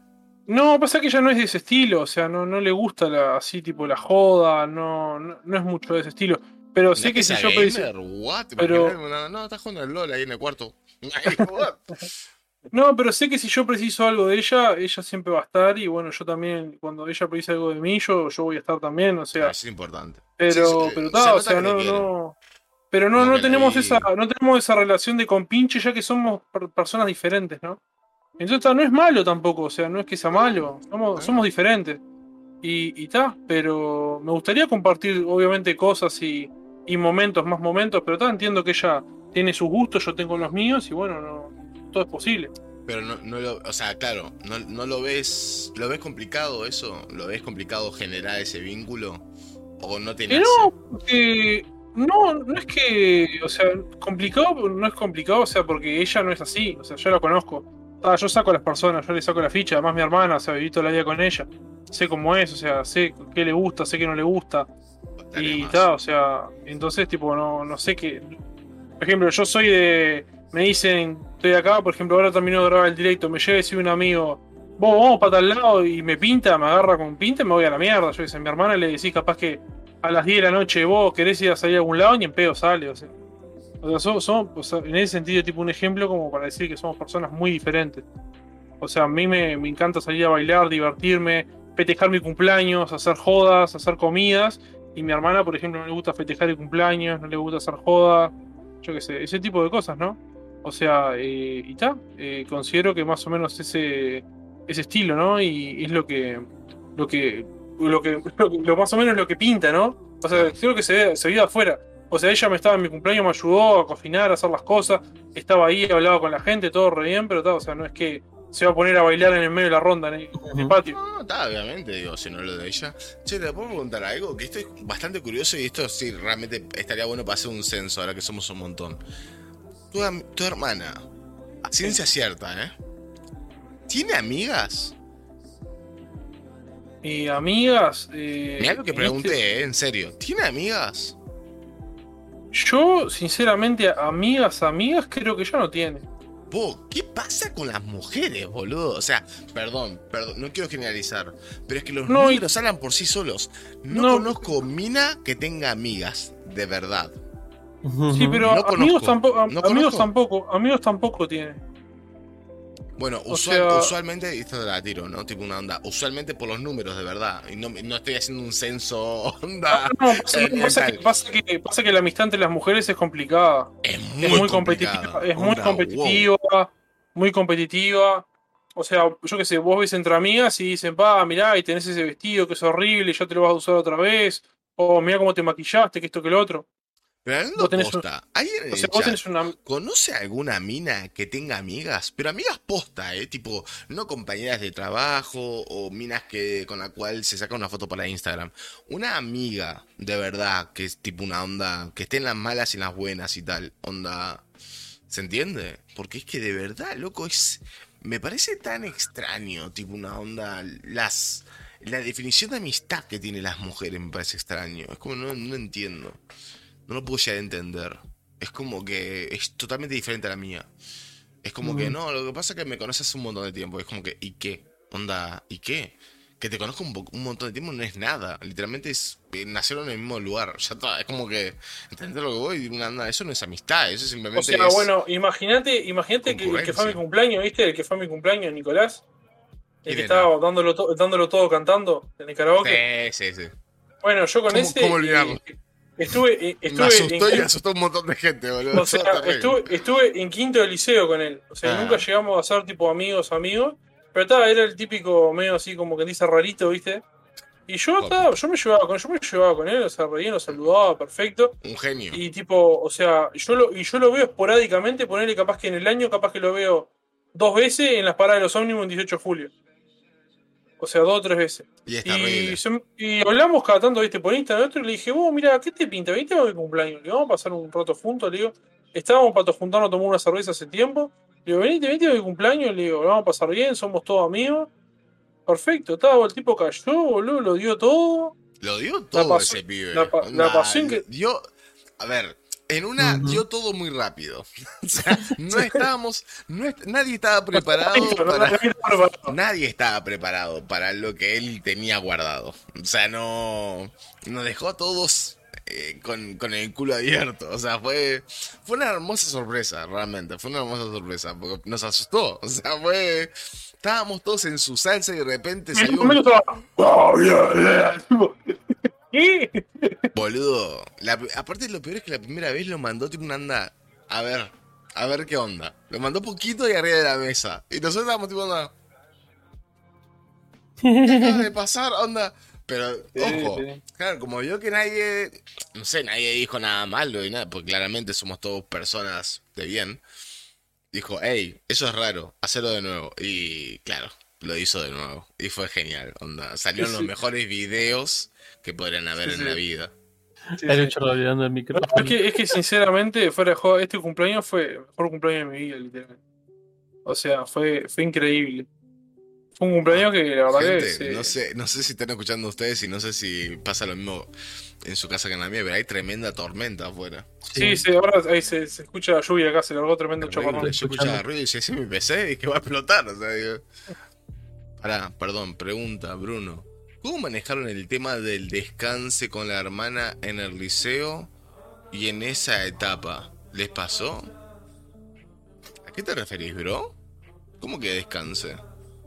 No, pasa que ella no es de ese estilo, o sea, no, no le gusta la, así, tipo, la joda, no, no, no es mucho de ese estilo. Pero ¿No sé que si yo? ¿Te pero-? No, no, estás jugando al LOL ahí en el cuarto. No, pero sé que si yo preciso algo de ella, ella siempre va a estar, y bueno, yo también, cuando ella precisa algo de mí, yo, yo voy a estar también, o sea, es importante. pero, pero se ta, o sea, no, no. Pero no, no tenemos esa, no tenemos esa relación de compinche ya que somos per- personas diferentes, ¿no? Entonces no es malo tampoco, o sea, no es que sea malo, somos, somos diferentes. Y, ta, pero me gustaría compartir, obviamente, cosas y, y momentos, más momentos, pero ta, entiendo que ella tiene sus gustos, yo tengo los míos, y bueno, no, todo es posible. Pero no, no lo, o sea, claro, no, no lo ves, ¿lo ves complicado eso? ¿Lo ves complicado generar ese vínculo? ¿O no te Que nace? no, porque no, no es que, o sea, complicado, no es complicado, o sea, porque ella no es así, o sea, yo la conozco. Ah, yo saco a las personas, yo le saco la ficha, además mi hermana, o sea, viví toda la vida con ella. Sé cómo es, o sea, sé qué le gusta, sé qué no le gusta. Y tal, o sea, entonces, tipo, no, no sé qué. Por ejemplo, yo soy de. Me dicen, estoy acá, por ejemplo, ahora termino de grabar el directo, me llega y decir un amigo, vos vamos para tal lado y me pinta, me agarra con pinta y me voy a la mierda. Yo a mi hermana le decís capaz que a las 10 de la noche vos querés ir a salir a algún lado y en pedo sale, o sea. O sea, somos, somos, o sea, en ese sentido, tipo un ejemplo como para decir que somos personas muy diferentes. O sea, a mí me, me encanta salir a bailar, divertirme, festejar mi cumpleaños, hacer jodas, hacer comidas. Y mi hermana, por ejemplo, no le gusta festejar el cumpleaños, no le gusta hacer joda, yo qué sé, ese tipo de cosas, ¿no? O sea, eh, y ta, eh, considero que más o menos ese, ese estilo, ¿no? Y es lo que, lo que, lo que, lo, más o menos lo que pinta, ¿no? O sea, creo que se ve, se ve afuera. O sea, ella me estaba en mi cumpleaños, me ayudó a cocinar, a hacer las cosas, estaba ahí, hablaba con la gente, todo re bien, pero ta, o sea, no es que se va a poner a bailar en el medio de la ronda, en el, en el Ujú. patio. No, está, obviamente, digo, si no lo de ella. Che, te puedo preguntar algo, que esto es bastante curioso y esto sí realmente estaría bueno para hacer un censo ahora que somos un montón. Tu, tu hermana, a ciencia cierta, ¿eh? ¿Tiene amigas? Y amigas. Eh, Mira lo que pregunté, este- ¿eh? En serio. ¿Tiene amigas? Yo, sinceramente, amigas, amigas, creo que ya no tiene. Vos, ¿qué pasa con las mujeres, boludo? O sea, perdón, perdón, no quiero generalizar, pero es que los No, y- números hablan por sí solos. No, No. conozco mina que tenga amigas, de verdad. Sí, pero No amigos conozco, tampoco, no amigos conozco. tampoco, amigos tampoco tiene. Bueno, usual- sea- usualmente, esto la tiro, ¿no? Tipo una onda. Usualmente por los números, de verdad. Y no, no estoy haciendo un censo onda. No, pasa, eh, pasa tal. que, pasa, que, pasa que la amistad entre las mujeres es complicada. Es muy, Es muy competitiva, es muy competitiva, muy competitiva. O sea, yo qué sé, vos ves entre amigas y dicen, pa, mirá, y tenés ese vestido que es horrible, ya te lo vas a usar otra vez. O mirá cómo te maquillaste, que esto que lo otro. Hablando vos tenés un- posta, ¿alguien en O sea, el vos chat tenés una. ¿Conoce alguna mina que tenga amigas? Pero amigas posta, ¿eh? Tipo, no compañeras de trabajo o minas que con la cual se saca una foto para Instagram. Una amiga, de verdad, que es tipo una onda, que esté en las malas y en las buenas y tal. Onda, ¿se entiende? Porque es que de verdad, loco, es... Me parece tan extraño, tipo una onda, las... La definición de amistad que tienen las mujeres me parece extraño. Es como no, no entiendo. No lo puedo llegar a entender. Es como que es totalmente diferente a la mía. Es como que no, lo que pasa es que me conoces hace un montón de tiempo. Es como que, ¿y qué? Onda, ¿y qué? Que te conozco un, un montón de tiempo no es nada. Literalmente es eh, nacieron en el mismo lugar. Ya está. Es como que, ¿entendés lo que voy? Una onda, eso no es amistad, eso simplemente O sea, es. bueno, imagínate, imagínate que el que fue a mi cumpleaños, ¿viste? El que fue a mi cumpleaños, Nicolás. El ¿Quién que era? estaba dándolo, to- dándolo todo cantando en el karaoke. Sí, sí, sí. Bueno, yo con ¿Cómo- ese. cómo olvidarlo? eh, Estuve, eh, Me estuve asustó en, y asustó un montón de gente, boludo. o sea, estuve, estuve en quinto de liceo con él. O sea, Ah. nunca llegamos a ser tipo amigos, amigos. Pero estaba, era el típico medio así como que dice rarito, ¿viste? Y yo, ta, yo me llevaba con, yo me llevaba con él, o sea, re bien, lo saludaba, perfecto. Un genio. Y tipo, o sea, yo lo, y yo lo veo esporádicamente, ponerle capaz que en el año, capaz que lo veo dos veces en las paradas de los ómnibus en 18 de julio. O sea, dos o tres veces. Y es Y, terrible. se- y hablamos cada tanto, viste, por Instagram, otro, y le dije, vos, mira, ¿qué te pinta? Venite a mi cumpleaños, le vamos a pasar un rato juntos, le digo, estábamos para juntarnos a tomar una cerveza hace tiempo, le digo, venite, venite a mi cumpleaños, le digo, lo vamos a pasar bien, somos todos amigos, perfecto, estaba, el tipo cayó, boludo, lo dio todo. Lo dio todo ese pibe. la la pasión que- Dio. A ver, en una Ujú. dio todo muy rápido. O sea, no estábamos. no est- nadie estaba preparado para. Nadie estaba preparado para lo que él tenía guardado. O sea, no. Nos dejó a todos eh, con, con el culo abierto. O sea, fue. Fue una hermosa sorpresa, realmente. Fue una hermosa sorpresa. Porque nos asustó. O sea, fue. Estábamos todos en su salsa y de repente salió ¿Qué? Boludo. La- aparte lo peor es que la primera vez lo mandó tipo una anda. A ver. A ver qué onda. Lo mandó poquito y arriba de la mesa. Y nosotros estábamos tipo onda. ¿Qué acaba de pasar? Onda. Pero, Sí, ojo. sí. Claro, como vio que nadie. No sé, nadie dijo nada malo y nada. Porque claramente somos todos personas de bien. Dijo, hey, eso es raro. Hacelo de nuevo. Y claro. Lo hizo de nuevo. Y fue genial. Onda. Salieron los Sí. mejores videos que podrían haber Sí, en sí. la vida. Sí, El sí. No, es, que, es que sinceramente, fuera de juego, este cumpleaños fue el mejor cumpleaños de mi vida, literalmente. O sea, fue, fue increíble. Fue un cumpleaños que la verdad Gente, que se- no sé, no sé si están escuchando ustedes y no sé si pasa lo mismo en su casa que en la mía, pero hay tremenda tormenta afuera. Sí, sí, ahora ahí se, se escucha la lluvia acá, se largó tremendo chaparrón. Yo escuchaba ruido y decía, ese es mi PC y que va a explotar. O sea, digo. Pará, perdón, pregunta, Bruno. ¿Cómo manejaron el tema del descanse con la hermana en el liceo y en esa etapa? ¿Les pasó? ¿A qué te referís, bro? ¿Cómo que descanse?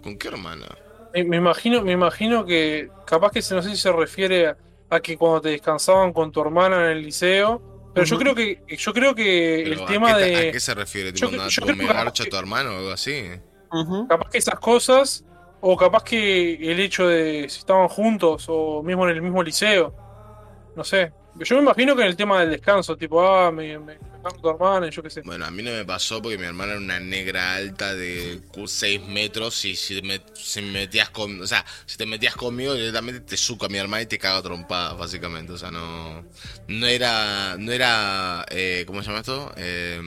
¿Con qué hermana? Me, me imagino, me imagino que capaz que se, no sé si se refiere a, a que cuando te descansaban con tu hermana en el liceo, pero yo creo que yo creo que Pero, el ¿a tema qué de ¿A qué se refiere? Yo ¿Tipo, yo creo me que- garcha tu hermano o algo así? Capaz que esas cosas o capaz que el hecho de si estaban juntos o mismo en el mismo liceo, no sé. Yo me imagino que en el tema del descanso, tipo, ah, me, me, tu hermana yo qué sé. Bueno, a mí no me pasó porque mi hermana era una negra alta de 6 metros y si, me, si me metías con... O sea, si te metías conmigo directamente te suco a mi hermana y te cago a trompadas, básicamente. O sea, no... No era... No era... Eh, ¿Cómo se llama esto? Eh,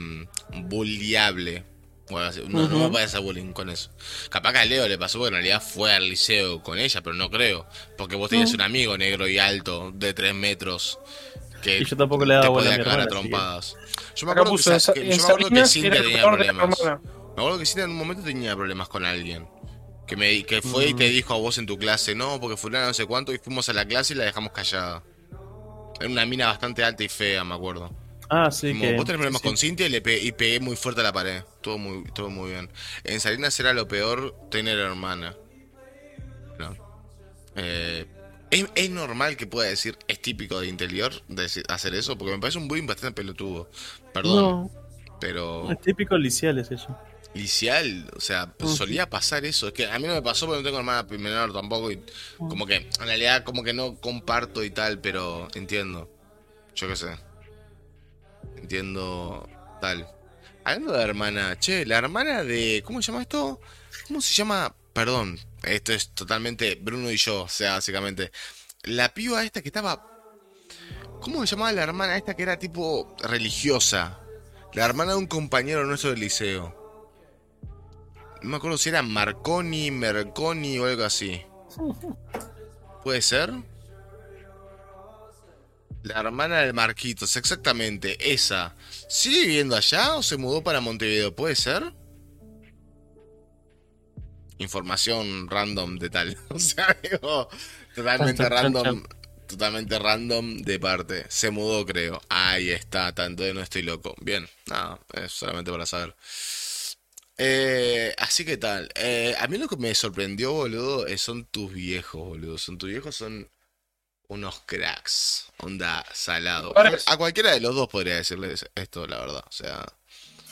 bulliable. Bueno, así, no, no me parece bullying con eso. Capaz que a Leo le pasó porque en realidad fue al liceo con ella, pero no creo. Porque vos tenías un amigo negro y alto de 3 metros. Que Y yo tampoco le daba te a podía cagar a que- trompadas. Yo me acuerdo que, puso en, sa- Sa- que- en yo me acuerdo que Salinas Cintia tenía problemas. Me acuerdo que Cintia en un momento tenía problemas con alguien. Que, me, que fue y te dijo a vos en tu clase, no, porque fulana no sé cuánto, y fuimos a la clase y la dejamos callada. Era una mina bastante alta y fea, me acuerdo. Ah, sí, Como, que. vos tenés problemas sí, con Cintia y le pe- y pegué muy fuerte a la pared. Todo muy, todo muy bien. En Salinas era lo peor tener hermana. No. Eh, ¿es, es normal que pueda decir, es típico de interior decir- hacer eso, porque me parece un bullying bastante pelotudo. Perdón, No, pero es típico licial es eso. licial, o sea, pues, Ujú. solía pasar eso. Es que a mí no me pasó porque no tengo hermana menor tampoco y como que en realidad como que no comparto y tal, pero entiendo. Yo qué sé. Entiendo tal. Hablando de hermana, che, la hermana de ¿cómo se llama esto? ¿Cómo se llama? Perdón, esto es totalmente Bruno y yo, o sea, básicamente la piba esta que estaba ¿Cómo se llamaba la hermana esta que era tipo religiosa? La hermana de un compañero nuestro del liceo. No me acuerdo si era Marconi, Merconi o algo así. ¿Puede ser? La hermana de Marquitos, exactamente, esa. ¿Sigue viviendo allá o se mudó para Montevideo? ¿Puede ser? Información random de tal. O sea, digo, totalmente random. Totalmente random de parte. Se mudó, creo. Ahí está, tanto de no estoy loco. Bien, nada, es solamente para saber. Eh, así que tal. Eh, a mí lo que me sorprendió, boludo, eh, son tus viejos, boludo. Son tus viejos, son unos cracks. Onda salado. A cualquiera de los dos podría decirles esto, la verdad. O sea,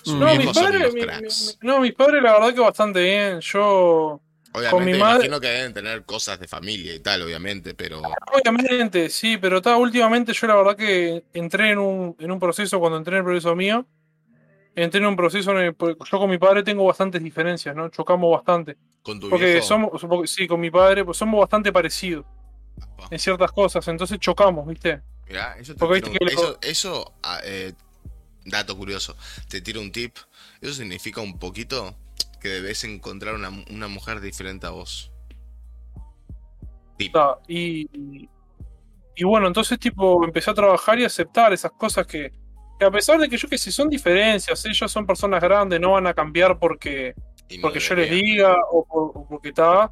sus No, mis padres, unos mi- cracks. mi- no, mis padres la verdad que bastante bien. Yo, Obviamente, mi me madre- imagino que deben tener cosas de familia y tal, obviamente, pero. obviamente, sí, pero está, últimamente yo la verdad que entré en un, en un proceso, cuando entré en el proceso mío, entré en un proceso en el yo con mi padre tengo bastantes diferencias, ¿no? Chocamos bastante. Con tu Porque viejo. somos, porque- sí, con mi padre, pues somos bastante parecidos. En ciertas cosas, entonces chocamos, ¿viste? Mirá, eso te tiro un- eso, ah, eh, dato curioso, te tiro un tip. Eso significa un poquito que debes encontrar una, una mujer diferente a vos. Tipo, Ta, y, y bueno, entonces tipo empecé a trabajar y aceptar esas cosas que, que a pesar de que yo que sé, son diferencias, ellos son personas grandes, no van a cambiar porque, no porque yo les diga o, por- o porque está.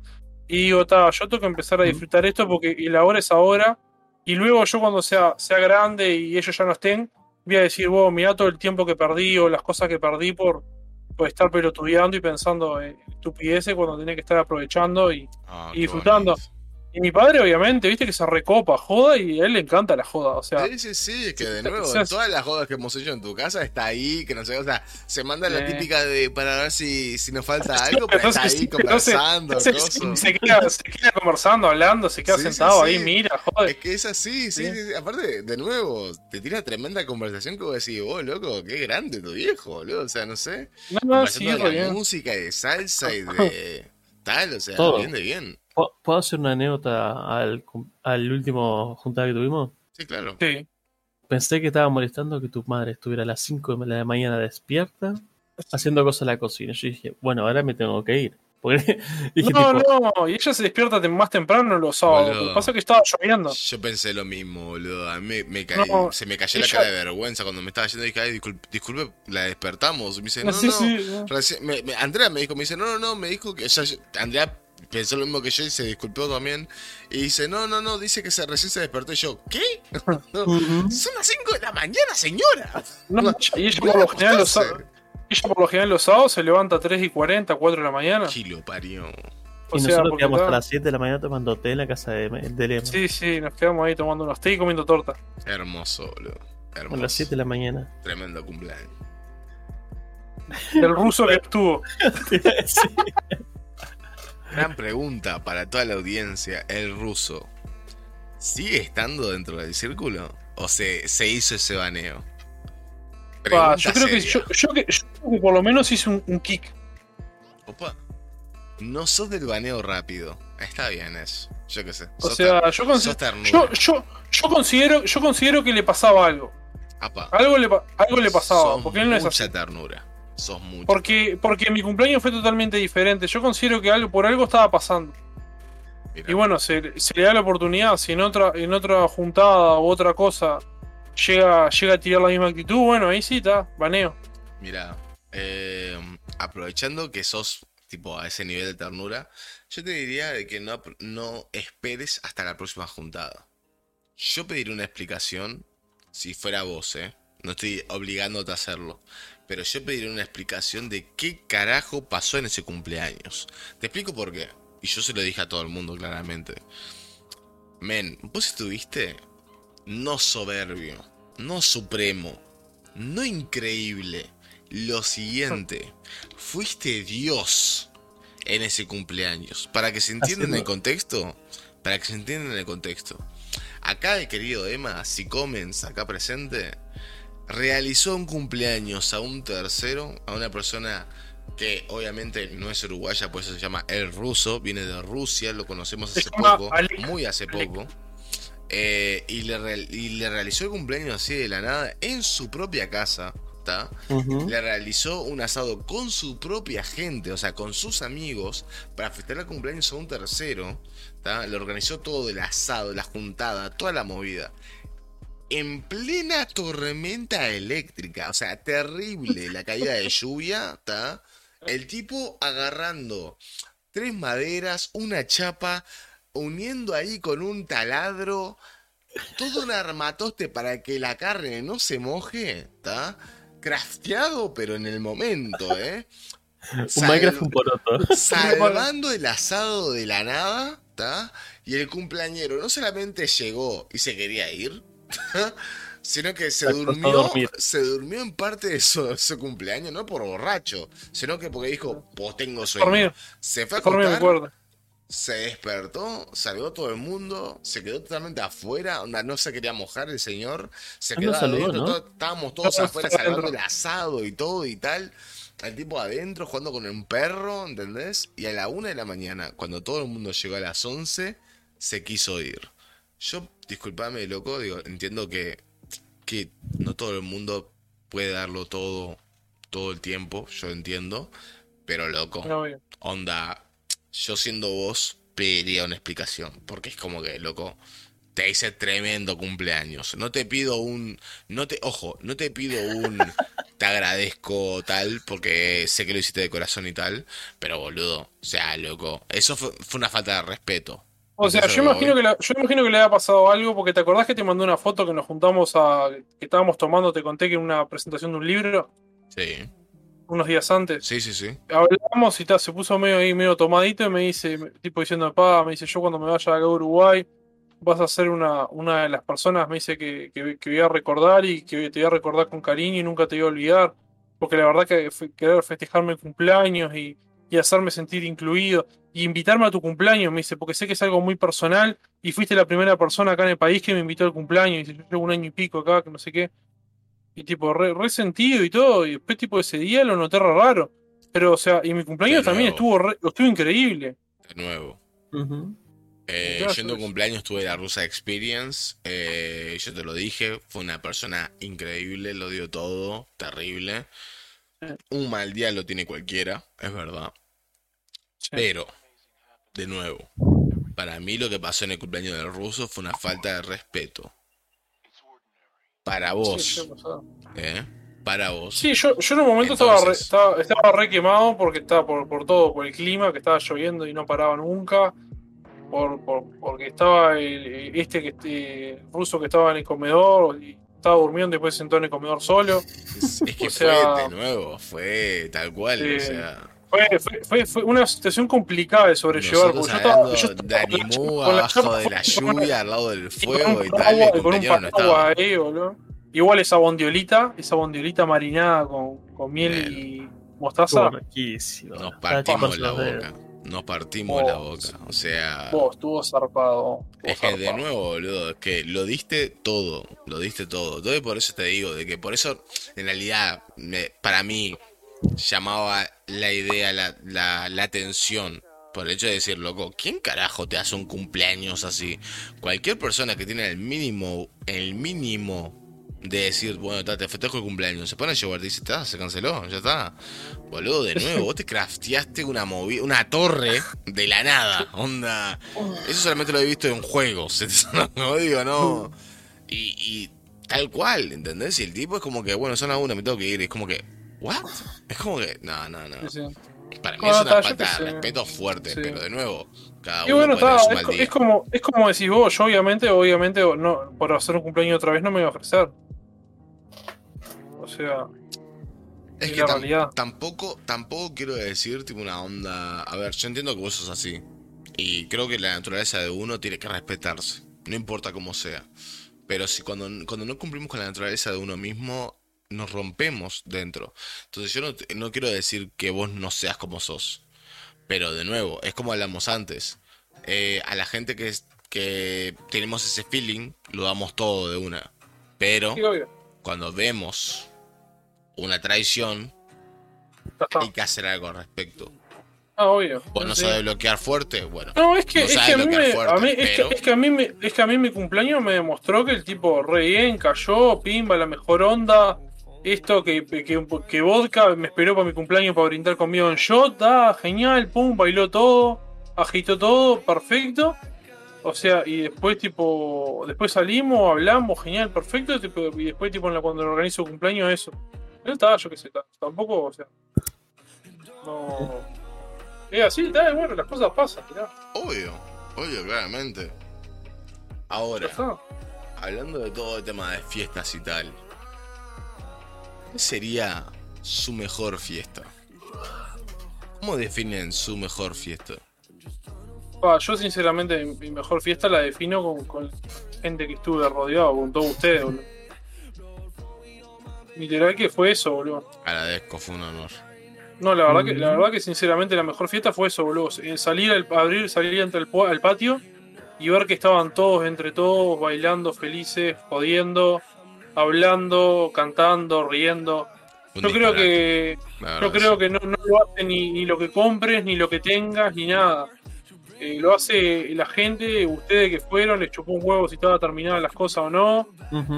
Y digo, yo tengo que empezar a disfrutar esto porque y la hora es ahora. Y luego yo cuando sea, sea grande y ellos ya no estén, voy a decir, wow, mirá todo el tiempo que perdí o las cosas que perdí por, por estar pelotudeando y pensando en estupideces cuando tenía que estar aprovechando y, Ah, y disfrutando. bonito. Y mi padre, obviamente, viste que se recopa, joda, y a él le encanta la joda. O sea, Sí, sí, sí, es que de Sí, nuevo, o sea, todas las jodas que hemos hecho en tu casa está ahí, que no sé, o sea, se manda la Sí. típica de para ver si, si nos falta Sí, algo, pero está entonces, ahí sí, entonces, conversando, entonces, coso. se, queda, se queda conversando, hablando, se queda Sí, sí, sentado sí. ahí, mira, joder. Es que es así, sí, Sí. sí, sí. Aparte, de nuevo, te tira tremenda conversación que vos decís, vos, loco, qué grande tu viejo, boludo. O sea, no sé. No, sí, de la bien. música y de salsa y de tal, o sea, Todo. bien de bien. ¿Puedo puedo hacer una anécdota al, al último juntada que tuvimos? Sí, claro. Sí. Pensé que estaba molestando que tu madre estuviera a las 5 de la mañana despierta haciendo cosas en la cocina. Yo dije, bueno, ahora me tengo que ir. Porque dije, No, tipo, no, y ella se despierta más temprano los sábados. Lo que pasa es que estaba lloviendo. Yo pensé lo mismo, boludo. A mí me, me caí- No, se me cayó la ella- cara de vergüenza cuando me estaba yendo. Dije, ay, disculpe, disculpe, la despertamos. Y me dice, no, Sí, no. sí, no. recién- me- me- Andrea me dijo, me dice, no, no, no, me dijo que ya, Andrea pensó lo mismo que yo y se disculpó también. Y dice, no, no, no, dice que se, recién se despertó. Y yo, ¿qué? No. Son las 5 de la mañana, señora. No, y ella por a lo general los. Ella por lo general los sábados se levanta a 3 y 40, 4 de la mañana. Kilo parió. O y sea, nosotros quedamos hasta las 7 de la mañana tomando té en la casa de, de Lema. Sí, sí, nos quedamos ahí tomando unos té y comiendo torta. Hermoso, boludo. a Hermoso. las 7 de la mañana. Tremendo cumpleaños. El ruso que estuvo. Sí. Gran pregunta para toda la audiencia. ¿El ruso sigue estando dentro del círculo? ¿O se, se hizo ese baneo? Yo, creo que, yo, yo que- yo creo que por lo menos hice un, un kick. Opa. No sos del baneo rápido. Está bien eso. Yo qué sé. O Sos sea, ter- yo, considero, yo considero que le pasaba algo. Apa. Algo le, algo le pasaba. Sos porque él no es así. ternura. Sos mucho. Porque, porque mi cumpleaños fue totalmente diferente. Yo considero que algo, por algo estaba pasando. Mirá. Y bueno, se, se le da la oportunidad. Si en otra, en otra juntada u otra cosa llega, llega a tirar la misma actitud, bueno, ahí sí está, baneo. Mira, eh, aprovechando que sos tipo a ese nivel de ternura, yo te diría de que no, no esperes hasta la próxima juntada. Yo pediría una explicación si fuera vos, ¿eh? No estoy obligándote a hacerlo. Pero yo pediría una explicación de qué carajo pasó en ese cumpleaños. Te explico por qué. Y yo se lo dije a todo el mundo claramente. Men, vos estuviste no soberbio, no supremo, no increíble. Lo siguiente, fuiste Dios en ese cumpleaños. Para que se entienda en el contexto, para que se entienda en el contexto. Acá el querido Emma, si Comens, acá presente, realizó un cumpleaños a un tercero, a una persona que obviamente no es uruguaya, pues se llama El Ruso, viene de Rusia, lo conocemos hace poco, muy hace poco. Eh, y, le y le realizó el cumpleaños así de la nada en su propia casa, ¿está? Ujú. Le realizó un asado con su propia gente, o sea, con sus amigos, para festejar el cumpleaños a un tercero. ¿tá? Le organizó todo el asado, la juntada, toda la movida. En plena tormenta eléctrica, o sea, terrible la caída de lluvia, ¿tá? El tipo agarrando tres maderas, una chapa, uniendo ahí con un taladro, todo un armatoste para que la carne no se moje, ¿está? Crafteado, pero en el momento, ¿eh? Un Minecraft un poroto. Salvando el asado de la nada, ¿está? Y el cumpleañero no solamente llegó y se quería ir, sino que se durmió, se durmió en parte de su, su cumpleaños, no por borracho, sino que porque dijo, pues tengo sueño. Se fue a acostar, se despertó, saludó todo el mundo, se quedó totalmente afuera, onda, no se quería mojar el señor, se Ah, quedó no adentro, ¿no? todo- estábamos todos No, afuera salvando adentro. el asado y todo y tal. El tipo adentro jugando con un perro, ¿entendés? Y a la una de la mañana, cuando todo el mundo llegó a las 11, se quiso ir. Yo, disculpame, loco, digo, entiendo que, que no todo el mundo puede darlo todo, todo el tiempo, yo entiendo, pero loco, No. Onda, yo siendo vos, pediría una explicación. Porque es como que, loco, te hice tremendo cumpleaños. No te pido un. No te, ojo, no te pido un. Te agradezco tal, porque sé que lo hiciste de corazón y tal. Pero boludo, o sea, loco. Eso fue, fue una falta de respeto. O sea, yo imagino, que la- yo imagino que le haya pasado algo, porque te acordás que te mandé una foto que nos juntamos a. que estábamos tomando, te conté que en una presentación de un libro, Sí, unos días antes. sí, sí, sí. Hablamos y tal, se puso medio ahí, medio tomadito, y me dice, tipo diciendo, pa, me dice, yo cuando me vaya acá a Uruguay, vas a ser una, una de las personas, me dice que, que, que voy a recordar y que te voy a recordar con cariño y nunca te voy a olvidar. Porque la verdad que querer festejarme cumpleaños y, y hacerme sentir incluido y invitarme a tu cumpleaños, me dice, porque sé que es algo muy personal y fuiste la primera persona acá en el país que me invitó al cumpleaños. Y dice, yo llevo un año y pico acá, que no sé qué. Y tipo, re, re sentido y todo. Y después, tipo, ese día lo noté re raro. Pero, o sea, y mi cumpleaños también estuvo, re- estuvo increíble. De nuevo. Eh, Claro, tu pues. cumpleaños tuve la Rusa Experience. eh, yo te lo dije. Fue una persona increíble. Lo dio todo. Terrible. Un mal día lo tiene cualquiera. Es verdad. Sí. Pero, de nuevo. Para mí lo que pasó en el cumpleaños del ruso fue una falta de respeto. Para vos. sí. ¿eh? Para vos. Sí, yo, yo en un momento estaba, re, estaba, estaba re quemado porque estaba por, por todo, por el clima, que estaba lloviendo y no paraba nunca. Por, por- porque estaba el- este que este ruso que estaba en el comedor y estaba durmiendo y después se sentó en el comedor solo. Es, es que O sea- fue de nuevo. Fue tal cual. O sea. Fue, fue, fue, fue una situación complicada de sobrellevar. Yo estaba, yo de con la abajo de la lluvia, al lado del fuego y tal, y con un no ahí, boludo. Igual esa bondiolita, esa bondiolita marinada con, con miel y mostaza. Nos partimos la boca. Nos partimos la Oh, boca. sí. O sea. Vos, estuvo zarpado. estuvo Es que de nuevo, boludo, es que lo diste todo, lo diste todo. Entonces por eso te digo, de que por eso en realidad me- para mí llamaba la idea, la, la, la atención. Por el hecho de decir, loco, ¿quién carajo te hace un cumpleaños así? Cualquier persona que tiene el mínimo, el mínimo de decir, bueno, ta, te festejo el cumpleaños, se pone a llevar, dice, está, se canceló, ya está. Boludo, de nuevo, vos te crafteaste una movida, una torre de la nada, onda. Eso solamente lo he visto en juegos, no digo, no. Y, y tal cual, ¿entendés? Y el tipo es como que, bueno, son las una, me tengo que ir, es como que, ¿what? Es como que, no, no, no. Sí, sí. Para mí es una falta de respeto fuerte, Sí. pero de nuevo, cada Y uno bueno, está, es, mal co- día. es como, es como decís vos, yo obviamente, obviamente, no, por hacer un cumpleaños otra vez no me voy a ofrecer. O sea, Es que la tam- realidad. tampoco, tampoco quiero decir tipo una onda. A ver, yo entiendo que vos sos así. Y creo que la naturaleza de uno tiene que respetarse. No importa cómo sea. Pero si cuando, cuando no cumplimos con la naturaleza de uno mismo, nos rompemos dentro. Entonces yo no, no quiero decir que vos no seas como sos. Pero de nuevo, es como hablamos antes. Eh, a la gente que, es, que tenemos ese feeling, lo damos todo de una. Pero cuando vemos una traición, hay que hacer algo al respecto. Ah, obvio. Vos no sabés bloquear fuerte, bueno. No, es que, no es sabes que a mí, bloquear me, fuerte, a mí- es, pero- que, es que a mí me, es que a mí mi cumpleaños me demostró que el tipo re bien, cayó, pimba, la mejor onda. Esto que, que, que vodka me esperó para mi cumpleaños para brindar conmigo en shot, ah, genial, pum, bailó todo, agitó todo, perfecto. O sea, y después tipo, después salimos, hablamos, genial, perfecto, tipo, y después tipo cuando organizo cumpleaños eso. Él estaba, yo qué sé, ta- tampoco, o sea. No. Es así, está, bueno, las cosas pasan, mirá. Obvio, obvio, claramente. Ahora, está. hablando de todo el tema de fiestas y tal, ¿qué sería su mejor fiesta? ¿Cómo definen su mejor fiesta? Pa, yo sinceramente mi mejor fiesta la defino con, con gente que estuve rodeado, con todos ustedes, boludo. Literal que fue eso, boludo. Agradezco, fue un honor. No, la verdad que, la verdad que sinceramente la mejor fiesta fue eso, boludo. Eh, Salir al abrir, salir entre el al patio y ver que estaban todos entre todos, bailando, felices, jodiendo, hablando, cantando, riendo. Un Yo creo que Yo creo que no, no lo hace ni, ni lo que compres, ni lo que tengas, ni nada. Eh, lo hace la gente, ustedes que fueron, les chupó un huevo si estaba terminada las cosas o no.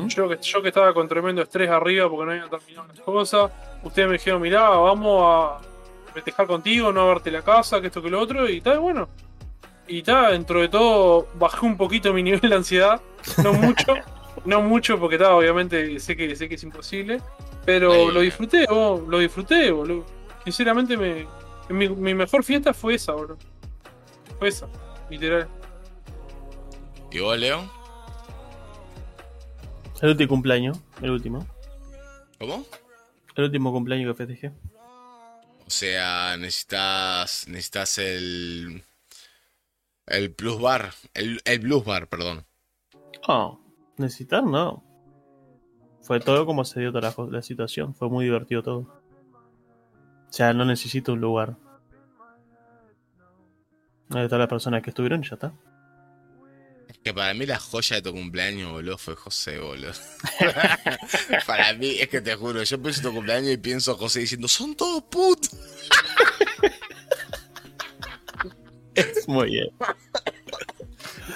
Yo que, yo que estaba con tremendo estrés arriba porque no habían terminado las cosas. Ustedes me dijeron, mirá, vamos a festejar contigo, no a verte la casa, que esto que lo otro, y tal, bueno. Y está, dentro de todo, bajé un poquito mi nivel de ansiedad. No mucho, no mucho, porque está, obviamente sé que, sé que es imposible. Pero Ahí. lo disfruté, oh, lo disfruté, boludo. Sinceramente, me, mi, mi mejor fiesta fue esa, boludo. Fue esa, literal. ¿Y vos, Leo? El último cumpleaños, el último. ¿Cómo? El último cumpleaños que festejé. O sea, necesitas. Necesitas el. El plus bar. El, el blues bar, perdón. No, necesitar no. Fue todo como se dio toda la, la situación. Fue muy divertido todo. O sea, no necesito un lugar. Ahí están las personas que estuvieron y ya está. Que para mí la joya de tu cumpleaños, boludo, fue José, boludo. para mí, es que te juro, yo pienso en tu cumpleaños y pienso a José diciendo, son todos putos. Muy bien.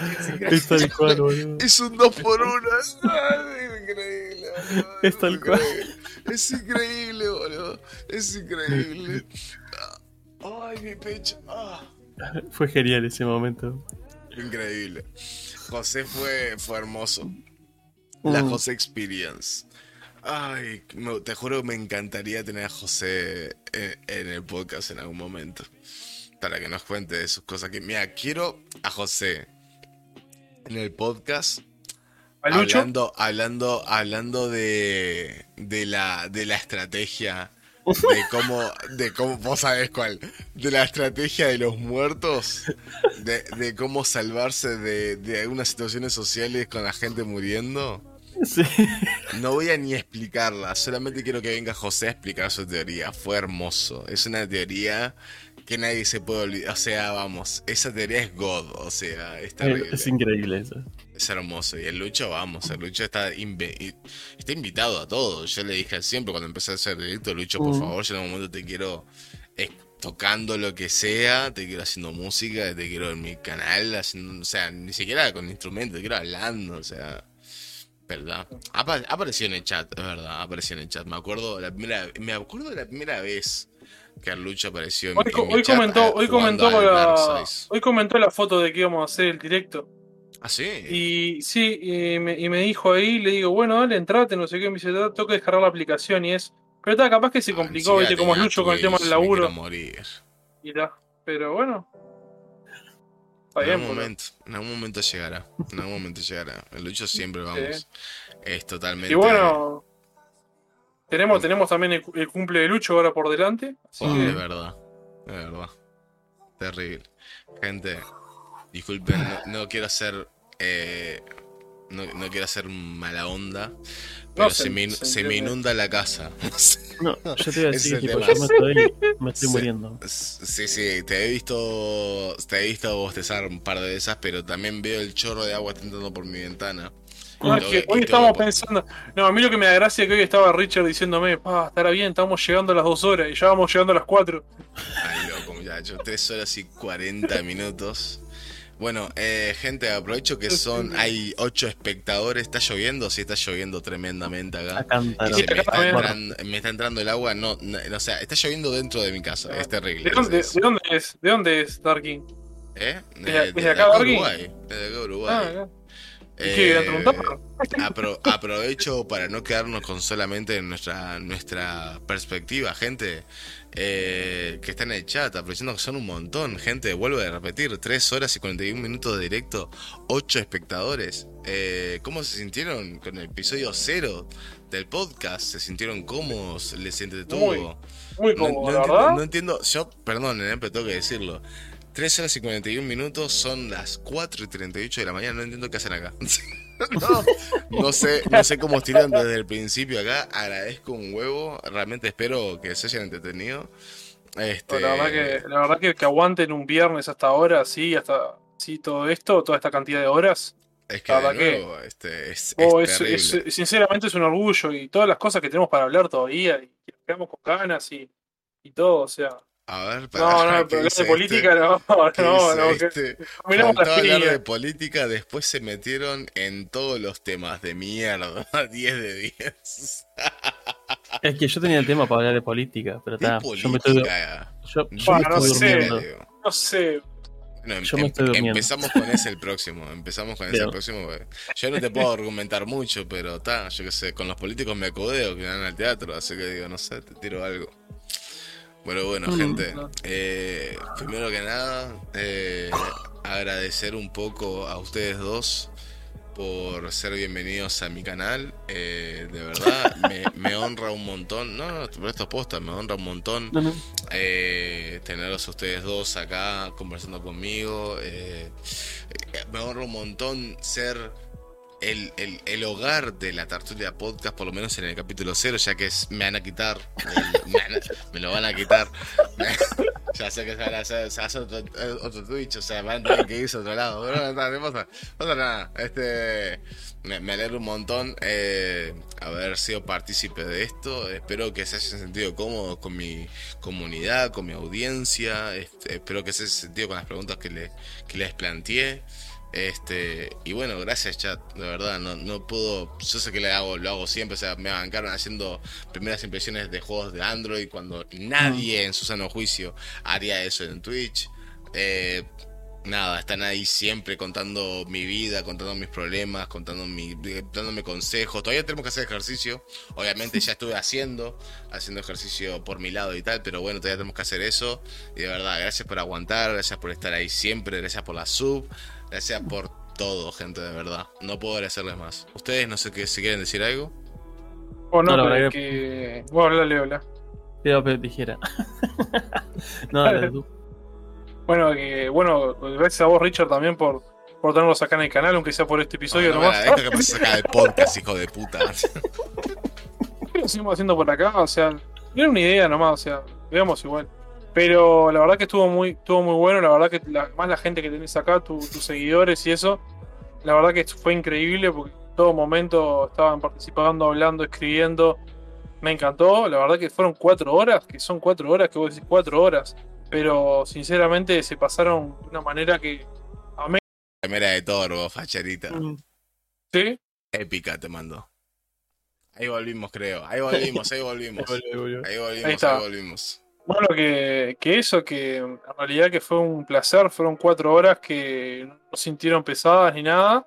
Es tal cual, boludo. Es un dos por uno. Ay, es increíble, boludo. Es tal cual. Es increíble, boludo. Es increíble. Ay, mi pecho. Ah. Fue genial ese momento. Increíble. José fue, fue hermoso. La Mm. José Experience. Ay, me- te juro que me encantaría tener a José en, en el podcast en algún momento. Para que nos cuente de sus cosas. Que, mira, quiero a José en el podcast hablando, hablando, hablando de, de la, de la estrategia. De cómo, de cómo, vos sabés cuál, de la estrategia de los muertos, de, de cómo salvarse de, de algunas situaciones sociales con la gente muriendo. Sí. No voy a ni explicarla, solamente quiero que venga José a explicar su teoría. Fue hermoso, es una teoría que nadie se puede olvidar. O sea, vamos, esa teoría es God, o sea, es terrible. Es increíble eso. Es hermoso. Y el Lucho, vamos, el Lucho está, está invitado a todo. Yo le dije siempre cuando empecé a hacer directo, Lucho, por Mm. favor, yo en un momento te quiero tocando lo que sea, te quiero haciendo música, te quiero en mi canal, haciendo, o sea, ni siquiera con instrumentos, te quiero hablando, o sea. ¿Verdad? Apa- apareció en el chat, es verdad, apareció en el chat. Me acuerdo la primera, me acuerdo de la primera vez que el Lucho apareció en, hoy, en mi hoy comentó, eh, hoy comentó la, hoy comentó la foto de que íbamos a hacer el directo. Ah, sí. Y sí, y me, y me dijo ahí, le digo, bueno, dale, entrate, no sé qué, me dice, "Ah, tengo que descargar la aplicación y es. Pero está, capaz que se Ah, complicó, encima viste, como es Lucho con el tema del laburo. morir. Y ta. Pero bueno. Está En bien, algún momento, en algún momento llegará. En algún momento llegará. El Lucho siempre, vamos. Es totalmente. Y bueno, tenemos, tenemos también el, el cumple de Lucho ahora por delante. Así Oh, que, Es verdad. Es verdad. Terrible. Gente, disculpen, no, no quiero hacer. eh, no, no quiero hacer mala onda. Pero No, se, se- me, se se me inunda la casa. No, yo te iba a decir, tipo, yo me estoy, me estoy Sí. muriendo. Sí, sí, te he visto. Te he visto bostezar un par de esas, pero también veo el chorro de agua entrando por mi ventana. No, es que y hoy estamos pensando. No, a mí lo que me da gracia es que hoy estaba Richard diciéndome, pa, estará bien, estamos llegando a las dos horas y ya vamos llegando a las cuatro. Ay, loco, muchacho. 3 horas y 40 minutos. Bueno, eh, gente, aprovecho que son. Hay 8 espectadores. ¿Está lloviendo? Sí, está lloviendo tremendamente acá. Y se me, acá está entrando, me está entrando el agua. No, no, o sea, está lloviendo dentro de mi casa. Es terrible. ¿De dónde, Es- de dónde es? ¿De dónde es Darkin? ¿Eh? ¿Desde- Eh, desde acá, Darky? Uruguay. Desde acá, Uruguay. Ah, acá. ¿Y Eh, apro- aprovecho para no quedarnos con solamente nuestra, nuestra perspectiva, gente eh, que está en el chat, aprovechando que son un montón, gente, vuelvo a repetir, 3 horas y 41 minutos de directo, 8 espectadores. Eh, ¿Cómo se sintieron con el episodio 0 del podcast? ¿Se sintieron cómodos? ¿Les entretuvo? Muy No, cómodo, no la entiendo, no entiendo, yo, perdón, pero tengo que decirlo. 3 horas y 41 minutos son las 4 y 38 de la mañana, no entiendo qué hacen acá. no, no sé, no sé cómo estiran desde el principio acá, agradezco un huevo, realmente espero que se hayan entretenido. Este, La verdad que, la verdad que, que aguanten un viernes hasta ahora, sí, hasta sí, todo esto, toda esta cantidad de horas. es que de verdad que- nuevo, este, es, Oh, es es- sinceramente es un orgullo y todas las cosas que tenemos para hablar todavía y que nos quedamos con ganas y, y todo, o sea. A ver, No, pará, no, ¿qué pero hablar dice de política no, ¿Qué no, dice no, que este? Faltó hablar de política, después se metieron en todos los temas de mierda. 10 de 10. Es que yo tenía el tema para hablar de política, pero ¿Qué está. Yo me estoy, política? yo, yo me Bueno, no estoy sé. durmiendo. No sé, Bueno, em- Yo me em- estoy durmiendo. empezamos con ese el próximo. Empezamos con ese el próximo. Yo no te puedo argumentar mucho, pero está, yo qué sé, con los políticos me codeo que van al teatro, así que digo, no sé, te tiro algo. Bueno, bueno, Mm, gente, eh, primero que nada, eh, agradecer un poco a ustedes dos por ser bienvenidos a mi canal. eh, de verdad, me, me honra un montón. No, no, por estos postas, me honra un montón No, no. eh, tenerlos ustedes dos acá conversando conmigo. eh, me honra un montón ser el, el- el hogar de la tertulia podcast, por lo menos en el capítulo cero, ya que me van a quitar. me, lo van a quitar. ya sé que se, van a hacer, se hace otro, otro Twitch, o sea, van a tener que irse a otro lado. Pero no, no pasa nada. Este, me, me alegro un montón eh, haber sido partícipe de esto. Espero que se hayan sentido cómodos con mi comunidad, con mi audiencia. Este, espero que se hayan sentido con las preguntas que, le- que les planteé. Este, y bueno, gracias chat, de verdad, no, no puedo, yo sé que lo hago, lo hago siempre, o sea, me bancaron haciendo primeras impresiones de juegos de Android cuando nadie en su sano juicio haría eso en Twitch. Eh, nada, están ahí siempre contando mi vida, contando mis problemas, contando mi, dándome consejos. Todavía tenemos que hacer ejercicio. Obviamente ya estuve haciendo, haciendo ejercicio por mi lado y tal, pero bueno, todavía tenemos que hacer eso. Y de verdad, gracias por aguantar, gracias por estar ahí siempre, gracias por la sub, gracias por todo, gente, de verdad. No puedo agradecerles más. Ustedes no sé qué, si quieren decir algo. O no, No, la pero verdad que. Bueno, habla. Piedra, papel, tijera. no, dale tú. Bueno, que, bueno, gracias a vos, Richard, también por, por tenernos acá en el canal, aunque sea por este episodio No, no nomás. agradezco que me saca del podcast, hijo de puta. ¿Qué lo seguimos haciendo por acá? O sea, era una idea nomás, o sea, veamos igual. Pero la verdad que estuvo muy, estuvo muy bueno, la verdad que la- más la gente que tenés acá, tu- tus seguidores y eso, la verdad que fue increíble porque en todo momento estaban participando, hablando, escribiendo. Me encantó, la verdad que fueron cuatro horas, que son cuatro horas, que vos decís cuatro horas. Pero sinceramente se pasaron de una manera que. Primera de Torbo, facherita. Mm. ¿Sí? Épica te mando. Ahí volvimos, creo. Ahí volvimos, ahí volvimos. Ahí Ahí volvimos, ahí, está. volvimos. Bueno, que, que eso, que en realidad que fue un placer, fueron cuatro horas que no sintieron pesadas ni nada,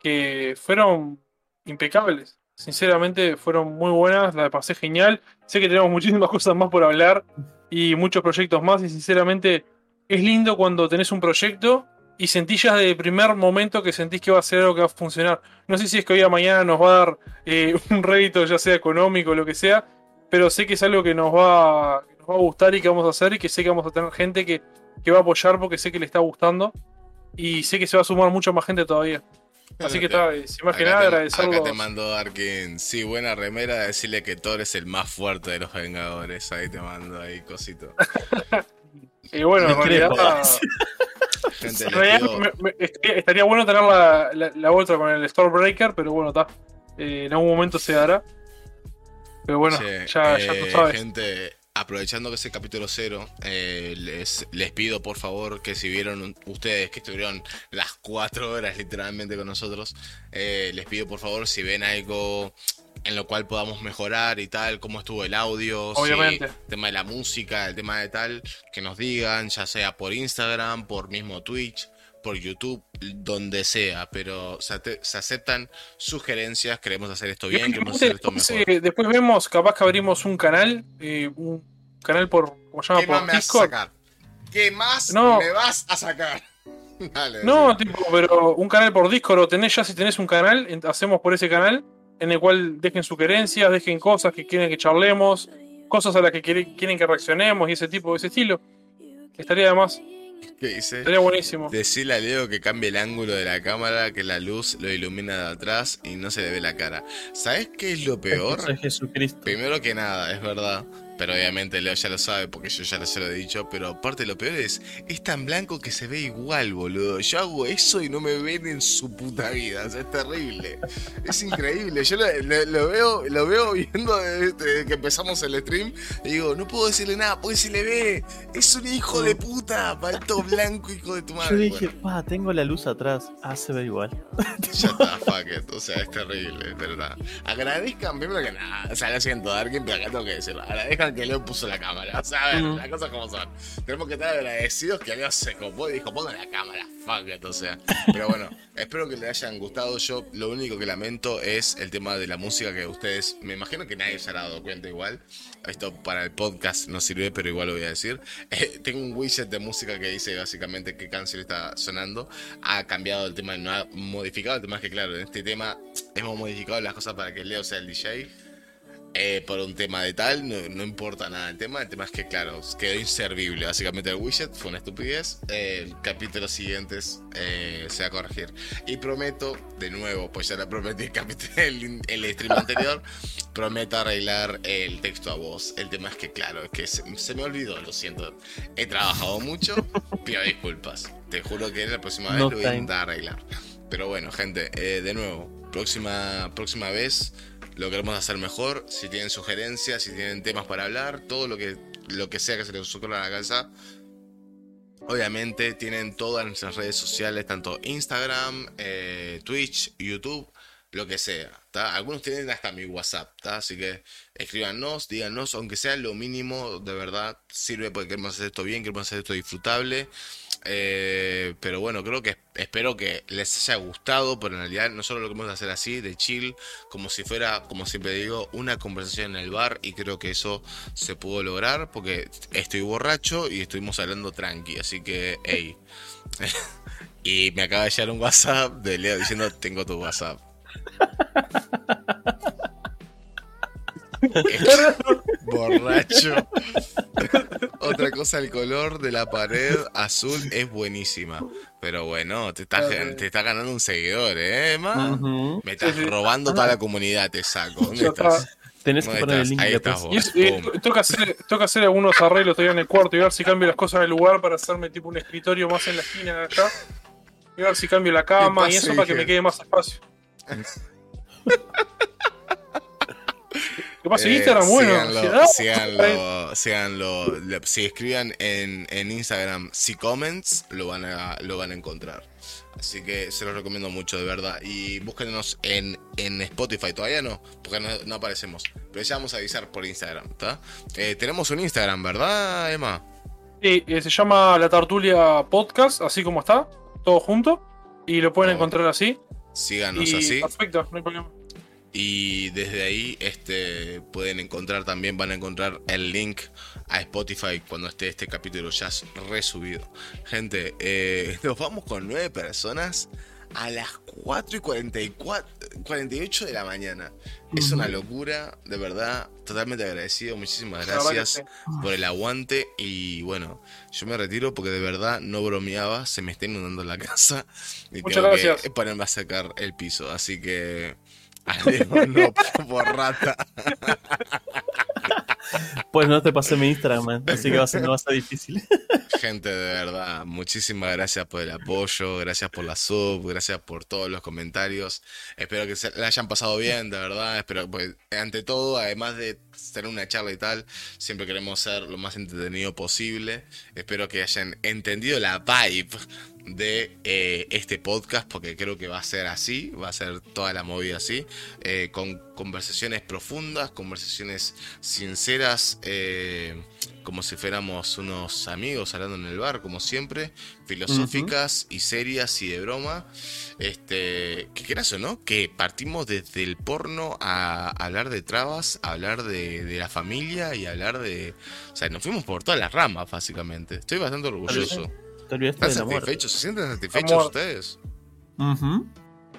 que fueron impecables. Sinceramente fueron muy buenas, la pasé genial. Sé que tenemos muchísimas cosas más por hablar y muchos proyectos más y sinceramente es lindo cuando tenés un proyecto y sentís ya desde el primer momento que sentís que va a ser algo que va a funcionar. No sé si es que hoy a mañana nos va a dar eh, un rédito, ya sea económico o lo que sea, pero sé que es algo que nos va, nos va a gustar y que vamos a hacer y que sé que vamos a tener gente que, que va a apoyar porque sé que le está gustando y sé que se va a sumar mucha más gente todavía. Así que está, eh, sin más que Acá nada te- agradecerlos. Acá te mando Darkin. Sí, buena remera. Decirle que Thor es el más fuerte de los Vengadores. Ahí te mando ahí, cosito. Y bueno, en realidad. Gente, en realidad pido- me- me- estaría, estaría bueno tener la, la, la otra con el Stormbreaker, pero bueno, está. Eh, en algún momento se dará. Pero bueno, ya, ya eh, tú sabes. Gente, aprovechando que es el capítulo cero, eh, les, les pido por favor que si vieron un- ustedes que estuvieron las cuatro horas literalmente con nosotros, eh, les pido por favor si ven algo en lo cual podamos mejorar y tal, cómo estuvo el audio, si- Obviamente. el tema de la música, el tema de tal, que nos digan, ya sea por Instagram, por mismo Twitch, por YouTube, donde sea, pero se, aceptan sugerencias, queremos hacer esto bien, queremos hacer esto mejor. eh, después vemos, capaz que abrimos un canal, eh, un canal por, ¿cómo se llama? ¿Qué más Por me vas a sacar? ¿Qué más No. me vas a sacar? Dale, No, tipo, pero un canal por Discord o tenés ya si tenés un canal, hacemos por ese canal en el cual dejen sugerencias, dejen cosas que quieren que charlemos, cosas a las que quiere- quieren que reaccionemos y ese tipo, ese estilo. Estaría además, ¿Qué dice? estaría buenísimo. Decirle a Leo que cambie el ángulo de la cámara, que la luz lo ilumina de atrás y no se le ve la cara. ¿Sabes qué es lo peor? Soy Jesucristo. Primero que nada, es verdad. Pero obviamente Leo ya lo sabe porque yo ya se lo he dicho. Pero aparte lo peor es, es tan blanco que se ve igual, boludo. Yo hago eso y no me ven en su puta vida. O sea, es terrible. Es increíble. Yo lo, lo- lo veo, lo veo viendo desde, desde que empezamos el stream. Y digo, no puedo decirle nada porque se le ve. Es un hijo de puta. Palto blanco, hijo de tu madre. Yo dije, Bueno, pa, tengo la luz atrás. Ah, se ve igual. ya está, fuck it. O sea, es terrible, es verdad. Agradezcan primero que nada. O sea, lo siento, Darkin, pero acá tengo que decirlo. Agradezcan que Leo puso la cámara. O sea, a ver, Mm. las cosas como son. Tenemos que estar agradecidos que Leo se copó y dijo, ponga la cámara, fuck it", o sea. Pero bueno, espero que les hayan gustado. Yo lo único que lamento es el tema de la música que ustedes, me imagino que nadie se habrá dado cuenta igual. Esto para el podcast no sirve, pero igual lo voy a decir. Eh, tengo un widget de música que dice básicamente qué canción está sonando. Ha cambiado el tema, no ha modificado el tema, es que claro, en este tema hemos modificado las cosas para que Leo sea el DJ. Eh, por un tema de tal, no, no importa nada el tema. El tema es que, claro, quedó inservible. Básicamente el widget fue una estupidez. Eh, el capítulo siguientes eh, se va a corregir. Y prometo, de nuevo, pues ya le prometí el, capítulo, el, el stream anterior, prometo arreglar el texto a voz. El tema es que, claro, es que se, se me olvidó, lo siento. He trabajado mucho, pido disculpas. Te juro que la próxima vez No lo voy a intentar arreglar. Pero bueno, gente, eh, de nuevo, próxima, próxima vez lo queremos hacer mejor. Si tienen sugerencias, si tienen temas para hablar, todo lo que, lo que sea que se les ocurra a la cabeza. Obviamente tienen todas nuestras redes sociales, tanto Instagram, eh, Twitch, YouTube, lo que sea. ¿tá? Algunos tienen hasta mi WhatsApp, ¿tá? así que escríbanos, díganos, aunque sea lo mínimo, de verdad sirve porque queremos hacer esto bien, queremos hacer esto disfrutable. Eh, pero bueno, creo que espero que les haya gustado, pero en realidad nosotros lo queremos hacer así, de chill, como si fuera, como siempre digo, una conversación en el bar y creo que eso se pudo lograr porque estoy borracho y estuvimos hablando tranqui, así que, hey. y me acaba de llegar un WhatsApp de Leo diciendo, tengo tu WhatsApp. Borracho. Otra cosa, el color de la pared azul es buenísima. Pero bueno, te estás, te estás ganando un seguidor, ¿eh, Emma? Ujú. Me estás Sí, sí. robando toda la comunidad, te saco. ¿Dónde estás? está. Tenés que ¿Dónde poner el link Ahí estás Y vos. es- Pum. tengo, que hacer, algunos arreglos todavía en el cuarto y ver si cambio las cosas del lugar para hacerme tipo un escritorio más en la esquina de allá. Y ver si cambio la cama y eso para que me quede más espacio. ¿Qué pasa? Eh, Instagram, bueno. síganlo, ah, síganlo, síganlo. Si escriban en, en Instagram, si comments, lo van, a, lo van a encontrar. Así que se los recomiendo mucho, de verdad. Y búsquenos en, en Spotify, todavía no, porque no, no aparecemos. Pero ya vamos a avisar por Instagram, ¿está? Eh, tenemos un Instagram, ¿verdad, Emma? Sí, eh, se llama La Tartulia Podcast, así como está, todo junto. Y lo pueden encontrar así. Síganos y así. perfecto, no hay problema. Y desde ahí este, pueden encontrar también, van a encontrar el link a Spotify cuando esté este capítulo ya resubido. Gente, eh, nos vamos con nueve personas a las 4 y 44, 48 de la mañana. Es una locura, de verdad, totalmente agradecido. Muchísimas gracias por el aguante. Y bueno, yo me retiro porque de verdad no bromeaba, se me está inundando la casa y Muchas tengo gracias. que ponerme a sacar el piso. Así que. Alejo, no, por rata. Pues no te pasé mi Instagram, man, así que va a ser, no va a ser difícil. Gente, de verdad, muchísimas gracias por el apoyo, gracias por la sub, gracias por todos los comentarios. Espero que se la hayan pasado bien, de verdad. Espero, pues, ante todo, además de tener una charla y tal, siempre queremos ser lo más entretenido posible. Espero que hayan entendido la vibe de eh, este podcast, porque creo que va a ser así, va a ser toda la movida así, eh, con conversaciones profundas, conversaciones sinceras, eh, como si fuéramos unos amigos hablando en el bar, como siempre, filosóficas y serias y de broma. Este, que quieras o no, que partimos desde el porno a hablar de trabas, a hablar de, de la familia y a hablar de. O sea, nos fuimos por todas las ramas, básicamente. Estoy bastante orgulloso. Te olvidaste ¿Están de la muerte. satisfechos? ¿Se sienten satisfechos Amor. ustedes? Ujú.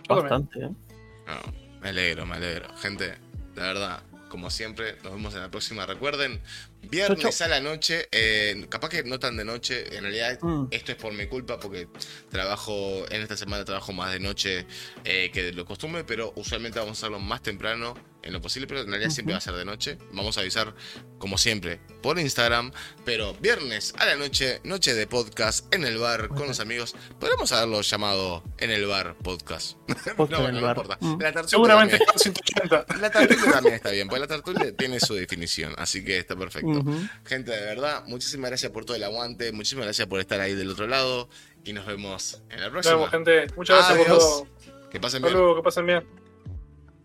Yo Bastante, ¿eh? No, me alegro, me alegro. Gente, de verdad, como siempre, nos vemos en la próxima. Recuerden, viernes Chau, chau. a la noche, eh, capaz que no tan de noche, en realidad Mm. esto es por mi culpa porque trabajo, en esta semana trabajo más de noche eh, que de lo costumbre, pero usualmente vamos a hacerlo más temprano en lo posible, pero en realidad siempre va a ser de noche. Vamos a avisar, como siempre, por Instagram, pero viernes a la noche, noche de podcast en el bar con los amigos. Podríamos haberlo llamado en el bar podcast. Podcast no, en bueno, el no bar. importa. Mm. La tertulia Seguramente también- está 180. la tertulia también está bien, porque la tertulia tiene su definición, así que está perfecto. Gente, de verdad, muchísimas gracias por todo el aguante, muchísimas gracias por estar ahí del otro lado y nos vemos en la Nos próxima. vemos, gente. Muchas gracias por todo. Que pasen Hasta bien. luego, que pasen bien.